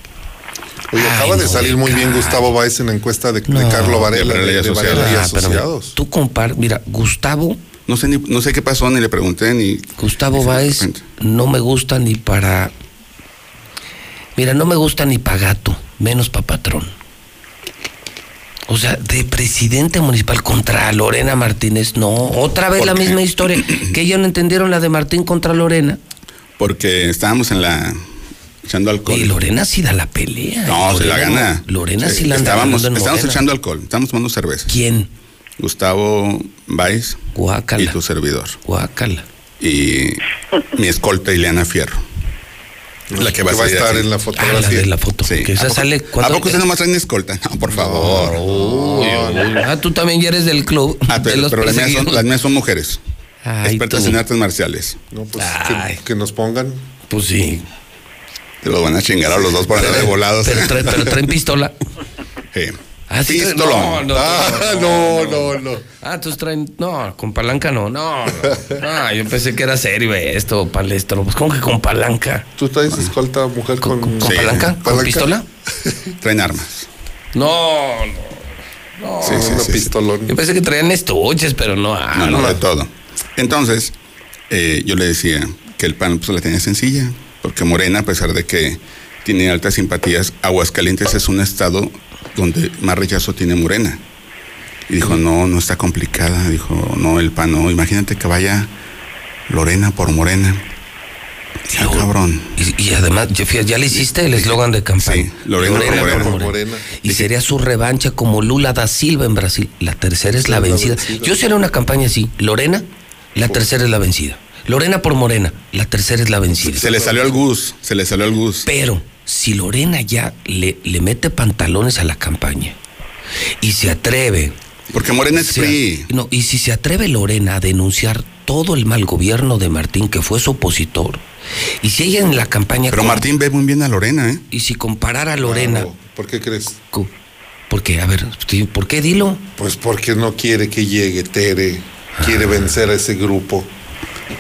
Oye, acaba de salir muy bien Gustavo Báez en la encuesta de, de Carlo Varela, de de, de Asociados. Varela y Ah, Asociados. Tú compar, mira, Gustavo, No sé, ni, no sé qué pasó, ni le pregunté, ni... Gustavo Báez no me gusta ni para. Mira, no me gusta ni para gato, menos para patrón. O sea, de presidente municipal contra Lorena Martínez, no. Otra vez ¿Por la qué? misma historia. Que ellos no entendieron la de Martín contra Lorena. Porque estábamos en la... echando alcohol. Y Lorena sí da la pelea. No, se la Lorena- gana. Lorena sí, la anda Estábamos, estábamos echando alcohol, estábamos tomando cerveza. ¿Quién? Gustavo Báez Guácala. y tu servidor. Guácala. Y mi escolta Ileana Fierro. La que va, Que va a estar así. en la Ah, la fotografía. de la foto. Sí. Que esa ¿A poco- sale ¿A poco usted nomás trae una escolta? No, por favor. Uy, uy. Ah, tú también ya eres del club. Ah, de pero, los pero las, mías son, las mías son mujeres. Ay, expertas tú. en artes marciales. No, pues que, que nos pongan. Pues sí. Te los van a chingar a los dos por andar de volados. Pero, trae- pero traen pistola. Sí. Ah, sí. No, no, Ah, no, no, no. Ah, entonces traen. No, con palanca no. No, no. Ah, yo pensé que era serio esto, palestro. Pues, ¿cómo que con palanca? ¿Tú traes escolta mujer con, ¿Con, con Sí. palanca? ¿Con ¿Palanca? pistola? Traen armas. No, no. Sí, sí, una sí, sí. pistolón? Yo pensé que traían estuches, pero no. ah, No, no, de todo. Entonces, eh, yo le decía que el PAN pues, la tenía sencilla, porque Morena, a pesar de que tiene altas simpatías, Aguascalientes es un estado donde más rechazo tiene Morena. Y dijo, no, no está complicada. Dijo, no, el PAN no. Imagínate que vaya Lorena por Morena. Sí, Ah, cabrón. Y, y además, ya, le hiciste el eslogan de campaña. Sí, Lorena por Morena. por Morena. Y sería su revancha como Lula da Silva en Brasil. La tercera es la la vencida. vencida. Yo sería una campaña así. Lorena, la tercera es la vencida. Lorena por Morena, la tercera es la vencida. Se le salió al Gus, se le salió al Gus. Pero si Lorena ya le, le mete pantalones a la campaña y se atreve. Porque Morena es PRI. no, y si se atreve Lorena a denunciar todo el mal gobierno de Martín, que fue su opositor, y si ella en la campaña. Pero Martín ve muy bien a Lorena, ¿eh? Y si comparara a Lorena. Claro. ¿Por qué crees? co- ¿Por qué? A ver, ¿por qué dilo? Pues porque no quiere que llegue Tere quiere vencer a ese grupo.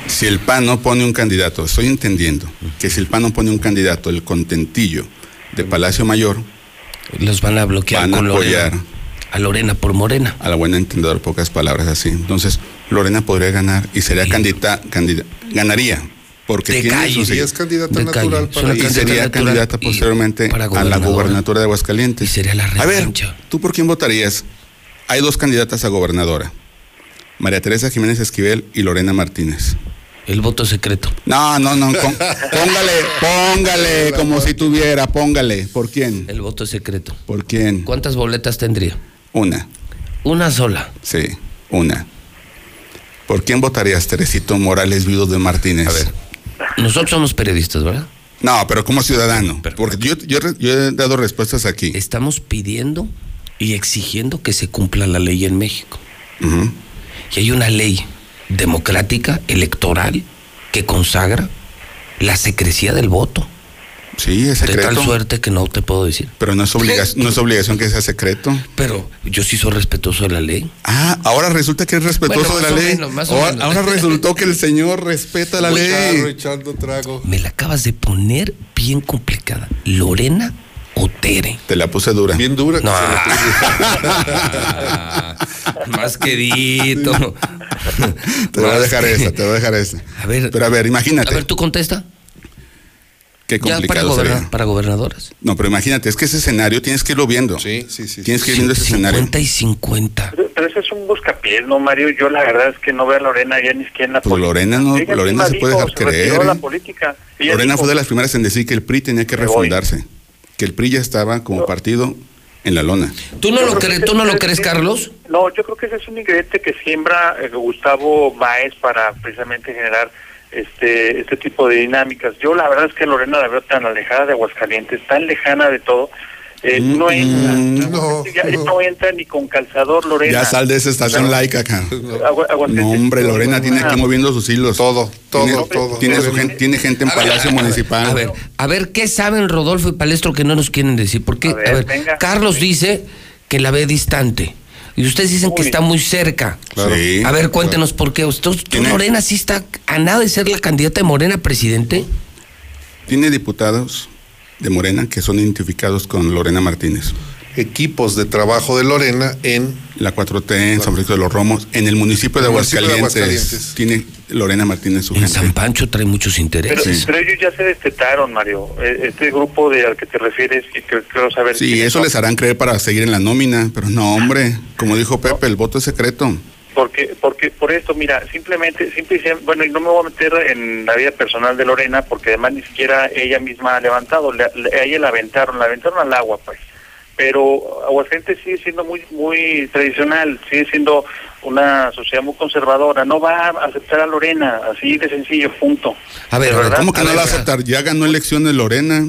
Si el PAN no pone un candidato, estoy entendiendo que si el PAN no pone un candidato, el contentillo de Palacio Mayor, Los van a bloquear van a con apoyar Lorena. A Lorena por Morena. a la buena entendedor, pocas palabras así. Entonces, Lorena podría ganar y sería candidata, candida- ganaría. Porque De tiene calle. sus- Y es candidata De natural calle. para y sería natural candidata posteriormente para a la gobernadora. gubernatura de Aguascalientes. Y sería la A ver. ¿tú por quién votarías? Hay dos candidatas a gobernadora. María Teresa Jiménez Esquivel y Lorena Martínez. El voto secreto. No, no, no. con- póngale, póngale, como si tuviera, póngale. ¿Por quién? El voto secreto. ¿Por quién? ¿Cuántas boletas tendría? Una. Una sola. Sí, una. ¿Por quién votarías, Teresito Morales Viudo de Martínez? A ver. Nosotros somos periodistas, ¿verdad? No, pero como ciudadano. Porque yo, yo, yo he dado respuestas aquí. Estamos pidiendo y exigiendo que se cumpla la ley en México. Y hay una ley democrática, electoral, que consagra la secrecía del voto. Sí, es De tal secreto. suerte que no te puedo decir. Pero no es, obliga- no es obligación que sea secreto. Pero yo sí soy respetuoso de la ley. Ah, ahora resulta que es respetuoso Bueno, de la ley. menos, más o ahora, ahora resultó que el señor respeta la ley. Carro echando trago. Me la acabas de poner bien complicada. Lorena Te la puse dura. Bien dura. que No. se la Más quedito. Te voy a dejar esa, te voy a dejar esa. A ver. Pero a ver, imagínate. A ver, tú contesta. qué Ya para, complicado sería. para gobernadoras. No, pero imagínate, es que ese escenario tienes que irlo viendo. Sí, sí, sí. Tienes que ir viendo ese escenario. 50 y 50. Pero, pero ese es un buscapiés, ¿no, Mario? Yo la verdad es que no veo a Lorena ya ni siquiera en la Pues política. Lorena no, Ella Lorena se puede dijo, dejar se creer. la ¿eh? política. Lorena dijo, fue de las primeras en decir que el PRI tenía que voy. Que el PRI ya estaba como partido en la lona. ¿Tú no Yo lo crees, tú no lo crees, Carlos? No, yo creo que ese es un ingrediente que siembra eh, Gustavo Baez para precisamente generar este este tipo de dinámicas. Yo la verdad es que Lorena la veo tan alejada de Aguascalientes, tan lejana de todo. Eh, Mm, no entra, mm, no, ya, ya no entra ni con calzador Lorena. Ya sal de esa estación laica acá. No, hombre, Lorena tiene que ir moviendo sus hilos. Todo, todo, Tiene, todo. Tiene, su gente, tiene gente en A Palacio ver, Municipal. A ver, a ver, ¿qué saben Rodolfo y Palestro que no nos quieren decir? Porque, A a ver, venga. Carlos dice que la ve distante. Y ustedes dicen que está muy cerca. Claro. Sí. A ver, cuéntenos por qué. ¿Tú, tú, Morena sí está a nada de ser la candidata de Morena presidente? Tiene diputados de Morena que son identificados con Lorena Martínez. Equipos de trabajo de Lorena en La 4T en San Francisco de los Romos, en el municipio de municipio Aguascalientes, tiene Lorena Martínez su En gente. San Pancho trae muchos Pero, intereses. pero ellos ya se destetaron, Mario. Eh, Este grupo de al que te refieres, y que quiero saber. Sí, eso son. les harán creer para seguir en la nómina, pero no, hombre, como dijo Pepe, el voto es secreto. Porque, porque por esto, mira, simplemente, simple bueno, y no me voy a meter en la vida personal de Lorena, porque además ni siquiera ella misma ha levantado, le- le- a ella la aventaron, la aventaron al agua, pues. Pero Aguascalientes sigue siendo muy, muy tradicional, sigue siendo una sociedad muy conservadora, no va a aceptar a Lorena, así de sencillo, punto. A ver, ver. ¿Cómo que A no la va a aceptar? Ya ganó elecciones Lorena.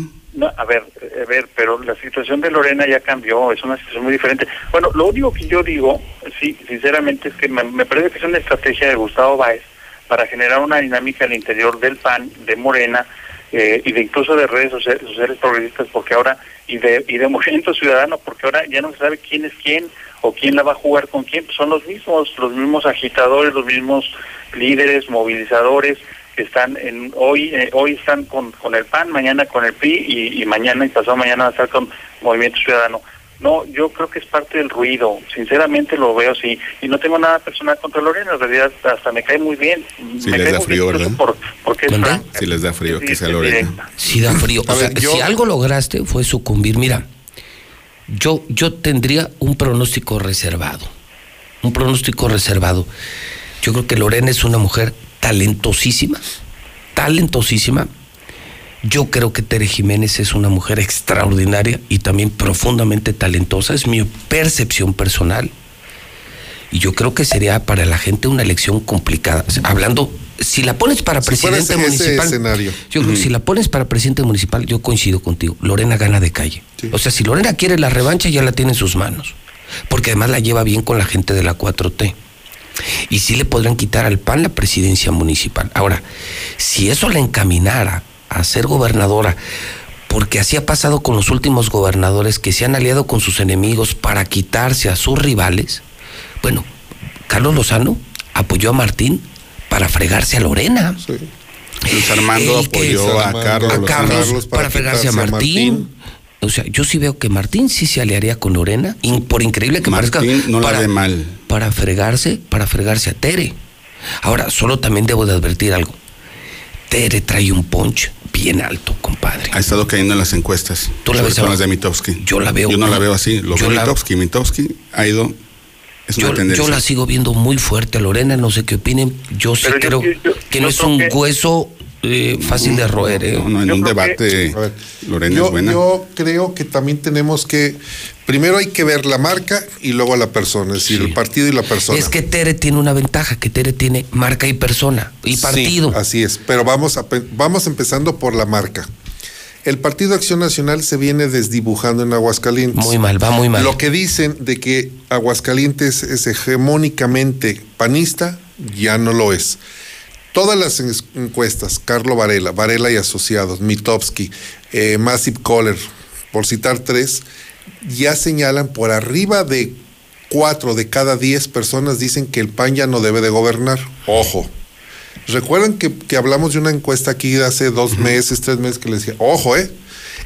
A ver, a ver, pero la situación de Lorena ya cambió, es una situación muy diferente. Bueno, lo único que yo digo, sí, sinceramente, es que me, me parece que es una estrategia de Gustavo Báez para generar una dinámica al interior del PAN, de Morena, eh, y de incluso de redes sociales, sociales progresistas, porque ahora, y de, y de Movimiento Ciudadano, porque ahora ya no se sabe quién es quién o quién la va a jugar con quién, pues son los mismos, los mismos agitadores, los mismos líderes, movilizadores, que están en hoy eh, hoy están con, con el PAN, mañana con el PRI y, y mañana y pasado mañana va a estar con Movimiento Ciudadano. No, yo creo que es parte del ruido, sinceramente lo veo así, y no tengo nada personal contra Lorena, en realidad hasta me cae muy bien. Sí me les cae da muy frío, bien ¿verdad? Por, porque es ¿Mande? franca. Si les da frío que Es sea. Lorena. Sí da frío. O sea, ver, yo- si algo lograste fue sucumbir. Mira, yo, yo tendría un pronóstico reservado. Un pronóstico reservado. Yo creo que Lorena es una mujer talentosísima. Talentosísima. Yo creo que Tere Jiménez es una mujer extraordinaria y también profundamente talentosa. Es mi percepción personal. Y yo creo que sería para la gente una elección complicada. O sea, hablando, si la pones para Si presidente municipal. escenario. Yo creo que si la pones para presidente municipal, yo coincido contigo. Lorena gana de calle. O sea, si Lorena quiere la revancha, ya la tiene en sus manos. Porque además la lleva bien con la gente de la 4T. Y sí le podrían quitar al PAN la presidencia municipal. Ahora, si eso la encaminara a ser gobernadora, porque así ha pasado con los últimos gobernadores que se han aliado con sus enemigos para quitarse a sus rivales, bueno, Carlos Lozano apoyó a Martín para fregarse a Lorena. Luis Armando apoyó a Carlos. a para, fregarse a Martín. O sea, yo sí veo que Martín sí se aliaría con Lorena, y por increíble que Martín parezca, no la para, ve mal. para fregarse, para fregarse a Tere. Ahora, solo también debo de advertir algo. Tere trae un punch bien alto, compadre. Ha estado cayendo en las encuestas. ¿Tú la ves ahora? las de Mitowski. Yo la veo- Yo no la veo así. Lo yo veo la- Mitowski. Mitowski ha ido. Es Yo, una tendencia. yo la sigo viendo muy fuerte a Lorena, no sé qué opinen. Yo sí Pero yo- creo yo- que no es un que- hueso eh, fácil de roer. ¿eh? No, no, en Yo un debate, A ver, Lorena yo, es buena. yo creo que también tenemos que, primero hay que ver la marca y luego a la persona, es decir, el partido y la persona. Es que Tere tiene una ventaja, que Tere tiene marca y persona y Sí, partido. así es, pero vamos, a, vamos empezando por la marca. El Partido Acción Nacional se viene desdibujando en Aguascalientes. Muy mal, va muy mal. Lo que dicen de que Aguascalientes es hegemónicamente panista, ya no lo es. Todas las en- encuestas, Carlo Varela, Varela y Asociados, Mitowski, eh, Massive Caller, por citar tres, ya señalan por arriba de cuatro de cada diez personas dicen que el PAN ya no debe de gobernar. Ojo. Recuerdan que, que hablamos de una encuesta aquí de hace dos meses, tres meses, que les decía, ojo, ¿eh?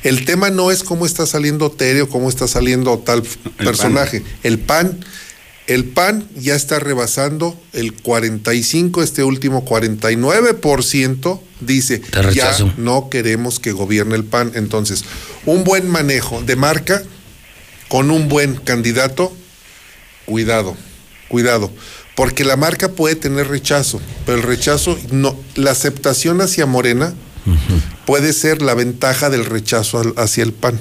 El tema no es cómo está saliendo Tere o cómo está saliendo tal personaje. El PAN, el PAN ya está rebasando el 45, este último 49% dice, ya no queremos que gobierne el PAN. Entonces, un buen manejo de marca con un buen candidato, cuidado, cuidado, porque la marca puede tener rechazo, pero el rechazo no, la aceptación hacia Morena puede ser la ventaja del rechazo hacia el PAN,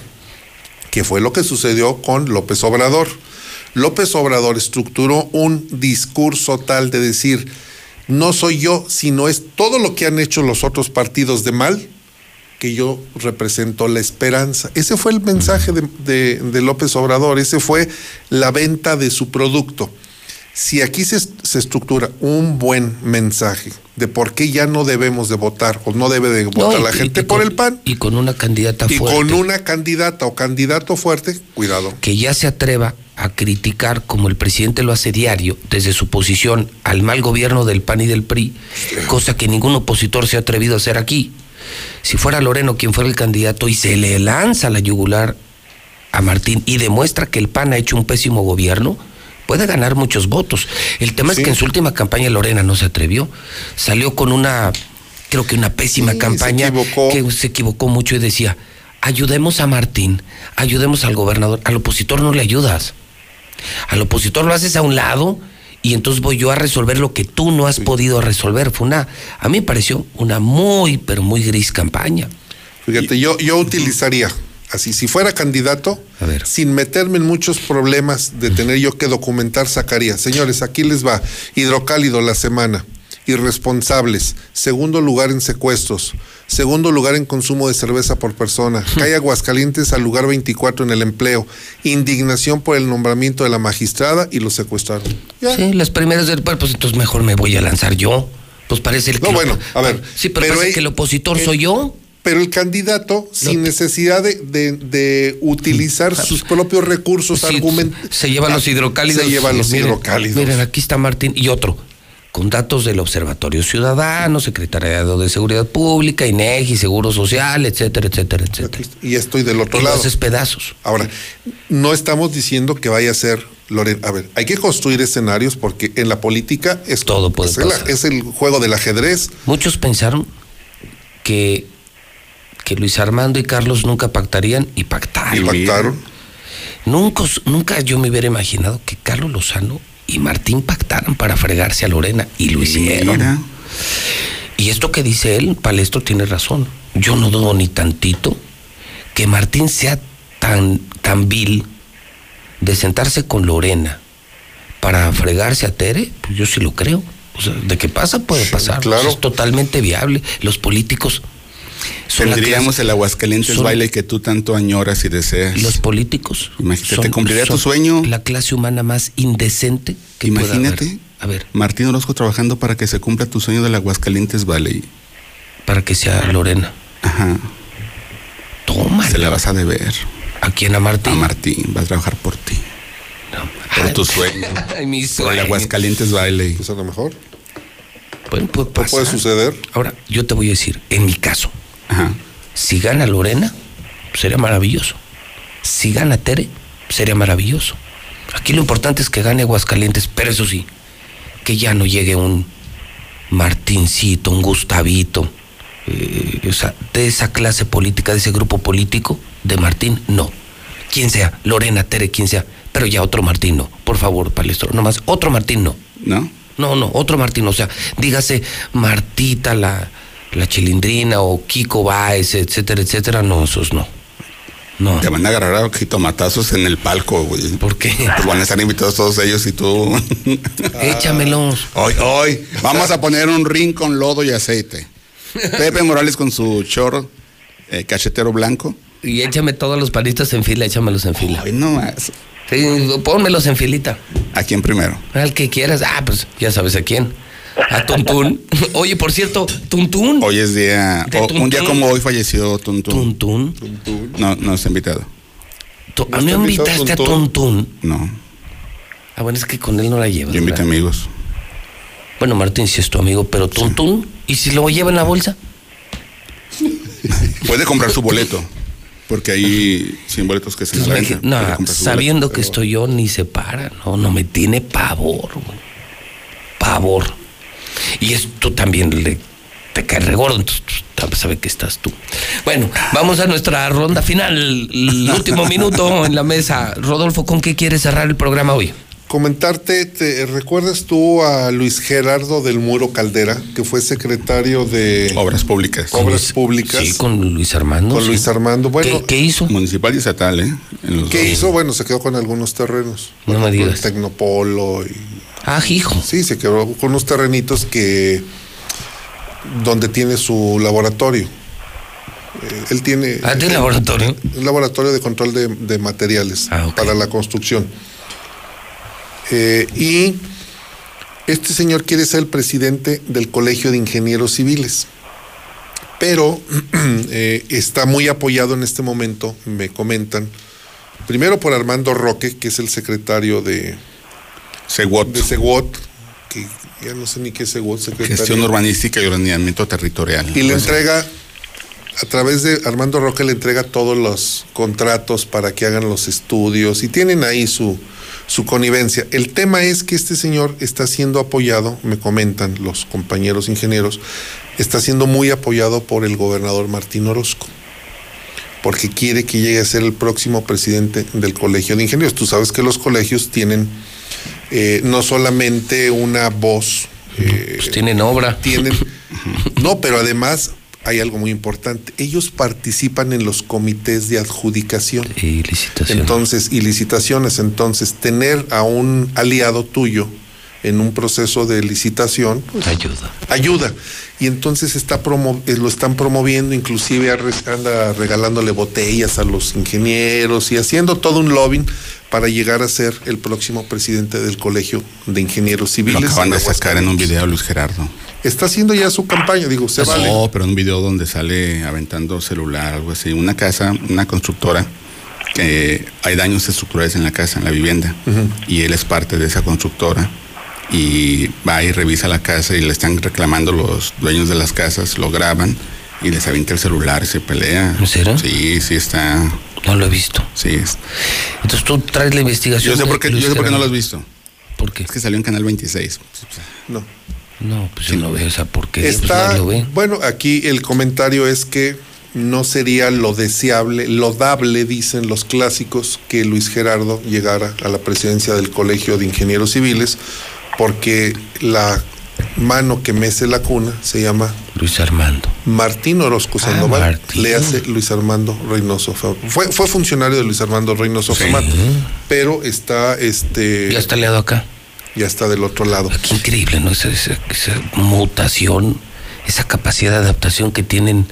que fue lo que sucedió con López Obrador. López Obrador estructuró un discurso tal de decir, no soy yo, sino es todo lo que han hecho los otros partidos de mal, que yo represento la esperanza. Ese fue el mensaje de, López Obrador, ese fue la venta de su producto. Si aquí se, se estructura un buen mensaje de por qué ya no debemos de votar o no debe de votar y- la y- gente y por el PAN Y con una candidata y fuerte. con una candidata o candidato fuerte, cuidado. que ya se atreva a criticar, como el presidente lo hace diario, desde su posición al mal gobierno del PAN y del PRI, cosa que ningún opositor se ha atrevido a hacer aquí. Si fuera Loreno quien fuera el candidato y se le lanza la yugular a Martín y demuestra que el PAN ha hecho un pésimo gobierno, puede ganar muchos votos. El tema es que en su última campaña Lorena no se atrevió. Salió con una, creo que una pésima Sí, se campaña que se equivocó mucho y decía, ayudemos a Martín, ayudemos al gobernador. Al opositor no le ayudas. Al opositor lo haces a un lado y entonces voy yo a resolver lo que tú no has podido resolver. Fue una, a mí me pareció una muy, pero muy gris campaña. Fíjate, yo, yo utilizaría, así, si fuera candidato, sin meterme en muchos problemas de tener yo que documentar, sacaría. Señores, aquí les va. Hidrocálido la semana. Irresponsables. Segundo lugar en secuestros. Segundo lugar en consumo de cerveza por persona. Cae Aguascalientes al lugar 24 en el empleo. Indignación por el nombramiento de la magistrada y lo secuestraron. Sí, las primeras del pues entonces mejor me voy a lanzar yo. Pues parece el que No, lo- bueno, a ver. Sí, pero, parece el- que el opositor el- soy yo. Pero el candidato, sin necesidad de, de- de utilizar sus propios recursos, Sí, argument- se llevan los hidrocálidos. Se llevan los Miren, hidrocálidos. Miren, aquí está Martín y otro. Con datos del Observatorio Ciudadano, Secretariado de Seguridad Pública, INEGI, Seguro Social, etcétera, etcétera, etcétera. Y estoy del otro Y lado. haces pedazos. Ahora, no estamos diciendo que vaya a ser Lorena. A ver, hay que construir escenarios porque en la política es todo puede es el, pasar. es el juego del ajedrez. Muchos pensaron que, que Luis Armando y Carlos nunca pactarían y pactaron. Y pactaron. Nunca, nunca yo me hubiera imaginado que Carlos Lozano y Martín pactaran para fregarse a Lorena y lo hicieron. Mira. Y esto que dice él, Palestro tiene razón. Yo no dudo ni tantito que Martín sea tan, tan vil de sentarse con Lorena para fregarse a Tere, pues yo sí lo creo. O sea, de qué pasa, puede pasar. claro. Eso es totalmente viable. Los políticos Tendríamos el Aguascalientes son- baile que tú tanto añoras y deseas. Los políticos. Imagínate, son- cumpliría tu sueño. La clase humana más indecente que pueda Imagínate. haber. A ver, Martín Orozco trabajando para que se cumpla tu sueño del Aguascalientes Valley. para que sea Lorena. Ajá. Toma. Se la vas a deber. ¿A quién? ¿A Martín? A Martín, va a trabajar por ti. Por tu sueño. Ay, mi Por el sueño. Aguascalientes baile. Pues a lo mejor. Bueno, puede No puede pasar. suceder. Ahora, yo te voy a decir, en mi caso, Ajá. si gana Lorena, sería maravilloso. Si gana Tere, sería maravilloso. Aquí lo importante es que gane Aguascalientes, pero eso sí, que ya no llegue un Martincito, un Gustavito, eh, o sea, de esa clase política, de ese grupo político, de Martín, no. Quien sea, Lorena, Tere, quien sea, pero ya otro Martín no. Por favor, Palestro, nomás, otro Martín no. ¿No? No, no, otro Martín, o sea, dígase Martita, la, la chilindrina, o Kiko Baez, etcétera, etcétera, no, esos no. No. Te van a agarrar a jitomatazos en el palco, güey. ¿Por qué? Pues van a estar invitados todos ellos y tú. Échamelos. Hoy, hoy, vamos a poner un ring con lodo y aceite. Pepe Morales con su chorro eh, cachetero blanco. Y échame todos los palitos en fila, échamelos en fila. Ay, no más. Sí, pónmelos en filita. ¿A quién primero? Al que quieras. Ah, pues ya sabes a quién. A Tuntún. Oye, por cierto, Tuntún. Hoy es día. Un día Tuntún. como hoy falleció Tuntún. Tuntún. No, no está invitado. ¿No ¿No, invitaste a Tuntún? Tuntún? No. Ah, bueno, es que con él no la llevas. Yo invité ¿verdad? amigos. Bueno, Martín sí es tu amigo, pero Tuntún. ¿Y si lo lleva en la bolsa? Puede comprar su boleto. Porque hay 100 boletos que se Pues me dije, no, sabiendo boleto. que estoy yo, ni se para. No, no, me tiene pavor, güey. Pavor. Y esto también le, te cae regordo, entonces pues, sabe que estás tú. Bueno, vamos a nuestra ronda final, el último minuto en la mesa. Rodolfo, ¿con qué quieres cerrar el programa hoy? Comentarte, ¿te recuerdas tú a Luis Gerardo del Muro Caldera, que fue secretario de Obras públicas. Obras Públicas? Sí, con Luis Armando. Con sí. Luis Armando. Bueno, ¿Qué, qué hizo? Municipal y estatal, ¿eh? En los ¿qué dos. hizo? Bueno, se quedó con algunos terrenos. No me digas. Tecnopolo y Ah, hijo. Sí, se quedó con unos terrenitos que donde tiene su laboratorio. Eh, él tiene Ah, ¿tiene laboratorio? un laboratorio de control de, de materiales Ah, para la construcción. Eh, y este señor quiere ser el presidente del Colegio de Ingenieros Civiles, pero eh, está muy apoyado en este momento, me comentan, primero por Armando Roque, que es el secretario de, De Seguot, que ya no sé ni qué es Seguot, secretario. Gestión urbanística y ordenamiento territorial. Y le entrega, a través de Armando Roque, le entrega todos los contratos para que hagan los estudios y tienen ahí su, su connivencia. El tema es que este señor está siendo apoyado, me comentan los compañeros ingenieros, está siendo muy apoyado por el gobernador Martín Orozco porque quiere que llegue a ser el próximo presidente del Colegio de Ingenieros. Tú sabes que los colegios tienen eh, no solamente una voz, eh, Pues tienen obra. tienen, no, pero además hay algo muy importante. Ellos participan en los comités de adjudicación. Y. Entonces, y licitaciones. Entonces, tener a un aliado tuyo en un proceso de licitación pues, Ayuda. ayuda. Y entonces está promo- eh, lo están promoviendo, inclusive anda regalándole botellas a los ingenieros y haciendo todo un lobbying para llegar a ser el próximo presidente del Colegio de Ingenieros Lo Civiles. acaban de en sacar en un video Luis Gerardo. Está haciendo ya su campaña, digo, se vale. No, pero un video donde sale aventando celular, algo así. Una casa, una constructora, que hay daños estructurales en la casa, en la vivienda. Y él es parte de esa constructora. Y va y revisa la casa y le están reclamando los dueños de las casas, lo graban y les avienta el celular y se pelea. ¿En serio? Sí, sí está. No lo he visto. Sí. es- Entonces tú traes la investigación. Yo sé por qué, Luis yo sé por qué no lo has visto. ¿Por qué? Es que salió en Canal 26. No. No, pues yo no veo esa porquería. pues Está, nadie lo ve. bueno, aquí el comentario es que no sería lo deseable, lo dable, dicen los clásicos, que Luis Gerardo llegara a la presidencia del Colegio de Ingenieros Civiles, porque la mano que mece la cuna se llama Luis Armando. Martín Orozco Sandoval, Martín. le hace Luis Armando Reynoso. Fue, fue funcionario de Luis Armando Reynoso Famat, pero está este Ya está aliado acá. ya está del otro lado. Qué increíble, ¿no? Esa, esa- esa mutación, esa capacidad de adaptación que tienen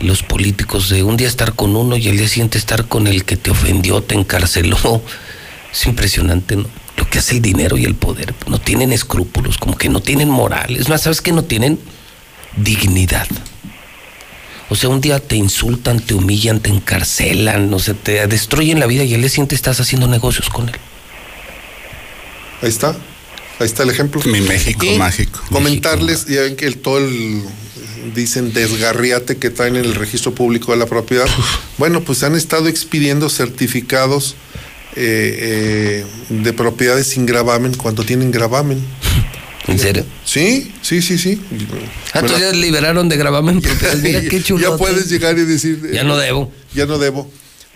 los políticos de un día estar con uno y al día siguiente estar con el que te ofendió, te encarceló. Es impresionante, ¿no? Lo que hace el dinero y el poder. No tienen escrúpulos, como que no tienen moral. Es más, ¿sabes que No tienen dignidad. O sea, un día te insultan, te humillan, te encarcelan, no sé, te destruyen la vida y al día siguiente estás haciendo negocios con él. Ahí está. Ahí está el ejemplo. Mi México Y mágico. Comentarles, ya ven que el, todo el, dicen, desgarriate que traen en el registro público de la propiedad. Bueno, pues han estado expidiendo certificados eh, eh, de propiedades sin gravamen cuando tienen gravamen. ¿En serio? Sí, sí, sí, sí. Ah, entonces ya liberaron de gravamen propiedades. Mira qué chulo. Ya puedes llegar y decir. Ya no debo. Ya no debo.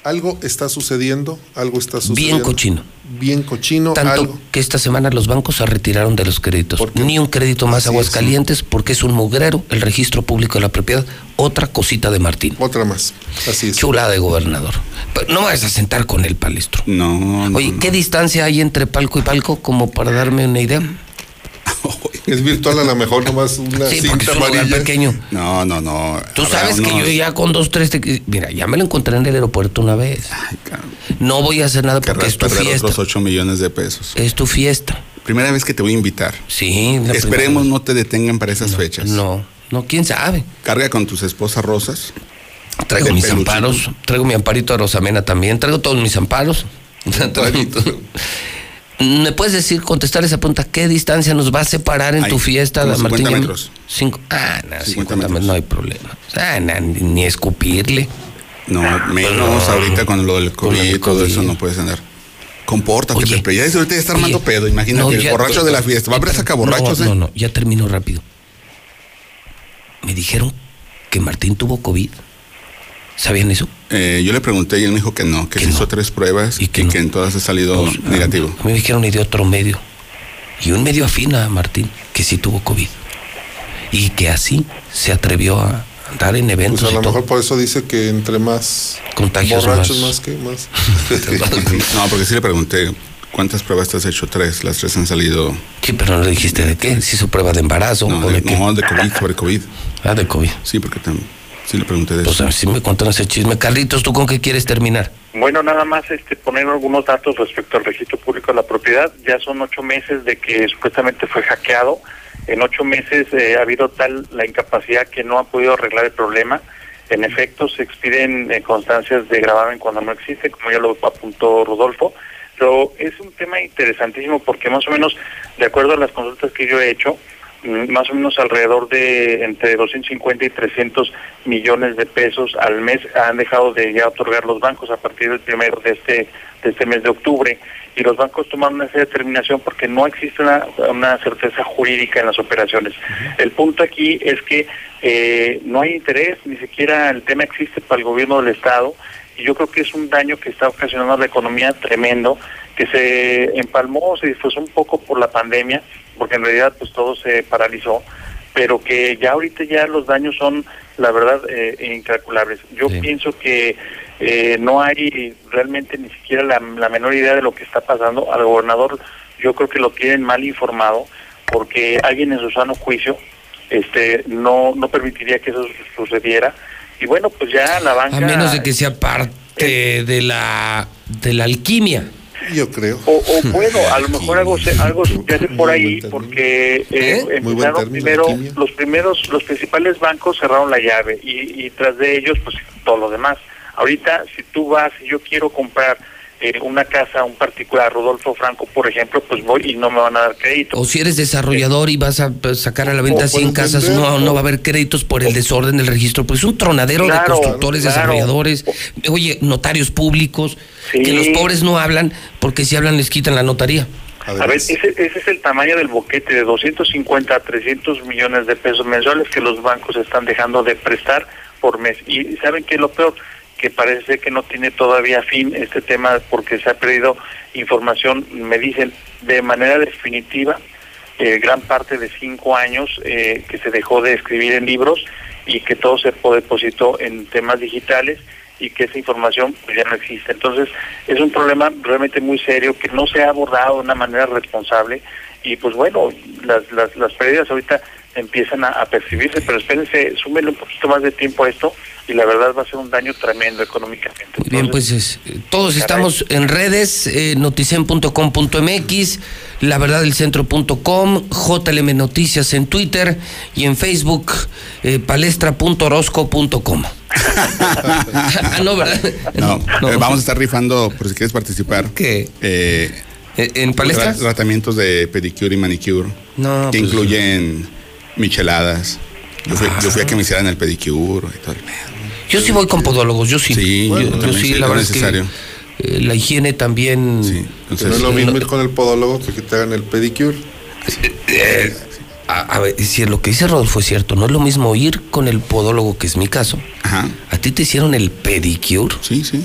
Algo está sucediendo, algo está sucediendo. Bien cochino. Bien cochino, Tanto algo. que esta semana los bancos se retiraron de los créditos. Ni un crédito más a Aguascalientes porque es un mugrero el registro público de la propiedad. Otra cosita de Martín. Otra más. Así es. Chulada de gobernador. Pero no vas a sentar con el palestro. No. no, Oye, no. ¿qué distancia hay entre palco y palco? Como para darme una idea. Es virtual a lo mejor nomás una Sí, porque cinta es un lugar amarilla. pequeño. No, no, no. Tú Habrá sabes que yo ya con dos, tres... te- Mira, ya me lo encontré en el aeropuerto una vez. No voy a hacer nada porque es tu fiesta. otros 8 millones de pesos. Es tu fiesta. Primera vez que te voy a invitar. Sí. la Esperemos primera no te detengan para esas fechas. No, no, quién sabe. Carga con tus esposas rosas. Traigo mis peluchito. amparos, traigo mi amparito de Rosamena también, traigo todos mis amparos. ¿Me puedes decir, contestar esa pregunta? ¿Qué distancia nos va a separar en tu fiesta, como Martín? 50 metros. Cinco, ah, no, 50 50 metros. metros, no hay problema. Ah, no, ni, ni escupirle. No, menos No. ahorita con lo del COVID y todo eso no puedes andar. Compórtate, Oye, Pepe. Ya ahorita ya está armando oye, pedo. Imagínate, no, el ya- borracho de la fiesta. Va a haber saca borrachos, no, ¿eh? No, no, ya termino rápido. Me dijeron que Martín tuvo COVID. ¿Sabían eso? Eh, yo le pregunté y él me dijo que no, que, se hizo tres pruebas y que, en todas ha salido negativo. A mí me dijeron y de otro medio. Y un medio afina Martín, que sí tuvo COVID. Y que así se atrevió a andar en eventos. Pues a lo mejor por eso dice que entre más Contagios borrachos más. más, que más. no, porque sí le pregunté, ¿cuántas pruebas te has hecho? Tres. Las tres han salido. Sí, pero no le dijiste de qué. Si hizo prueba de embarazo No, o de, de no, de COVID, sobre COVID. Ah, de COVID. Sí, porque también. Sí le pregunté de Pues eso. a ver si me contaron ese chisme. Carlitos, ¿tú con qué quieres terminar? Bueno, nada más este, poner algunos datos respecto al registro público de la propiedad. Ya son ocho meses de que supuestamente fue hackeado. En ocho meses eh, ha habido tal la incapacidad que no ha podido arreglar el problema. En efecto, se expiden eh, constancias de gravamen cuando no existe, como ya lo apuntó Rodolfo. Pero es un tema interesantísimo porque más o menos, de acuerdo a las consultas que yo he hecho, más o menos alrededor de entre 250 y 300 millones de pesos al mes han dejado de ya otorgar los bancos a partir del primero de este de este mes de octubre y los bancos tomaron esa determinación porque no existe una, una certeza jurídica en las operaciones. El punto aquí es que eh, no hay interés, ni siquiera el tema existe para el gobierno del Estado yo creo que es un daño que está ocasionando a la economía tremendo, que se empalmó, se disfrazó un poco por la pandemia, porque en realidad pues todo se paralizó, pero que ya ahorita ya los daños son, la verdad, eh, incalculables. Yo pienso que eh, no hay realmente ni siquiera la, la menor idea de lo que está pasando. Al gobernador yo creo que lo tienen mal informado, porque alguien en su sano juicio este no no permitiría que eso su- sucediera. Y bueno, pues ya la banca... A menos de que sea parte de la de la alquimia. Yo creo. O, o bueno, a lo mejor algo se, algo subyace por ahí porque eh, buen empezaron término, primero los primeros los principales bancos cerraron la llave y, y tras de ellos pues todo lo demás. Ahorita si tú vas y yo quiero comprar eh, una casa a un particular Rodolfo Franco por ejemplo pues voy y no me van a dar crédito. O si eres desarrollador y vas a pues, sacar a la venta O 100 puedes casas, vender, no, no va a haber créditos por el desorden del registro. Pues es un tronadero de constructores, claro. desarrolladores, oye, notarios públicos, Sí. que los pobres no hablan porque si hablan les quitan la notaría. A ver, ese, ese es el tamaño del boquete de 250 a 300 millones de pesos mensuales que los bancos están dejando de prestar por mes. Y saben que lo peor, que parece que no tiene todavía fin este tema porque se ha perdido información, me dicen, de manera definitiva, eh, gran parte de cinco años eh, que se dejó de escribir en libros y que todo se depositó en temas digitales y que esa información pues, ya no existe. Entonces, es un problema realmente muy serio que no se ha abordado de una manera responsable y pues bueno, las, las, las pérdidas ahorita empiezan a, a percibirse, pero espérense, súmenle un poquito más de tiempo a esto y la verdad va a ser un daño tremendo económicamente. Muy bien, pues es- todos estamos en redes, eh, noticen.com.mx, la verdad del centro.com, JLM Noticias en Twitter y en Facebook, eh, palestra.orozco.com. ah, no, ¿verdad? No, eh, vamos a estar rifando, por si quieres participar. ¿Qué? Eh, ¿E- ¿En palestras? Tra- Tratamientos de pedicure y manicure. No, Que pues- incluyen micheladas. Yo fui, yo fui a que me hicieran el pedicure y todo el pedo. Yo sí voy con podólogos, yo sí. Sí, yo, bueno, yo también sí, sí, la verdad es que necesario. eh, la higiene también. Que no es lo mismo ir con el podólogo que que te hagan el pedicure. Eh, a, a ver, si lo que dice Rodolfo es cierto, no es lo mismo ir con el podólogo, que es mi caso. Ajá. ¿A ti te hicieron el pedicure? Sí, sí.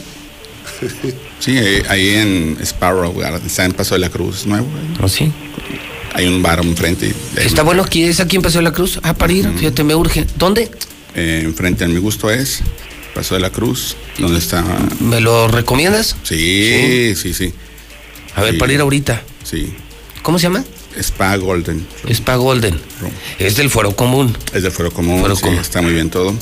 Sí, ahí, ahí en Sparrow, está en Paso de la Cruz, nuevo. ¿Ah, sí? Hay un bar enfrente. y- Está bueno aquí, es aquí en Paseo de la Cruz. Ah, para ir, fíjate, me urge. ¿Dónde? Eh, enfrente a mi gusto es Paso de la Cruz, donde está. ¿Me lo recomiendas? Sí, sí, sí. A ver, Sí. para ir ahorita. Sí. ¿Cómo se llama? Spa Golden. Spa Golden. Es del fuero común. Es del fuero común, Fuero sí, común. está muy bien todo.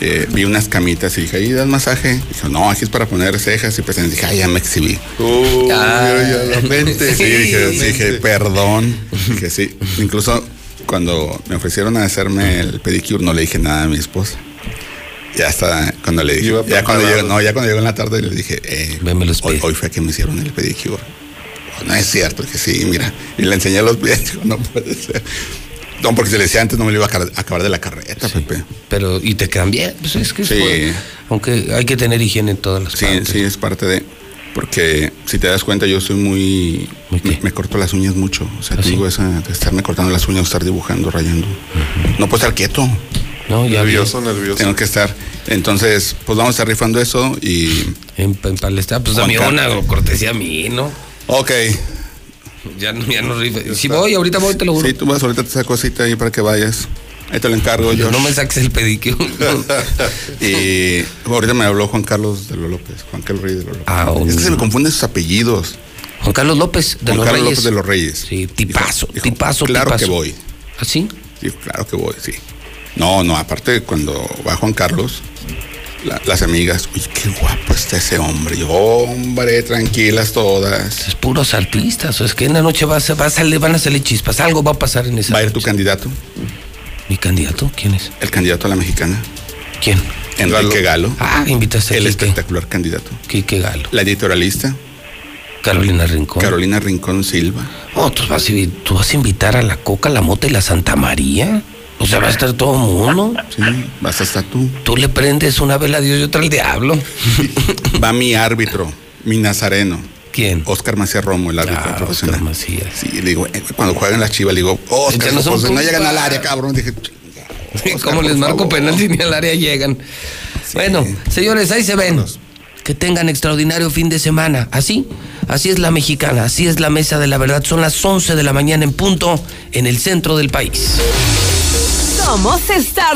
Eh, vi unas camitas y dije, ahí das masaje. Dijo, no, aquí es para poner cejas y pues dije, ay, ya me exhibí. Uh, Ah. ya la mente. Sí, dije, dije, perdón. Dije, sí. Incluso cuando me ofrecieron a hacerme el pedicure, no le dije nada a mi esposa. Ya hasta cuando le dije, ya cuando, llegó, no, ya cuando llegó en la tarde le dije, eh, Veme los hoy, pies. hoy fue que me hicieron el pedicure. Oh, No es cierto, que sí, mira. Y le enseñé los pies, no puede ser. No, porque si le decía antes no me lo iba a acabar- de la carreta, Pepe. Pero, ¿y te quedan bien? Pues es que es Sí. por- aunque hay que tener higiene en todas las Sí, partes. sí, es parte de. Porque si te das cuenta, yo soy muy. Me, me corto las uñas mucho. O sea, ¿Ah, tengo esa de estarme cortando las uñas, estar dibujando, rayando. No puedo estar quieto. No, ya Nervioso, nervioso. Tengo que estar. Entonces, pues vamos a estar rifando eso y. En, en palestra, pues Juan dame Carlos. una cortesía a mí, ¿no? Ok. Ya, no- ya no rife. Si voy, ahorita voy, te lo juro. Sí, tú vas, ahorita te saco cita ahí para que vayas. Ahí te lo encargo yo. No me saques el pedicure. Y ahorita me habló Juan Carlos de los López. Juan Carlos Reyes de los López. Ah, es que se me un- confunden sus apellidos. Juan Carlos López de Juan los Carlos Reyes. López de los Reyes. Sí, tipazo, Dijo, tipazo, Claro tipazo. que voy. ¿Así? Sí, claro que voy, sí. No, no, aparte cuando va Juan Carlos, la- las amigas, uy, qué guapo está ese hombre. Yo, hombre, tranquilas todas. Es puros artistas. O es que en la noche va a, va a salir, van a salir chispas. Algo va a pasar en esa ¿Va a ir tu candidato? ¿Mi candidato? ¿Quién es? El candidato a la mexicana. ¿Quién? Enrique Galo. Ah, invitaste a El Quique. espectacular candidato. Quique Galo. La editorialista, Carolina Rincón. Carolina Rincón Silva. Oh, ¿tú vas, a, tú vas a invitar a la Coca, la Mota y la Santa María. O sea, va a estar todo mundo. Sí, vas hasta tú. Tú le prendes una vela a Dios y otra al diablo. Va mi árbitro, mi nazareno. ¿Quién? Oscar Macías Romo, el árbitro Ah, profesional. Oscar Macías. Sí, le digo, eh, cuando juegan las chivas, le digo, Oscar, no son pues, no llegan al área, cabrón. Dije, Oscar, Como por les marco favor. penal si ni al área llegan. Bueno, señores, ahí se ven. Que tengan extraordinario fin de semana. Así, así es la mexicana, así es la mesa de la verdad. Son las 11 de la mañana en punto en el centro del país. Somos Star